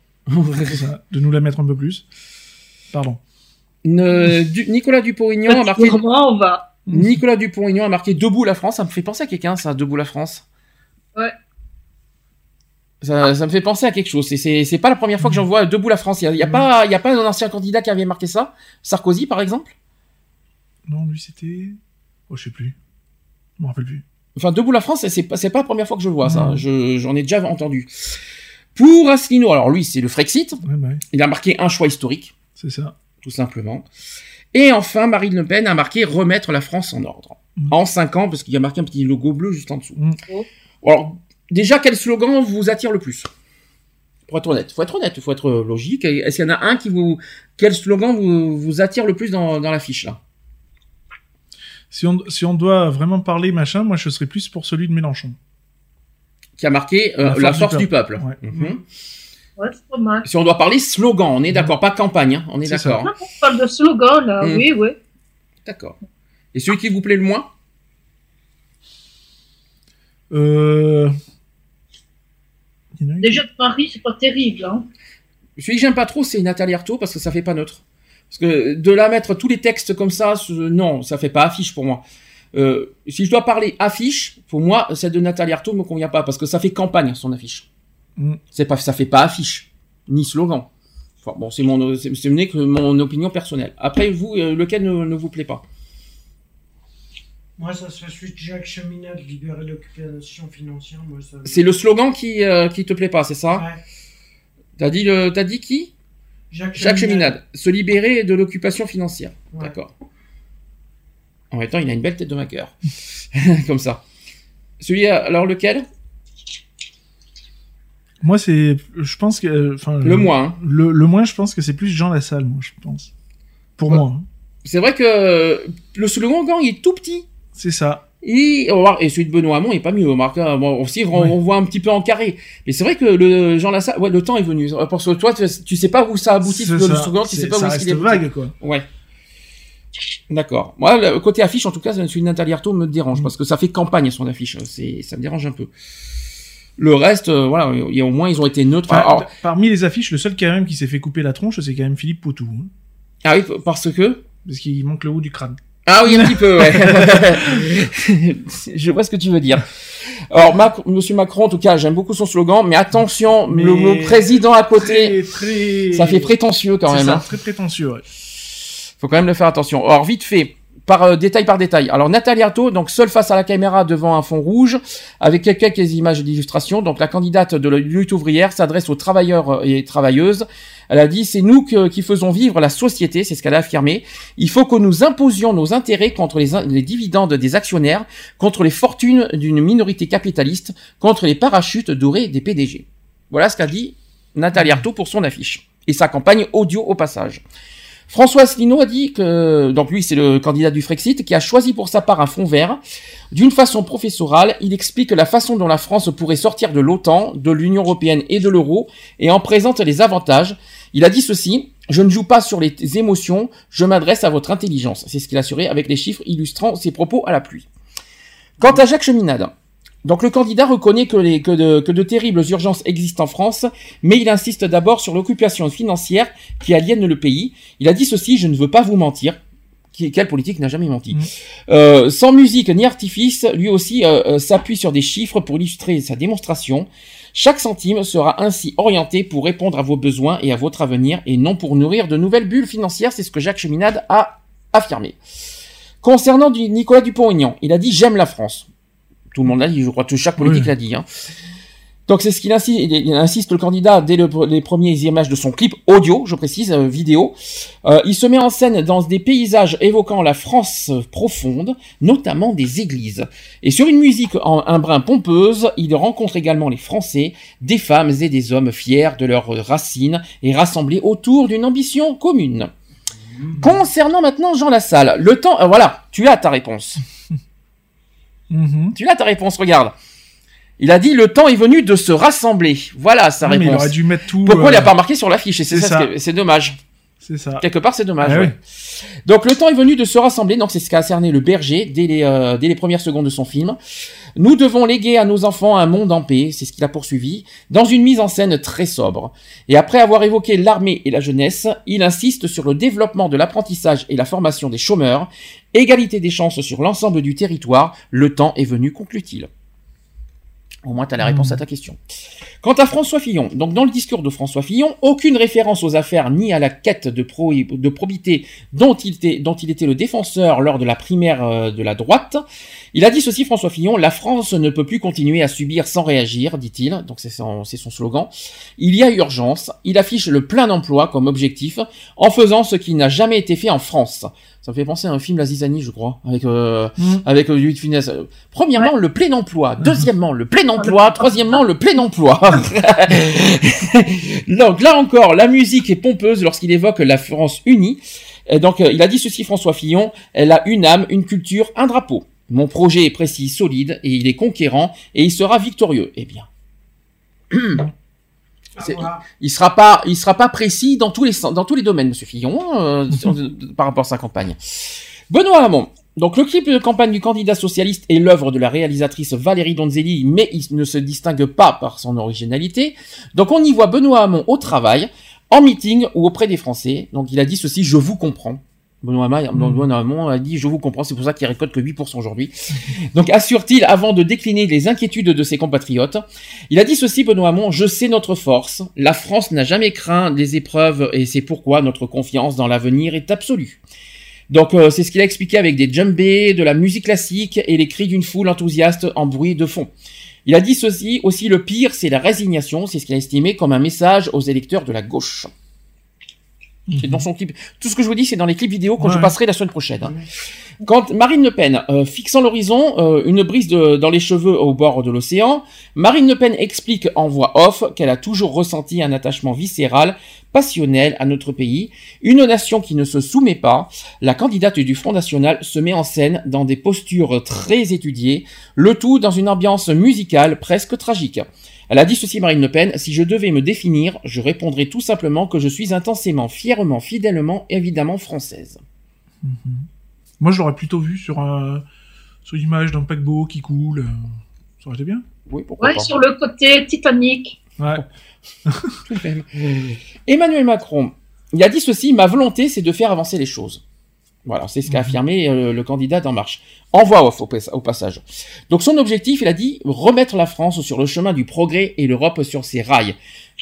De nous la mettre un peu plus. Pardon. Ne- du- Nicolas Dupont-Aignan a marqué. On va. Nicolas Dupont-Aignan a marqué debout la France. Ça me fait penser à quelqu'un, ça, debout la France. Ouais. Ça, ça me fait penser à quelque chose. C'est c'est pas la première fois que j'en vois debout la France. Il y a, y a pas y a pas un ancien candidat qui avait marqué ça? Sarkozy par exemple? Non, lui, c'était. Oh, je sais plus. Je me rappelle plus. Enfin, Debout la France, c'est pas, c'est pas la première fois que je vois ça. Je, j'en ai déjà entendu. Pour Asselineau, alors lui, c'est le Frexit. Ouais, bah ouais, Il a marqué un choix historique, c'est ça. tout simplement. Et enfin, Marine Le Pen a marqué remettre la France en ordre. Mhm. En 5 ans, parce qu'il y a marqué un petit logo bleu juste en dessous. Mhm. Alors, déjà, quel slogan vous attire le plus? Pour être honnête, faut être honnête, faut être logique. Est-ce qu'il y en a un qui vous, quel slogan vous, vous attire le plus dans, dans la fiche là? Si on, si on doit vraiment parler machin, moi, je serais plus pour celui de Mélenchon. Qui a marqué euh, la, force du peuple. Ouais. Mhm. Ouais, c'est pas mal. Si on doit parler slogan, on est d'accord, pas campagne, hein, on est, d'accord. On parle de slogan là, Mm. oui, oui. D'accord. Et celui qui vous plaît le moins? Euh... il y en a une- Déjà de Paris, c'est pas terrible. Hein. Celui que j'aime pas trop, c'est Nathalie Arthaud parce que ça fait pas neutre. Parce que de la mettre tous les textes comme ça, non, ça fait pas affiche pour moi. Euh, si je dois parler affiche, pour moi, celle de Nathalie Arthaud me convient pas parce que ça fait campagne son affiche. Mm. C'est pas, ça fait pas affiche ni slogan. Enfin, bon, c'est mon, c'est mon opinion personnelle. Après, vous, euh, lequel ne, ne vous plaît pas? Moi, ça serait celui de Jacques Cheminade, libérer l'occupation financière. Moi, ça... C'est le slogan qui, euh, qui te plaît pas, c'est ça Ouais. T'as dit, le, t'as dit qui Jacques, Jacques Cheminade. Se libérer de l'occupation financière. Ouais. D'accord. En même temps, il a une belle tête de vainqueur. Comme ça. Celui, alors lequel Moi, c'est. Je pense que. euh, Enfin, Le moins, hein. Le, le moins, je pense que c'est plus Jean Lassalle, moi, je pense. Pour Ouais. moi. hein. C'est vrai que le slogan, il est tout petit. C'est ça. Et, on va voir, et celui de Benoît Hamon est pas mieux, hein. Bon, aussi, on, Ouais. on voit un petit peu en carré. Mais c'est vrai que le Jean Lassalle, ouais, le temps est venu. Parce que toi, tu, tu sais pas où ça aboutit, C'est le slogan, tu sais pas ça où reste est. vague, quoi. Ouais. D'accord. Moi, le côté affiche, en tout cas, celui de Nathalie Arthaud me Mm. dérange, parce que ça fait campagne, son affiche. C'est, ça me dérange un peu. Le reste, euh, voilà, il au moins, ils ont été neutres. Alors- Parmi les affiches, le seul quand même qui s'est fait couper la tronche, c'est quand même Philippe Poutou. hein. ah oui, parce que Parce qu'il manque le haut du crâne. Ah oui, un petit peu, ouais. Je vois ce que tu veux dire. Alors, Mac- Monsieur Macron, en tout cas, j'aime beaucoup son slogan, mais attention, Mais le, le président à côté, Très, très... ça fait prétentieux quand même. ça, hein. très prétentieux, ouais. Faut quand même le faire attention. Alors, vite fait, par euh, détail par détail. Alors, Nathalie Arthaud, donc seule face à la caméra devant un fond rouge, avec quelques images d'illustration. Donc, la candidate de la lutte ouvrière s'adresse aux travailleurs et travailleuses. Elle a dit, c'est nous qui faisons vivre la société, c'est ce qu'elle a affirmé. Il faut que nous imposions nos intérêts contre les dividendes des actionnaires, contre les fortunes d'une minorité capitaliste, contre les parachutes dorés des PDG. Voilà ce qu'a dit Nathalie Arthaud pour son affiche. Et sa campagne audio au passage. François Asselineau a dit que, donc lui c'est le candidat du Frexit, qui a choisi pour sa part un fond vert. D'une façon professorale, il explique la façon dont la France pourrait sortir de l'OTAN, de l'Union Européenne et de l'euro, et en présente les avantages. Il a dit ceci, je ne joue pas sur les émotions, je m'adresse à votre intelligence. C'est ce qu'il a assuré avec les chiffres illustrant ses propos à la pluie. Quant à Jacques Cheminade, donc le candidat reconnaît que, les, que, de, que de terribles urgences existent en France, mais il insiste d'abord sur l'occupation financière qui aliène le pays. Il a dit ceci, je ne veux pas vous mentir. Qui- Quelle politique n'a jamais menti Euh, Sans musique ni artifice, lui aussi euh, euh, s'appuie sur des chiffres pour illustrer sa démonstration. Chaque centime sera ainsi orienté pour répondre à vos besoins et à votre avenir, et non pour nourrir de nouvelles bulles financières, c'est ce que Jacques Cheminade a affirmé. Concernant du Nicolas Dupont-Aignan, il a dit j'aime la France. Tout le monde l'a dit, je crois que chaque politique Oui. l'a dit. Hein. Donc c'est ce qu'il insiste, il insiste le candidat dès le- les premières images de son clip audio, je précise, euh, vidéo. Euh, il se met en scène dans des paysages évoquant la France profonde, notamment des églises. Et sur une musique en un brin pompeuse, il rencontre également les Français, des femmes et des hommes fiers de leurs racines et rassemblés autour d'une ambition commune. Concernant maintenant Jean Lassalle, le temps, euh, voilà, tu as ta réponse. Mhm. Tu as ta réponse, regarde. Il a dit le temps est venu de se rassembler. Voilà sa Ah, mais il réponse. aurait dû mettre tout. Pourquoi il euh, n'a pas marqué sur l'affiche? Et c'est ça, c'est dommage. C'est ça. Quelque part, c'est dommage. Ah ouais. oui. Donc le temps est venu de se rassembler. Donc c'est ce qu'a cerné le berger dès les, euh, dès les premières secondes de son film. Nous devons léguer à nos enfants un monde en paix. C'est ce qu'il a poursuivi dans une mise en scène très sobre. Et après avoir évoqué l'armée et la jeunesse, il insiste sur le développement de l'apprentissage et la formation des chômeurs, égalité des chances sur l'ensemble du territoire. Le temps est venu, conclut-il. Au moins, tu as la réponse à ta question. Quant à François Fillon, donc dans le discours de François Fillon, aucune référence aux affaires ni à la quête de, pro- de probité dont il, était, dont il était le défenseur lors de la primaire euh, de la droite. Il a dit ceci, François Fillon, la France ne peut plus continuer à subir sans réagir, dit-il, donc c'est son, slogan. Il y a urgence, il affiche le plein emploi comme objectif, en faisant ce qui n'a jamais été fait en France. Ça me fait penser à un film La Zizanie, je crois, avec euh, Mm. avec euh, Louis de Funès. Premièrement, le plein emploi. Deuxièmement, le plein emploi. Troisièmement, le plein emploi. donc là encore, la musique est pompeuse lorsqu'il évoque la France unie. Et donc, euh, il a dit ceci, François Fillon. Elle a une âme, une culture, un drapeau. Mon projet est précis, solide, et il est conquérant, et il sera victorieux. Eh bien. Il sera pas, il sera pas précis dans tous les dans tous les domaines, Monsieur Fillon, euh, par rapport à sa campagne. Benoît Hamon. Donc le clip de campagne du candidat socialiste est l'œuvre de la réalisatrice Valérie Donzelli, mais il ne se distingue pas par son originalité. Donc on y voit Benoît Hamon au travail, en meeting ou auprès des Français. Donc il a dit ceci, je vous comprends. Benoît Hamon, Benoît Hamon a dit, je vous comprends, c'est pour ça qu'il récolte que 8% aujourd'hui. Donc assure-t-il avant de décliner les inquiétudes de ses compatriotes. Il a dit ceci, Benoît Hamon, je sais notre force. La France n'a jamais craint les épreuves et c'est pourquoi notre confiance dans l'avenir est absolue. Donc euh, c'est ce qu'il a expliqué avec des djembés, de la musique classique et les cris d'une foule enthousiaste en bruit de fond. Il a dit ceci aussi, le pire c'est la résignation, c'est ce qu'il a estimé comme un message aux électeurs de la gauche. C'est dans son clip. Tout ce que je vous dis, c'est dans les clips vidéo quand je passerai la semaine prochaine. hein. Quand Marine Le Pen, euh, fixant l'horizon, euh, une brise de- dans les cheveux au bord de l'océan, Marine Le Pen explique en voix off qu'elle a toujours ressenti un attachement viscéral, passionnel à notre pays, une nation qui ne se soumet pas. La candidate du Front National se met en scène dans des postures très étudiées, le tout dans une ambiance musicale presque tragique. Elle a dit ceci, Marine Le Pen, si je devais me définir, je répondrais tout simplement que je suis intensément, fièrement, fidèlement, évidemment française. Moi, je l'aurais plutôt vu sur, un, sur une image d'un paquebot qui coule. euh, Ça aurait été bien. Oui, pourquoi Ouais, pas. sur le côté Titanic. Ouais. Emmanuel Macron, il a dit ceci, ma volonté c'est de faire avancer les choses. Voilà, c'est ce qu'a affirmé euh, le candidat d'En Marche. En voix off au, pas- au passage. Donc son objectif, il a dit remettre la France sur le chemin du progrès et l'Europe sur ses rails.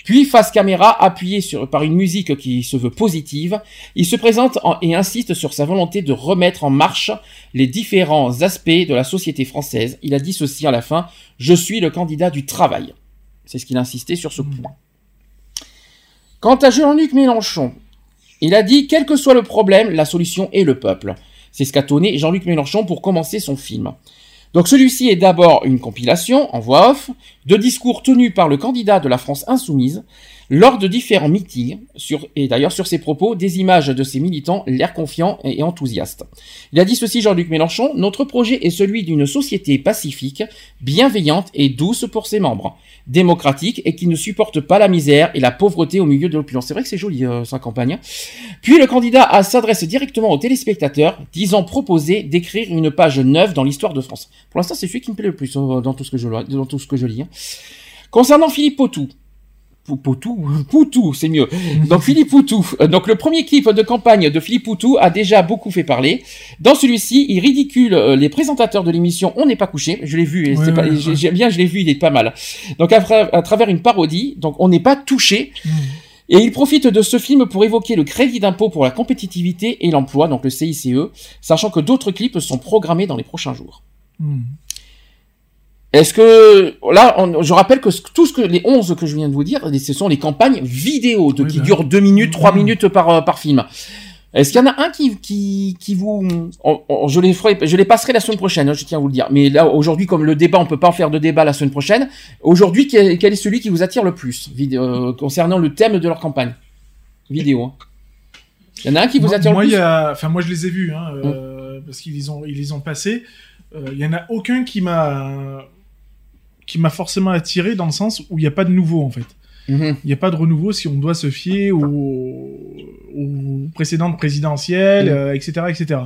Puis face caméra, appuyé sur, par une musique qui se veut positive, il se présente en- et insiste sur sa volonté de remettre en marche les différents aspects de la société française. Il a dit ceci à la fin, je suis le candidat du travail. C'est ce qu'il a insisté sur ce point. Quant à Jean-Luc Mélenchon, il a dit quel que soit le problème, la solution est le peuple. C'est ce qu'a tonné Jean-Luc Mélenchon pour commencer son film. Donc celui-ci est d'abord une compilation, en voix off, de discours tenus par le candidat de la France insoumise lors de différents meetings, sur, et d'ailleurs sur ses propos, des images de ses militants, l'air confiant et, enthousiaste. Il a dit ceci Jean-Luc Mélenchon, notre projet est celui d'une société pacifique, bienveillante et douce pour ses membres, démocratique et qui ne supporte pas la misère et la pauvreté au milieu de l'opulence. C'est vrai que c'est joli euh, sa campagne. Puis le candidat s'adresse directement aux téléspectateurs, disant proposer d'écrire une page neuve dans l'histoire de France. Pour l'instant, c'est celui qui me plaît le plus euh, dans tout ce que je, dans tout ce que je lis. hein. Concernant Philippe Potou, Poutou, Poutou, c'est mieux. Donc Philippe Poutou. Euh, Donc le premier clip de campagne de Philippe Poutou a déjà beaucoup fait parler. Dans celui-ci, il ridicule euh, les présentateurs de l'émission On n'est pas couché. Je l'ai vu, et Ouais, c'est pas- ouais, j'ai- ouais. j'aime bien, je l'ai vu, il est pas mal. Donc à, tra- à travers une parodie, donc On n'est pas touché. Et il profite de ce film pour évoquer le crédit d'impôt pour la compétitivité et l'emploi, donc le CICE, sachant que d'autres clips sont programmés dans les prochains jours. Hmm. Est-ce que là, on- je rappelle que tout ce que les 11 que je viens de vous dire, ce sont les campagnes vidéo de, qui bah. durent 2 minutes, 3 minutes par euh, par film. Est-ce qu'il y en a un qui qui qui vous on- on- je les ferai, je les passerai la semaine prochaine, hein, je tiens à vous le dire. Mais là aujourd'hui comme le débat, on peut pas en faire de débat la semaine prochaine. Aujourd'hui, quel, quel est celui qui vous attire le plus vidéo, euh, concernant le thème de leur campagne? Vidéo hein. Il y en a un qui vous moi, attire moi, le plus y a... enfin, moi, je les ai vus, hein, euh, parce qu'ils les ont, ils les ont passés. Euh, Il y en a aucun qui m'a, qui m'a forcément attiré dans le sens où il n'y a pas de nouveau en fait. Mhm. Il n'y a pas de renouveau si on doit se fier aux, aux précédentes présidentielles, Mhm. euh, etc., etc.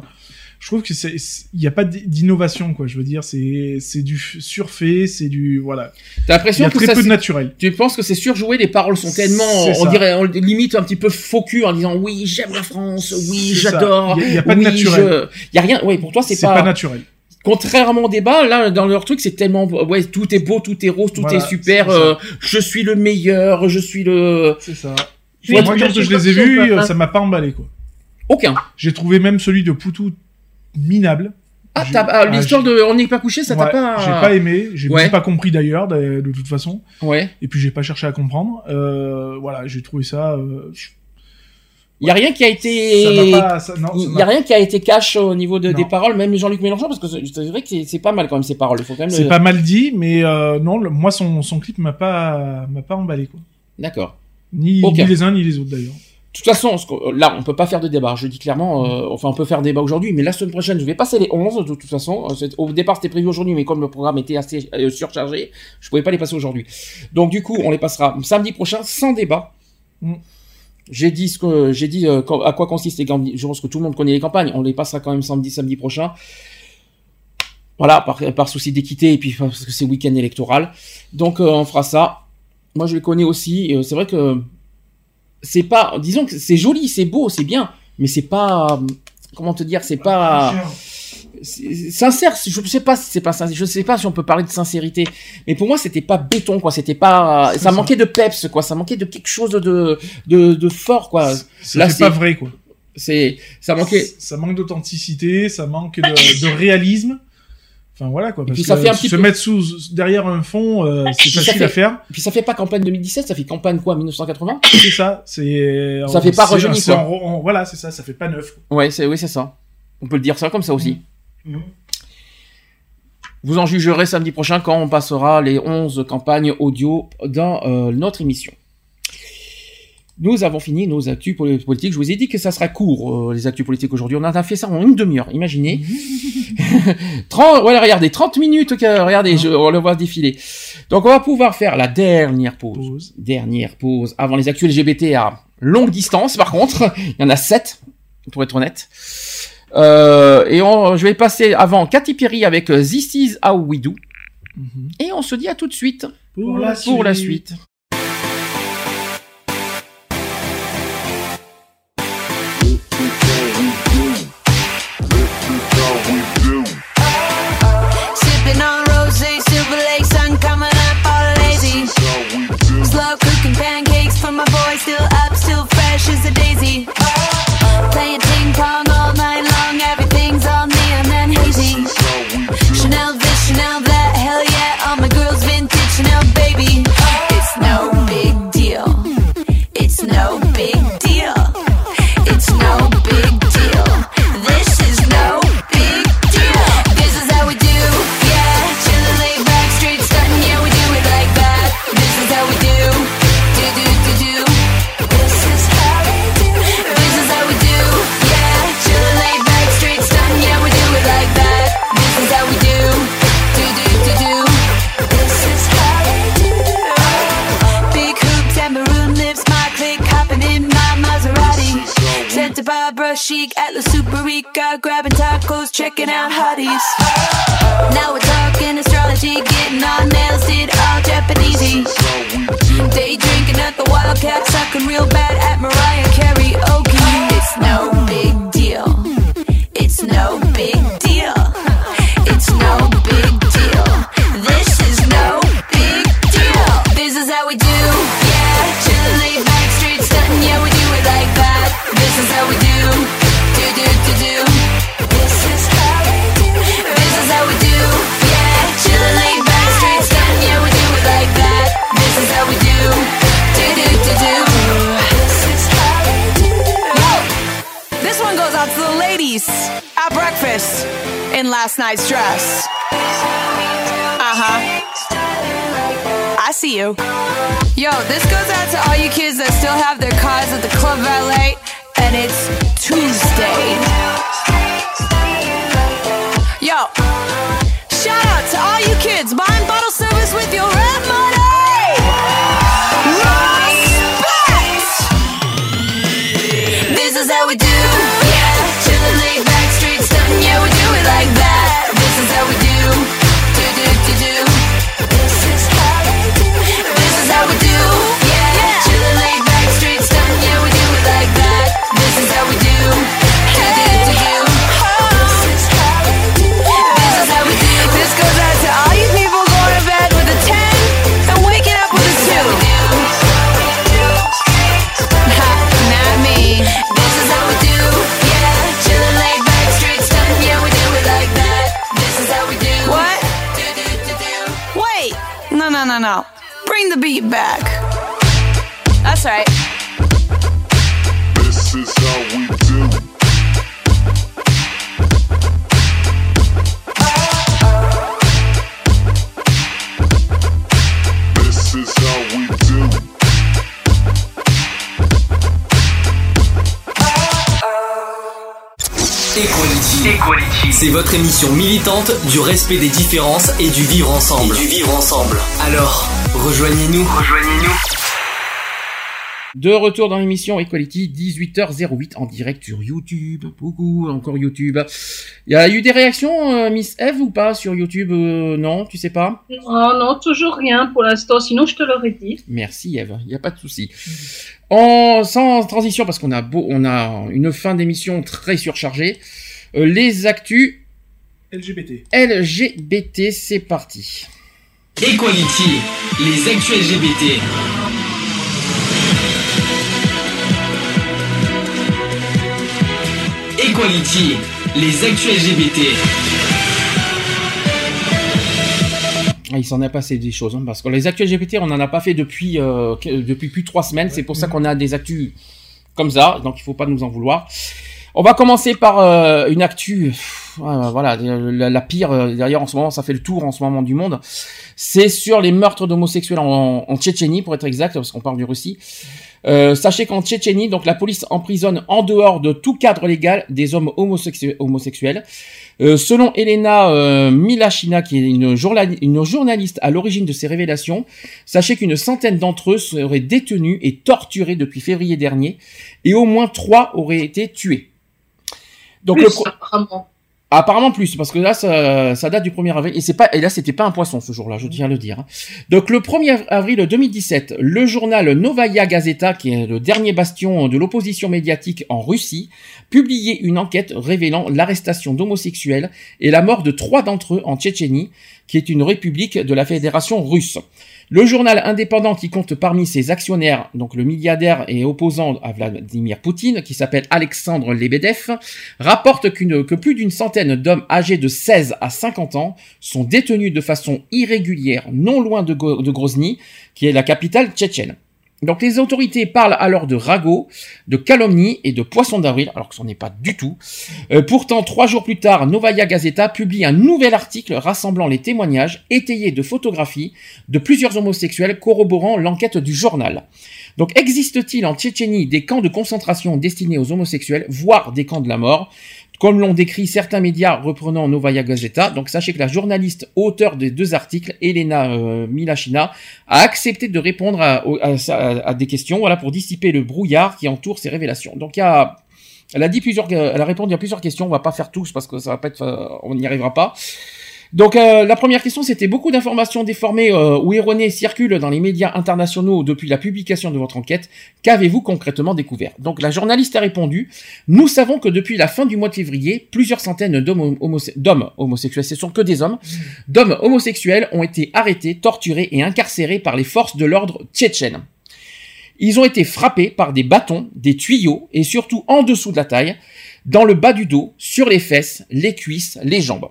Je trouve que c'est, c'est- il n'y a pas d'innovation, quoi. Je veux dire, c'est, c'est du surfait, c'est du, voilà. T'as l'impression Il y a que très ça, peu de c'est- naturel. Tu penses que c'est surjoué, les paroles sont tellement, C'est on ça. dirait, on limite un petit peu faux cul en disant oui, j'aime la France, oui, C'est j'adore. Il y a- pas de oui, naturel. je- Il y a rien, ouais, pour toi, c'est C'est pas... pas naturel. Contrairement au débat, là, dans leur truc, c'est tellement, ouais, tout est beau, tout est rose, tout Voilà, est super, euh, je suis le meilleur, je suis le... C'est ça. Moi, quand je les ai vus, euh, ça m'a pas emballé, quoi. Aucun. J'ai trouvé même celui de Poutou minable. Ah, t'as, ah, l'histoire de On n'est pas couché, ça t'a Ouais, pas... J'ai pas aimé, j'ai Ouais. pas compris d'ailleurs, de, de toute façon. Ouais. Et puis j'ai pas cherché à comprendre. Euh, voilà, j'ai trouvé ça. Euh, Il y a rien qui a été, il y a rien qui a été cash au niveau de, des paroles, même Jean-Luc Mélenchon, parce que c'est vrai que c'est- pas mal quand même ces paroles. Il faut quand même. c'est le- pas mal dit, mais euh, non, le- moi son, son clip m'a pas m'a pas emballé quoi. D'accord. Ni, les uns ni les autres d'ailleurs. De toute façon, là, on peut pas faire de débat. Je dis clairement, euh, enfin, on peut faire débat aujourd'hui, mais la semaine prochaine, je vais passer les 11, de toute façon. Euh, Au départ, c'était prévu aujourd'hui, mais comme le programme était assez euh, surchargé, je pouvais pas les passer aujourd'hui. Donc, du coup, on les passera samedi prochain, sans débat. Mm. J'ai dit ce que, j'ai dit, euh, à quoi consistent les campagnes. Je pense que tout le monde connaît les campagnes. On les passera quand même samedi, samedi prochain. Voilà, par, par souci d'équité et puis parce que c'est week-end électoral. Donc, euh, on fera ça. Moi, je les connais aussi. Euh, c'est vrai que c'est pas, disons que c'est joli, c'est beau, c'est bien, mais c'est pas, comment te dire, c'est pas sincère. Je sais pas si c'est pas sincère. Je sais pas si on peut parler de sincérité. Mais pour moi, c'était pas béton, quoi. C'était pas. Ça, ça. manquait de peps, quoi. Ça manquait de quelque chose de de, de fort, quoi. C'est pas vrai, quoi. C'est ça manquait. Ça manque d'authenticité, ça manque de, de réalisme. Enfin voilà quoi. Parce puis ça que fait un petit se peu- mettre sous derrière un fond, euh, c'est facile fait- à faire. Puis ça fait pas campagne 2017, ça fait campagne quoi, 1980 C'est ça. C'est. Ça fait pas rajeuni, quoi. en- Voilà, c'est ça. Ça fait pas neuf. Ouais, c'est oui, c'est ça. On peut le dire ça comme ça aussi. Vous en jugerez samedi prochain quand on passera les 11 campagnes audio dans euh, notre émission. Nous avons fini nos actus poli- politiques. Je vous ai dit que ça sera court, euh, les actus politiques aujourd'hui. On a fait ça en une demi-heure, imaginez. 30, voilà, regardez, 30 minutes, regardez, je, on le voit défiler. Donc on va pouvoir faire la dernière pause. Dernière pause avant les actus LGBT à longue distance, par contre. Il y en a 7, pour être honnête. Euh, et on, je vais passer avant Katy Perry avec euh, This Is How We Do. Et on se dit à tout de suite Pour la pour la suite. suite. Barbara chic, Atlas Super Rica, grabbing tacos, checking out hotties. Now we're talking astrology, getting our nails did all Japanesey. Day drinking at the Wildcat, sucking real bad at Mariah karaoke. It's no big deal. It's no big deal. At breakfast in last night's dress. Uh huh. I see you. Yo, this goes out to all you kids that still have their cars at the Club Valet, and it's Tuesday. Yo, shout out to all you kids buying bottle service with your rent money. No, no, no, no. Bring the beat back. That's right. C'est votre émission militante du respect des différences et du vivre ensemble. Et du vivre ensemble. Alors, rejoignez-nous. Rejoignez-nous. De retour dans l'émission Equality, 18h08 en direct sur YouTube. Beaucoup, encore YouTube. Il y a eu des réactions, euh, Miss Eve, ou pas sur YouTube Euh, Non, tu sais pas? Oh non, toujours rien pour l'instant, sinon je te l'aurais dit. Merci Eve, il n'y a pas de souci. En, sans transition, parce qu'on a, beau, on a une fin d'émission très surchargée, euh, les actus LGBT. LGBT, c'est parti. Equality, les actus LGBT. Equality, les actus LGBT. Ah, il s'en est passé des choses, hein, parce que les actus LGBT, on n'en a pas fait depuis, euh, depuis plus de trois semaines. C'est pour ça qu'on a des actus comme ça, donc il faut pas nous en vouloir. On va commencer par euh, une actu, euh, voilà, la, pire. euh, D'ailleurs, en ce moment, ça fait le tour en ce moment du monde. C'est sur les meurtres d'homosexuels en, Tchétchénie, pour être exact, parce qu'on parle du Russie. Euh, sachez qu'en Tchétchénie, donc la police emprisonne en dehors de tout cadre légal des hommes homosexu- homosexuels. Selon Elena Milachina, qui est une journaliste à l'origine de ces révélations, sachez qu'une centaine d'entre eux seraient détenus et torturés depuis février dernier, et au moins trois auraient été tués. Donc Plus, le pro- apparemment. Apparemment plus, parce que là, ça, ça date du 1er avril, et c'est pas, et là, c'était pas un poisson ce jour-là, je tiens à le dire. hein. Donc, le 1er avril 2017, le journal Novaya Gazeta, qui est le dernier bastion de l'opposition médiatique en Russie, publiait une enquête révélant l'arrestation d'homosexuels et la mort de trois d'entre eux en Tchétchénie, qui est une république de la Fédération russe. Le journal indépendant qui compte parmi ses actionnaires, donc le milliardaire et opposant à Vladimir Poutine, qui s'appelle Alexandre Lebedev, rapporte que plus d'une centaine d'hommes âgés de 16 à 50 ans sont détenus de façon irrégulière non loin de Grozny, qui est la capitale tchétchène. Donc les autorités parlent alors de ragots, de calomnie et de poisson d'avril, alors que ce n'est pas du tout. Euh, pourtant, trois jours plus tard, Novaya Gazeta publie un nouvel article rassemblant les témoignages étayés de photographies de plusieurs homosexuels corroborant l'enquête du journal. Donc existe-t-il en Tchétchénie des camps de concentration destinés aux homosexuels, voire des camps de la mort? Comme l'ont décrit certains médias reprenant Novaya Gazeta, donc sachez que la journaliste auteur des deux articles, Elena euh, Milachina, a accepté de répondre à des questions, voilà, pour dissiper le brouillard qui entoure ces révélations. Donc il y a, elle a dit plusieurs, elle a répondu à plusieurs questions. On va pas faire tous parce que ça va pas être, euh, on n'y arrivera pas. Donc euh, la première question, c'était beaucoup d'informations déformées euh, ou erronées circulent dans les médias internationaux depuis la publication de votre enquête. Qu'avez-vous concrètement découvert? Donc la journaliste a répondu Nous savons que depuis la fin du mois de février, plusieurs centaines d'hommes homose- d'hommes homosexuels, ce sont que des hommes, d'hommes homosexuels ont été arrêtés, torturés et incarcérés par les forces de l'ordre tchétchènes. Ils ont été frappés par des bâtons, des tuyaux et surtout en dessous de la taille, dans le bas du dos, sur les fesses, les cuisses, les jambes.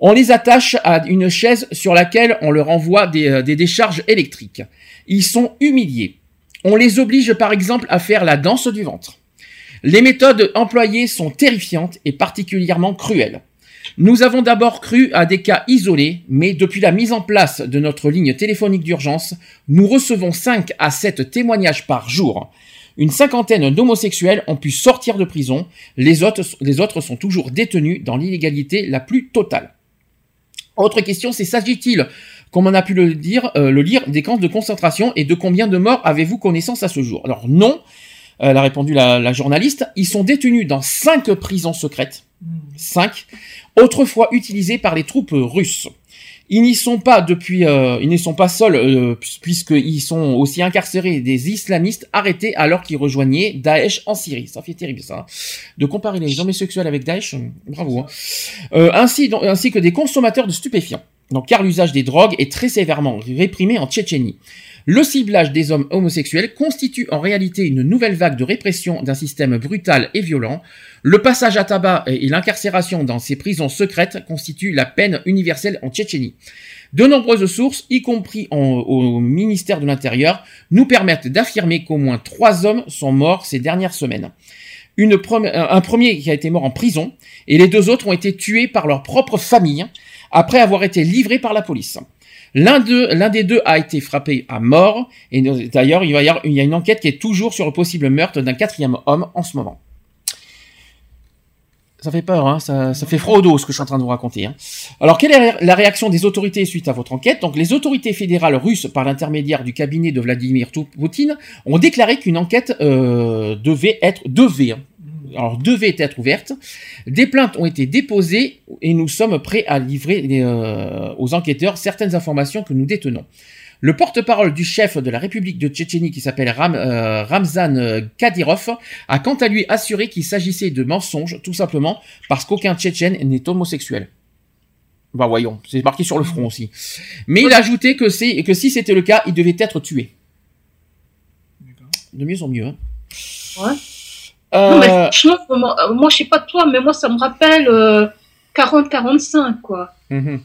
On les attache à une chaise sur laquelle on leur envoie des, euh, des décharges électriques. Ils sont humiliés. On les oblige par exemple à faire la danse du ventre. Les méthodes employées sont terrifiantes et particulièrement cruelles. Nous avons d'abord cru à des cas isolés, mais depuis la mise en place de notre ligne téléphonique d'urgence, nous recevons 5 à 7 témoignages par jour. Une cinquantaine d'homosexuels ont pu sortir de prison, les autres, les autres sont toujours détenus dans l'illégalité la plus totale. Autre question, c'est s'agit-il, comme on a pu le dire, euh, le lire, des camps de concentration et de combien de morts avez-vous connaissance à ce jour? Alors non, elle a répondu la, la journaliste, ils sont détenus dans cinq prisons secrètes, cinq, autrefois utilisées par les troupes russes. Ils n'y sont pas depuis, euh, ils ne sont pas seuls euh, puis- puisqu'ils sont aussi incarcérés des islamistes arrêtés alors qu'ils rejoignaient Daesh en Syrie. Ça fait terrible ça. hein. De comparer les homosexuels avec Daesh, euh, bravo. hein. Euh, ainsi que des consommateurs de stupéfiants. Donc, car l'usage des drogues est très sévèrement réprimé en Tchétchénie. Le ciblage des hommes homosexuels constitue en réalité une nouvelle vague de répression d'un système brutal et violent. Le passage à tabac et l'incarcération dans ces prisons secrètes constituent la peine universelle en Tchétchénie. De nombreuses sources, y compris au ministère de l'Intérieur, nous permettent d'affirmer qu'au moins trois hommes sont morts ces dernières semaines. Un premier qui a été mort en prison et les deux autres ont été tués par leur propre famille après avoir été livrés par la police. L'un des deux a été frappé à mort et d'ailleurs il il y a une enquête qui est toujours sur le possible meurtre d'un quatrième homme en ce moment. Ça fait peur, hein, ça, fait froid ce que je suis en train de vous raconter. Hein. Alors, quelle est la réaction des autorités suite à votre enquête? Donc, les autorités fédérales russes, par l'intermédiaire du cabinet de Vladimir Poutine, ont déclaré qu'une enquête euh, devait être devait, hein, devait être ouverte. Des plaintes ont été déposées et nous sommes prêts à livrer euh, aux enquêteurs certaines informations que nous détenons. Le porte-parole du chef de la République de Tchétchénie, qui s'appelle Ram, euh, Ramzan euh, Kadyrov, a quant à lui assuré qu'il s'agissait de mensonges, tout simplement parce qu'aucun Tchétchène n'est homosexuel. Bah voyons, c'est marqué sur le front aussi. Mais il a ajouté que, si c'était le cas, il devait être tué. De mieux en mieux. Hein. Ouais. Non, mais franchement, moi, euh, moi, je sais pas toi, mais moi, ça me rappelle euh, 40-45, quoi. Mhm.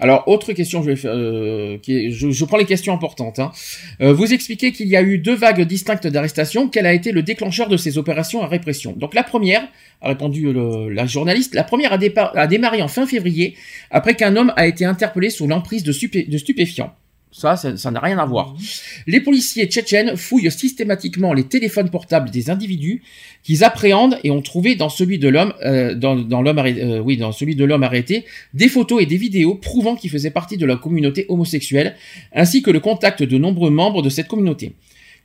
Alors, autre question, je, vais faire, euh, je, prends les questions importantes. hein. Euh, vous expliquez qu'il y a eu deux vagues distinctes d'arrestations. Quel a été le déclencheur de ces opérations à répression? Donc, la première, a répondu la journaliste, la première a, démarré en fin février, après qu'un homme a été interpellé sous l'emprise de stupéfiants. Ça, ça n'a rien à voir. Les policiers tchétchènes fouillent systématiquement les téléphones portables des individus qu'ils appréhendent et ont trouvé dans celui de l'homme, euh, dans, dans l'homme, arrêt- euh, oui, dans celui de l'homme arrêté, des photos et des vidéos prouvant qu'il faisait partie de la communauté homosexuelle, ainsi que le contact de nombreux membres de cette communauté.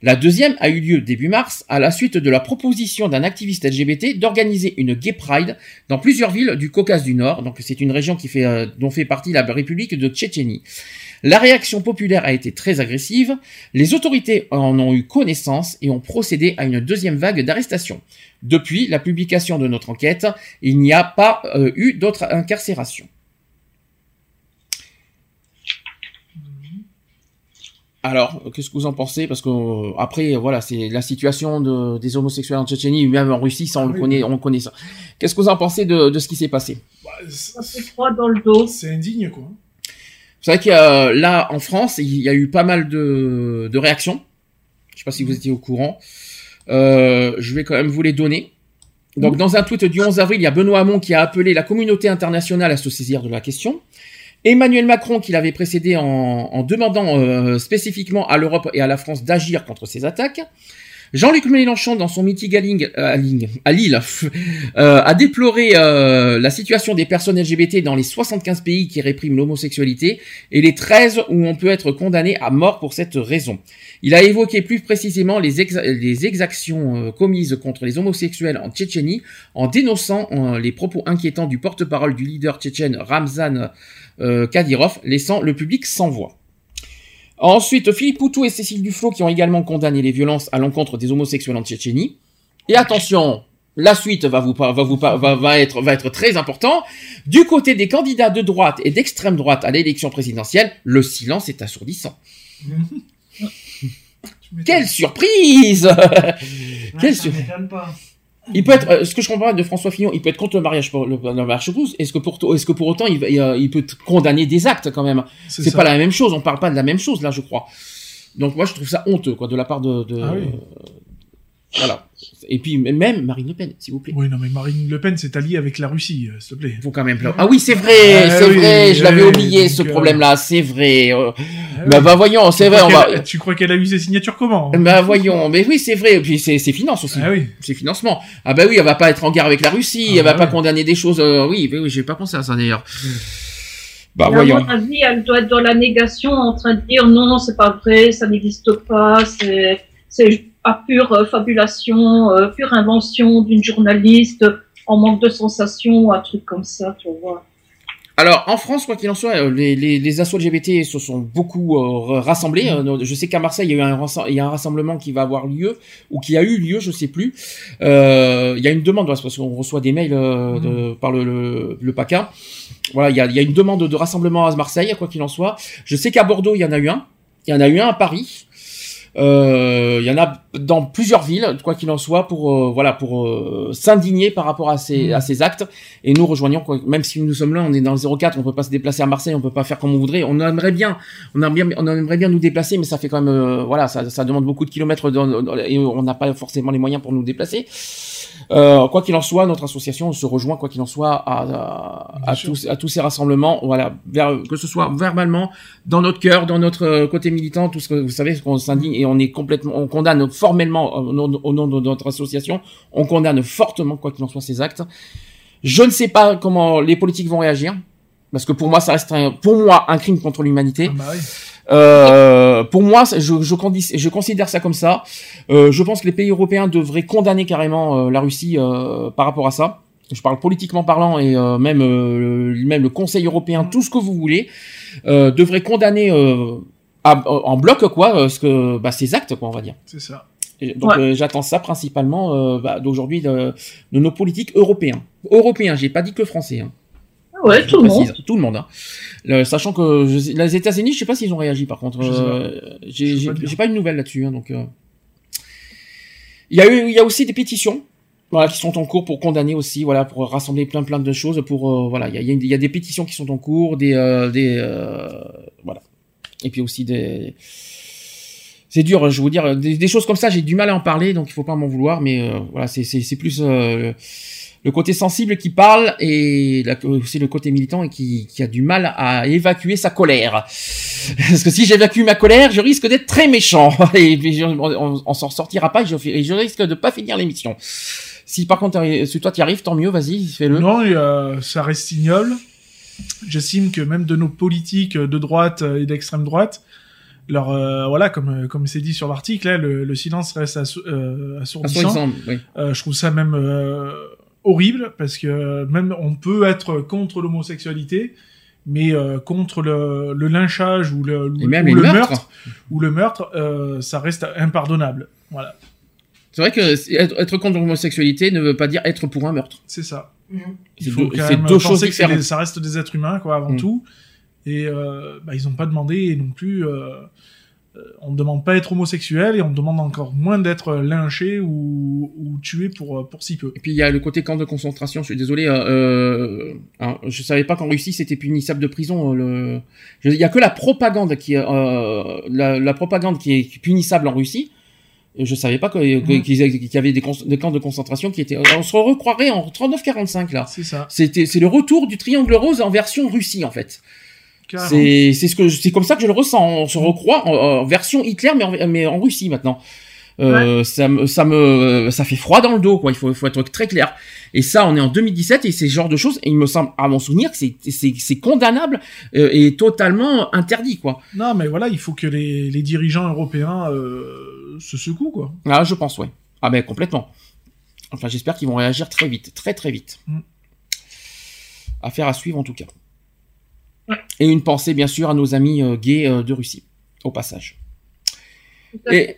La deuxième a eu lieu début mars, à la suite de la proposition d'un activiste LGBT d'organiser une gay pride dans plusieurs villes du Caucase du Nord. Donc c'est une région qui fait, euh, dont fait partie la République de Tchétchénie. La réaction populaire a été très agressive. Les autorités en ont eu connaissance et ont procédé à une deuxième vague d'arrestations. Depuis la publication de notre enquête, il n'y a pas euh, eu d'autres incarcérations. Alors, qu'est-ce que vous en pensez? Parce que euh, après, voilà, c'est la situation de- des homosexuels en Tchétchénie, même en Russie, ça on le connaît, on connaît ça. Qu'est-ce que vous en pensez de, de ce qui s'est passé? Ça fait froid dans le dos. C'est indigne, quoi. C'est vrai que euh, là, en France, il y a eu pas mal de, de réactions. Je sais pas si vous étiez au courant. Euh, je vais quand même vous les donner. Donc, dans un tweet du 11 avril, il y a Benoît Hamon qui a appelé la communauté internationale à se saisir de la question. Emmanuel Macron, qui l'avait précédé en, en demandant euh, spécifiquement à l'Europe et à la France d'agir contre ces attaques. Jean-Luc Mélenchon, dans son meeting euh, à, Lille, euh, a déploré euh, la situation des personnes LGBT dans les 75 pays qui répriment l'homosexualité et les 13 où on peut être condamné à mort pour cette raison. Il a évoqué plus précisément les, exa- les exactions commises contre les homosexuels en Tchétchénie en dénonçant les propos inquiétants du porte-parole du leader tchétchène Ramzan Kadyrov, laissant le public sans voix. Ensuite, Philippe Poutou et Cécile Duflot qui ont également condamné les violences à l'encontre des homosexuels en Tchétchénie. Et attention, la suite va vous va vous va, va être va être très important. Du côté des candidats de droite et d'extrême droite à l'élection présidentielle, le silence est assourdissant. Quelle surprise Quelle ça sur- m'étonne pas. Il peut être, euh, ce que je comprends de François Fillon, il peut être contre le mariage pour le, le mariage pour tous. Est-ce que pour est-ce que pour autant il, euh, il peut condamner des actes quand même? C'est pas la même chose. On parle pas de la même chose là, je crois. Donc moi je trouve ça honteux quoi de la part de. de- Ah oui. Voilà. Et puis même Marine Le Pen, s'il vous plaît. Oui, non, mais Marine Le Pen s'est alliée avec la Russie, euh, s'il te plaît. Faut quand même. Ah oui, c'est vrai, Ah c'est oui, vrai. Je l'avais oui, oublié ce euh, problème-là. C'est vrai. Euh, Ah bah, oui. bah voyons, c'est vrai. On va. Tu crois qu'elle a eu ses signatures comment Bah voyons, mais oui c'est vrai, et puis c'est c'est finance aussi. Ah oui. C'est financement. Ah bah oui, elle va pas être en guerre avec la Russie, Ah elle va bah pas condamner des choses. euh, oui, oui, oui, j'ai pas pensé à ça d'ailleurs. Bah Et voyons. À mon avis, elle doit être dans la négation en train de dire non, c'est pas vrai, ça n'existe pas, c'est à pure euh, fabulation, euh, pure invention d'une journaliste en manque de sensation, un truc comme ça, tu vois. Alors en France, quoi qu'il en soit, euh, les, les, les assos LGBT se sont beaucoup euh, rassemblés. Je sais qu'à Marseille, il y a eu un, rassem- il y a un rassemblement qui va avoir lieu ou qui a eu lieu, je sais plus. Euh, il y a une demande parce qu'on reçoit des mails euh, de- par le, le, le PACA. Voilà, il y a, il y a une demande de rassemblement à Marseille, quoi qu'il en soit. Je sais qu'à Bordeaux, il y en a eu un. Il y en a eu un à Paris. Euh, il y en a dans plusieurs villes, quoi qu'il en soit, pour euh, voilà, pour euh, s'indigner par rapport à ces à ces actes. Et nous rejoignons, quoi, même si nous sommes là, on est dans le 04, on peut pas se déplacer à Marseille, on peut pas faire comme on voudrait. On aimerait bien, on aimerait bien, on aimerait bien nous déplacer, mais ça fait quand même, euh, voilà, ça, ça demande beaucoup de kilomètres dans- dans- et on n'a pas forcément les moyens pour nous déplacer. Euh, quoi qu'il en soit, notre association se rejoint, quoi qu'il en soit, à, à, à tous, à tous ces rassemblements, voilà, vers, que ce soit verbalement, dans notre cœur, dans notre euh, côté militant, tout ce que vous savez, qu'on s'indigne et on est complètement, on condamne formellement au nom, au nom de notre association, on condamne fortement quoi qu'il en soit ces actes. Je ne sais pas comment les politiques vont réagir, parce que pour moi, ça reste un, pour moi un crime contre l'humanité. Ah bah oui. Euh, pour moi, je, je, je considère ça comme ça. Euh, je pense que les pays européens devraient condamner carrément euh, la Russie euh, par rapport à ça. Je parle politiquement parlant et euh, même euh, le- même le Conseil européen, tout ce que vous voulez, euh, devrait condamner euh, à- en bloc quoi, ce que bah, ces actes quoi, on va dire. C'est ça. Et donc Ouais. euh, j'attends ça principalement euh, bah, d'aujourd'hui de, de nos politiques européens. Européens, j'ai pas dit que français. Hein. Ouais, tout le précise, monde. Tout le monde. Hein. Le- sachant que je- les États-Unis, je sais pas s'ils ont réagi par contre. Je sais pas. Euh, J'ai j'ai- pas te dire. j'ai pas une nouvelle là-dessus. hein, donc, euh. il y a eu, il y a aussi des pétitions. Voilà, qui sont en cours pour condamner aussi, voilà, pour rassembler plein plein de choses, pour euh, voilà, il y a, il y a des pétitions qui sont en cours, des euh, des euh, voilà, et puis aussi des c'est dur, je vais vous dire, des, des choses comme ça, j'ai du mal à en parler, donc il faut pas m'en vouloir, mais euh, voilà, c'est c'est c'est plus euh, le côté sensible qui parle et aussi le côté militant et qui, qui a du mal à évacuer sa colère. Parce que si j'évacue ma colère, je risque d'être très méchant et je- on, on, s'en sortira pas et je, et je risque de pas finir l'émission. Si par contre si toi t'y arrives, tant mieux, vas-y, fais-le. Non, et, euh, ça reste ignoble. J'estime que même de nos politiques de droite et d'extrême droite, leur euh, voilà, comme comme c'est dit sur l'article, là, le, le silence reste assou- euh, assourdissant. Assourdissant, oui. Euh, je trouve ça même euh, horrible parce que même on peut être contre l'homosexualité, mais euh, contre le, le lynchage ou le, même ou meurtre ou le meurtre, euh, ça reste impardonnable. Voilà, C'est vrai que c'est- être, être contre l'homosexualité ne veut pas dire être pour un meurtre. c'est ça. C'est Il faut deux, quand même deux penser choses que des- ça reste des êtres humains, quoi, avant Mm. tout. Et euh, bah, ils n'ont pas demandé non plus. Euh, on ne demande pas d'être homosexuel et on demande encore moins d'être lynché ou, ou tué pour, euh, pour si peu. Et puis il y a le côté camp de concentration. Je suis désolé. Euh, euh, hein, je savais pas qu'en Russie c'était punissable de prison. Le... je- Il y a que la propagande qui est euh, la, la propagande qui est punissable en Russie. Je savais pas Mhm. qu'il y avait des, camps de concentration qui étaient. On se recroirait en 39-45 là. C'est ça. C'était c'est le retour du triangle rose en version Russie en fait. C'est c'est ce que c'est comme ça que je le ressens. On se recroit en, en version Hitler mais en, mais en Russie maintenant. Euh, ça me ça me ça fait froid dans le dos quoi. Il faut faut être très clair. Et ça on est en 2017 et c'est ce genre de choses. Et il me semble à mon souvenir que c'est c'est c'est condamnable euh, et totalement interdit quoi. Non, mais voilà, il faut que les, les dirigeants européens euh, se secouent, quoi. Ah je pense ouais. Ah ben complètement. Enfin j'espère qu'ils vont réagir très vite très très vite. Mm. Affaire à suivre en tout cas. Et une pensée bien sûr à nos amis euh, gays euh, de Russie au passage. Et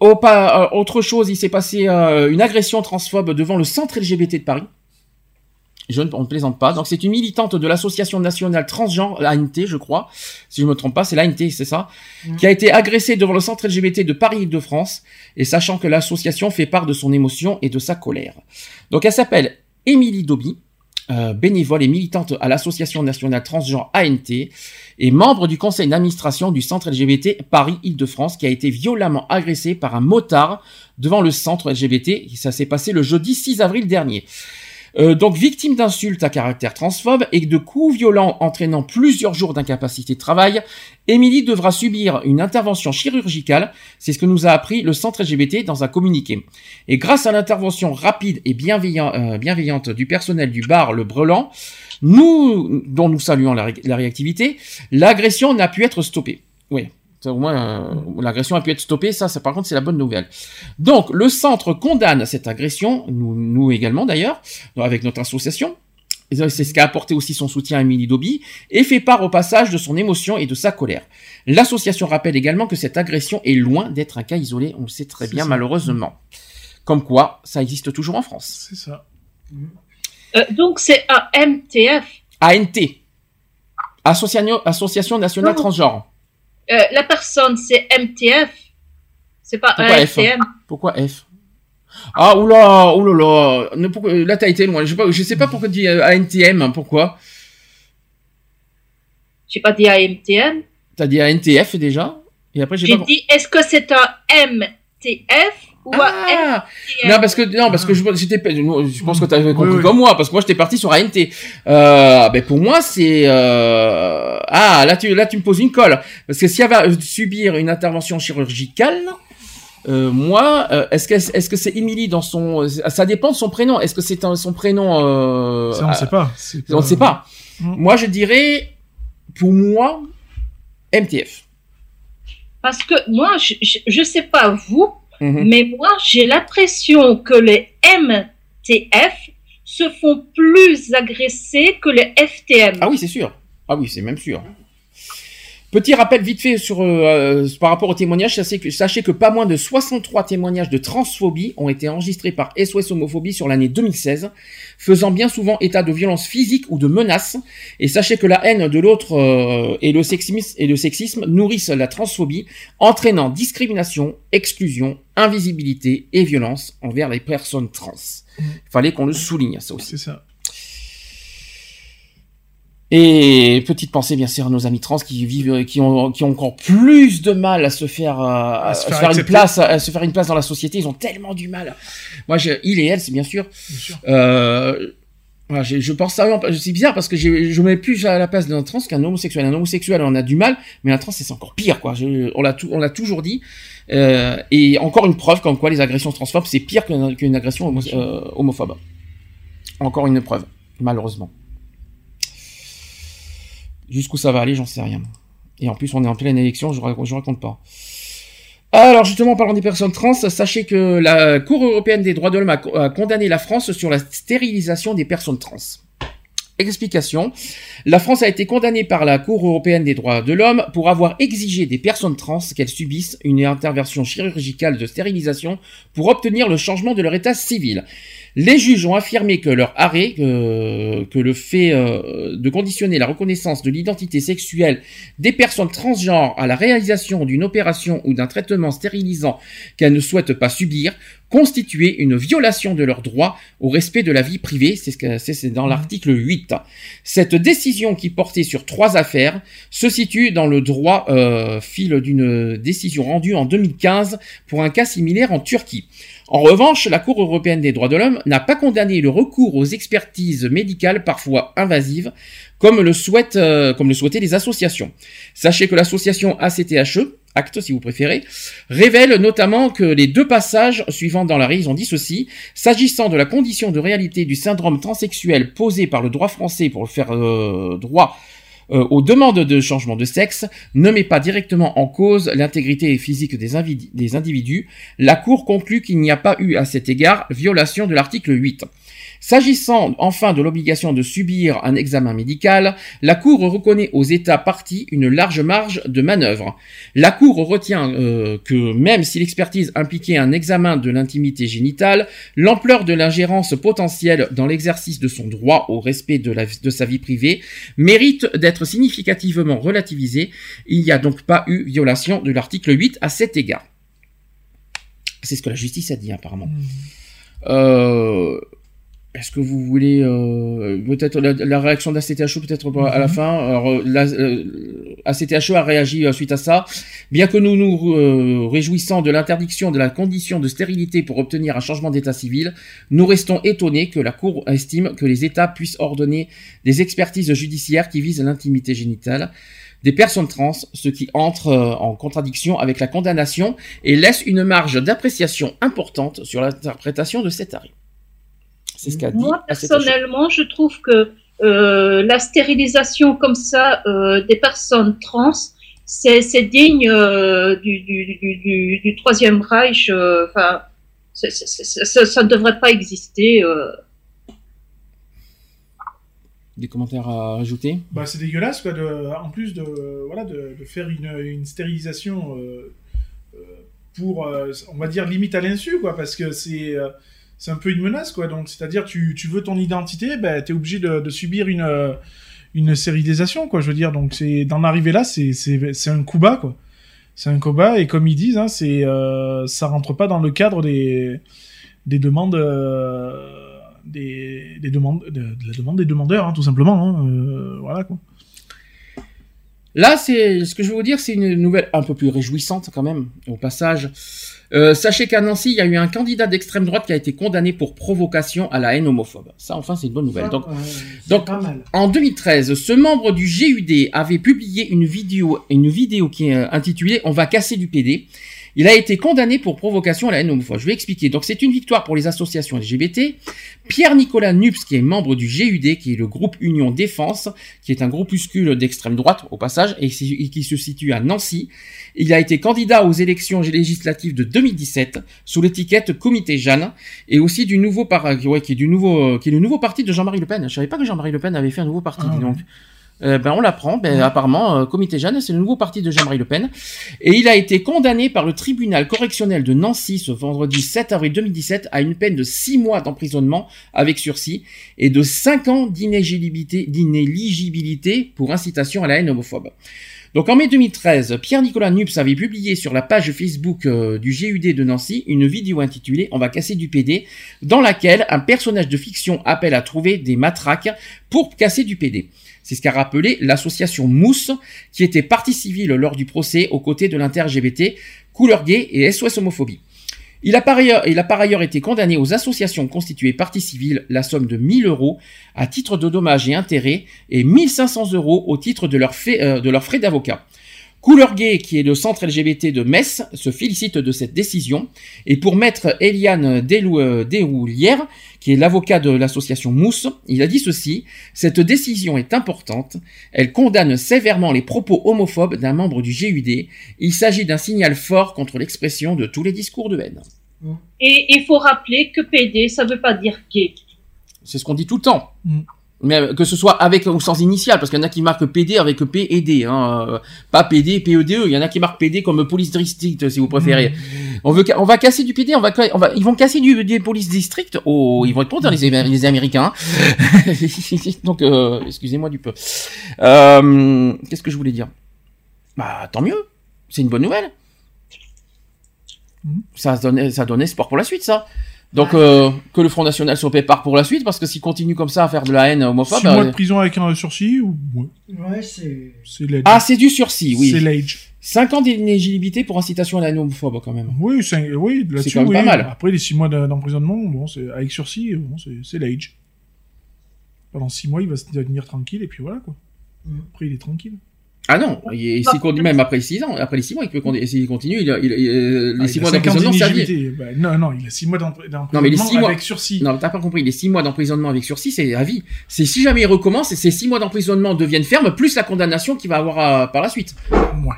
au euh, autre chose, il s'est passé une agression transphobe devant le centre LGBT de Paris. Je ne, on ne plaisante pas. Donc c'est une militante de l'association nationale transgenre, l'ANT, je crois, si je me trompe pas, c'est l'ANT, c'est ça, qui a été agressée devant le centre LGBT de Paris-Île-de-France, et sachant que l'association fait part de son émotion et de sa colère. Donc elle s'appelle Émilie Doby, euh, bénévole et militante à l'association nationale transgenre ANT, et membre du conseil d'administration du centre LGBT Paris-Île-de-France, qui a été violemment agressé par un motard devant le centre LGBT. Ça s'est passé le jeudi 6 avril dernier. Euh, donc victime d'insultes à caractère transphobe et de coups violents entraînant plusieurs jours d'incapacité de travail, Émilie devra subir une intervention chirurgicale, c'est ce que nous a appris le centre LGBT dans un communiqué. Et grâce à l'intervention rapide et euh, bienveillante du personnel du bar Le Brelan, nous, dont nous saluons la réactivité, l'agression n'a pu être stoppée. Oui. Ça, au moins, euh, l'agression a pu être stoppée, ça, ça, par contre, c'est la bonne nouvelle. Donc, le centre condamne cette agression, nous, nous également d'ailleurs, avec notre association. C'est ce qu'a apporté aussi son soutien à Emily Doby, et fait part au passage de son émotion et de sa colère. L'association rappelle également que cette agression est loin d'être un cas isolé, on le sait très bien ça. malheureusement. Comme quoi, ça existe toujours en France. C'est ça. Euh, donc c'est un MTF. ANT, Association, Association Nationale. Transgenre. Euh, la personne, c'est MTF. C'est pas Pourquoi un F? MTM. Pourquoi F? Ah, oula, oulala, ne, pourquoi- là t'as été loin, je sais pas, je sais pas pourquoi tu dis euh, ANTM, hein, pourquoi? J'ai pas dit AMTM. T'as dit ANTF déjà, et après j'ai pas... dit, est-ce que c'est un MTF Ah Non parce que non parce que je j'étais je pense que tu avais compris Oui, oui. comme moi parce que moi j'étais parti sur ANT. Euh, ben pour moi c'est euh... ah là tu là tu me poses une colle parce que si elle va subir une intervention chirurgicale Euh, moi, euh, est-ce que est-ce que c'est Émilie dans son ça dépend de son prénom. Est-ce que c'est un- son prénom euh, Ça, on euh, sait pas. C'est On ne sait pas. Mm. Moi, je dirais pour moi MTF. Parce que moi, je, je, je sais pas vous, Mhm. mais moi, j'ai l'impression que les MTF se font plus agresser que les FTM. Ah oui, c'est sûr. Ah oui, c'est même sûr. Petit rappel vite fait sur euh, euh, par rapport aux témoignages, sachez que, sachez que pas moins de 63 témoignages de transphobie ont été enregistrés par SOS Homophobie sur l'année 2016, faisant bien souvent état de violences physiques ou de menaces. Et sachez que la haine de l'autre euh, et, le sexisme, et le sexisme nourrissent la transphobie, entraînant discrimination, exclusion, invisibilité et violence envers les personnes trans. Fallait qu'on le souligne, ça aussi. C'est ça. Et petite pensée bien sûr à nos amis trans qui vivent, qui ont, qui ont encore plus de mal à se faire, euh, à, se faire faire une place, à se faire une place dans la société. Ils ont tellement du mal. Moi, je, il et elle, c'est bien sûr. Euh, voilà, j'ai- je pense ça, c'est bizarre parce que je mets plus à la place d'un trans qu'un homosexuel. Un homosexuel, on a du mal, mais un trans, c'est encore pire, quoi. Je- on l'a on l'a toujours dit. Euh, et encore une preuve comme quoi les agressions transphobes, c'est pire qu'une qu'une agression homo- euh, homophobe. Encore une preuve, malheureusement. Jusqu'où ça va aller, j'en sais rien. Et en plus, on est en pleine élection, je, raconte- pas. Alors justement, en parlant des personnes trans, sachez que la Cour européenne des droits de l'homme a condamné la France sur la stérilisation des personnes trans. Explication. La France a été condamnée par la Cour européenne des droits de l'homme pour avoir exigé des personnes trans qu'elles subissent une intervention chirurgicale de stérilisation pour obtenir le changement de leur état civil. Les juges ont affirmé que leur arrêt, que, que le fait euh, de conditionner la reconnaissance de l'identité sexuelle des personnes transgenres à la réalisation d'une opération ou d'un traitement stérilisant qu'elles ne souhaitent pas subir constituait une violation de leur droit au respect de la vie privée, c'est ce que c'est c'est dans l'article 8. Cette décision qui portait sur trois affaires se situe dans le droit euh, fil d'une décision rendue en 2015 pour un cas similaire en Turquie. En revanche, la Cour européenne des droits de l'homme n'a pas condamné le recours aux expertises médicales parfois invasives, comme le, souhaitent, euh, le souhaitaient les associations. Sachez que l'association ACTHE, acte si vous préférez, révèle notamment que les deux passages suivants dans l'arrêt, ils ont dit ceci, s'agissant de la condition de réalité du syndrome transsexuel posé par le droit français pour faire euh, droit euh, aux demandes de changement de sexe ne met pas directement en cause l'intégrité physique des, des individus, la Cour conclut qu'il n'y a pas eu à cet égard violation de l'article 8. S'agissant enfin de l'obligation de subir un examen médical, la Cour reconnaît aux États partis une large marge de manœuvre. La Cour retient euh, que même si l'expertise impliquait un examen de l'intimité génitale, l'ampleur de l'ingérence potentielle dans l'exercice de son droit au respect de, la- de sa vie privée mérite d'être significativement relativisée. Il n'y a donc pas eu violation de l'article 8 à cet égard. C'est ce que la justice a dit apparemment. Euh, est-ce que vous voulez euh, peut-être la, la réaction d'ACTHO peut-être à la Mhm. fin Alors euh, la, euh, ACTHO a réagi suite à ça. Bien que nous nous réjouissons de l'interdiction de la condition de stérilité pour obtenir un changement d'état civil, nous restons étonnés que la Cour estime que les États puissent ordonner des expertises judiciaires qui visent l'intimité génitale des personnes trans, ce qui entre en contradiction avec la condamnation et laisse une marge d'appréciation importante sur l'interprétation de cet arrêt. C'est ce qu'a dit Moi, personnellement, je trouve que euh, la stérilisation comme ça euh, des personnes trans, c'est digne euh, du, du, du, du, du Troisième Reich. euh, Enfin, ça ça ne devrait pas exister. euh. Des commentaires à rajouter? Bah, c'est dégueulasse, quoi, de, en plus de, voilà, de, de faire une, une stérilisation pour, euh, on va dire, limite à l'insu, quoi, parce que c'est euh, c'est un peu une menace, quoi. Donc, c'est-à-dire, tu, tu veux ton identité, ben, t'es obligé de, subir une, euh, une stérilisation, quoi, je veux dire. Donc, c'est d'en arriver là, c'est c'est- c'est un coup bas, quoi. C'est un coup bas, et comme ils disent, hein, c'est euh, ça rentre pas dans le cadre des, des demandes. euh, des, des demandes de, la demande des demandeurs hein, tout simplement hein, euh, voilà quoi Là, c'est ce que je vais vous dire, c'est une nouvelle un peu plus réjouissante quand même, au passage. Euh, sachez qu'à Nancy, il y a eu un candidat d'extrême droite qui a été condamné pour provocation à la haine homophobe. Ça, enfin, c'est une bonne nouvelle. Donc, en 2013, ce membre du GUD avait publié une vidéo, une vidéo qui est euh, intitulée "On va casser du PD". Il a été condamné pour provocation à la haine homophobe. Je vais expliquer. Donc c'est une victoire pour les associations LGBT. Pierre-Nicolas Nups, qui est membre du GUD, qui est le groupe Union Défense, qui est un groupuscule d'extrême droite au passage, et qui se situe à Nancy. Il a été candidat aux élections législatives de 2017 sous l'étiquette Comité Jeanne et aussi du nouveau par, ouais, qui est du nouveau, euh, qui est le nouveau parti de Jean-Marie Le Pen. Je savais pas que Jean-Marie Le Pen avait fait un nouveau parti. dis donc. Euh, ben on l'apprend. Ben, apparemment, euh, Comité Jeanne, c'est le nouveau parti de Jean-Marie Le Pen. Et il a été condamné par le tribunal correctionnel de Nancy ce vendredi 7 avril 2017 à une peine de 6 mois d'emprisonnement avec sursis et de 5 ans d'inéligibilité pour incitation à la haine homophobe. Donc en mai 2013, Pierre-Nicolas Nups avait publié sur la page Facebook euh, du GUD de Nancy une vidéo intitulée On va casser du PD, dans laquelle un personnage de fiction appelle à trouver des matraques pour casser du PD. C'est ce qu'a rappelé l'association Mousse, qui était partie civile lors du procès aux côtés de l'inter-LGBT, Couleur Gay et SOS Homophobie. Il a, par ailleurs, été condamné aux associations constituées partie civile la somme de 1000 euros à titre de dommages et intérêts et 1500 euros au titre de leurs euh, de leurs frais d'avocat. Couleur Gay, qui est le centre LGBT de Metz, se félicite de cette décision. Et pour maître Eliane Delou- euh, Déroulière, qui est l'avocat de l'association Mousse, il a dit ceci, cette décision est importante. Elle condamne sévèrement les propos homophobes d'un membre du GUD. Il s'agit d'un signal fort contre l'expression de tous les discours de haine. Et il faut rappeler que PD, ça veut pas dire gay. C'est ce qu'on dit tout le temps. Mais euh, que ce soit avec ou sans initial, parce qu'il y en a qui marquent PD avec P et D, hein, euh, pas PD, PEDE. Il y en a qui marquent PD comme police district, si vous préférez. On veut, on va casser du PD, on va, on va, ils vont casser du, des police district. Oh, ils vont être contents les, les Américains. hein. Donc, euh, excusez-moi du peu. Euh, Qu'est-ce que je voulais dire? Bah, tant mieux. C'est une bonne nouvelle. Ça donne, ça donne espoir pour la suite, ça. Donc euh, que le Front National se prépare pour la suite, parce que s'il continue comme ça à faire de la haine homophobe, Six mois euh, de prison avec un sursis ou ouais. Ouais, c'est. Ah c'est du sursis, oui. C'est l'age. 5 ans d'inéligibilité pour incitation à la haine homophobe quand même. Oui, c'est oui, là-dessus, quand même oui. pas mal. Après les 6 mois de- d'emprisonnement, bon, c'est avec sursis, bon, c'est c'est l'age. Pendant 6 mois, il va se tenir tranquille et puis voilà quoi. Après, il est tranquille. Ah non, il- s'il continue même après 6 ans, après les 6 mois, il peut s'il continue, il, il- il- euh, les Ah, 6 il a mois d'emprisonnement, c'est à. Bah, non, non, il a 6 mois d'empr- d'emprisonnement Non mais les 6 mois avec sursis. Non, t'as pas compris, les 6 mois d'emprisonnement avec sursis, c'est à vie. C'est si jamais il recommence, ces 6 mois d'emprisonnement deviennent fermes plus la condamnation qu'il va avoir euh, par la suite. Ouais.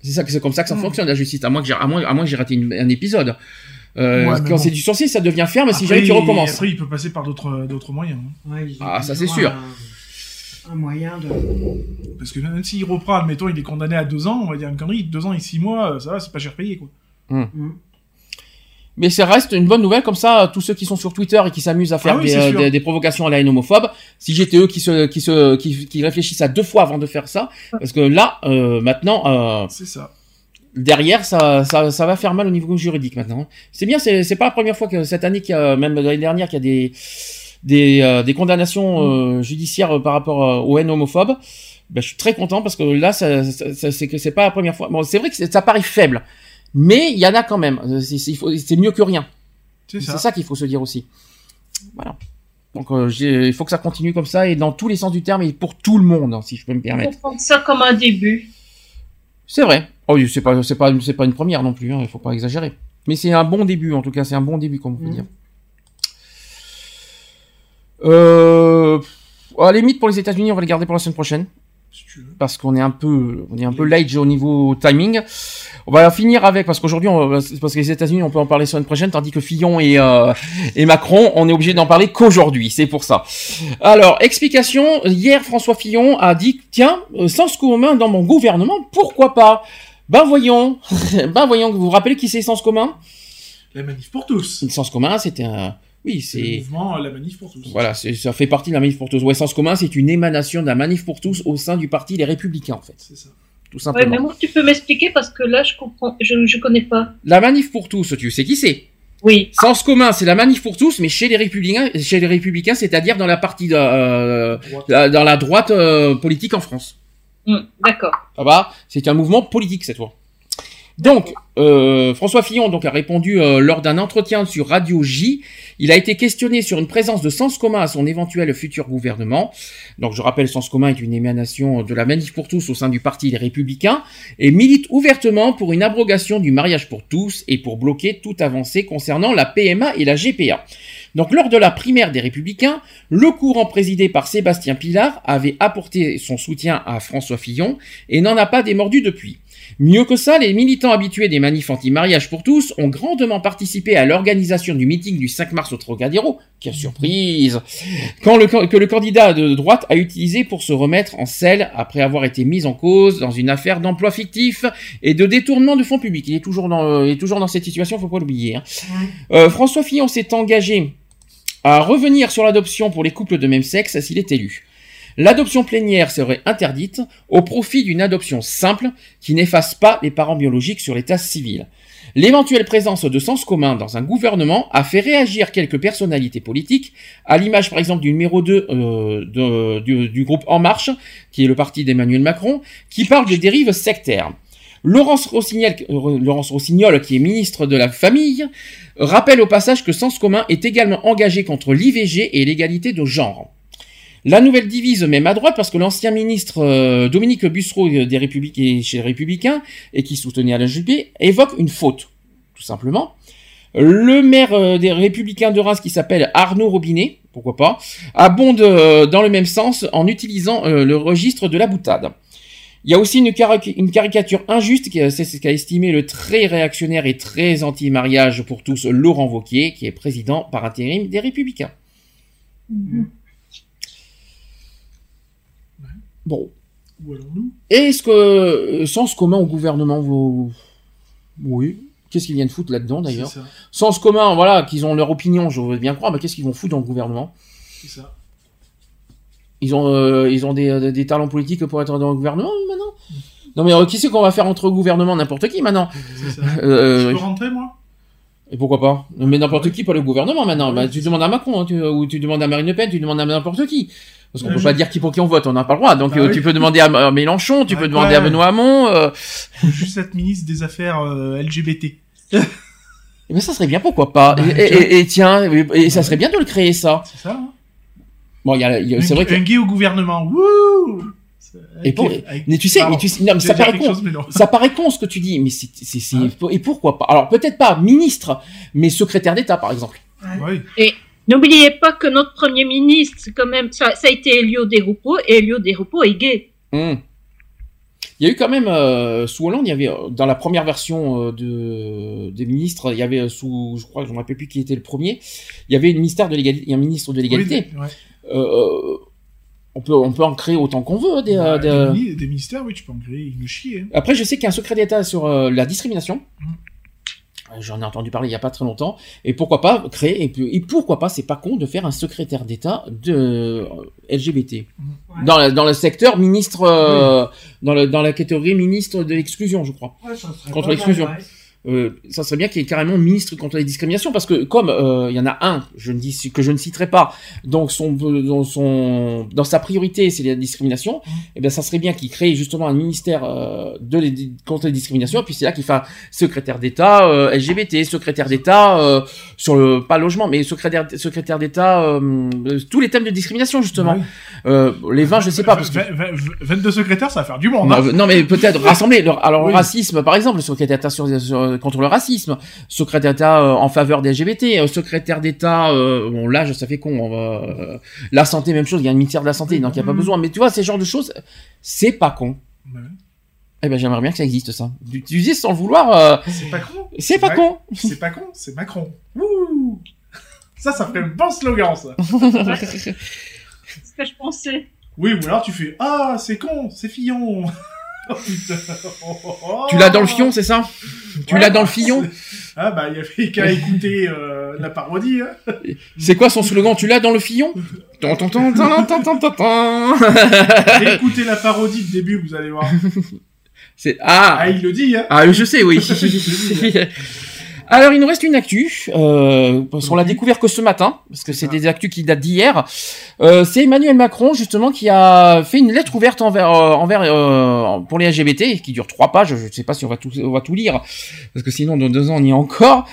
C'est ça que c'est comme ça que ça fonctionne la justice, à moins que j'ai à moins, à moins que j'ai raté une- un épisode. Euh, Ouais, quand bon. c'est du sursis, ça devient ferme si jamais tu il- recommences. Après, il peut passer par d'autres d'autres moyens. hein. Ouais, Ah, ça, c'est sûr. Un, un moyen de. Parce que même s'il reprend, admettons, il est condamné à 2 ans, on va dire une connerie, 2 ans et 6 mois, ça va, c'est pas cher payé quoi. Hmm. Mais ça reste une bonne nouvelle comme ça. Tous ceux qui sont sur Twitter et qui s'amusent à faire Ah oui, des, c'est euh, des, des provocations à la haine homophobe, si j'étais eux qui se, qui se, qui, qui réfléchissent à deux fois avant de faire ça, parce que là, euh, maintenant, euh, C'est ça. derrière, ça, ça, ça va faire mal au niveau juridique maintenant. C'est bien, c'est, c'est pas la première fois que cette année, qu'il y a, même l'année dernière, qu'il y a des, des, euh, des condamnations euh, judiciaires euh, par rapport euh, aux haines homophobes. Ben, je suis très content parce que là, ça, ça- ça- c'est que c'est pas la première fois. Bon, c'est vrai que ça paraît faible, mais il y en a quand même. C'est, mieux que rien. C'est C'est ça. ça qu'il faut se dire aussi. Voilà. Donc, euh, j'ai- il faut que ça continue comme ça et dans tous les sens du terme et pour tout le monde, hein, si je peux me Il permettre. faut prendre ça comme un début. C'est vrai. Oh, c'est pas, c'est pas, c'est pas une première non plus. Hein, il faut pas exagérer. Mais c'est un bon début en tout cas. C'est un bon début, comme on peut dire. Euh, à la limite pour les États-Unis, on va les garder pour la semaine prochaine. Parce qu'on est un peu, on est un peu late au niveau timing. On va finir avec parce qu'aujourd'hui, parce que les États-Unis, on peut en parler la semaine prochaine, tandis que Fillon et euh, et Macron, on est obligé d'en parler qu'aujourd'hui. C'est pour ça. Alors, explication. Hier, François Fillon a dit tiens, euh, sens commun dans mon gouvernement, pourquoi pas? Ben voyons, ben voyons. Vous vous rappelez qui c'est sens commun? La manif pour tous. Sens commun, c'était un, oui, C'est le mouvement euh, La manif pour tous. voilà, c'est- ça fait partie de la manif pour tous. Ouais, sens commun, c'est une émanation d'un manif pour tous au sein du parti Les Républicains, en fait. C'est ça. Tout Ouais, simplement. mais moi, tu peux m'expliquer parce que là, je comprends, je, je connais pas. La manif pour tous, tu sais qui c'est? Oui. Sens commun, c'est la manif pour tous, mais chez les républicains, chez les républicains, c'est-à-dire dans la partie de, euh, la- dans la droite euh, politique en France. Hmm, D'accord. Ça va? C'est un mouvement politique cette fois. Donc, euh, François Fillon donc, a répondu euh, lors d'un entretien sur Radio J. Il a été questionné sur une présence de sens commun à son éventuel futur gouvernement. Donc, je rappelle, Sens commun est une émanation de la Manif pour tous au sein du Parti des Républicains et milite ouvertement pour une abrogation du mariage pour tous et pour bloquer toute avancée concernant la PMA et la GPA. Donc, lors de la primaire des Républicains, le courant présidé par Sébastien Pilard avait apporté son soutien à François Fillon et n'en a pas démordu depuis. Mieux que ça, les militants habitués des manifs anti-mariage pour tous ont grandement participé à l'organisation du meeting du 5 mars au Trocadéro, quelle surprise, quand le, que le candidat de droite a utilisé pour se remettre en selle après avoir été mis en cause dans une affaire d'emploi fictif et de détournement de fonds publics. Il est toujours dans, il est toujours dans cette situation, faut pas l'oublier. hein. Euh, François Fillon s'est engagé à revenir sur l'adoption pour les couples de même sexe s'il est élu. L'adoption plénière serait interdite au profit d'une adoption simple qui n'efface pas les parents biologiques sur l'état civil. L'éventuelle présence de sens commun dans un gouvernement a fait réagir quelques personnalités politiques, à l'image par exemple du numéro 2 euh, du, groupe En Marche, qui est le parti d'Emmanuel Macron, qui parle de dérives sectaires. Euh, Laurence Rossignol, qui est ministre de la Famille, rappelle au passage que Sens commun est également engagé contre l'IVG et l'égalité de genre. La nouvelle divise même à droite parce que l'ancien ministre euh, Dominique Bussereau euh, des Républicains et qui soutenait Alain Juppé évoque une faute, tout simplement. Le maire euh, des Républicains de Reims qui s'appelle Arnaud Robinet, pourquoi pas, abonde dans le même sens en utilisant le registre de la boutade. Il y a aussi une, cari- une caricature injuste, c'est ce qu'a estimé le très réactionnaire et très anti-mariage pour tous Laurent Wauquiez, qui est président par intérim des Républicains. Bon. Où allons-nous? Est-ce que sens commun au gouvernement vous Oui. Qu'est-ce qu'ils viennent foutre là-dedans d'ailleurs? Sens commun, voilà, qu'ils ont leur opinion, je veux bien croire, mais qu'est-ce qu'ils vont foutre dans le gouvernement? C'est ça. Ils ont, euh, ils ont des, euh, des talents politiques pour être dans le gouvernement maintenant? Non mais euh, qui c'est qu'on va faire entre gouvernement n'importe qui maintenant? C'est ça. Euh, Je peux rentrer, moi? Et pourquoi pas? Mais n'importe qui, pas le gouvernement maintenant. Bah, tu demandes à Macron, hein, tu- ou tu demandes à Marine Le Pen, tu demandes à n'importe qui. Parce qu'on Euh, peut je- pas dire qui pour qui on vote, on n'a pas le droit. Donc Bah euh, oui. tu peux demander à, Mélenchon, tu Ouais, peux demander à ouais. Benoît Hamon. euh, Faut juste être ministre des Affaires euh, LGBT. Mais ça serait bien, pourquoi pas Bah, et, et- et tiens, et, et ça serait bien de le créer ça. C'est ça, hein Bon, il y a, y c'est vrai que. Un gay au gouvernement. Wouh Et pour- Avec- mais tu sais, Pardon. mais tu sais- non, mais ça paraît con. chose, mais non. Ça paraît con ce que tu dis, mais c'est, c'est, c'est- et pourquoi pas Alors peut-être pas ministre, mais secrétaire d'État par exemple. Oui. Et n'oubliez pas que notre premier ministre, quand même, ça, ça a été Elio De Rupo, et Elio De Rupo est gay. Hmm. Il y a eu quand même euh, sous Hollande, il y avait euh, dans la première version euh, de des ministres, il y avait sous, je crois, je ne me rappelle plus qui était le premier, il y avait une ministère de l'égalité, un ministre de l'égalité. Oui, ouais. Euh, on peut on peut en créer autant qu'on veut. Des, Bah, des- des, mini- des ministères, oui, tu peux en créer, il me chie. Hein. Après, je sais qu'il y a un secret d'État sur euh, la discrimination. Euh, J'en ai entendu parler il y a pas très longtemps. Et pourquoi pas créer, et, et pourquoi pas, c'est pas con de faire un secrétaire d'État de euh, LGBT. Dans, la- dans le secteur ministre, euh, dans, le, dans la catégorie ministre de l'exclusion, je crois. Ouais, contre l'exclusion. Euh, ça serait bien qu'il y ait carrément ministre contre les discriminations parce que comme euh, il y en a un je ne dis que je ne citerai pas donc son dans son dans sa priorité c'est la discrimination et bien ça serait bien qu'il crée justement un ministère euh, de les, contre les discriminations et puis c'est là qu'il fait secrétaire d'État euh, LGBT secrétaire d'État euh, sur le pas logement mais secrétaire secrétaire d'État euh, tous les thèmes de discrimination justement Euh, les 20 je sais pas parce que Vingt- vingt- vingt- 22 secrétaires, ça va faire du monde. non, hein. non, mais peut-être rassembler. Le- alors Oui. le racisme, par exemple, le secrétaire d'État sur, sur- contre le racisme, secrétaire d'État euh, en faveur des LGBT, euh, secrétaire d'État, euh, bon l'âge ça fait con. on va, euh, la santé, même chose. Il y a un ministère de la santé, donc il n'y a pas besoin. Mais tu vois, ces genres de choses, c'est pas con. Ouais. Eh ben j'aimerais bien que ça existe ça. Dis sans le vouloir. euh, C'est pas con. C'est pas con. C'est pas con, c'est Macron. Wouh Ça, ça ferait un bon slogan, ça. C'est ce que je pensais. Oui, ou alors tu fais Ah, c'est con, c'est Fillon. Oh putain. Tu l'as dans le fion, c'est ça Tu Ouais, l'as dans le fillon c'est- Ah, bah, il y avait qu'à écouter euh, la parodie. Hein. C'est quoi son slogan Tu l'as dans le tan. Écoutez la parodie de début, vous allez voir. Ah. Ah, il le dit, hein. Ah, je sais, oui. Alors, il nous reste une actu, euh, parce qu'on l'a découvert que ce matin, parce que c'est des actus qui datent d'hier. Euh, c'est Emmanuel Macron, justement, qui a fait une lettre ouverte envers, euh, envers euh, pour les LGBT, qui dure trois pages. Je ne sais pas si on va tout, on va tout lire, parce que sinon, dans deux ans, on y est encore.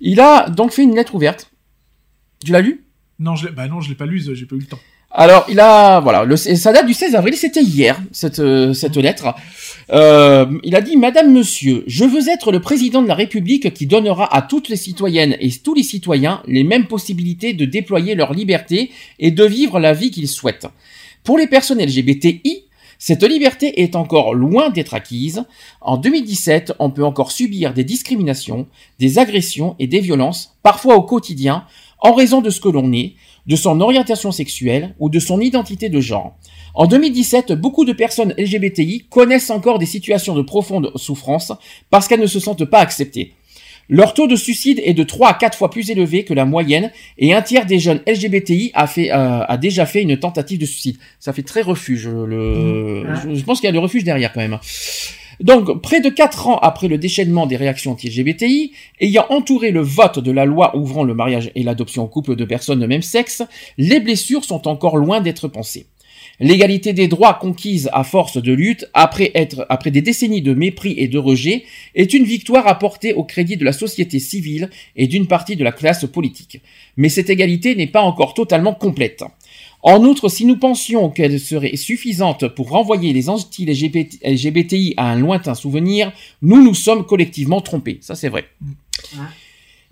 Il a donc fait une lettre ouverte. Tu l'as lu? Non, je l'ai, bah non, je l'ai pas lu, j'ai pas eu le temps. Alors, il a, voilà, le, ça date du 16 avril, c'était hier, cette, euh, cette lettre. Euh, il a dit, Madame, Monsieur, je veux être le président de la République qui donnera à toutes les citoyennes et tous les citoyens les mêmes possibilités de déployer leur liberté et de vivre la vie qu'ils souhaitent. Pour les personnes LGBTI, cette liberté est encore loin d'être acquise. En 2017, on peut encore subir des discriminations, des agressions et des violences, parfois au quotidien, en raison de ce que l'on est, de son orientation sexuelle ou de son identité de genre. En 2017, beaucoup de personnes LGBTI connaissent encore des situations de profonde souffrance parce qu'elles ne se sentent pas acceptées. Leur taux de suicide est de 3 à 4 fois plus élevé que la moyenne et un tiers des jeunes LGBTI a, fait, euh, a déjà fait une tentative de suicide. Ça fait très refuge. Le... Je, je pense qu'il y a le refuge derrière quand même. Donc, près de 4 ans après le déchaînement des réactions anti-LGBTI, ayant entouré le vote de la loi ouvrant le mariage et l'adoption au couple de personnes de même sexe, les blessures sont encore loin d'être pensées. L'égalité des droits conquise à force de lutte, après, être, après des décennies de mépris et de rejet, est une victoire apportée au crédit de la société civile et d'une partie de la classe politique. Mais cette égalité n'est pas encore totalement complète. En outre, si nous pensions qu'elle serait suffisante pour renvoyer les anti-LGBTI à un lointain souvenir, nous nous sommes collectivement trompés. Ça, c'est vrai.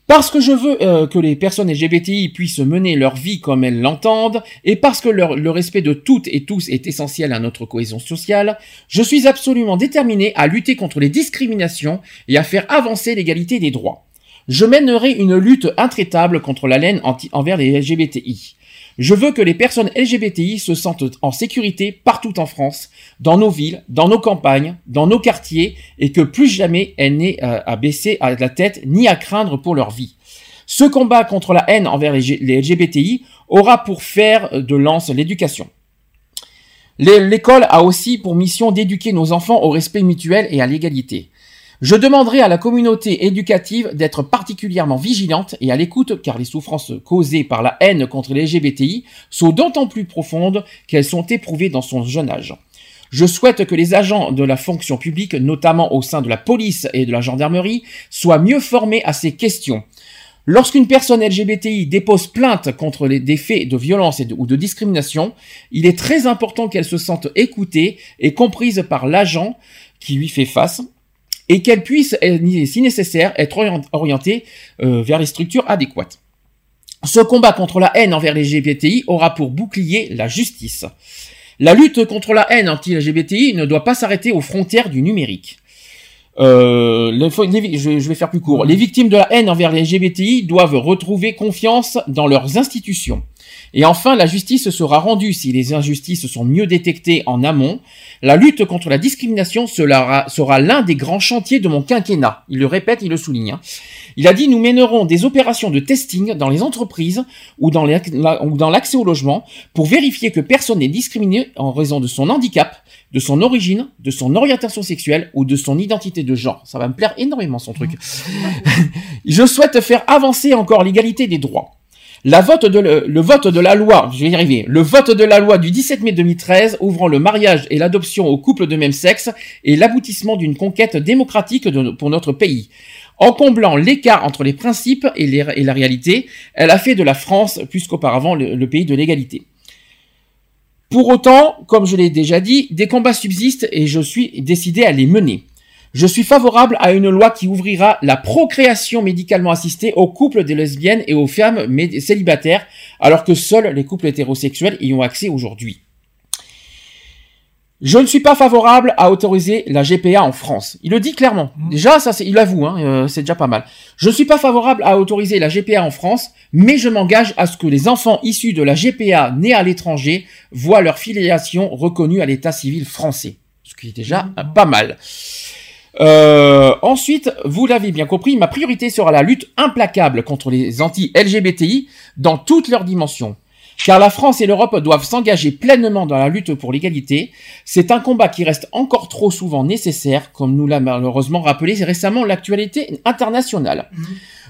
Parce que je veux euh, que les personnes LGBTI puissent mener leur vie comme elles l'entendent, et parce que leur- le respect de toutes et tous est essentiel à notre cohésion sociale, je suis absolument déterminé à lutter contre les discriminations et à faire avancer l'égalité des droits. Je mènerai une lutte intraitable contre la laine anti- envers les LGBTI. Je veux que les personnes LGBTI se sentent en sécurité partout en France, dans nos villes, dans nos campagnes, dans nos quartiers, et que plus jamais elles n'aient euh, à baisser la tête ni à craindre pour leur vie. Ce combat contre la haine envers les, LGBTI aura pour fer de lance l'éducation. L'é- L'école a aussi pour mission d'éduquer nos enfants au respect mutuel et à l'égalité. Je demanderai à la communauté éducative d'être particulièrement vigilante et à l'écoute car les souffrances causées par la haine contre les LGBTI sont d'autant plus profondes qu'elles sont éprouvées dans son jeune âge. Je souhaite que les agents de la fonction publique, notamment au sein de la police et de la gendarmerie, soient mieux formés à ces questions. Lorsqu'une personne LGBTI dépose plainte contre des faits de violence ou de discrimination, il est très important qu'elle se sente écoutée et comprise par l'agent qui lui fait face et qu'elle puisse, si nécessaire, être orient- orientée euh, vers les structures adéquates. Ce combat contre la haine envers les LGBTI aura pour bouclier la justice. La lutte contre la haine anti-LGBTI ne doit pas s'arrêter aux frontières du numérique. Euh, je, je vais faire plus court. Les victimes de la haine envers les LGBTI doivent retrouver confiance dans leurs institutions. Et enfin, la justice sera rendue si les injustices sont mieux détectées en amont. La lutte contre la discrimination sera, sera l'un des grands chantiers de mon quinquennat. Il le répète, il le souligne. hein. Il a dit nous mènerons des opérations de testing dans les entreprises ou dans l'accès au logement pour vérifier que personne n'est discriminé en raison de son handicap, de son origine, de son orientation sexuelle ou de son identité de genre. Ça va me plaire énormément son truc. Je souhaite faire avancer encore l'égalité des droits. Le, vote de la loi, je vais y arriver, le vote de la loi du 17 mai 2013 ouvrant le mariage et l'adoption aux couples de même sexe est l'aboutissement d'une conquête démocratique pour notre pays. En comblant l'écart entre les principes et, la réalité, elle a fait de la France, plus qu'auparavant, le pays de l'égalité. Pour autant, comme je l'ai déjà dit, des combats subsistent et je suis décidé à les mener. Je suis favorable à une loi qui ouvrira la procréation médicalement assistée aux couples des lesbiennes et aux femmes célibataires, alors que seuls les couples hétérosexuels y ont accès aujourd'hui. Je ne suis pas favorable à autoriser la GPA en France. Il le dit clairement. Déjà, ça, c'est- il l'avoue, hein, euh, c'est déjà pas mal. Je ne suis pas favorable à autoriser la GPA en France, mais je m'engage à ce que les enfants issus de la GPA nés à l'étranger voient leur filiation reconnue à l'état civil français. Ce qui est déjà euh, pas mal. Euh, ensuite, vous l'avez bien compris, ma priorité sera la lutte implacable contre les anti-LGBTI dans toutes leurs dimensions. car la France et l'Europe doivent s'engager pleinement dans la lutte pour l'égalité. C'est un combat qui reste encore trop souvent nécessaire, comme nous l'a malheureusement rappelé récemment l'actualité internationale.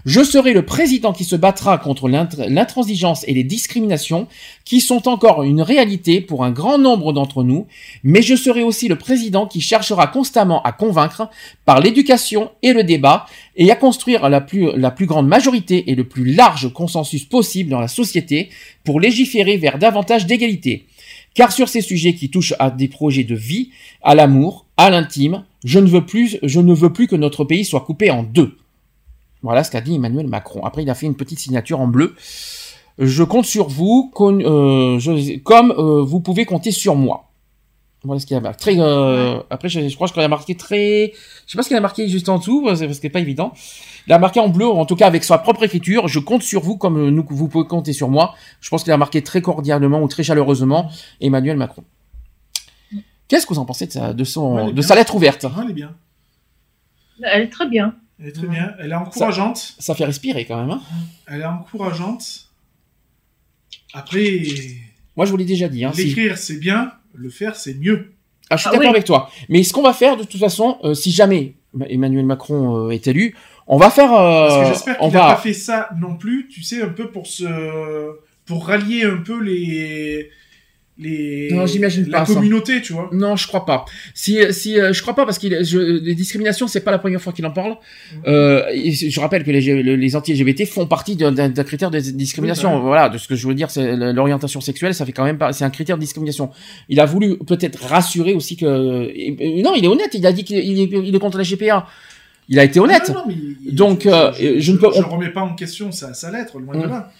Je serai le président qui se battra contre l'int- l'intransigeance et les discriminations qui sont encore une réalité pour un grand nombre d'entre nous, mais je serai aussi le président qui cherchera constamment à convaincre par l'éducation et le débat et à construire la plus, la plus grande majorité et le plus large consensus possible dans la société pour légiférer vers davantage d'égalité. Car sur ces sujets qui touchent à des projets de vie, à l'amour, à l'intime, je ne veux plus, je ne veux plus que notre pays soit coupé en deux. Voilà ce qu'a dit Emmanuel Macron. Après, il a fait une petite signature en bleu. Je compte sur vous, con- euh, je- comme euh, vous pouvez compter sur moi. Voilà ce qu'il a marqué. Très, euh, Après, je, je crois qu'il a marqué très. Je sais pas ce qu'il a marqué juste en dessous, parce que c'est pas évident. Il a marqué en bleu, en tout cas avec sa propre écriture. Je compte sur vous, comme euh, nous, vous pouvez compter sur moi. Je pense qu'il a marqué très cordialement ou très chaleureusement Emmanuel Macron. Qu'est-ce que vous en pensez de sa, de son, Ouais, elle est de bien. sa lettre ouverte? Ouais, elle est bien. Elle est très bien. Elle est très bien. Elle est encourageante. Ça, ça fait respirer quand même. Hein Elle est encourageante. Après, Moi, je vous l'ai déjà dit. Hein, si- l'écrire c'est bien, le faire c'est mieux. Ah, je suis Ah d'accord oui. avec toi. Mais ce qu'on va faire, de toute façon, euh, si jamais Emmanuel Macron euh, est élu, on va faire. euh, Parce que j'espère on qu'il n'a va. pas fait ça non plus, tu sais, un peu pour se, pour rallier un peu les, les, Non, j'imagine la pas ça. communauté, tu vois. Non, je crois pas. Si, si, euh, je crois pas parce que les discriminations, c'est pas la première fois qu'il en parle. Euh, je rappelle que les, les- les anti-LGBT font partie d'un- critère de discrimination. Bah. Voilà, de ce que je veux dire, c'est l'orientation sexuelle, ça fait quand même pas, c'est un critère de discrimination. Il a voulu peut-être rassurer aussi que, non, il est honnête. Il a dit qu'il il est, il est contre la GPA. Il a été honnête. Non, non, mais il- Donc, je, euh, je- je ne peux- je on- remets pas en question sa, sa lettre, loin de Mm. là.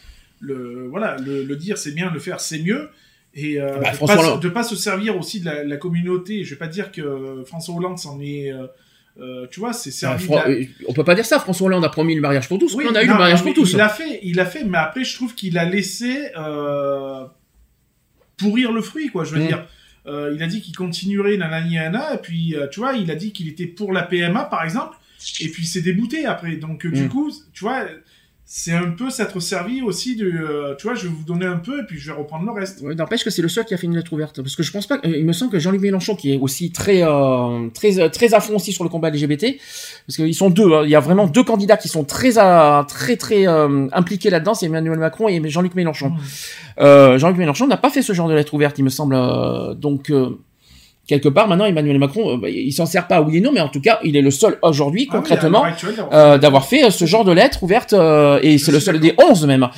Le, voilà, le, le dire c'est bien, le faire c'est mieux. Et euh, Bah, de, pas, de pas se servir aussi de la, la communauté. Je vais pas dire que François Hollande s'en est. euh, euh, tu vois, c'est Ah, servi. De la- euh, On peut pas dire ça. François Hollande a promis le mariage pour tous. Oui, on a eu le mariage non, pour tous. Il l'a fait, il l'a fait, mais après, je trouve qu'il a laissé euh, pourrir le fruit, quoi. Je veux Mm. dire, Euh, il a dit qu'il continuerait nanani nanana, et puis, euh, tu vois, il a dit qu'il était pour la PMA, par exemple, et puis il s'est débouté après. Donc, euh, du Mm. coup, tu vois, c'est un peu s'être servi aussi de, euh, tu vois, je vais vous donner un peu, et puis je vais reprendre le reste. Ouais, N'empêche que c'est le seul qui a fait une lettre ouverte. Parce que je pense pas. euh, il me semble que Jean-Luc Mélenchon, qui est aussi très, euh, très, euh, très à fond aussi sur le combat LGBT, parce qu'ils sont deux. hein, il y a vraiment deux candidats qui sont très, à- très, très euh, impliqués là-dedans. C'est Emmanuel Macron et Jean-Luc Mélenchon. Euh, Jean-Luc Mélenchon n'a pas fait ce genre de lettre ouverte, il me semble. euh, donc. Quelque part, maintenant, Emmanuel Macron, euh, bah, il s'en sert pas oui et non, mais en tout cas, il est le seul aujourd'hui, Ah concrètement, euh, d'avoir fait euh, ce genre de lettre ouverte, euh, et c'est le seul des 11 même.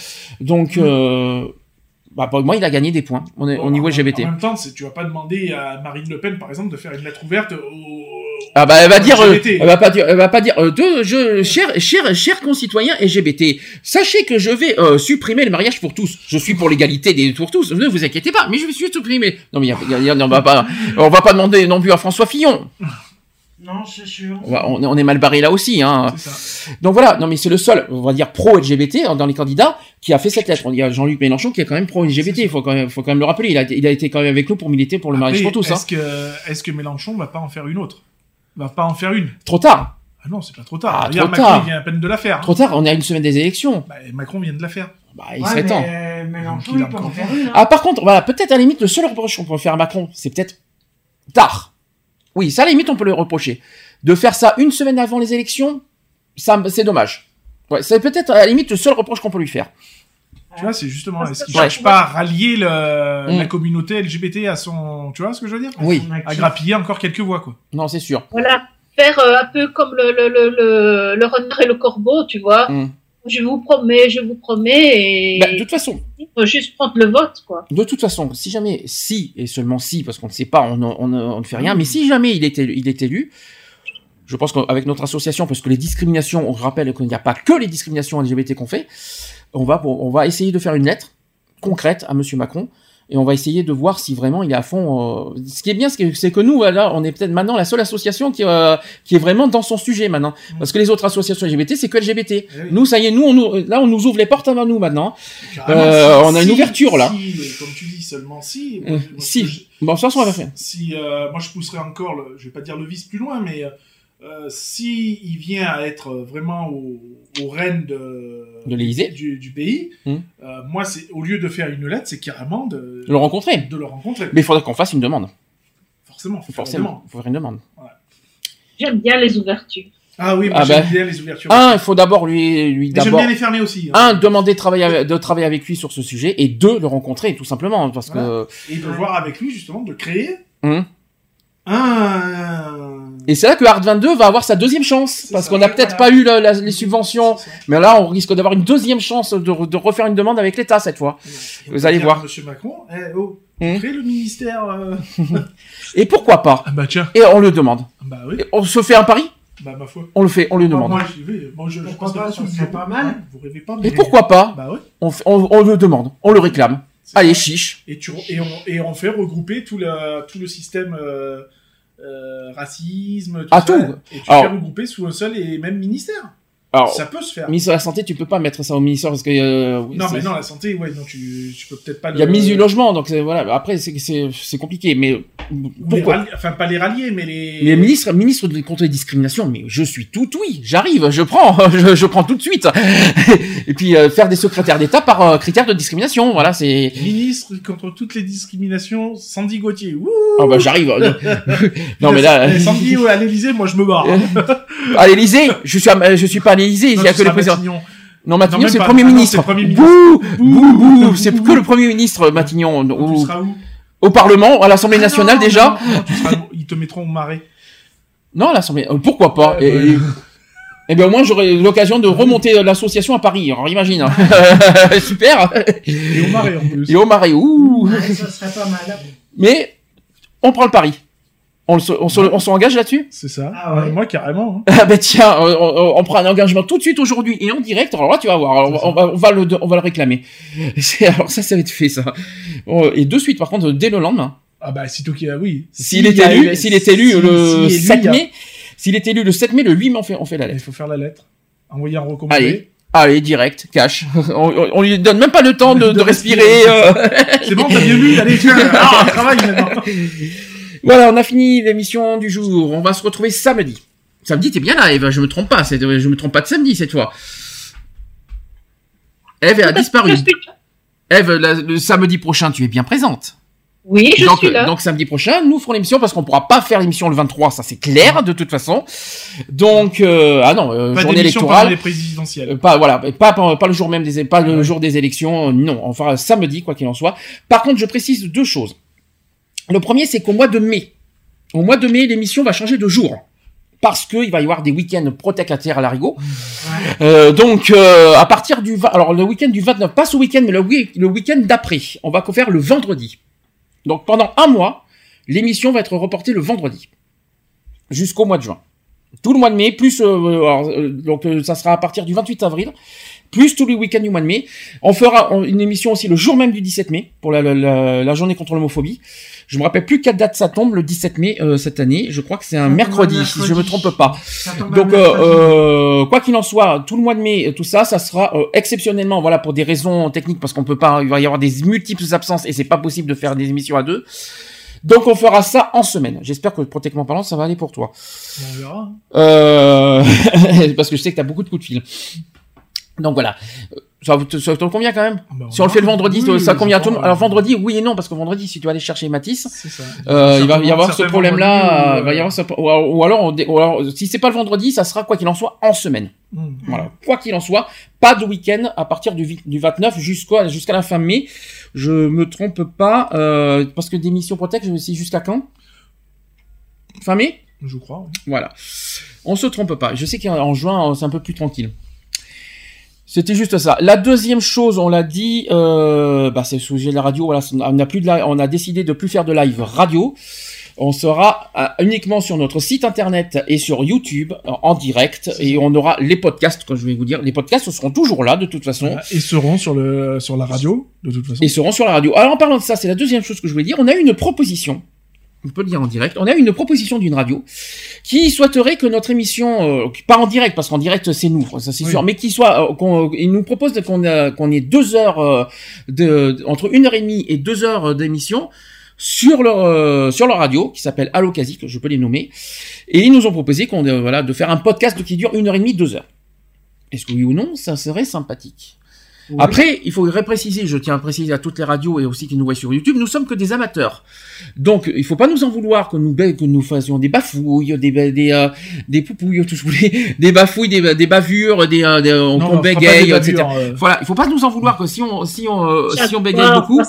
Donc, euh, bah, pour moi, il a gagné des points au, au niveau LGBT. En même temps, tu vas pas demander à Marine Le Pen, par exemple, de faire une lettre ouverte au. Ah bah elle va dire, euh, elle va pas dire, elle va pas dire, euh, de, je, chers, chers, chers concitoyens LGBT, sachez que je vais euh, supprimer le mariage pour tous. Je suis pour l'égalité des pour tous. Ne vous inquiétez pas, mais je vais supprimer. Non mais y a- y a- y a- on va pas, on va pas demander non plus à François Fillon. Non, c'est sûr. On, va- on est- on est mal barré là aussi. Hein. Donc voilà, non mais c'est le seul, on va dire pro LGBT hein, dans les candidats qui a fait cette lettre. Il y a Jean-Luc Mélenchon qui est quand même pro LGBT. Il faut quand même, faut quand même le rappeler. Il a, été- il a été quand même avec nous pour militer pour le mariage pour tous. Hein. Est-ce que, est-ce que Mélenchon va pas en faire une autre? Va pas en faire une Trop tard. Ah non, c'est pas trop tard. Ah, Regarde, trop Macron tard. il vient à peine de la faire. hein. Trop tard. On est à une semaine des élections. Bah, Macron vient de la faire. Bah, il Ouais, serait mais temps. Mélenchon, il il a peut encore en faire une. hein. Ah, par contre, voilà, peut-être à la limite, le seul reproche qu'on peut faire à Macron, c'est peut-être tard. Oui, ça, à la limite, on peut le reprocher. De faire ça une semaine avant les élections, ça, c'est dommage. Ouais, c'est peut-être à la limite le seul reproche qu'on peut lui faire. Tu vois, c'est justement, est-ce qu'il Ouais. cherche pas à rallier le- Mm. la communauté LGBT à son. Tu vois ce que je veux dire? Oui. À grappiller encore quelques voix, quoi. Non, c'est sûr. Voilà, faire euh, un peu comme le, le, le, le, le renard et le corbeau, tu vois. Mm. Je vous promets, je vous promets, et Bah, de toute façon, il faut juste prendre le vote, quoi. de toute façon, si jamais, si, et seulement si, parce qu'on ne sait pas, on, ne- on on ne fait rien, mais si jamais il est élu, il est élu je pense qu'avec notre association, parce que les discriminations, on rappelle qu'il n'y a pas que les discriminations LGBT qu'on fait, on va, on va essayer de faire une lettre concrète à Monsieur Macron, et on va essayer de voir si vraiment il est à fond. euh, Ce qui est bien, c'est que- nous, là, on est peut-être maintenant la seule association qui, euh, qui est vraiment dans son sujet maintenant, parce que les autres associations LGBT, c'est que LGBT. oui. Nous, ça y est, nous, on nous- là, on nous ouvre les portes avant nous maintenant. Euh, si- on a une si- ouverture là. si, mais comme tu dis, seulement si. Moi, moi, si. je- Bon, façon, on va faire. Si, euh, moi, je pousserais encore, le, je vais pas dire le vice plus loin, mais euh, si il vient à être vraiment au, au règne de, De l'Élysée. du, du pays, Hum. euh, moi, c'est au lieu de faire une lettre, c'est carrément de, Le rencontrer. de le rencontrer. Mais il faudrait qu'on fasse une demande. Forcément, faut Forcément, il faut faire une demande. J'aime bien les ouvertures. Ah oui, moi Ah j'aime bah. bien les ouvertures. Un, il faut d'abord lui, lui Mais j'aime d'abord. bien les fermer aussi. hein. Un, demander de travailler, avec, de travailler avec lui sur ce sujet, et deux, le rencontrer, tout simplement, parce que. Et de voir avec lui, justement, de créer Hum. un. Et c'est là que Art 22 va avoir sa deuxième chance, parce qu'on n'a peut-être voilà. pas eu la- la- les subventions, mais là, on risque d'avoir une deuxième chance de, re- de refaire une demande avec l'État cette fois. Et on Vous allez voir. Monsieur Macron, eh, oh, Hum. crée le ministère. euh, Et pourquoi pas? Ah bah tiens. Et on le demande. Bah oui. Et on se fait un pari? Bah ma foi. On le fait, on le demande. Moi j'y vais. Moi je, pas, pas mal. Vous rêvez pas. Et mais- pourquoi pas? Bah ouais. on, fait- on, on le demande, on le réclame. Allez, chiche. Et, tu, et, on, et on fait regrouper tout, la, tout le système euh, racisme, tout Ah, ça. tout. Et tu Alors- fais regrouper sous un seul et même ministère. Alors, ça peut se faire. ministre de la Santé, tu peux pas mettre ça au ministère parce que. euh, Non, mais non, la santé, ouais, non, tu, tu peux peut-être pas Il y a mise du logement, donc voilà. Après, c'est- compliqué, mais pourquoi rallier- Enfin, pas les rallier, mais les. Les ministres, ministre de contre les discriminations, mais je suis tout oui, j'arrive, je prends, je, je prends tout de suite. Et puis euh, faire des secrétaires d'État par euh, critères de discrimination, voilà, c'est. Ministre contre toutes les discriminations, Sandy Gauthier. Wouh Ah bah j'arrive. non mais là. Sandy ouais, à l'Elysée, moi je me barre. À l'Élysée, je suis, à- je suis pas à l'Élysée, il Non, y a tu que le seras président. Matignon. Non, Matignon, même c'est le pas. Premier Ah ministre. c'est le Premier ministre. Bouh, bouh, bouh, bouh, c'est que le Premier ministre, Matignon. Tu Au, seras où au Parlement, à l'Assemblée nationale déjà. Ils te mettront au marais. Non, à l'Assemblée. euh, pourquoi pas Ouais, Et, ouais. eh bien, au moins, j'aurai l'occasion de remonter l'association à Paris. Alors, imagine. hein. Super. Et au marais en plus. Et au Marais. Ouh. Ouais, ça serait pas mal. Mais on prend le pari. On, le se- on, se- on s'engage là-dessus C'est ça. Ah ouais. Moi, carrément. hein. Ah ben tiens, on, on- on prend un engagement tout de suite aujourd'hui et en direct. Alors là, tu vas voir. Alors, on, va, on va le, on va le réclamer. C'est- Alors ça, ça va être fait ça. Bon, Et de suite, par contre, dès le lendemain. Ah bah, sitôt qu'il y a, oui. S'il est élu, s'il est élu si- le s'il est élu, 7 il y a- mai, s'il est élu le 7 mai, le 8 mai, on fait, on fait la Il lettre. faut faire la lettre. Envoyer un recommandé. Allez, allez, direct, cash. On, on- lui donne même pas le temps de, De de respirer. respirer, euh. C'est bon, t'as bien lu, allez, tiens, ah, travaille maintenant. Voilà, on a fini l'émission du jour. On va se retrouver samedi. Samedi, t'es bien là, Eve. Je me trompe pas. c'est- Je me trompe pas de samedi cette fois. Eve a disparu. Eve, la- le samedi prochain, tu es bien présente. Oui, je donc, suis là. donc samedi prochain, nous ferons l'émission parce qu'on pourra pas faire l'émission le 23, ça c'est clair de toute façon. Donc euh, ah non, euh, Pas journée électorale. les présidentielles. Euh, pas voilà, pas, pas pas le jour même des pas le jour des élections, euh, non, on fera samedi quoi qu'il en soit. Par contre, je précise deux choses. Le premier, c'est qu'au mois de mai, au mois de mai, l'émission va changer de jour. Parce qu'il va y avoir des week-ends Protec à l'arigot. Euh, donc, euh, à partir du... Alors, le week-end du 29, pas ce week-end, mais le, week- le week-end d'après. On va faire le vendredi. Donc, pendant un mois, l'émission va être reportée le vendredi. Jusqu'au mois de juin. Tout le mois de mai, plus... euh, alors, euh, donc, euh, ça sera à partir du 28 avril plus tous les week-ends du mois de mai. On fera une émission aussi le jour même du 17 mai, pour la, la, la- la journée contre l'homophobie. Je me rappelle plus quelle date ça tombe, le 17 mai euh, cette année. Je crois que c'est un mercredi, si je me trompe pas. Donc, euh, euh, quoi qu'il en soit, tout le mois de mai, tout ça, ça sera euh, exceptionnellement, voilà, pour des raisons techniques, parce qu'on peut pas, il va y avoir des multiples absences et c'est pas possible de faire des émissions à deux. Donc, on fera ça en semaine. J'espère que, pratiquement parlant, ça va aller pour toi. On verra. Euh... parce que je sais que t'as beaucoup de coups de fil. Donc voilà. Ça, ça te convient quand même bah, on Si on le fait le vendredi, Oui, ça convient à tout le monde. Alors vendredi, oui et non, parce que vendredi, si tu vas aller chercher Matisse, euh, il va y avoir ce problème-là. euh, avoir ce... ou, ou alors, ou alors, si c'est pas le vendredi, ça sera quoi qu'il en soit en semaine. Hmm. Voilà. Quoi qu'il en soit, pas de week-end à partir du, du 29 jusqu'à jusqu'à la fin mai. Je me trompe pas, euh, parce que d'émission Protect, c'est jusqu'à quand? Fin mai? Je crois. oui. voilà. On se trompe pas. Je sais qu'en juin, c'est un peu plus tranquille. C'était juste ça. La deuxième chose, on l'a dit, euh, bah, c'est le sujet de la radio. Voilà, on a plus de la- on a décidé de plus faire de live radio. On sera euh, uniquement sur notre site internet et sur YouTube euh, en direct et on aura les podcasts, comme je vais vous dire. Les podcasts seront toujours là de toute façon Voilà. Et seront sur, le, sur la radio, de toute façon. et seront sur la radio. Alors en parlant de ça, c'est la deuxième chose que je voulais dire. On a eu une proposition, on peut le dire en direct, on a une proposition d'une radio qui souhaiterait que notre émission, euh, pas en direct, parce qu'en direct c'est nous, ça c'est Oui. sûr, mais qui soit, euh, qu'on, il nous propose qu'on, euh, qu'on ait deux heures, euh, de, entre une heure et demie et deux heures d'émission sur leur euh, sur leur radio qui s'appelle Allo que je peux les nommer, et ils nous ont proposé qu'on euh, voilà de faire un podcast qui dure une heure et demie, deux heures. Est-ce que oui ou non, ça serait sympathique? Oui. Après, il faut préciser, je tiens à préciser à toutes les radios et aussi qui nous voient sur YouTube, nous sommes que des amateurs. Donc, il faut pas nous en vouloir que nous que nous fassions des bafouilles, des ba- des euh, des poupouilles, tout ce que vous voulez, des bafouilles, des, des bavures, des, euh, des on, Non, on bégaye, des etc. bavures, euh. Voilà, il faut pas nous en vouloir que si on si on euh, si on bégaye beaucoup,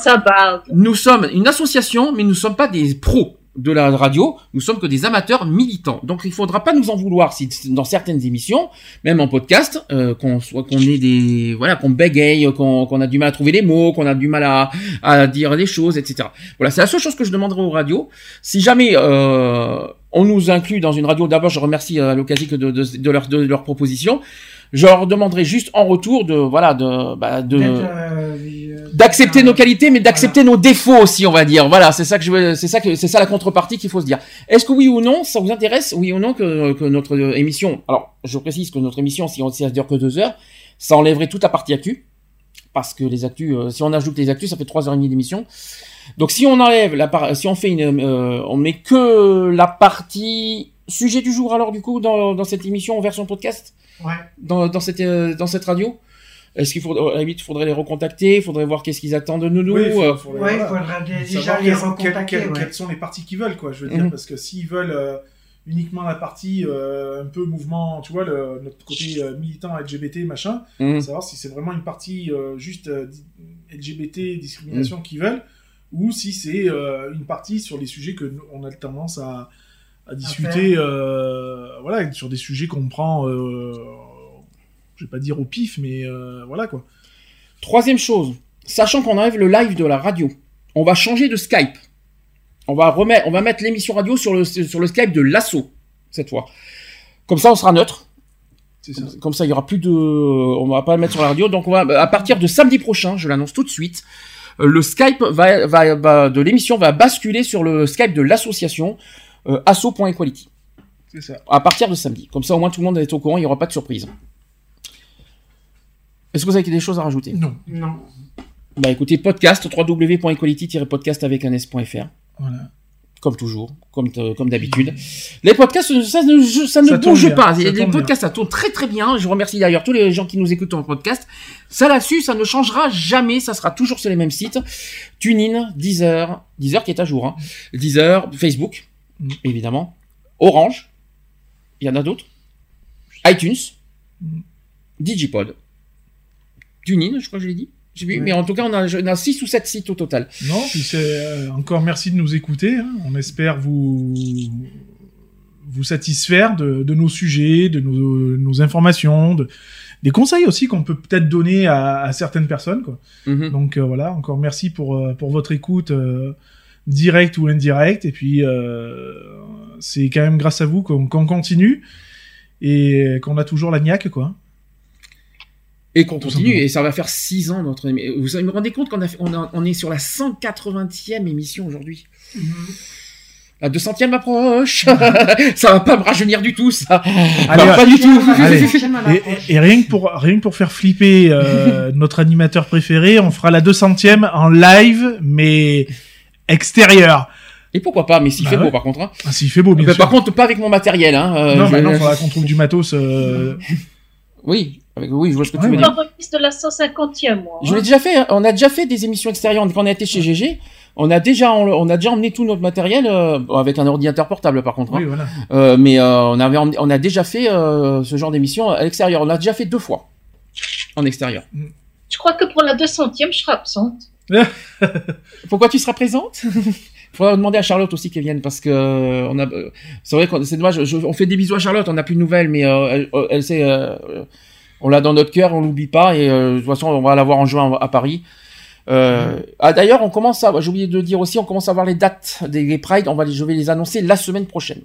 nous sommes une association, mais nous sommes pas des pros de la radio, nous sommes que des amateurs militants. Donc il faudra pas nous en vouloir si dans certaines émissions, même en podcast, euh, qu'on soit qu'on ait des voilà qu'on bégaye, qu'on a du mal à trouver les mots, qu'on a du mal à, à dire les choses, etc. Voilà, c'est la seule chose que je demanderai aux radios. Si jamais euh, on nous inclut dans une radio, d'abord je remercie euh, à l'occasion que de, de, de leur de leur proposition. Je leur demanderai juste en retour de voilà de bah, de euh, euh, d'accepter nos qualités, mais d'accepter nos défauts aussi, on va dire. Voilà, c'est ça que je veux, c'est ça que, c'est ça la contrepartie qu'il faut se dire. Est-ce que oui ou non, ça vous intéresse, oui ou non, que, que notre émission, alors, je précise que notre émission, si on si elle dure que deux heures, ça enlèverait toute la partie actu. Parce que les actus, euh, si on ajoute les actus, ça fait trois heures et demie d'émission. Donc, si on enlève la si on fait une, euh, on met que la partie sujet du jour, alors, du coup, dans, dans cette émission en version podcast? Ouais. Dans, dans cette, euh, dans cette radio? Est-ce qu'il faudrait, à la limite, faudrait les recontacter, faudrait voir qu'est-ce qu'ils attendent de nous, Oui, il euh, Ouais, il voilà. faudra dé- déjà les quelles- recontacter, quelles- quelles- ouais. quelles sont les parties qu'ils veulent, quoi. Je veux dire, Mhm. parce que s'ils veulent euh, uniquement la partie euh, un peu mouvement, tu vois, le, notre côté euh, militant LGBT, machin, Mhm. savoir si c'est vraiment une partie euh, juste euh, LGBT, discrimination qu'ils veulent, ou si c'est euh, une partie sur les sujets que nous, on a tendance à, à discuter, euh, voilà, sur des sujets qu'on prend, euh, je vais pas dire au pif, mais euh, voilà quoi. Troisième chose, sachant qu'on enlève le live de la radio, on va changer de Skype. On va remettre, on va mettre l'émission radio sur le, sur le Skype de l'assaut, cette fois. Comme ça, on sera neutre. Comme, comme ça, il y aura plus de, on va pas le mettre sur la radio. Donc, on va, à partir de samedi prochain, je l'annonce tout de suite, euh, le Skype va, va, va- de l'émission va basculer sur le Skype de l'association euh, asso.equality. C'est ça. À partir de samedi. Comme ça, au moins, tout le monde est au courant, il n'y aura pas de surprise. Est-ce que vous avez des choses à rajouter? Non. Non. Bah écoutez, podcast, www.equality-podcast avec un s.fr. Voilà. Comme toujours, comme, comme d'habitude. Les podcasts, ça ne, ça ne Ça bouge bien, pas. ça Les, podcasts, ça tourne très très bien. Je remercie d'ailleurs tous les gens qui nous écoutent en podcast. Ça là-dessus, ça ne changera jamais. Ça sera toujours sur les mêmes sites. TuneIn, Deezer, Deezer qui est à jour. Hein. Deezer, Facebook, Mm. évidemment. Orange. Il y en a d'autres. iTunes. Mm. Digipod. TuneIn, je crois que je l'ai dit. Mais en tout cas, on a, on a 6 ou 7 sites au total. Non, puis c'est euh, encore merci de nous écouter. hein. On espère vous vous satisfaire de, de nos sujets, de nos, nos informations, de, des conseils aussi qu'on peut peut-être donner à, à certaines personnes. Quoi. Mhm. Donc euh, voilà, encore merci pour, euh, pour votre écoute euh, directe ou indirecte. Et puis euh, c'est quand même grâce à vous qu'on continue et qu'on a toujours la niaque, quoi. Et qu'on continue, simplement. et ça va faire 6 ans notre émi- Vous vous rendez compte qu'on on on est sur la 180e émission aujourd'hui La 200e approche Ça va pas me rajeunir du tout, ça Allez, Non, ouais. pas du tout Allez. Et, et rien que pour rien que pour faire flipper euh, notre animateur préféré, on fera la 200e en live, mais extérieur. Et pourquoi pas Mais s'il Bah fait ouais. beau, par contre. Hein. Ah, s'il fait beau, bien Mais sûr. Par contre, pas avec mon matériel. Hein. euh, non, je- mais non, faudra qu'on trouve du matos. euh, Oui, avec- oui, je vois ce que Ouais, tu veux ouais. dire. De la 150e, moi. Je l'ai déjà fait. hein. On a déjà fait des émissions extérieures quand on a été chez GG. On a déjà, on a déjà emmené tout notre matériel euh, avec un ordinateur portable, par contre. hein. Oui, voilà. Euh, mais euh, on avait, emmené- on a déjà fait euh, ce genre d'émission à l'extérieur. On l'a déjà fait deux fois en extérieur. Je crois que pour la 200e, je serai absente? Pourquoi tu seras présente? Faudra demander à Charlotte aussi qu'elle vienne parce que euh, euh, c'est vrai qu'on fait des bisous à Charlotte. On n'a plus de nouvelles, mais euh, elle, sait. on l'a dans notre cœur, on l'oublie pas et de toute façon on va la voir en juin à Paris. Ah, d'ailleurs, on commence à. J'ai oublié de le dire aussi. On commence à voir les dates des des Pride. On va les, je vais les annoncer la semaine prochaine.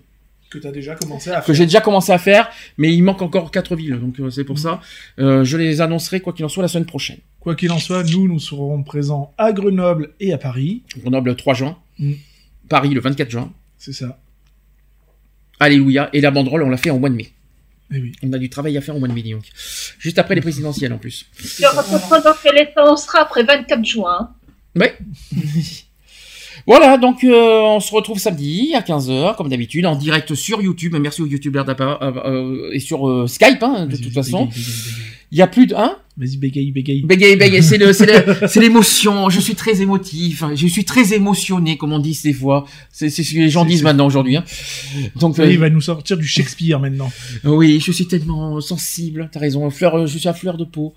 Que tu as déjà commencé à que faire. j'ai déjà commencé à faire, mais il manque encore quatre villes, donc euh, c'est pour ça. Euh, je les annoncerai quoi qu'il en soit la semaine prochaine. Quoi qu'il en soit, nous, nous serons présents à Grenoble et à Paris. Grenoble le 3 juin, Mm. Paris le 24 juin. C'est ça. Alléluia. Et la banderole, on l'a fait en mois de mai. Oui. On a du travail à faire au mois de mai, donc. Juste après les présidentielles en plus. Tu auras compris dans quel état on sera après 24 juin. Ouais. Voilà, donc euh, on se retrouve samedi à 15h, comme d'habitude, en direct sur YouTube. Merci aux youtubeurs euh, euh, et sur euh, Skype, hein, de toute façon. Il y a plus de... Hein Vas-y, bégaye, bégaye. Bégaye, bégaye, c'est le, c'est le- c'est l'émotion. Je suis très émotif. Je suis très émotionné, comme on dit des fois. C'est c'est ce que les gens disent maintenant aujourd'hui. Hein. Donc, Ça euh, il va nous sortir du Shakespeare maintenant. oui, je suis tellement sensible. T'as raison. Fleur, euh, je suis à fleur de peau.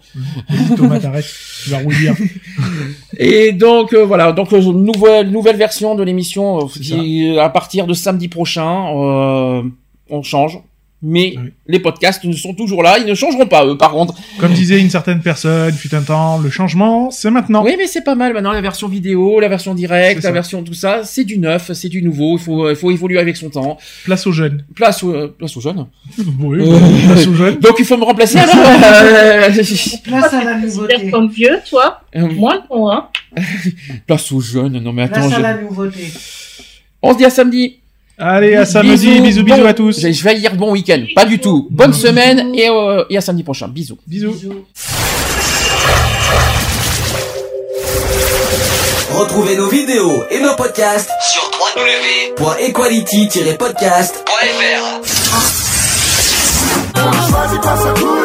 Thomas, t'arrêtes. Tu vas rouiller. Et donc euh, voilà, donc euh, nouvelle nouvelle version de l'émission euh, qui, à partir de samedi prochain, euh, on change. Mais les podcasts ne sont toujours là, ils ne changeront pas eux par contre. Comme disait une certaine personne, fut un temps, le changement, c'est maintenant. Oui, mais c'est pas mal maintenant la version vidéo, la version directe, la version tout ça, c'est du neuf, c'est du nouveau, il faut il faut évoluer avec son temps. Place aux jeunes. Place aux euh, place aux jeunes. Oui, Euh, place aux jeunes. Donc il faut me remplacer alors. Euh, Place à la nouveauté. comme vieux, toi Euh, Moi, non, hein. Place aux jeunes. Non mais attends. Place à je- la nouveauté. On se dit à samedi. Allez, à samedi, bisous, bisous bon- à tous. Je je vais dire bon week-end. Pas du tout. Bonne semaine et, euh, et à samedi prochain. Bisous. Bisous. Retrouvez nos vidéos et nos podcasts sur www.equality-podcast.fr.